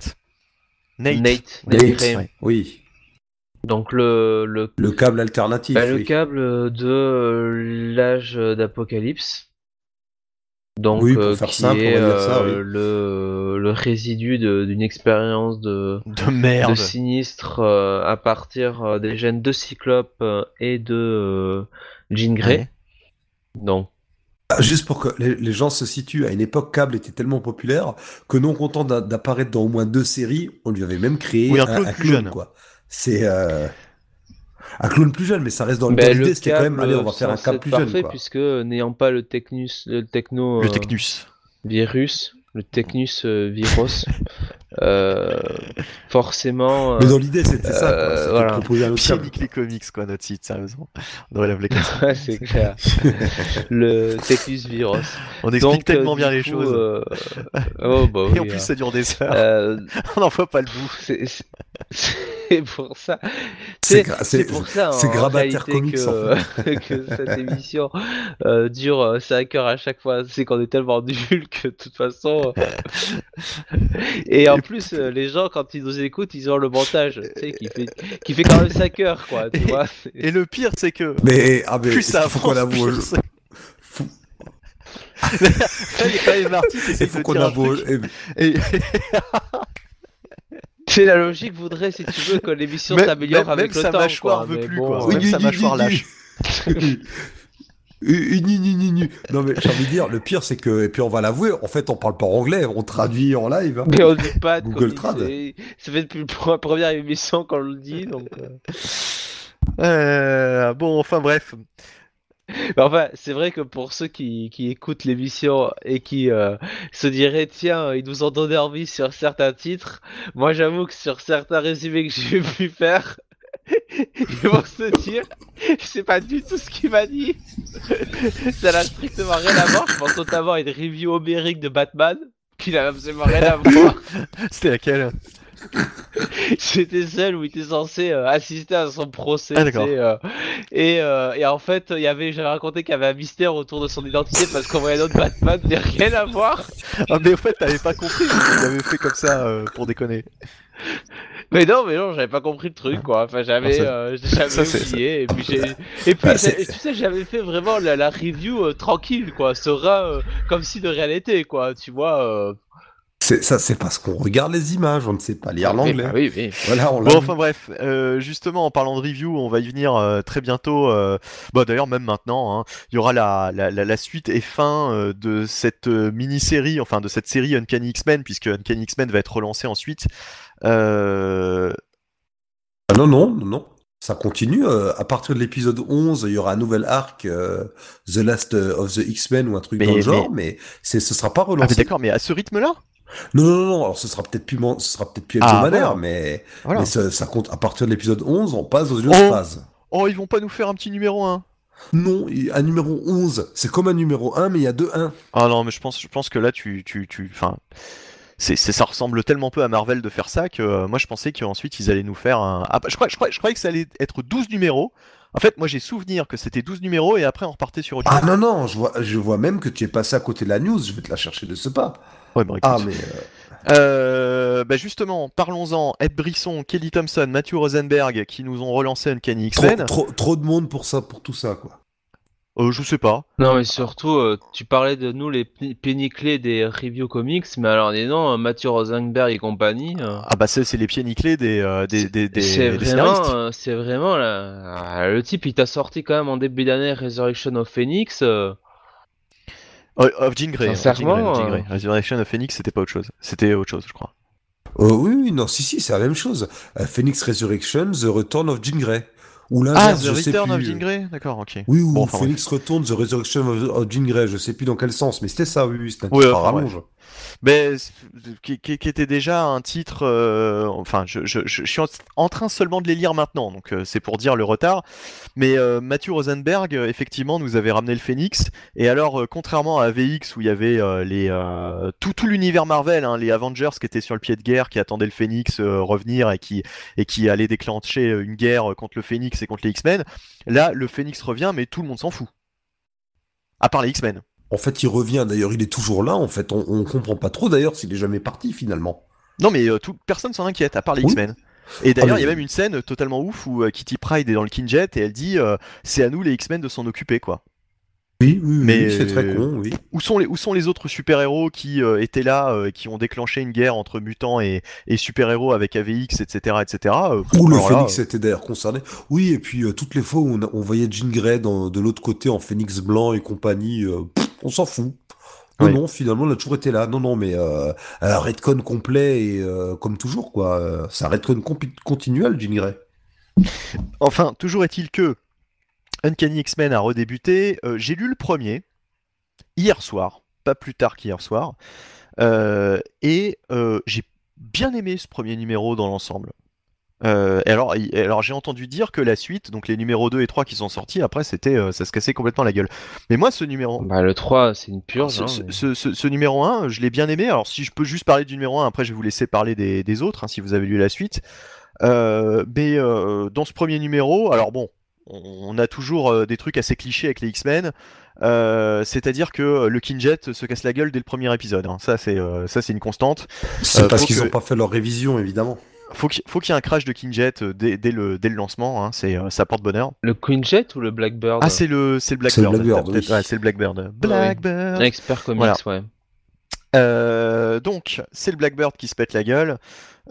Nate. Nate, Nate Nate, ouais. Oui. Donc le, le, Le câble alternatif. bah, le câble de euh, l'âge d'Apocalypse. Donc Oui, pour euh, faire qui simple, on est va dire ça, euh, oui. le, le résidu d'une expérience de, De merde. de sinistre euh, à partir des gènes de Cyclope et de euh, Jean Grey. Ouais. Donc Ah, Juste pour que les, les gens se situent, à une époque, Cable était tellement populaire que non content d'a- d'apparaître dans au moins deux séries, on lui avait même créé Oui, un un, clone un plus jeune. quoi. C'est euh, un clone plus jeune, mais ça reste dans le Ben, dans l'idée, c'était quand même, allez, on va faire un être plus parfait jeune, quoi. puisque n'ayant pas le technus, le techno, Le euh, Technus. virus, le technus euh, virus, euh, forcément. Mais euh, dans l'idée, c'était ça, quoi. euh, C'était voilà. proposer un les comics quoi notre site sérieusement. On devrait l'appeler comme ça. ouais, c'est clair. le technus virus. On explique Donc, euh, tellement bien du les coup, choses. euh, Oh bah Et en oui. plus hein. ça dure des heures. Euh, On n'en voit pas le bout. c'est c'est- c'est pour ça. C'est C'est gra- c'est pour ça c'est en Grabataire Comics, que, que cette émission euh, dure 5 heures à chaque fois. C'est qu'on est tellement nuls que de toute façon. Et en plus, euh, les gens quand ils nous écoutent, ils ont le montage, tu sais, qui fait qui fait quand même 5 heures quoi. Tu Et- vois. Et le pire c'est que Mais, ah, mais plus ça faut qu'on avoue, faut, Là, il y a quand même Marty qui essaie il faut de qu'on dire un avoue, truc. Et- C'est la logique voudrait si tu veux que l'émission s'améliore avec même le sa temps. mâchoire quoi, veut mais plus, bon, quoi. euh, Même Oui, sa mâchoire lâche. Non mais j'ai envie de dire, le pire c'est que, et puis on va l'avouer, en fait on parle pas anglais, on traduit en live. hein. Mais on dit pas Google Trad. Ça fait depuis la première émission qu'on le dit, donc. euh. Euh, bon, enfin bref. Mais enfin, c'est vrai que pour ceux qui, qui écoutent l'émission et qui euh, se diraient, tiens, ils nous ont donné envie sur certains titres, moi j'avoue que sur certains résumés que j'ai pu faire, ils vont se dire, je sais pas du tout ce qu'il m'a dit. Ça n'a strictement rien à voir. Je pense notamment à une review homérique de Batman, qui n'a absolument rien à voir. C'était laquelle? C'était celle où il était censé euh, assister à son procès. Ah, euh, et, euh, et en fait, il y avait, j'avais raconté qu'il y avait un mystère autour de son identité parce qu'on voyait un autre Batman, mais rien à voir. Ah, mais au fait, t'avais pas compris, tu l'avais fait comme ça euh, pour déconner. Mais non, mais non, j'avais pas compris le truc, quoi. Enfin, j'avais, euh, j'avais oublié. Et puis, et puis, Ah, c'est- tu sais, j'avais fait vraiment la, la review euh, tranquille, quoi, serein, euh, comme si de rien n'était, quoi. Tu vois. Euh... C'est ça, c'est parce qu'on regarde les images, on ne sait pas lire l'anglais. bah oui, oui. Voilà, on Bon, enfin bref, euh, justement, en parlant de review, on va y venir euh, très bientôt. euh, Bon, d'ailleurs, même maintenant, hein, il y aura la, la, la, la suite et fin euh, de cette euh, mini-série, enfin de cette série Uncanny X-Men, puisque Uncanny X-Men va être relancé ensuite. Euh, Ah non, non, non. Ça continue. euh, à partir de l'épisode 11, il y aura un nouvel arc, euh, The Last of the X-Men ou un truc Mais- dans le genre, mais, c'est, ce sera pas Ah, mais relancé. d'accord, mais à ce rythme-là? Non, non, non, alors ce sera peut-être plus, ce sera peut-être plus Ah, hebdomadaire, voilà. mais, Voilà. mais ça, ça compte. À partir de l'épisode 11, on passe dans une autre Oh. phase. Oh, ils vont pas nous faire un petit numéro 1 Non, un numéro 11, c'est comme un numéro 1, mais il y a deux 1. Ah non, mais je pense, je pense que là, tu, tu, tu, enfin, c'est, ça ressemble tellement peu à Marvel de faire ça que euh, moi, je pensais qu'ensuite ils allaient nous faire un. Ah, bah, je crois, je crois, je croyais que ça allait être 12 numéros. En fait, moi, j'ai souvenir que c'était 12 numéros et après on repartait sur autre Ah chose. non, non, je vois, je vois même que tu es passé à côté de la news, je vais te la chercher de ce pas. Ouais, bah. Ah, mais. euh, Euh, bah justement, parlons-en. Ed Brisson, Kelly Thompson, Matthew Rosenberg qui nous ont relancé Uncanny trop, X-Men. trop, trop de monde pour ça, pour tout ça, quoi. Euh, je sais pas. Non, mais surtout, euh, tu parlais de nous, les p- péniclés des reviews comics, mais alors, dis non, euh, Mathieu Rosenberg et compagnie. euh, Ah bah c'est, c'est les pieds nickelés des, euh, des, des, des, c'est des vraiment, scénaristes. euh, c'est vraiment la- le type, il t'a sorti quand même en début d'année Resurrection of Phoenix. euh, Oh, of Jean Grey. of Jean Sincèrement, Grey, of Jean Grey. Resurrection of Phoenix, c'était pas autre chose. C'était autre chose, je crois. Euh, oui, oui, non, si, si, c'est la même chose. Phoenix Resurrection, The Return of Jean Grey. Ou Ah, l'inverse, The je sais Return of. Jean Grey D'accord, ok. Oui, ou Bon, enfin, Phoenix Return, The Resurrection of, of Jean Grey, je sais plus dans quel sens, mais c'était ça, oui, oui, c'était un à enfin, rallonge. Mais qui, qui- était déjà un titre. euh, enfin, je, suis en, train seulement de les lire maintenant, donc euh, c'est pour dire le retard. Mais euh, Matthew Rosenberg, euh, effectivement, nous avait ramené le Phoenix. Et alors, contrairement à AVX où il y avait tout, tout l'univers Marvel, hein, les Avengers qui étaient sur le pied de guerre, qui attendaient le Phoenix revenir et qui et qui allaient déclencher une guerre contre le Phoenix et contre les X-Men. Là, le Phoenix revient, mais tout le monde s'en fout. À part les X-Men. En fait, il revient, d'ailleurs, il est toujours là, en fait, on, on comprend pas trop, d'ailleurs, s'il est jamais parti, finalement. Non, mais euh, tout, personne s'en inquiète, à part les Oui. X-Men. Et d'ailleurs, mais- il y a même une scène totalement ouf où euh, Kitty Pride est dans le Kinjet et elle dit euh, c'est à nous les X-Men de s'en occuper, quoi. Oui, oui, oui, Mais- c'est très con, oui. Où sont les, où sont les autres super-héros qui étaient là, qui ont déclenché une guerre entre mutants et, et super-héros avec AVX, etc., etc. Ou le Phoenix était d'ailleurs concerné. Oui, et puis toutes les fois où on, voyait Jean Grey dans- de l'autre côté en Phoenix blanc et compagnie, pff, on s'en fout. Non, Oui. non, finalement, il a toujours été là. Non, non, mais euh, un redcon complet et euh, comme toujours, quoi. Euh, C'est un redcon continuel, Grey. Enfin, toujours est-il que Uncanny X-Men a redébuté. Euh, J'ai lu le premier hier soir, pas plus tard qu'hier soir, euh, et euh, j'ai bien aimé ce premier numéro dans l'ensemble. Euh, et alors, et alors j'ai entendu dire que la suite, donc les numéros 2 et 3 qui sont sortis, après c'était, euh, ça se cassait complètement la gueule. Mais moi, ce numéro, Bah, le 3, c'est une purge. ce, hein, ce- mais- ce- ce- ce numéro 1, je l'ai bien aimé. Alors, si je peux juste parler du numéro 1, après je vais vous laisser parler des, des autres, hein, si vous avez lu la suite. Euh, mais euh, dans ce premier numéro, alors bon, on, on a toujours euh, des trucs assez clichés avec les X-Men. Euh, C'est-à-dire que le Kinjet se casse la gueule dès le premier épisode. hein. Ça, c'est euh, ça, c'est une constante. C'est Euh, parce qu'ils que- n'ont pas fait leur révision, évidemment. Faut qu'il faut qu'il y ait un crash de Kinjet euh, dès, dès le, dès le lancement. hein. C'est euh, ça porte bonheur. Le Quinjet ou le Blackbird Ah, c'est le c'est le C'est le Blackbird. Oui. Ouais, c'est le Blackbird. Blackbird. Expert Comics, Voilà. ouais. Euh, donc, c'est le Blackbird qui se pète la gueule.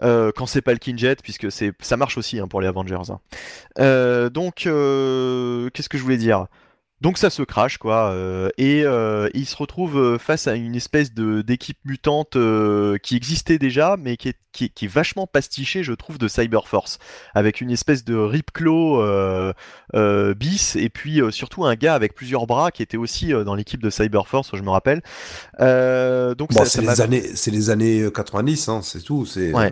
euh, quand c'est pas le Kinjet, puisque c'est ça marche aussi hein, pour les Avengers. hein. Euh, donc, euh, qu'est-ce que je voulais dire? Donc ça se crache quoi, euh, et euh, il se retrouve euh, face à une espèce de d'équipe mutante euh, qui existait déjà, mais qui est, qui, est- qui est vachement pastichée, je trouve, de Cyberforce, avec une espèce de Ripclaw bis, et puis surtout un gars avec plusieurs bras qui était aussi dans l'équipe de Cyberforce, je me rappelle. Donc Bon, c'est les années, c'est les années 90, hein, c'est tout. C'est Ouais.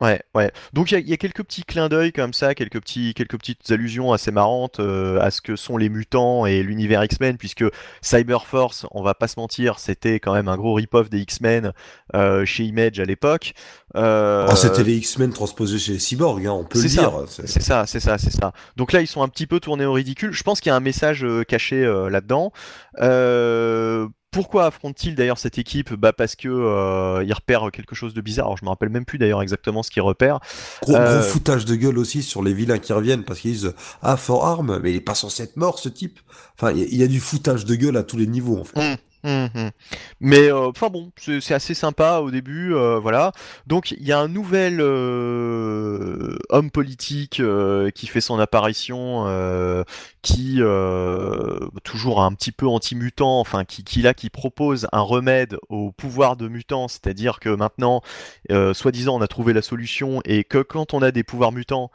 Ouais, ouais. Donc il y, a- il y a quelques petits clins d'œil comme ça, quelques petits, quelques petites allusions assez marrantes euh, à ce que sont les mutants et l'univers X-Men, puisque Cyberforce, on va pas se mentir, c'était quand même un gros rip-off des X-Men euh, chez Image à l'époque. Euh, Oh, c'était les X-Men transposés chez les Cyborg, hein, on peut le ça. dire. c'est- ça, c'est ça, c'est ça. Donc là, ils sont un petit peu tournés au ridicule. Je pense qu'il y a un message caché là-dedans. Euh, pourquoi affrontent-ils d'ailleurs cette équipe? Bah parce que euh, ils repèrent quelque chose de bizarre. Alors, je me rappelle même plus d'ailleurs exactement ce qu'ils repèrent. Gros, Euh, gros foutage de gueule aussi sur les vilains qui reviennent parce qu'ils disent Ah, for arm, mais il est pas censé être mort ce type. Enfin, il y, a- il y a du foutage de gueule à tous les niveaux en fait. Mhm. Mais euh, enfin bon, c'est assez sympa au début, euh, voilà. Donc il y a un nouvel euh, homme politique qui fait son apparition, qui toujours un petit peu anti-mutant, enfin qui, qui là qui propose un remède au pouvoir de mutant, c'est-à-dire que maintenant, soi-disant, on a trouvé la solution et que quand on a des pouvoirs mutants,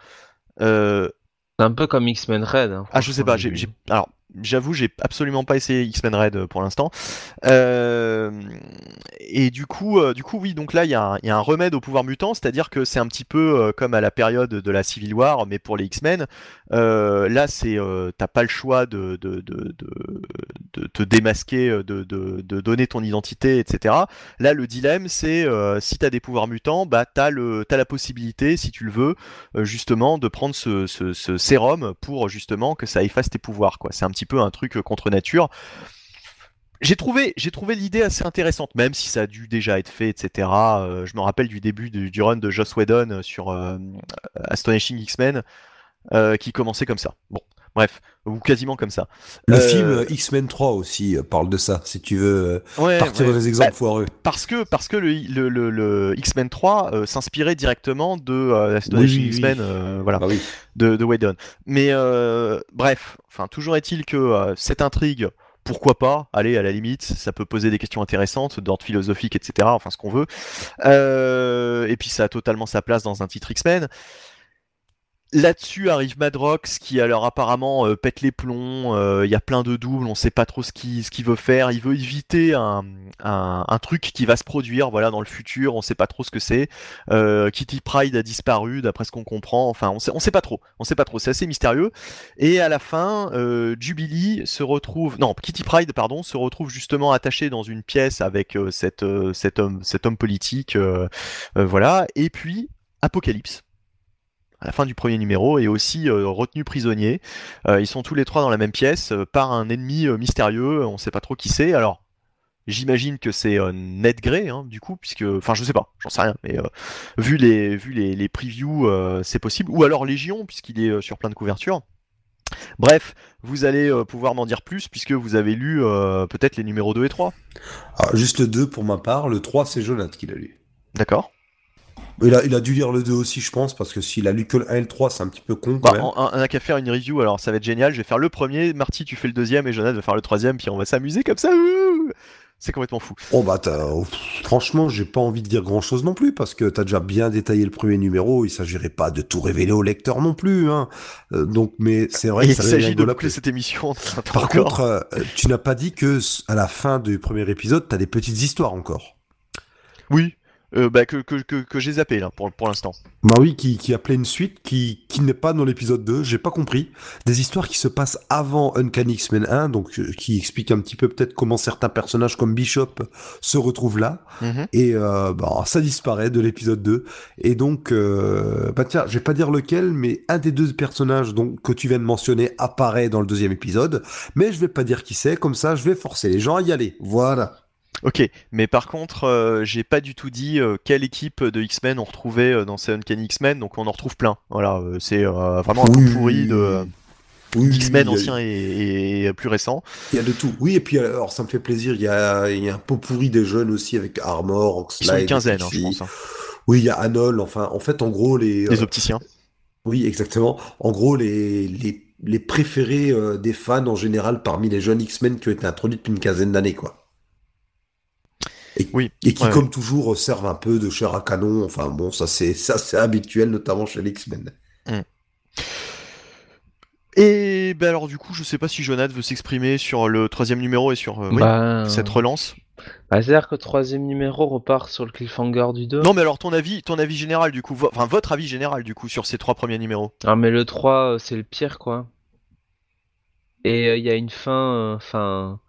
C'est un peu comme X-Men Red. hein, ah, je sais pas, j'ai- alors, j'avoue, j'ai absolument pas essayé X-Men Red euh, pour l'instant. Euh, et du coup, euh, du coup, oui, donc là, il y, a un- remède au pouvoir mutant, c'est-à-dire que c'est un petit peu comme à la période de la Civil War, mais pour les X-Men. Là, c'est, t'as pas le choix de, te démasquer, de, donner ton identité, etc. Là, le dilemme, c'est si t'as des pouvoirs mutants, bah t'as t'as la possibilité, si tu le veux, justement, de prendre ce, sérum pour justement que ça efface tes pouvoirs. C'est un petit peu un truc euh, contre nature. J'ai trouvé, j'ai trouvé l'idée assez intéressante, même si ça a dû déjà être fait, etc. Euh, je me rappelle du début du, run de Joss Whedon euh, sur Astonishing X-Men, qui commençait comme ça. Bon, bref, ou quasiment comme ça. Le Euh, film euh, X-Men 3 aussi euh, parle de ça, si tu veux Ouais, partir ouais. dans des exemples Bah, foireux. parce que parce que le, le, le- le X-Men 3 euh, s'inspirait directement de euh, oui, oui. X-Men, voilà. Bah oui. de, de Whedon. Mais bref, enfin toujours est-il que cette intrigue, pourquoi pas, allez à la limite, ça peut poser des questions intéressantes d'ordre philosophique, etc. Enfin ce qu'on veut. Et puis ça a totalement sa place dans un titre X-Men. Là-dessus arrive Madrox qui alors apparemment euh, pète les plombs, euh, il y a plein de doubles, on sait pas trop ce qu'il veut faire, il veut éviter un, truc qui va se produire voilà dans le futur, on sait pas trop ce que c'est. Euh, Kitty Pride a disparu d'après ce qu'on comprend, enfin on sait, sait pas trop, on sait pas trop, c'est assez mystérieux. Et à la fin, Jubilee se retrouve, non Kitty Pride pardon, se retrouve justement attachée dans une pièce avec cet homme, cet homme politique, voilà. Et puis Apocalypse à la fin du premier numéro est aussi euh, retenu prisonnier. Euh, ils sont tous les trois dans la même pièce euh, par un ennemi mystérieux, on sait pas trop qui c'est. Alors j'imagine que c'est Ned Grey hein, du coup, puisque enfin je sais pas, j'en sais rien, mais euh, vu les vu les, les previews, euh, c'est possible. Ou alors Légion puisqu'il est euh, sur plein de couvertures. Bref, vous allez pouvoir m'en dire plus puisque vous avez lu peut-être les numéros 2 et 3. Alors, juste le 2 pour ma part, le 3 c'est Jonathan qui l'a lu. D'accord Il a, il a dû lire le 2 aussi, je pense, parce que s'il a lu que le 1 et le 3, c'est un petit peu con quand Bah, même. on, on a qu'à faire une review, alors ça va être génial. Je vais faire le premier, Marty, tu fais le deuxième et Jonathan va faire le troisième, puis on va s'amuser comme ça. C'est complètement fou. Oh bah oh, franchement, j'ai pas envie de dire grand chose non plus parce que t'as déjà bien détaillé le premier numéro. Il s'agirait pas de tout révéler au lecteur non plus, hein. Euh, donc, mais c'est vrai Et que il s'agit de rigole boucler cette émission. Par encore. contre, euh, tu n'as pas dit que à la fin du premier épisode, t'as des petites histoires encore. Oui, euh, bah, que, que, que, que j'ai zappé là pour, pour l'instant. Bah oui, qui, qui appelait une suite qui, qui n'est pas dans l'épisode 2, j'ai pas compris. Des histoires qui se passent avant Uncanny X-Men 1, donc euh, qui expliquent un petit peu peut-être comment certains personnages comme Bishop se retrouvent là. Mhm. Et euh, bah, ça disparaît de l'épisode 2. Et donc, euh, bah tiens, je vais pas dire lequel, mais un des deux personnages donc, que tu viens de mentionner apparaît dans le deuxième épisode. Mais je vais pas dire qui c'est, comme ça je vais forcer les gens à y aller. Voilà. Ok, mais par contre, euh, j'ai pas du tout dit euh, quelle équipe de X-Men on retrouvait euh, dans ces Uncanny X-Men, donc on en retrouve plein. Voilà, c'est vraiment un Oui, pot pourri de Oui, X-Men il y a- anciens et, et plus récents. Il y a de tout. Oui, et puis alors ça me fait plaisir, il y a, il y a un pot pourri des jeunes aussi avec Armor, Ils sont Oxlade. une quinzaine, hein, je pense. hein. Oui, il y a Anol, enfin, en fait, en gros, les. Les opticiens. oui, exactement. En gros, les, les les préférés des fans en général parmi les jeunes X-Men qui ont été introduits depuis une quinzaine d'années, quoi. Et, Oui, et qui, ouais, comme toujours, servent un peu de chair à canon. Enfin bon, ça c'est ça c'est habituel, notamment chez les X-Men. Et ben alors du coup, je sais pas si Jonathan veut s'exprimer sur le troisième numéro et sur euh, Bah, cette relance. bah, C'est-à-dire que le troisième numéro repart sur le cliffhanger du 2. Non, mais alors ton avis, ton avis général du coup, vo- enfin votre avis général du coup sur ces trois premiers numéros. Ah, mais le 3, euh, c'est le pire, quoi. Et euh, il y a une fin, euh, enfin...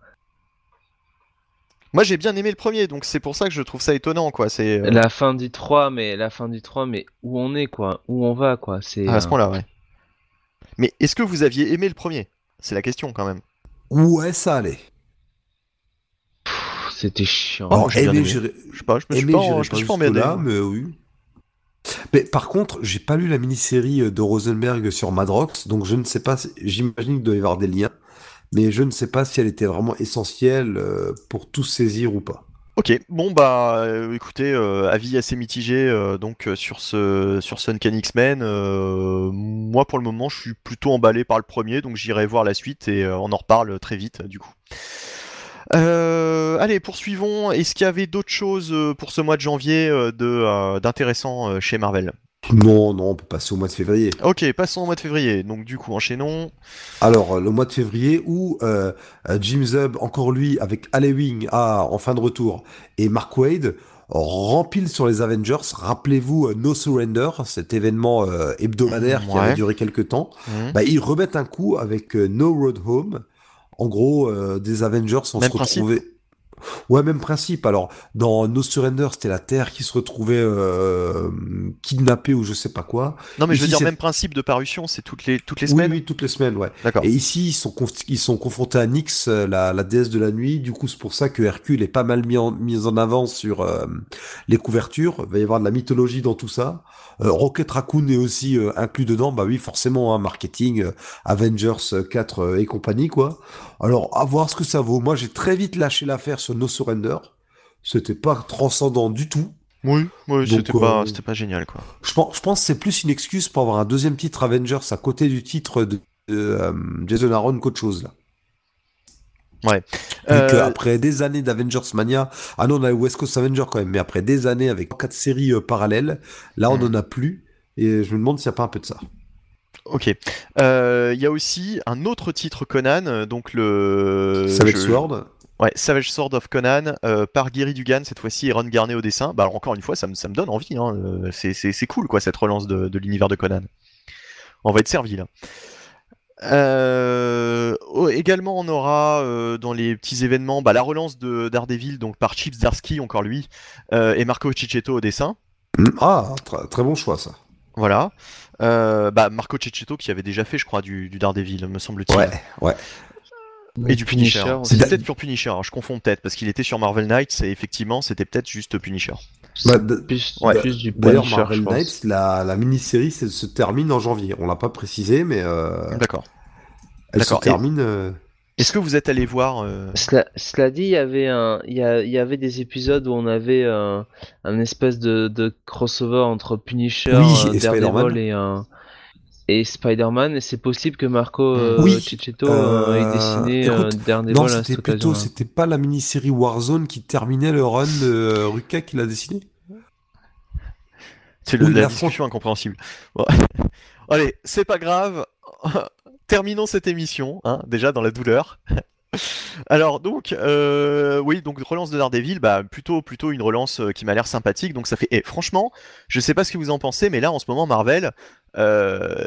Moi, j'ai bien aimé le premier, donc c'est pour ça que je trouve ça étonnant, quoi. C'est euh, La fin du 3, mais la fin du 3, mais où on est, quoi. Où on va, quoi. C'est... à ce euh, point-là, ouais. Mais est-ce que vous aviez aimé le premier? C'est la question quand même. Ouais, ça allait. C'était chiant. Oh, aimé. Je sais pas, je me suis pas, je me suis pas emmerdé. jusque-là, mais oui. Mais par contre, j'ai pas lu la mini-série euh, de Rosenberg sur Madrox, donc je ne sais pas. si- J'imagine qu'il doit y avoir des liens, mais je ne sais pas si elle était vraiment essentielle euh, pour tout saisir ou pas. Ok, bon bah euh, écoutez, euh, avis assez mitigé donc sur ce sur Uncanny X-Men. moi pour le moment je suis plutôt emballé par le premier, donc j'irai voir la suite et on en reparle très vite du coup. Allez, poursuivons. Est-ce qu'il y avait d'autres choses pour ce mois de janvier d'intéressant chez Marvel? Non, non, on peut passer au mois de février. Ok, passons au mois de février. Donc du coup enchaînons. Alors, euh, le mois de février où euh, euh, Jim Zub, encore lui, avec Alewing ah, en fin de retour, et Mark Wade, rempile sur les Avengers. Rappelez-vous euh, No Surrender, cet événement euh, hebdomadaire qui avait duré quelques temps. Bah, ils remettent un coup avec euh, No Road Home. En gros, euh, des Avengers vont Même se. Ouais, même principe. Alors, dans No Surrender, c'était la Terre qui se retrouvait euh, kidnappée ou je sais pas quoi. Non mais je veux dire même principe de parution, c'est toutes les toutes les Oui, semaines. oui, toutes les semaines, ouais. D'accord. Et ici, ils sont, ils sont confrontés à Nyx, euh, la, la déesse de la nuit. Du coup, c'est pour ça que Hercule est pas mal mis en, mis en avant sur euh, les couvertures. Il va y avoir de la mythologie dans tout ça. Euh, Rocket Raccoon est aussi euh, inclus dedans. Bah oui, forcément, hein, marketing, euh, Avengers 4 euh, et compagnie, quoi. Alors, à voir ce que ça vaut. Moi, j'ai très vite lâché l'affaire sur No Surrender. C'était pas transcendant du tout. Oui, oui, Donc, c'était pas euh, c'était pas génial quoi. Je pense, je pense que c'est plus une excuse pour avoir un deuxième titre Avengers à côté du titre de, de, euh, Jason Aaron qu'autre chose, là. Ouais. Euh, après des années d'Avengers Mania, ah non, on a eu West Coast Avenger quand même, mais après des années avec quatre séries parallèles, là on Mhm. en a plus, et je me demande s'il n'y a pas un peu de ça. Ok. Euh, Il y a aussi un autre titre Conan, euh, donc le Savage je- Sword, Ouais, Savage Sword of Conan euh, par Gary Dugan cette fois-ci et Ron Garnet au dessin. Bah alors encore une fois, ça me, ça me donne envie. Hein. C'est, c'est, c'est cool quoi cette relance de, de l'univers de Conan. On va être servi là. Euh, oh, également, on aura euh, dans les petits événements bah, la relance de Daredevil donc par Chips Darsky encore lui euh, et Marco Cicchetto au dessin. Hmm, ah, tr- très bon choix ça. Voilà. Euh, bah, Marco Cicchetto qui avait déjà fait, je crois, du, du Daredevil, me semble-t-il. Ouais, ouais. Et du Punisher. aussi. C'est peut-être sur Punisher, hein, je confonds peut-être, parce qu'il était sur Marvel Knights et effectivement c'était peut-être juste Punisher. Bah, d- plus, ouais. plus du D'ailleurs, Punisher, Marvel. Knights, la, la mini-série se, termine en janvier. On l'a pas précisé, mais euh, D'accord. elle se. Et- termine. euh, Est-ce que vous êtes allé voir euh, Cela, cela dit, il y avait un, il y, avait des épisodes où on avait un, un espèce de, de crossover entre Punisher, Oui, euh, et Spider-Man. Daredevil et un et Spider-Man. Et c'est possible que Marco euh, Oui, Cicchetto euh, ait euh, dessiné écoute, euh, Daredevil Non, c'était plutôt, c'était pas la mini-série Warzone qui terminait le run de euh, Ruka qui l'a dessiné C'est le- Oui, la la discussion incompréhensible. Bon. Allez, c'est pas grave. Terminons cette émission, hein, déjà dans la douleur. Alors donc, euh, oui, donc relance de Daredevil, bah plutôt une relance euh, qui m'a l'air sympathique. Donc ça fait, et franchement, je sais pas ce que vous en pensez, mais là en ce moment Marvel, euh,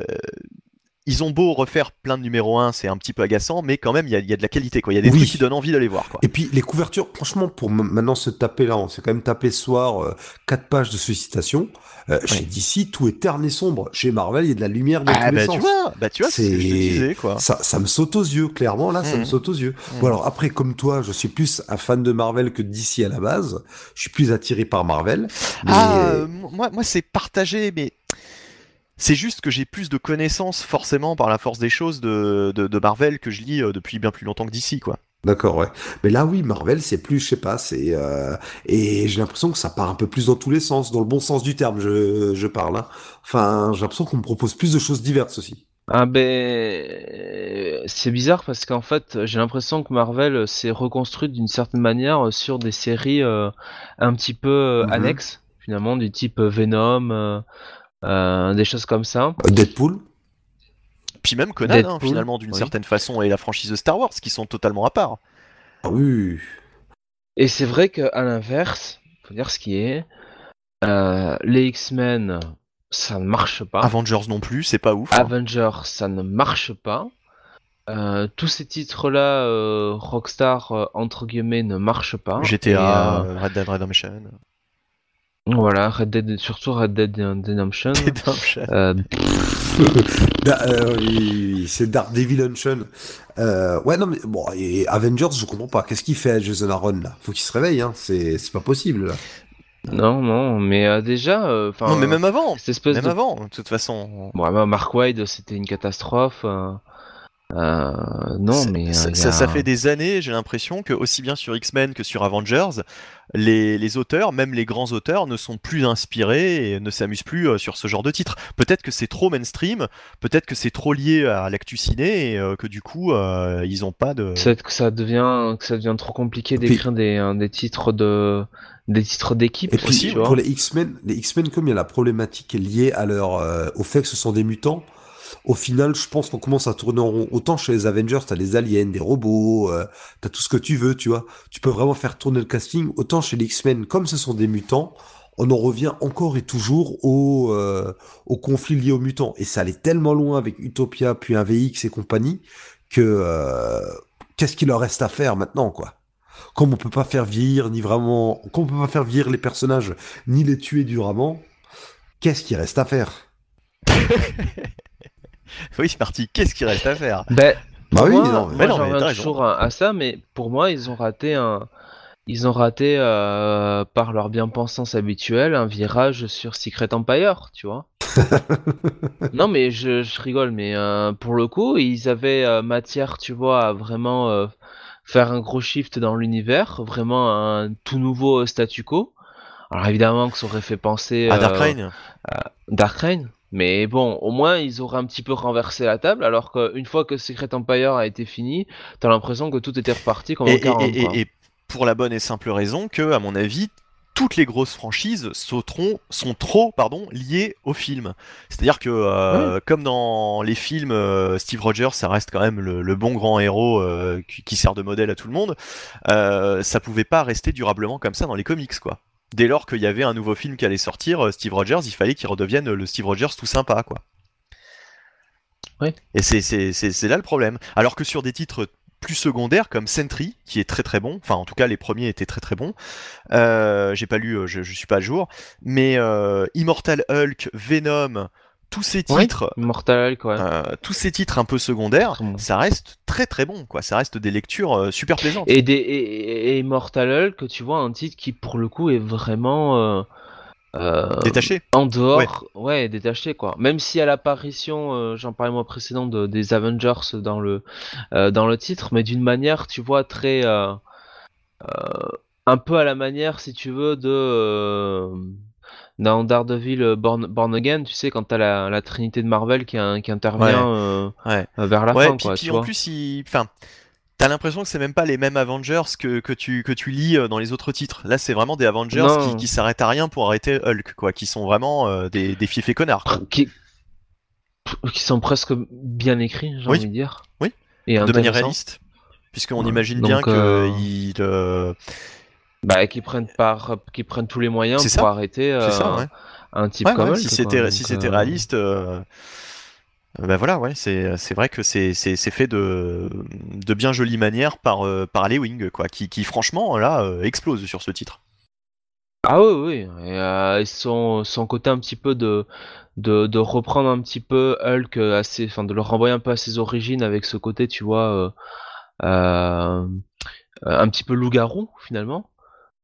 ils ont beau refaire plein de numéro 1, c'est un petit peu agaçant, mais quand même il y a, il y a de la qualité, quoi. Il y a des Oui. trucs qui donnent envie d'aller voir, quoi. Et puis les couvertures, franchement, pour maintenant se taper là, on s'est quand même tapé ce soir euh, quatre pages de sollicitations. Euh, Chez DC, tout est terne et sombre. Chez Marvel, il y a de la lumière dans Ah tous les bah sens. tu vois, bah tu vois, c'est ce que je te C'est- disais, quoi. Ça, ça me saute aux yeux, clairement, là, ça me saute aux yeux. Mhm. Bon, alors après, comme toi, je suis plus un fan de Marvel que de DC à la base. Je suis plus attiré par Marvel. Mais... Ah, euh, moi, moi c'est partagé, mais c'est juste que j'ai plus de connaissances forcément par la force des choses de, de, de Marvel que je lis euh, depuis bien plus longtemps que d'ici, quoi. D'accord, ouais. Mais là, oui, Marvel, c'est plus, je sais pas, c'est euh, et j'ai l'impression que ça part un peu plus dans tous les sens, dans le bon sens du terme, je, je parle. Hein. Enfin, j'ai l'impression qu'on me propose plus de choses diverses aussi. Ah ben c'est bizarre parce qu'en fait j'ai l'impression que Marvel s'est reconstruit d'une certaine manière sur des séries euh, un petit peu Mhm. annexes finalement du type Venom, euh, des choses comme ça. Deadpool Puis même Conan, hein, finalement, d'une oui. certaine façon, et la franchise de Star Wars, qui sont totalement à part. Ah oui. Et c'est vrai qu'à l'inverse, faut dire ce qui est, euh, les X-Men ça ne marche pas. Avengers non plus, c'est pas ouf. hein. Avengers, ça ne marche pas. Euh, tous ces titres-là, euh, Rockstar, euh, entre guillemets, ne marchent pas. GTA, Et, euh, euh, Red Dead Redemption. Voilà, Red Dead, surtout Red Dead Redemption. Redemption. Euh, Da- euh, oui, oui, c'est Daredevil Unchained. Euh, ouais, non, mais bon, et Avengers, je comprends pas. Qu'est-ce qu'il fait, Jason Aaron, là? Faut qu'il se réveille, hein. C'est c'est pas possible, là. non, non, mais euh, déjà, euh, non, mais même avant. cette espèce Même de... avant, de toute façon. Bon, bah, Mark Wade, c'était une catastrophe. euh, non, Ça- mais euh, ça, ça fait des années, j'ai l'impression que aussi bien sur X-Men que sur Avengers, les, les auteurs, même les grands auteurs, ne sont plus inspirés et ne s'amusent plus euh, sur ce genre de titre. Peut-être que c'est trop mainstream, peut-être que c'est trop lié à l'actu ciné et euh, que du coup euh, ils ont pas de. Peut-être que ça devient que ça devient trop compliqué puis- d'écrire des, euh, des titres de des titres d'équipe Et puis, aussi, tu vois. pour les X-Men, les X-Men, comme il y a la problématique liée à leur, euh, au fait que ce sont des mutants, au final, je pense qu'on commence à tourner en rond. Autant chez les Avengers, t'as des aliens, des robots, euh, t'as tout ce que tu veux, tu vois. Tu peux vraiment faire tourner le casting. Autant chez les X-Men, comme ce sont des mutants, on en revient encore et toujours au, euh, au conflit lié aux mutants. Et ça allait tellement loin avec Utopia, puis un VX et compagnie, que euh, qu'est-ce qu'il leur reste à faire maintenant, quoi? Comme on peut pas faire vieillir, ni vraiment, comme on peut pas faire vieillir les personnages, ni les tuer durablement, qu'est-ce qu'il reste à faire? Oui, c'est parti. Qu'est-ce qu'il reste à faire? Ben, Bah oui, moi, non, moi, mais- mais non, j'en mais reviens toujours à, à ça, mais pour moi, ils ont raté un, ils ont raté euh, par leur bien-pensance habituelle un virage sur Secret Empire, tu vois. non, mais je, je rigole, mais euh, pour le coup, ils avaient euh, matière, tu vois, à vraiment euh, faire un gros shift dans l'univers, vraiment un tout nouveau statu quo. Alors évidemment que ça aurait fait penser À euh, Dark Reign Dark Reign. Mais bon, au moins ils auraient un petit peu renversé la table, alors qu'une fois que Secret Empire a été fini, t'as l'impression que tout était reparti comme et, en et- 40. et- pour la bonne et simple raison que, à mon avis, toutes les grosses franchises sauteront, sont trop pardon, liées au film. C'est-à-dire que, euh, comme dans les films, euh, Steve Rogers, ça reste quand même le, le bon grand héros euh, qui, qui sert de modèle à tout le monde, ça pouvait pas rester durablement comme ça dans les comics, quoi. Dès lors qu'il y avait un nouveau film qui allait sortir, euh, Steve Rogers, il fallait qu'il redevienne le Steve Rogers tout sympa, quoi. Ouais. Et c'est- là le problème. Alors que sur des titres plus secondaires comme Sentry, qui est très très bon, enfin en tout cas les premiers étaient très très bons, euh, j'ai pas lu, euh, je, je suis pas à jour, mais euh, Immortal Hulk, Venom, tous ces titres, euh, tous ces titres un peu secondaires, bon. ça reste très très bon, quoi. Ça reste des lectures euh, super plaisantes. Et, des, et, et Immortal Hulk, tu vois, un titre qui pour le coup est vraiment euh, euh, Détaché. en dehors, ouais. détaché quoi. Même si à l'apparition, euh, j'en parlais moi précédent, de, des Avengers dans le, euh, dans le titre, mais d'une manière, tu vois, très. euh, euh, un peu à la manière, si tu veux, de. Dans Daredevil euh, Born, Born Again, tu sais, quand t'as la, la trinité de Marvel qui, qui intervient euh, Ouais. euh, vers la ouais, fin, puis, quoi, puis tu en vois. plus, il... enfin, t'as l'impression que c'est même pas les mêmes Avengers que, que, tu, que tu lis dans les autres titres. Là, c'est vraiment des Avengers Non. qui, qui s'arrêtent à rien pour arrêter Hulk, quoi, qui sont vraiment euh, des, des fiefs et connards. quoi. qui, qui sont presque bien écrits, j'ai Oui. envie de dire. Oui. Et de manière réaliste. Puisqu'on imagine Donc, bien que euh, il, Bah, qui prennent par, qui prennent tous les moyens pour ça. arrêter euh, c'est ça, ouais. un type Ouais, comme ouais, si c'était si c'était euh, réaliste, euh, euh, bah voilà, ouais, c'est c'est vrai que c'est fait de de bien jolie manière par euh, par les Wings, quoi, qui qui franchement là euh, explose sur ce titre. Ah oui, oui. Et, euh, son, son côté un petit peu de, de, de reprendre un petit peu Hulk à ses, enfin de le renvoyer un peu à ses origines avec ce côté, tu vois, un petit peu loup-garou finalement.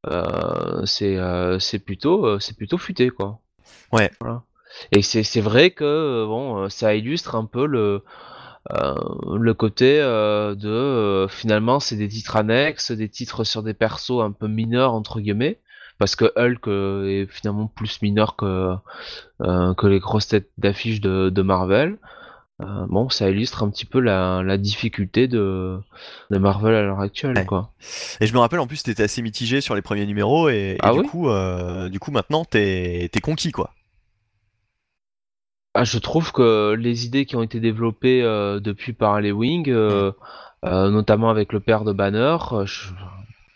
Euh, c'est euh, c'est plutôt euh, c'est plutôt futé quoi. Ouais. Voilà. Et c'est c'est vrai que bon ça illustre un peu le euh, le côté euh, de euh, finalement c'est des titres annexes, des titres sur des persos un peu mineurs entre guillemets parce que Hulk est finalement plus mineur que euh, que les grosses têtes d'affiche de, de Marvel. Euh, bon, ça illustre un petit peu la, la difficulté de, de Marvel à l'heure actuelle, Ouais. quoi. Et je me rappelle en plus, t'étais assez mitigé sur les premiers numéros et, et Ah du oui coup, euh, du coup maintenant t'es t'es conquis quoi. Ah, je trouve que les idées qui ont été développées euh, depuis par les Wing, euh, euh, notamment avec le père de Banner, euh, je-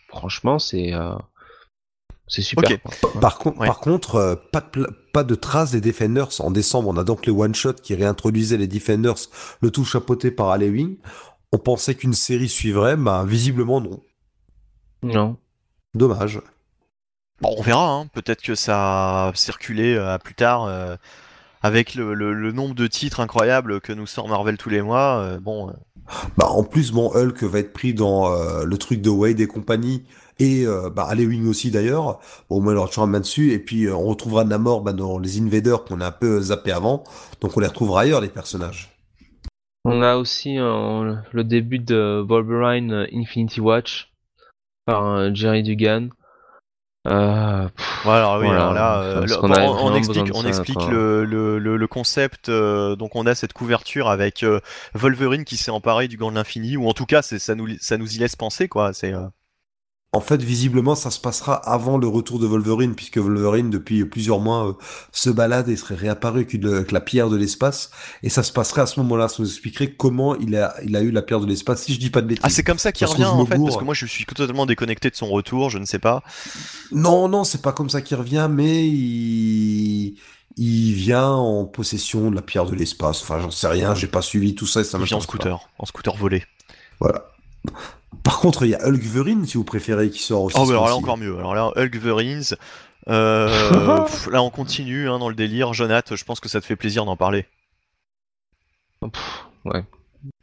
franchement, c'est euh, c'est super. Par, con- Ouais. par contre, euh, pas, de pas de traces des Defenders. En décembre, on a donc les one-shot qui réintroduisaient les Defenders, le tout chapeauté par Alewing. On pensait qu'une série suivrait, bah visiblement non. Non. Dommage. Bon, on verra, hein. peut-être que ça a circulé euh, plus tard euh, avec le, le- le nombre de titres incroyables que nous sort Marvel tous les mois. euh, bon, euh, Bah, en plus, mon Hulk va être pris dans euh, le truc de Wade et compagnie, et euh, bah, Alewing aussi d'ailleurs. Bon, moi, tu main dessus, et puis euh, on retrouvera Namor bah, dans les Invaders qu'on a un peu zappé avant, donc on les retrouvera ailleurs, les personnages. On a aussi euh, le début de Wolverine euh, Infinity Watch par euh, Jerry Dugan. Euh, pff, voilà, oui, Voilà, alors là, euh, on, explique, on de ça, explique le, le, le- le concept. euh, donc on a cette couverture avec euh, Wolverine qui s'est emparé du gant de l'infini, ou en tout cas, c'est ça nous ça nous y laisse penser quoi. C'est euh, En fait, visiblement, ça se passera avant le retour de Wolverine, puisque Wolverine, depuis plusieurs mois, euh, se balade et serait réapparu avec, une- avec la pierre de l'espace. Et ça se passerait à ce moment-là. Ça nous expliquerait comment il a, il a eu la pierre de l'espace, si je dis pas de bêtises. ah c'est comme ça qu'il revient en fait, parce que moi je suis totalement déconnecté de son retour, je ne sais pas. Non, non, c'est pas comme ça qu'il revient, mais il... il vient en possession de la pierre de l'espace. Enfin, j'en sais rien, j'ai pas suivi tout ça et ça Il vient en pas. scooter, en scooter volé. Voilà. Par contre, il y a Hulkverine, si vous préférez, qui sort aussi. Oh, alors là encore mieux. Alors là, Hulk Verins. euh, pff, là, on continue hein, dans le délire. Jonath, je pense que ça te fait plaisir d'en parler. pff, ouais.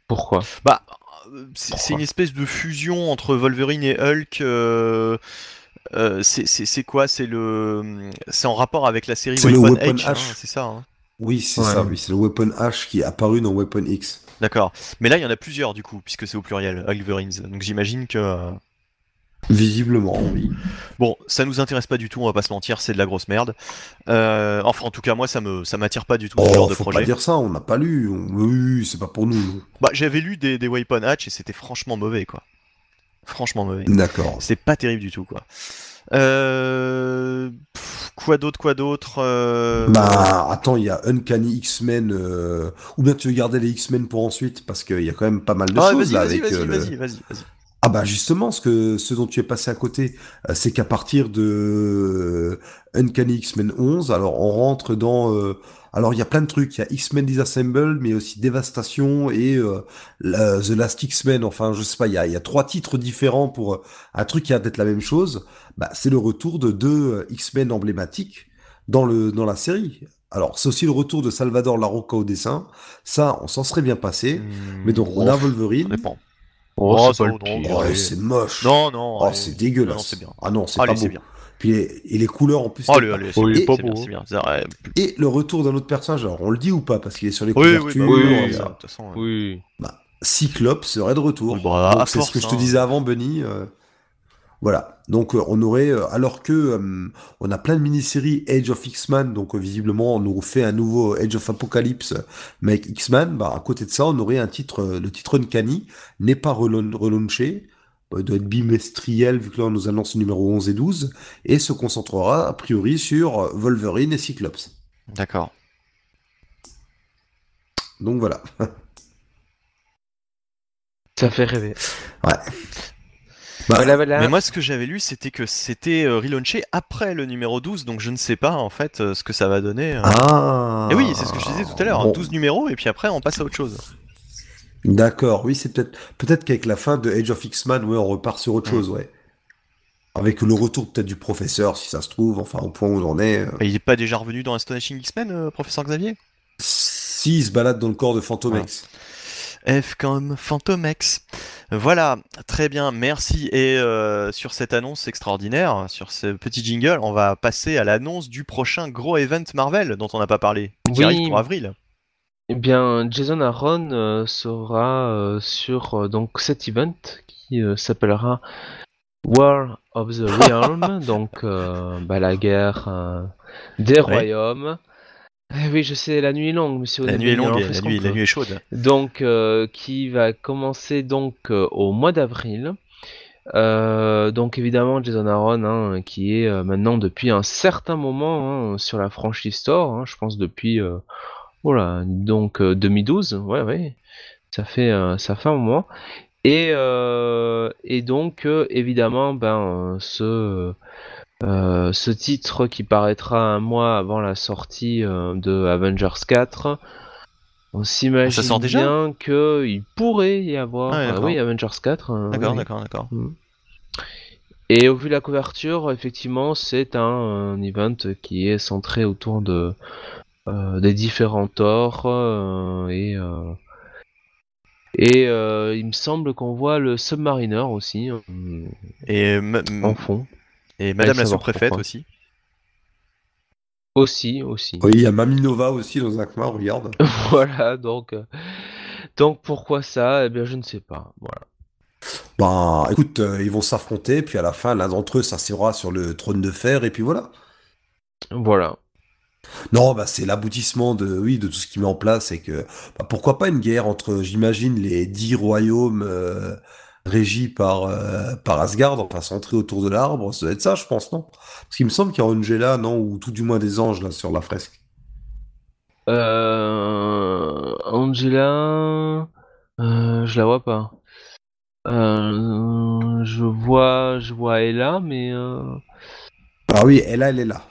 Pourquoi? Bah, c'est une espèce de fusion entre Wolverine et Hulk. euh, euh, c'est- quoi? C'est le, c'est en rapport avec la série C'est le Weapon, Weapon Edge, hein, H. c'est ça. hein. Oui, c'est Ouais. ça, oui, c'est le Weapon H qui est apparu dans Weapon X. D'accord. Mais là, il y en a plusieurs du coup, puisque c'est au pluriel, Hulk Verins. Donc j'imagine que euh, Visiblement, oui. Bon, ça nous intéresse pas du tout, on va pas se mentir, c'est de la grosse merde. Euh, enfin, en tout cas, moi, ça me, ça m'attire pas du tout ce Oh, genre de projet. pas dire ça, on n'a pas lu. On- Oui, c'est pas pour nous. Bah, j'avais lu des, des Weapon Hatch et c'était franchement mauvais, quoi. Franchement mauvais. D'accord. C'était pas terrible du tout, quoi. Euh... pff, quoi d'autre, quoi d'autre euh, Bah, attends, il y a Uncanny X-Men. euh, Ou bien tu veux garder les X-Men pour ensuite, parce qu'il y a quand même pas mal de Ah, choses vas-y, là vas-y, avec. vas-y, euh, le- vas-y, vas-y, vas-y. Ah bah justement, ce que ce dont tu es passé à côté, euh, c'est qu'à partir de Uncanny X-Men 11, alors on rentre dans alors il y a plein de trucs, il y a X-Men Disassembled, mais aussi Dévastation et euh, la- The Last X-Men, enfin je sais pas, il y a, il y a trois titres différents pour euh, un truc qui a d'être la même chose. Bah c'est le retour de deux euh, X-Men emblématiques dans le dans la série. Alors c'est aussi le retour de Salvador Larroca au dessin, ça on s'en serait bien passé. Mais donc on a Oh, ça Wolverine. dépend. Oh, Oh, c'est ça, Oh, c'est moche. Non, non. Oh, c'est dégueulasse. Non, bien. Ah non, c'est pas c'est beau. bien. Puis les, et les couleurs en plus. Allez, pas- c'est Oh, il bien, pas beau, vrai. Et le retour d'un autre personnage. Alors on le dit ou pas parce qu'il est sur les Oui, oui, couvertures. bah oui, oui, oui, oui. façon. Oui. Cyclope serait de retour. Bah, c'est ce que je te hein. disais avant, Bunny. euh, Voilà. Donc euh, on aurait, euh, alors que euh, on a plein de mini-séries Age of X-Men, donc euh, visiblement on nous fait un nouveau Age of Apocalypse, mais avec X-Men, bah à côté de ça on aurait un titre, euh, le titre Uncanny n'est pas relaunché, euh, doit être bimestriel vu que là on nous annonce le numéro 11 et 12, et se concentrera a priori sur euh, Wolverine et Cyclops. D'accord. Donc voilà. Ça fait rêver. Ouais. Bah, Voilà, voilà. Mais moi, ce que j'avais lu, c'était que c'était euh, relaunché après le numéro 12, donc je ne sais pas en fait euh, ce que ça va donner. euh. Ah. Et oui, c'est ce que je disais tout à l'heure, Bon. 12 numéros et puis après on passe à autre chose. D'accord, oui, c'est peut-être peut-être qu'avec la fin de Age of X-Man, ouais, on repart sur autre Mm. chose, ouais. Avec le retour peut-être du professeur, si ça se trouve, enfin au point où on en est. euh, il est pas déjà revenu dans Astonishing X-Men, euh, professeur Xavier? Si il se balade dans le corps de Fantomex. F comme Phantomex. Voilà, très bien, merci. Et euh, sur cette annonce extraordinaire, sur ce petit jingle, on va passer à l'annonce du prochain gros event Marvel dont on n'a pas parlé, qui Oui. arrive pour avril. Eh bien, Jason Aaron euh, sera euh, sur euh, donc cet event qui s'appellera War of the Realm, donc bah, la guerre des royaumes. Eh oui, je sais, la nuit est longue, monsieur. La nuit est longue, et la nuit, la nuit est chaude. Donc, qui va commencer donc au mois d'avril. Donc évidemment Jason Aaron, hein, qui est maintenant depuis un certain moment hein, sur la franchise Store, hein, je pense depuis voilà, donc euh, 2012, ouais ouais, ça fait euh, ça fait un moment. Et euh, et donc euh, évidemment ben euh, ce euh, ce titre qui paraîtra un mois avant la sortie euh, de Avengers 4. On s'imagine Ça sort déjà bien qu'il pourrait y avoir Ah euh, oui Avengers 4. euh, D'accord, oui, d'accord, d'accord. Et au vu de la couverture, effectivement, c'est un, un event qui est centré autour de euh, des différents torts euh, et euh, et euh, il me semble qu'on voit le Submariner aussi euh, Et, en fond. et Madame la sous-préfète aussi. Aussi, aussi. Oui, il y a Maminova aussi dans un coin, regarde. voilà, donc euh, donc pourquoi ça? Eh bien, je ne sais pas. Voilà. Ben, écoute, euh, ils vont s'affronter, puis à la fin, l'un d'entre eux s'assira sur le trône de fer, et puis voilà. Voilà. Non, bah, c'est l'aboutissement de, oui, de tout ce qui met en place, et que, bah, pourquoi pas une guerre entre, j'imagine, les dix royaumes euh, régis par, euh, par Asgard, enfin centrés autour de l'arbre, ça doit être ça, je pense, non? Parce qu'il me semble qu'il y a Angela, non, ou tout du moins des anges, là, sur la fresque. Euh, Angela, je la vois pas. Je vois, je vois Ella, mais Ah oui, elle, elle est là.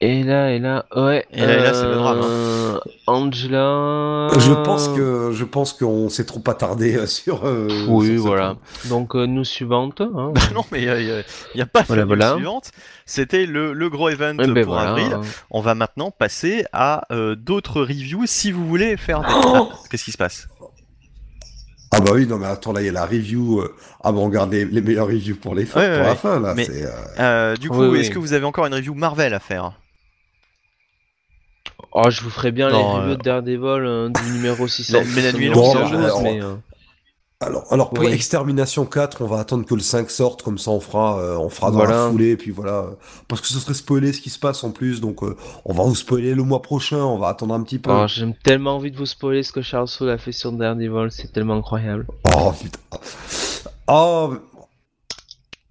Ella, Ella, ouais. Ella, Ella, c'est le drame, hein. euh, Angela. Je pense que, je pense qu'on s'est trop attardé euh, sur, euh, Oui, sur voilà. Donc euh, nous suivante. Hein. non, mais il n'y a, pas de Voilà, suivante. C'était le, le gros event Eh ben pour voilà. avril. On va maintenant passer à euh, d'autres reviews si vous voulez faire des. Oh Ah, Qu'est-ce qui se passe? Ah bah oui, non mais attends, là il y a la review. euh, Ah bah on garde les, les meilleures reviews pour les fins, Ouais, pour ouais, la ouais. fin là. Mais- euh, Euh, Du coup, Oui, oui. est-ce que vous avez encore une review Marvel à faire? Oh, je vous ferai bien Non, les reviews euh, de Daredevil euh, du numéro 600. mais la nuit est longue, 612, ça, alors- mais, euh, Alors, alors pour Oui. Extermination 4, on va attendre que le 5 sorte, comme ça on fera, euh, on fera dans Voilà. la foulée, puis voilà. euh, Parce que ce serait spoiler ce qui se passe en plus, donc euh, on va vous spoiler le mois prochain, on va attendre un petit peu. oh, J'ai tellement envie de vous spoiler ce que Charles Soule a fait sur Daredevil, c'est tellement incroyable. Oh putain. Oh,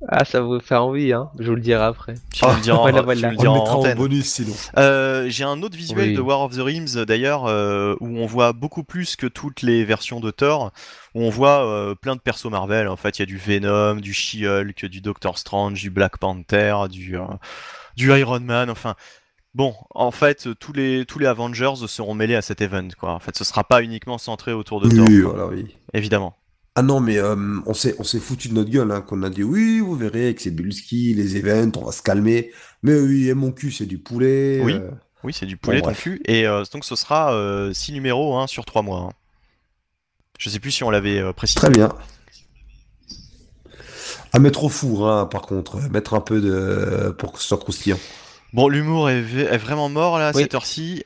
Ah, ça vous fait envie, hein Je vous le dirai après. Tu vas me Voilà, voilà. dire le en mettra en bonus sinon. Euh, J'ai un autre visuel Oui. de War of the Rings d'ailleurs euh, où on voit beaucoup plus que toutes les versions de Thor, où on voit euh, plein de persos Marvel. En fait, il y a du Venom, du She-Hulk, du Doctor Strange, du Black Panther, du, euh, du Iron Man. Enfin, bon, en fait, tous les tous les Avengers seront mêlés à cet event. Quoi. En fait, ce sera pas uniquement centré autour de Thor, Oui, voilà, oui. évidemment. Ah non, mais euh, on s'est on s'est foutu de notre gueule, hein, qu'on a dit oui, vous verrez avec ces Bulski, les events, on va se calmer. Mais oui, et mon cul, c'est du poulet. Oui. euh, Oui, c'est du poulet Bon, bref. tofu. Et euh, donc, ce sera 6 numéros hein, sur 3 mois. hein. Je sais plus si on l'avait euh, précisé. Très bien. À mettre au four, hein, par contre, mettre un peu de pour que ce soit croustillant. Bon, l'humour est, vraiment mort là à Oui. cette heure-ci.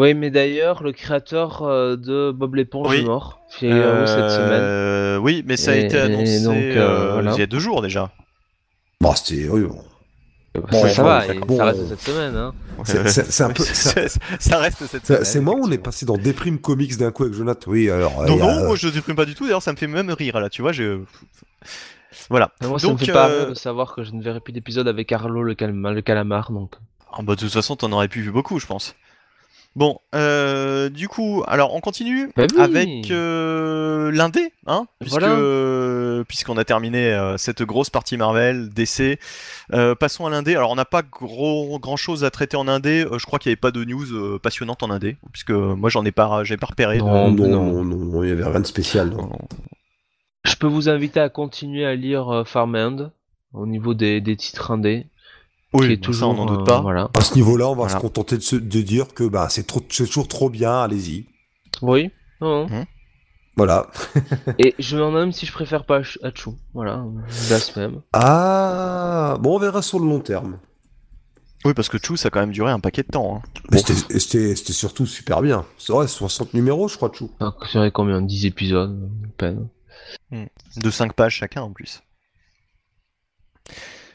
Oui, mais d'ailleurs, le créateur euh, de Bob l'éponge Oui. est mort. Figurez-vous, cette semaine. Euh, Oui, mais ça a Et- été annoncé donc, euh, euh, voilà. il y a deux jours déjà. Bon, c'était oui, bon. ça, bon, ça va, et bon, ça reste cette semaine. Hein. C'est- un peu- ça reste cette semaine. c'est moi on est passé dans Déprime Comics d'un coup avec Jonathan. Oui, alors. Non, a, non, moi je déprime pas du tout. D'ailleurs, ça me fait même rire là. Tu vois, je. Voilà. Moi, ça Donc, me fait pas euh, de savoir que je ne verrai plus d'épisode avec Arlo le, calma- le calamar, donc. ah bah, de toute façon, t'en aurais pu vu beaucoup, je pense. Bon, euh, du coup, alors on continue Bah oui. avec euh, l'indé, hein, puisque Voilà. euh, puisqu'on a terminé euh, cette grosse partie Marvel, DC. Euh, passons à l'indé. Alors on n'a pas gros grand chose à traiter en indé. Euh, je crois qu'il n'y avait pas de news euh, passionnante en indé, puisque moi j'en ai pas, j'ai pas repéré. Non. non, non. non, non, non, il y avait rien de spécial. non. Je peux vous inviter à continuer à lire euh, Farmland au niveau des, des titres indés. Oui, qui est toujours. ça on n'en doute euh, pas. Voilà. À ce niveau-là, on va Voilà. se contenter de, se- de dire que bah, c'est trop- c'est toujours trop bien, allez-y. Oui. non. Voilà. Et je me demande même si je préfère pas Ach- Hachu. Voilà, je laisse même. Ah, bon, on verra sur le long terme. Oui, parce que Chou, ça a quand même duré un paquet de temps. hein. Mais c'était- c'était c'était surtout super bien. C'est vrai, 60 numéros, je crois, Chou. Ça serait combien? 10 épisodes à peine. De 5 pages chacun en plus.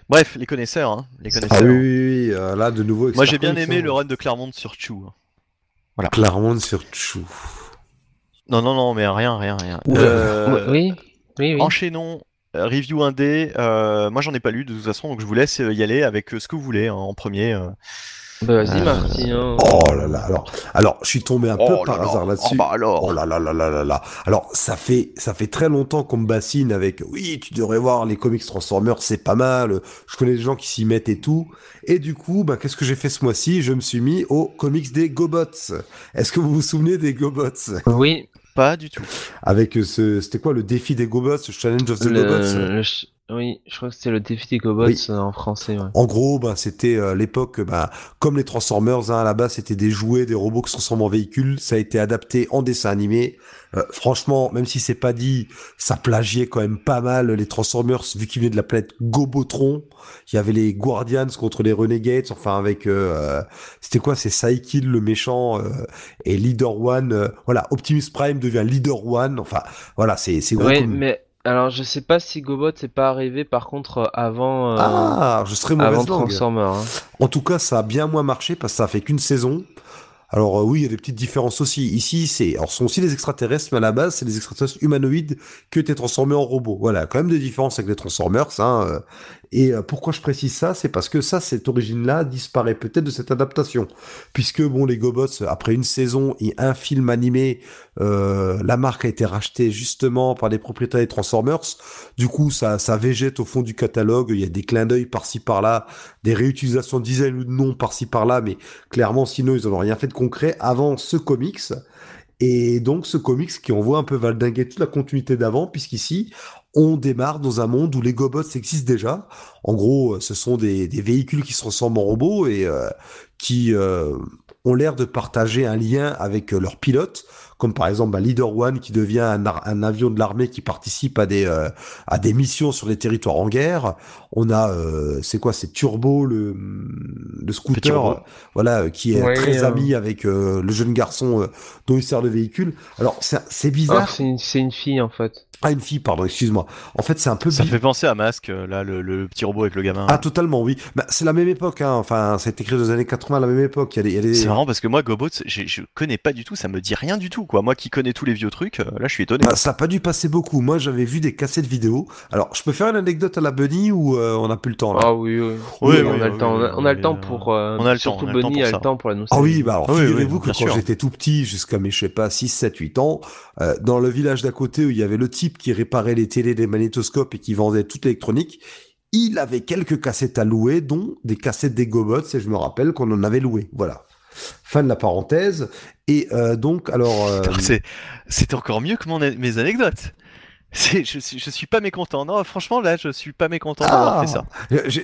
Bref, les connaisseurs, hein, les connaisseurs. Ah oui, oui, oui, euh, là de nouveau. Moi j'ai bien aimé le connexion. run de Claremont sur Chou. hein. Claremont sur Chou. Non, non, non, mais rien, rien, rien. Oula. Euh, Oui, oui, oui. Enchaînons. euh, Review 1D, euh, moi j'en ai pas lu de toute façon, donc je vous laisse euh, y aller avec euh, ce que vous voulez hein, en premier. Euh. Bah, vas-y, Euh, Marty. hein. Oh là là, alors, alors je suis tombé un peu Oh par là là, hasard oh là-dessus. bah alors. Oh là là là là là là. Alors ça fait ça fait très longtemps qu'on me bassine avec oui tu devrais voir les comics Transformers c'est pas mal. Je connais des gens qui s'y mettent et tout. Et du coup bah qu'est-ce que j'ai fait ce mois-ci? Je me suis mis aux comics des GoBots. Est-ce que vous vous souvenez des GoBots? Oui, Pas du tout. Avec ce c'était quoi le défi des GoBots, le challenge of the le- GoBots? le oui, je crois que c'était le défi des Gobots Oui. euh, en français. Ouais. En gros, bah, c'était euh, l'époque, bah, comme les Transformers, hein, à la base, c'était des jouets, des robots qui se transforment en véhicules. Ça a été adapté en dessin animé. Euh, franchement, même si c'est pas dit, ça plagiait quand même pas mal les Transformers, vu qu'ils venaient de la planète Gobotron. Il y avait les Guardians contre les Renegades, enfin avec, euh, c'était quoi, c'est Psykill le méchant euh, et Leader One. euh, voilà, Optimus Prime devient Leader One. Enfin, voilà, c'est c'est. Ouais, mais alors je sais pas si Gobot c'est pas arrivé par contre euh, avant, euh, Ah, je serais mauvaise hein. En tout cas, ça a bien moins marché parce que ça a fait qu'une saison. Alors euh, oui, il y a des petites différences aussi. Ici, c'est alors ce sont aussi des extraterrestres, mais à la base, c'est des extraterrestres humanoïdes qui été transformés en robots. Voilà, quand même des différences avec les Transformers. Hein, euh. Et euh, pourquoi je précise ça, c'est parce que ça, cette origine-là disparaît peut-être de cette adaptation, puisque bon, les GoBots, après une saison et un film animé, euh, la marque a été rachetée justement par les propriétaires des Transformers. Du coup, ça, ça végète au fond du catalogue. Il y a des clins d'œil par-ci par-là, des réutilisations de design ou de nom par-ci par-là, mais clairement, sinon, ils n'ont rien fait de concret avant ce comics. Et donc, ce comics qui envoie un peu valdinguer toute la continuité d'avant, puisqu'ici, on démarre dans un monde où les GoBots existent déjà. En gros, ce sont des, des véhicules qui se transforment en robots et euh, qui euh, ont l'air de partager un lien avec euh, leurs pilotes, comme par exemple bah, Leader One qui devient un, un avion de l'armée qui participe à des euh, à des missions sur les territoires en guerre. On a euh, c'est quoi c'est Turbo le le scooter euh, voilà euh, qui est Ouais, très euh. ami avec euh, le jeune garçon euh, dont il sert le véhicule. Alors c'est c'est bizarre. Ah, c'est une, c'est une fille en fait. Ah une fille pardon excuse-moi. En fait c'est un peu Ça fait penser à Masque, euh, là, le, le petit robot avec le gamin. ah totalement oui. Bah, c'est la même époque hein. Enfin c'est écrit dans les années 80 à la même époque. Il y a des, il y a des- C'est marrant parce que moi, Gobots, je connais pas du tout, ça me dit rien du tout, quoi. Moi qui connais tous les vieux trucs, euh, là je suis étonné. Bah, ça a pas dû passer beaucoup. Moi, j'avais vu des cassettes vidéo. Alors, je peux faire une anecdote à la Bunny ou euh, on n'a plus le temps là? Ah oui, oui. Oui, on oui, a le oui, temps. on a- a le temps pour. euh, on a le temps, surtout on a le temps Bunny pour a ça. le temps pour la Ah nostalgie. oui, bah alors figurez-vous oui, que quand j'étais tout petit, jusqu'à mes, je sais pas, 6, 7, 8 ans, euh, dans le village d'à côté où il y avait le type qui réparait les télés, les magnétoscopes et qui vendait toute l'électronique, il avait quelques cassettes à louer, dont des cassettes des GoBots, et je me rappelle qu'on en avait loué. Voilà. Fin de la parenthèse. Et euh, donc, alors... euh, c'est- encore mieux que mon mes anecdotes. Je suis, je suis pas mécontent. Non, franchement, là, je suis pas mécontent d'avoir Ah, fait ça.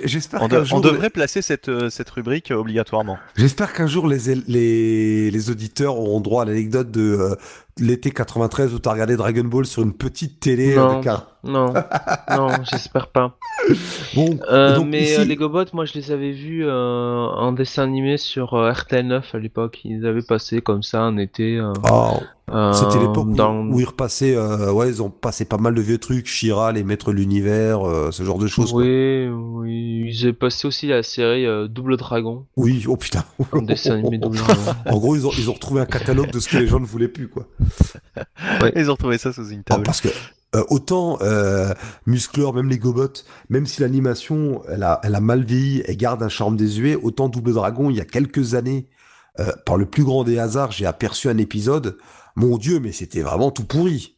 J'espère On, de- devrait placer cette, euh, cette rubrique euh, obligatoirement. J'espère qu'un jour les, les, les auditeurs auront droit à l'anecdote de euh, l'été 93 où t'as regardé Dragon Ball sur une petite télé Non. avec un... Non, non, j'espère pas. Bon, Euh, donc mais ici- euh, les Gobots, moi je les avais vus euh, en dessin animé sur euh, RTL9 à l'époque. Ils avaient passé comme ça un été. euh, Ah, euh, C'était l'époque où, dans... où ils repassaient, ouais, ils ont passé pas mal de vieux trucs, Shira, les maîtres de l'univers, ce genre de choses. quoi. Oui. Ils avaient passé aussi la série Double Dragon. Oui, oh putain. En dessin animé Double Dragon. en gros, ils ont, ils ont retrouvé un catalogue de ce que les gens ne voulaient plus, quoi. Ils ont retrouvé ça sous une table. parce que euh, autant euh, Musclor, même les Gobots, même si l'animation elle a, elle a mal vieilli et garde un charme désuet, autant Double Dragon, il y a quelques années, euh, par le plus grand des hasards, j'ai aperçu un épisode. Mon Dieu, mais c'était vraiment tout pourri.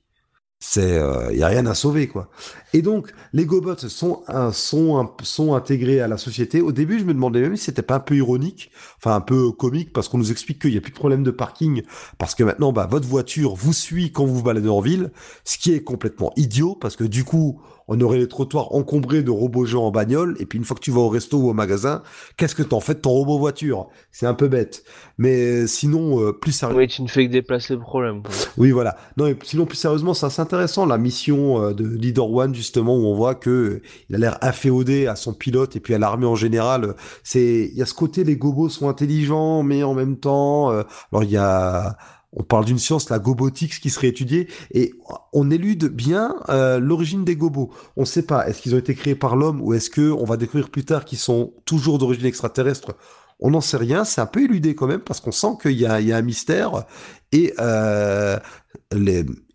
C'est, il y a rien à sauver quoi. Et donc les Gobots sont un, sont un- sont intégrés à la société. Au début, je me demandais même si c'était pas un peu ironique, enfin un peu comique, parce qu'on nous explique qu'il y a plus de problème de parking, parce que maintenant, bah, votre voiture vous suit quand vous vous baladez en ville, ce qui est complètement idiot, parce que du coup, on aurait les trottoirs encombrés de robots géants en bagnole, et puis une fois que tu vas au resto ou au magasin, qu'est-ce que t'en fais de ton robot voiture? C'est un peu bête. Mais sinon, euh, plus sérieux. oui, tu ne fais que déplacer le problème. quoi. Oui, voilà. Non, et sinon, plus sérieusement, c'est assez intéressant, la mission euh, de Leader One, justement, où on voit que euh, il a l'air inféodé à son pilote et puis à l'armée en général. C'est, il y a ce côté, les gobos sont intelligents, mais en même temps, euh, alors il y a, On parle d'une science, la gobotics, qui serait étudiée, et on élude bien euh, l'origine des gobos. On ne sait pas, est-ce qu'ils ont été créés par l'homme, ou est-ce que on va découvrir plus tard qu'ils sont toujours d'origine extraterrestre? On n'en sait rien, c'est un peu éludé quand même, parce qu'on sent qu'il y, a un mystère, et euh,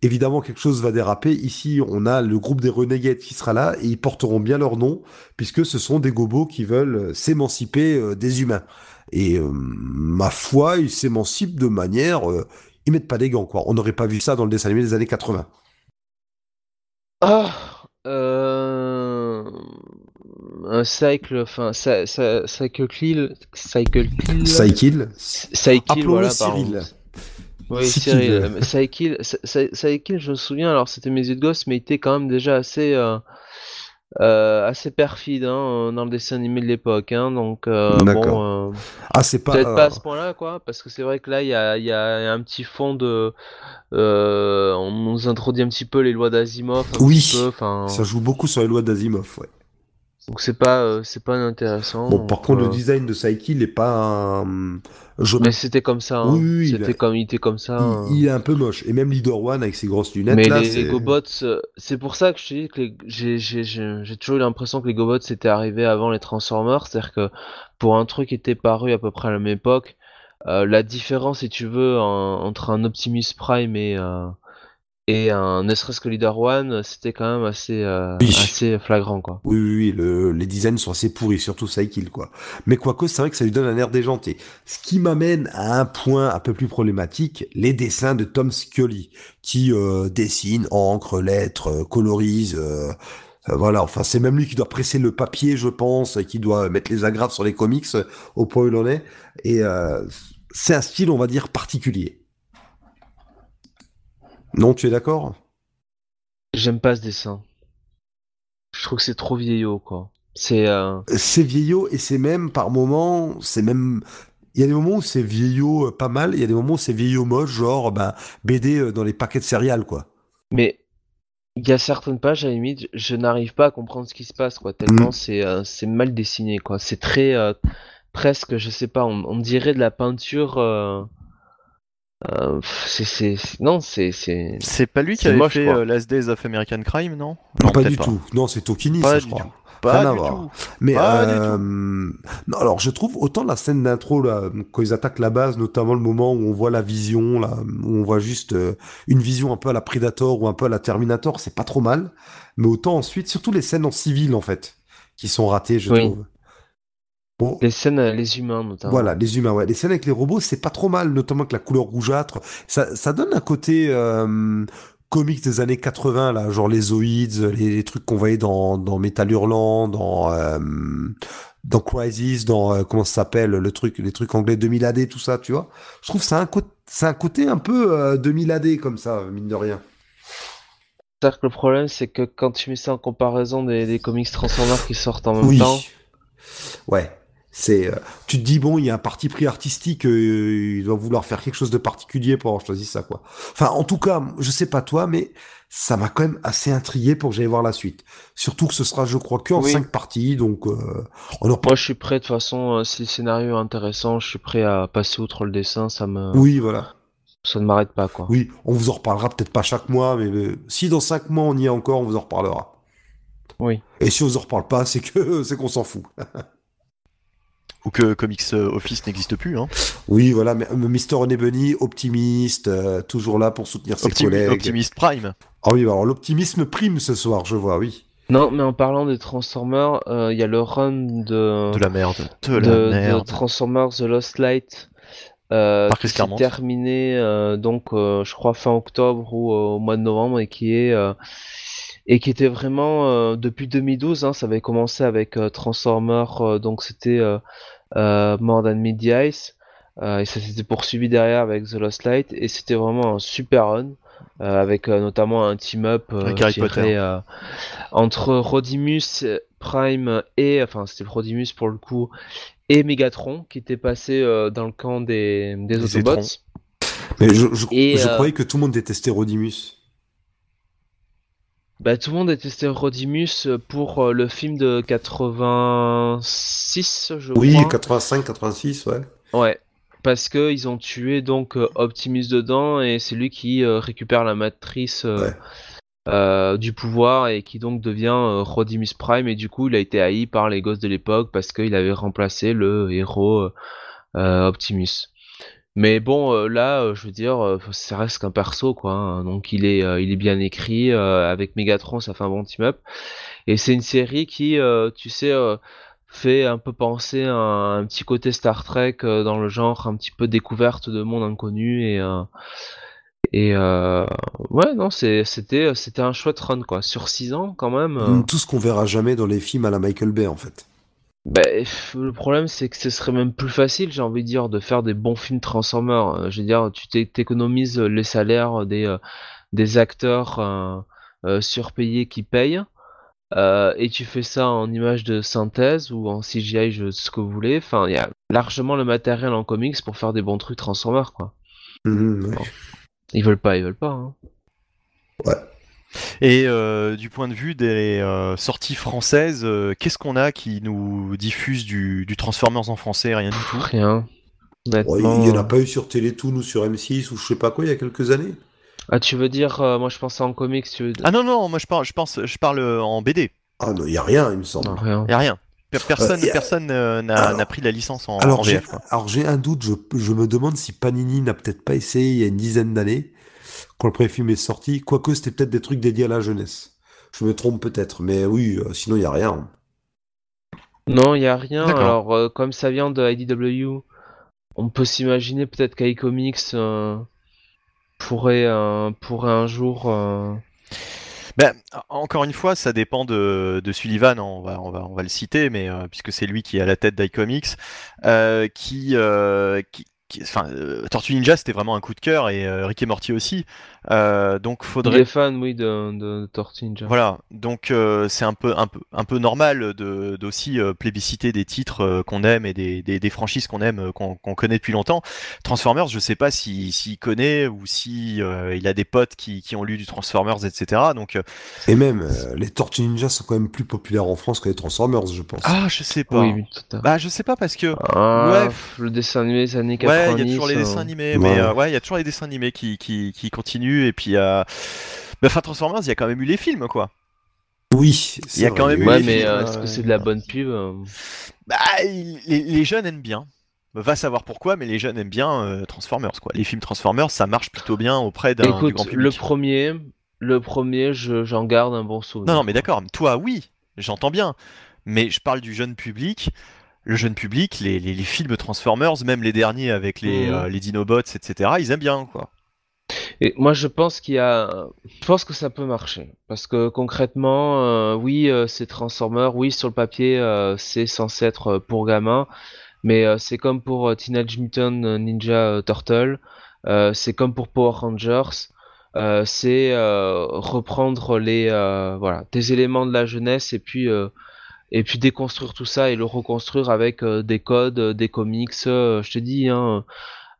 évidemment quelque chose va déraper. Ici, on a le groupe des Renegades qui sera là, et ils porteront bien leur nom, puisque ce sont des gobos qui veulent s'émanciper euh, des humains. Et ma foi, ils s'émancipent de manière ils mettent pas des gants, quoi. On n'aurait pas vu ça dans le dessin animé des années 80. Ah, euh... Un cycle, enfin, cycle kill, cycle kill. Cycle. Cycle, voilà, Cyril. Oui, Cyril. Cycle, Cycle, je me souviens, alors c'était mes yeux de gosse, mais il était quand même déjà assez. Euh, euh, assez perfide hein, dans le dessin animé de l'époque. Hein, donc, euh, bon, euh, ah, c'est pas. Peut-être pas à ce point-là, quoi, parce que c'est vrai que là, il y a, y a, un petit fond de. on nous introduit un petit peu les lois d'Asimov. Oui, ça joue beaucoup sur les lois d'Asimov, ouais. Donc c'est pas euh, c'est pas intéressant. Bon, par contre, le euh, design de Saiki, il est pas. Mais c'était comme ça. Hein. Oui, c'était comme il était comme ça. Il, hein. il, est un peu moche. Et même Leader One avec ses grosses lunettes. Mais là, les, GoBots, euh, c'est pour ça que je dis que j'ai toujours eu l'impression que les GoBots étaient arrivés avant les Transformers, c'est-à-dire que pour un truc qui était paru à peu près à la même époque, la différence, si tu veux, entre un Optimus Prime et et un, ne serait-ce que Leader One, c'était quand même assez, euh, assez flagrant, quoi. Oui, oui, le, les designs sont assez pourris, surtout Cycle, quoi. Mais quoique, c'est vrai que ça lui donne un air déjanté. Ce qui m'amène à un point un peu plus problématique, les dessins de Tom Scully, qui euh, dessine, encre, lettres, euh, colorise... Euh, voilà, enfin c'est même lui qui doit presser le papier, je pense, et qui doit mettre les agrafes sur les comics au point où il en est. Et c'est un style, on va dire, particulier. Non, tu es d'accord? J'aime pas ce dessin. Je trouve que c'est trop vieillot, quoi. C'est. Euh... C'est vieillot et c'est même par moments, c'est même. Il y a des moments où c'est vieillot euh, pas mal, il y a des moments où c'est vieillot moche, genre ben, BD euh, dans les paquets de céréales, quoi. Mais il y a certaines pages, à la limite, je n'arrive pas à comprendre ce qui se passe, quoi. Tellement mm. euh, c'est mal dessiné, quoi. C'est très. presque, je sais pas, on, dirait de la peinture. Euh, c'est non c'est c'est c'est pas lui qui avait fait euh, Last Days of American Crime non? Non, pas du tout. Non c'est Tokini ça, je crois. pas du tout. mais euh, non, alors je trouve autant la scène d'intro là quand ils attaquent la base notamment le moment où on voit la vision là où on voit juste une vision un peu à la Predator ou un peu à la Terminator c'est pas trop mal. Mais autant ensuite surtout les scènes en civil en fait qui sont ratées je trouve les scènes, les humains notamment. Voilà, les humains, ouais. Les scènes avec les robots, c'est pas trop mal, notamment avec la couleur rougeâtre. Ça, ça donne un côté euh, comique des années 80, là, genre les Zoids, les, trucs qu'on voyait dans, dans Metal Hurlant, dans, euh, dans Crisis, dans, euh, comment ça s'appelle, le truc, les trucs anglais 2000 AD, tout ça, tu vois. Je trouve ça un, c'est un côté un peu euh, 2000 AD, comme ça, mine de rien. C'est-à-dire que le problème, c'est que quand tu mets ça en comparaison des, des comics Transformers qui sortent en même temps. Ouais. C'est, euh, tu te dis bon, il y a un parti pris artistique, euh, il doit vouloir faire quelque chose de particulier pour avoir choisi ça quoi. Enfin, en tout cas, je sais pas toi, mais ça m'a quand même assez intrigué pour que j'aille voir la suite. Surtout que ce sera, je crois, que en cinq parties, donc euh, on Moi, je suis prêt de toute façon. si le scénario est intéressant, je suis prêt à passer outre le dessin. Ça me. Oui, voilà. Ça ne m'arrête pas quoi. Oui, on vous en reparlera peut-être pas chaque mois, mais si dans cinq mois on y est encore, on vous en reparlera. Oui. Et si on vous en reparle pas, c'est que c'est qu'on s'en fout. ou que Comics euh, Office n'existe plus. Hein. Oui, voilà, mais euh, Mister René Bunny, optimiste, euh, toujours là pour soutenir ses collègues. Optimiste Prime. Ah oui, alors l'optimisme prime ce soir, je vois, oui. Non, mais en parlant des Transformers, il y a le run de... De la merde. De, la merde. Transformers The Lost Light. Euh, qui s'est terminé donc je crois fin octobre ou au mois de novembre et qui est et qui était vraiment depuis 2012 hein, ça avait commencé avec Transformers donc c'était euh, More Than Mid Ice. Euh, et ça s'était poursuivi derrière avec The Lost Light. Et c'était vraiment un super run. Euh, avec notamment un team-up entre Rodimus Prime et enfin c'était Rodimus pour le coup et Megatron qui était passé dans le camp des, des Autobots. Mais je, je croyais que tout le monde détestait Rodimus. Bah, tout le monde a testé Rodimus pour euh, le film de 86, je oui, crois. Oui, 85, 86, ouais. Ouais. parce que ils ont tué donc euh, Optimus dedans et c'est lui qui euh, récupère la matrice euh, Ouais. euh, du pouvoir et qui donc devient euh, Rodimus Prime et du coup il a été haï par les gosses de l'époque parce qu'il avait remplacé le héros euh, euh, Optimus. Mais bon euh, là euh, je veux dire euh, ça reste qu'un perso quoi hein. donc il est il est bien écrit avec Megatron ça fait un bon team up et c'est une série qui tu sais fait un peu penser à un, petit côté Star Trek dans le genre un petit peu découverte de monde inconnu et et ouais non c'était un chouette run quoi sur 6 ans quand même euh, Tout ce qu'on verra jamais dans les films à la Michael Bay, en fait. Bah, le problème c'est que ce serait même plus facile j'ai envie de dire de faire des bons films Transformers Euh, je veux dire tu t'é- t'économises les salaires des euh, des acteurs euh, euh, surpayés qui payent euh, et tu fais ça en image de synthèse ou en CGI, je, ce que vous voulez. Enfin, il y a largement le matériel en comics pour faire des bons trucs Transformers, quoi. Mhm, ouais. Ils veulent pas, ils veulent pas. Hein. Et euh, du point de vue des euh, sorties françaises, euh, qu'est-ce qu'on a qui nous diffuse du, du Transformers en français? Rien du tout. Rien. Ouais, il y en a pas eu sur Télétoon ou sur M6 ou je sais pas quoi il y a quelques années. Ah, tu veux dire, euh, moi je pensais en comics, tu veux dire. Ah non, non, moi je parle, je pense, je parle en BD. Ah non, il y a rien, il me semble. Non, rien. Y a rien. Per- Personne, Euh, a- personne euh, n'a pris la licence en, Alors j'ai VF. quoi. alors j'ai un doute, je, je me demande si Panini n'a peut-être pas essayé il y a une dizaine d'années, quand le premier film est sorti, quoique c'était peut-être des trucs dédiés à la jeunesse. Je me trompe peut-être, mais oui, euh, sinon il y a rien. Non, il y a rien. Alors, euh, comme ça vient de IDW, on peut s'imaginer peut-être qu'iComics euh, pourrait, euh, pourrait un jour. euh, Ben, encore une fois, ça dépend de, de Sullivan, on va, on va, on va le citer, mais euh, puisque c'est lui qui est à la tête d'iComics, euh, qui, euh, qui, qui- enfin, euh, Tortue Ninja, c'était vraiment un coup de cœur et euh, Rick et Morty aussi. Euh, donc Il faudrait est fan, oui, de, de, de Tortue Ninja. Voilà, donc euh, c'est un peu, un peu, un peu normal de d'aussi euh, plébisciter des titres euh, qu'on aime et des, des, des franchises qu'on aime, euh, qu'on connaît depuis longtemps. Transformers, je sais pas si s'il connaît ou si euh, il a des potes qui, qui ont lu du Transformers, etc. Donc euh, Et même, euh, les Tortues Ninja sont quand même plus populaires en France que les Transformers, je pense. ah, je sais pas. Oui, oui, tout à Bah, je sais pas parce que Ah, ouais. pff, le dessin animé des années ouais, 90. il y a toujours les euh, dessins animés, ouais. mais euh, ouais, il y a toujours les dessins animés qui qui, qui continuent et puis euh, bah, enfin Transformers, il y a quand même eu les films quoi. Oui, Il y a vrai, quand même eu Ouais, les mais films, euh, est-ce euh, que c'est de la bonne pub euh, Bah, les, les jeunes aiment bien. Va savoir pourquoi, mais les jeunes aiment bien euh, Transformers, quoi. Les films Transformers, ça marche plutôt bien auprès d'un grand le public. premier, le premier, je- j'en garde un bon souvenir. Non, non, mais d'accord. Toi, oui, j'entends bien. Mais je parle du jeune public. Le jeune public, les, les, les films Transformers, même les derniers avec les, Mhm. euh, les Dinobots, etc., ils aiment bien, quoi. Et moi, je pense qu'il y a, je pense que ça peut marcher parce que concrètement, euh, oui, euh, c'est Transformers, oui, sur le papier, euh, c'est censé être euh, pour gamins, mais euh, c'est comme pour euh, Teenage Mutant Ninja Turtle, c'est comme pour Power Rangers, c'est reprendre les, voilà, des éléments de la jeunesse et puis et puis déconstruire tout ça et le reconstruire avec des codes, des comics. euh, je te dis, hein,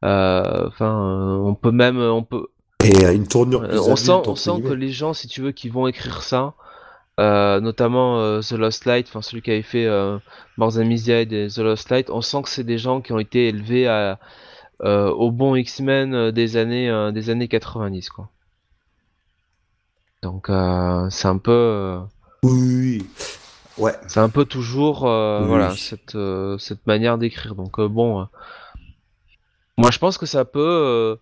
enfin, on peut même, on peut. Et euh, une tournure plus Euh, on sent, on sent que les gens, si tu veux, qui vont écrire ça, euh, notamment euh, The Lost Light, enfin celui qui avait fait euh, Myriad et The Lost Light, on sent que c'est des gens qui ont été élevés à, euh, au bon X-Men des années euh, des années 90, quoi. Donc euh, c'est un peu, euh, Oui, oui. Ouais. c'est un peu toujours, euh, Oui. voilà, cette euh, cette manière d'écrire. Donc euh, bon, moi je pense que ça peut, euh,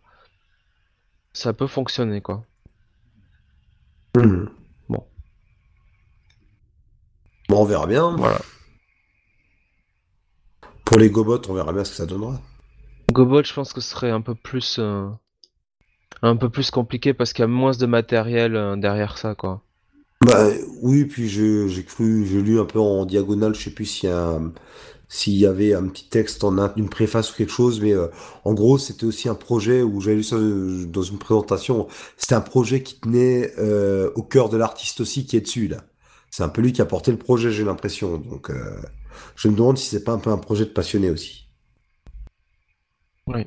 ça peut fonctionner, quoi. Mhm. Bon. Bon, on verra bien. Voilà. Pour les Gobots, on verra bien ce que ça donnera. Gobot, je pense que ce serait un peu plus, euh, un peu plus compliqué parce qu'il y a moins de matériel euh, derrière ça, quoi. Bah oui, puis je- j'ai cru, j'ai lu un peu en diagonale, je sais plus s'il y a un- s'il y avait un petit texte en un- une préface ou quelque chose, mais euh, en gros c'était aussi un projet où j'avais lu ça euh, dans une présentation. C'était un projet qui tenait euh, au cœur de l'artiste aussi qui est dessus là. C'est un peu lui qui a porté le projet, j'ai l'impression. Donc euh, je me demande si c'est pas un peu un projet de passionné aussi. Oui.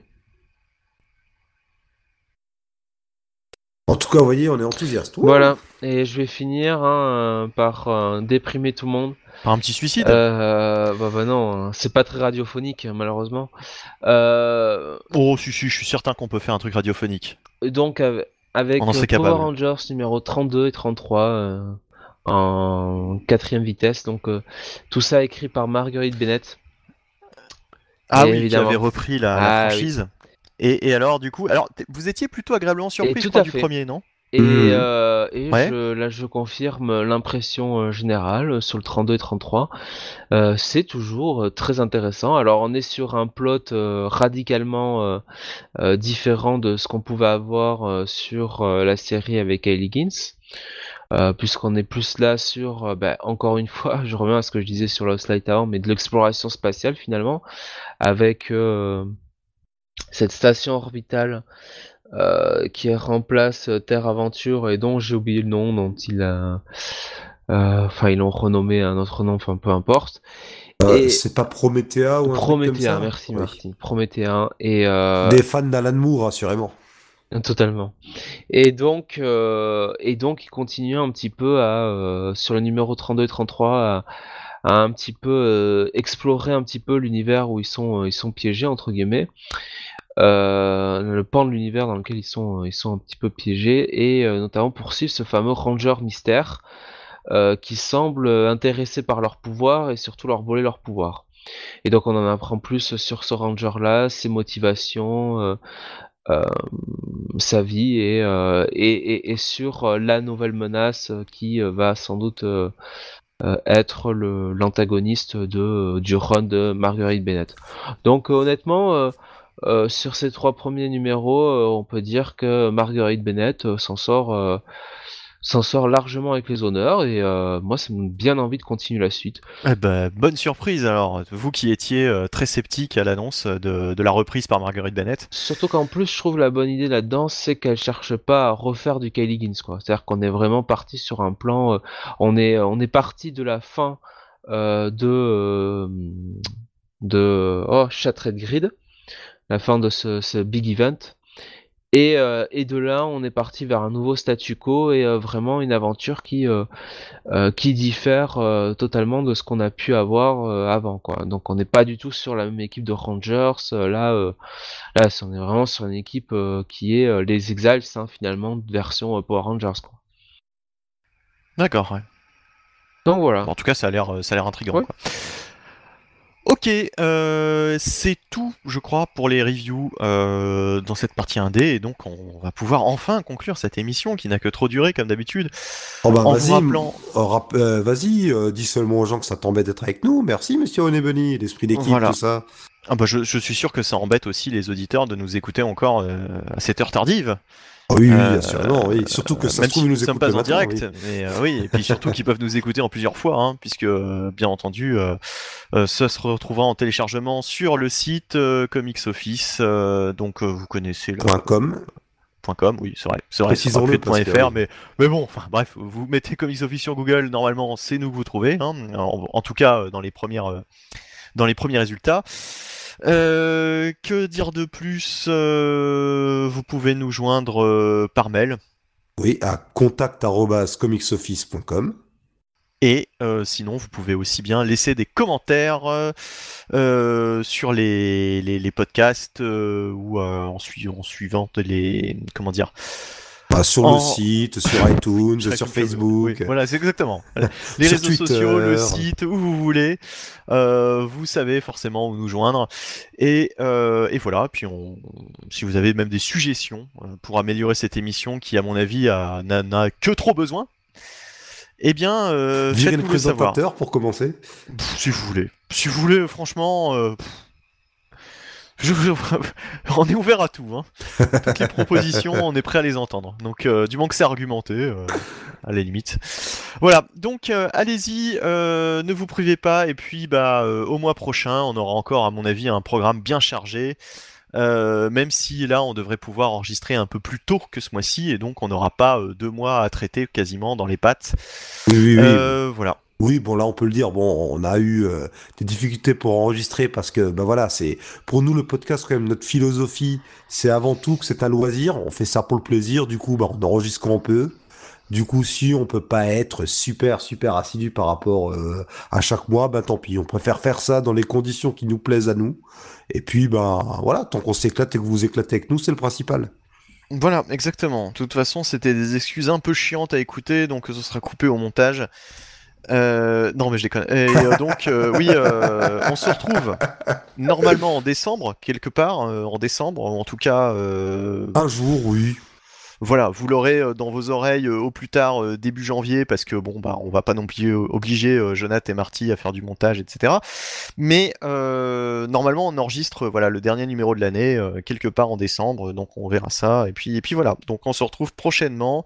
En tout cas, vous voyez, on est enthousiaste. Ouh. Voilà. Et je vais finir hein, par déprimer tout le monde. Par un petit suicide Euh, bah, bah non, c'est pas très radiophonique malheureusement. Euh, Oh, si, si, je suis certain qu'on peut faire un truc radiophonique. donc avec, Power capable. Rangers numéro 32 et 33 euh, en quatrième vitesse. Donc tout ça écrit par Marguerite Bennett. Ah Et oui, évidemment. qui avait repris la, la Ah oui. franchise. Et, et alors, du coup, alors vous étiez plutôt agréablement surpris, tout je crois, du premier, non? Et, Mhm. euh, et Ouais. je, là, je confirme l'impression euh, générale euh, sur le 32 et 33. Euh, c'est toujours euh, très intéressant. Alors, on est sur un plot euh, radicalement euh, euh, différent de ce qu'on pouvait avoir euh, sur euh, la série avec Hailey Gins. Euh, puisqu'on est plus là sur, bah, encore une fois, je reviens à ce que je disais sur Lost Light Tower, mais de l'exploration spatiale finalement, avec euh, cette station orbitale euh, qui remplace euh, Terre Aventure et dont j'ai oublié le nom, dont il a, euh, ils l'ont renommé à un autre nom, enfin peu importe. Euh, C'est pas Promethea ou un truc comme Promethea, ça merci Oui. Marty, Promethea et Des fans d'Alan Moore, assurément. Totalement. Et donc, et donc, il continue un petit peu à, sur le numéro 32 et 33, à, à un petit peu explorer un petit peu l'univers où ils sont, ils sont piégés entre guillemets, le pan de l'univers dans lequel ils sont, ils sont un petit peu piégés, et euh, notamment poursuivre ce fameux Ranger mystère euh, qui semble intéressé par leur pouvoir et surtout leur voler leur pouvoir. Et donc, on en apprend plus sur ce Ranger-là, ses motivations. euh, euh, sa vie et, euh, et, et, sur euh, la nouvelle menace euh, qui euh, va sans doute euh, euh, être l'antagoniste du run de Marguerite Bennett. Donc euh, honnêtement, euh, sur ces trois premiers numéros, euh, on peut dire que Marguerite Bennett euh, s'en sort s'en sort largement avec les honneurs et moi ça me donne bien envie de continuer la suite. Eh ben, bonne surprise alors, vous qui étiez très sceptique à l'annonce de, de la reprise par Marguerite Bennett. Surtout qu'en plus, je trouve la bonne idée là-dedans, c'est qu'elle cherche pas à refaire du Kylie Higgins, quoi. C'est-à-dire qu'on est vraiment parti sur un plan, on est, on est parti de la fin de, de, oh, Shattered Grid, la fin de ce, ce big event. Et, euh, et de là, on est parti vers un nouveau statu quo et euh, vraiment une aventure qui, euh, qui diffère totalement de ce qu'on a pu avoir avant, quoi. Donc, on n'est pas du tout sur la même équipe de Rangers. là, Là, on est vraiment sur une équipe qui est les Exiles, hein, finalement, version Power Rangers. D'accord, ouais. Donc voilà. En tout cas, ça a l'air, ça a l'air intriguant. Ouais. quoi. Ok, euh, c'est tout, je crois, pour les reviews euh, dans cette partie 1D, et donc on va pouvoir enfin conclure cette émission qui n'a que trop duré comme d'habitude. Oh bah En vas-y, rappelant- euh, rap- euh, vas-y, dis seulement aux gens que ça t'embête d'être avec nous. Merci, monsieur Onebunny, l'esprit d'équipe, Voilà. tout ça. Ah bah je, je suis sûr que ça embête aussi les auditeurs de nous écouter encore à cette heure tardive. Ah oui, oui, Euh, assurément, oui. Surtout que ça se même trouve, si ils nous écoutent pas en direct, oui. mais euh, oui, et puis surtout qu'ils peuvent nous écouter en plusieurs fois, hein, puisque euh, bien entendu, euh, euh, ça se retrouvera en téléchargement sur le site Comics Office, donc vous connaissez le .com. .com, oui, c'est vrai, c'est vrai, c'est .fr, oui. mais mais bon, enfin bref, vous mettez Comics Office sur Google, normalement c'est nous que vous trouvez, hein, en, en tout cas dans les premières dans les premiers résultats. Euh, que dire de plus Euh, Vous pouvez nous joindre euh, par mail. Oui, à contact.comicsoffice.com. Et sinon, vous pouvez aussi bien laisser des commentaires sur les, les, les podcasts ou en suivant les comment dire Bah, sur En- le site, sur iTunes, sur Facebook. oui, voilà, c'est exactement. Les réseaux sociaux, le site, où vous voulez. Euh, vous savez forcément où nous joindre. Et, euh, et voilà. Puis on, si vous avez même des suggestions euh, pour améliorer cette émission qui, à mon avis, n'a que trop besoin. Eh bien, euh, le faites-nous le savoir. présentateur pour commencer. Pff, si vous voulez. Si vous voulez, franchement, pff, je- je- on est ouvert à tout. Hein. Toutes les propositions, on est prêt à les entendre. Donc, euh, du moment que c'est argumenté, euh, à la limite. Voilà. Donc, euh, allez-y, ne vous privez pas. Et puis, bah, au mois prochain, on aura encore, à mon avis, un programme bien chargé. Même si là, on devrait pouvoir enregistrer un peu plus tôt que ce mois-ci, et donc on n'aura pas deux mois à traiter quasiment dans les pattes. Oui, oui, oui. Voilà. Oui, bon là on peut le dire. Bon, on a eu euh, des difficultés pour enregistrer parce que ben voilà, c'est pour nous le podcast quand même notre philosophie, c'est avant tout que c'est un loisir. On fait ça pour le plaisir. Du coup, bah on enregistre quand on peut. Du coup, si on peut pas être super super assidu par rapport euh, à chaque mois, ben tant pis. On préfère faire ça dans les conditions qui nous plaisent à nous. Et puis ben voilà, tant qu'on s'éclate et que vous vous éclatez avec nous, c'est le principal. Voilà, exactement. De toute façon, c'était des excuses un peu chiantes à écouter, donc ce sera coupé au montage. Euh, non, mais je déconne. Et euh, donc, euh, oui, on se retrouve normalement en décembre, quelque part, en décembre, en tout cas. Un jour, oui. voilà, vous l'aurez dans vos oreilles au plus tard début janvier, parce que bon, bah, on va pas non plus obliger Jonathan et Marty à faire du montage, etc. Mais normalement, on enregistre voilà le dernier numéro de l'année quelque part en décembre, donc on verra ça. Et puis, et puis voilà. Donc, on se retrouve prochainement.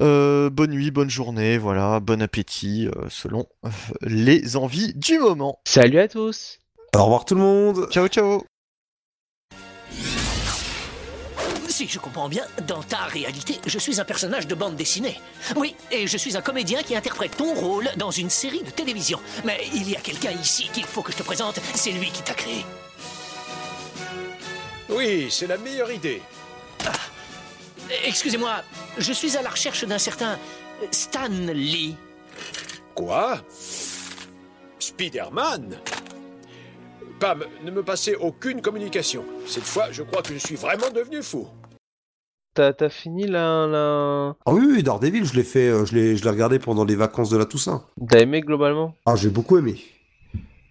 Euh, bonne nuit, bonne journée, voilà, bon appétit, euh, selon euh, les envies du moment. Salut à tous Au revoir tout le monde. Ciao, ciao. Si je comprends bien, dans ta réalité, je suis un personnage de bande dessinée. Oui, et je suis un comédien qui interprète ton rôle dans une série de télévision. Mais il y a quelqu'un ici qu'il faut que je te présente, c'est lui qui t'a créé. Oui, c'est la meilleure idée. Excusez-moi, je suis à la recherche d'un certain Stan Lee. Quoi? Spider-Man? Pam, ne me passez aucune communication. Cette fois, je crois que je suis vraiment devenu fou. T'as t'as fini la... la... Ah oui, oui, Daredevil, je l'ai fait, euh, je l'ai, je l'ai regardé pendant les vacances de la Toussaint. T'as aimé globalement? Ah, j'ai beaucoup aimé.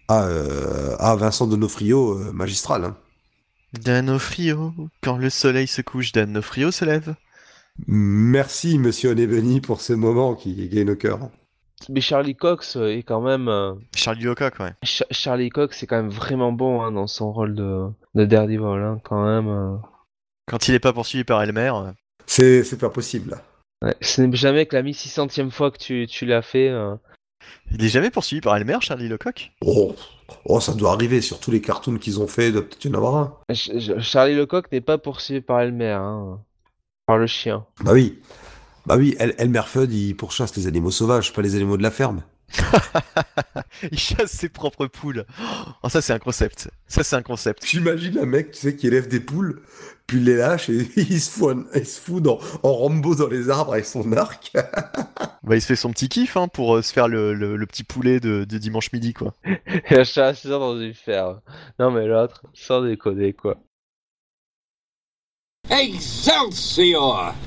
Ah, euh, ah Vincent Donofrio, euh, magistral. Hein. Danofrio, quand le soleil se couche, Danofrio se lève. Merci, monsieur Onebeni, pour ce moment qui gagne au cœur. Mais Charlie Cox est quand même... euh, Charlie Lecoq, ouais. Cha- Charlie Cox est quand même vraiment bon hein, dans son rôle de, de Daredevil, hein, quand même. euh. Quand il est pas poursuivi par Elmer. euh, C'est, c'est pas possible. Ouais, ce n'est jamais que la 1600ème fois que tu, tu l'as fait. euh. Il est jamais poursuivi par Elmer, Charlie Lecoq Oh, oh, ça doit arriver sur tous les cartoons qu'ils ont fait, il doit peut-être y en avoir un. Ch- Ch- Charlie Lecoq n'est pas poursuivi par Elmer, hein, par le chien. Bah oui. Bah oui, El- Elmer Fudd, il pourchasse les animaux sauvages, pas les animaux de la ferme. Il chasse ses propres poules. Oh, ça c'est un concept. Ça c'est un concept. J'imagine un mec, tu sais, qui élève des poules, puis il les lâche et il se fout, en- il se fout dans, en Rambo dans les arbres avec son arc. Bah, il se fait son petit kiff hein, pour euh, se faire le, le- le petit poulet de, de dimanche midi, quoi. Il a chassé ça dans une ferme. Non mais l'autre, sans déconner quoi. Excelsior!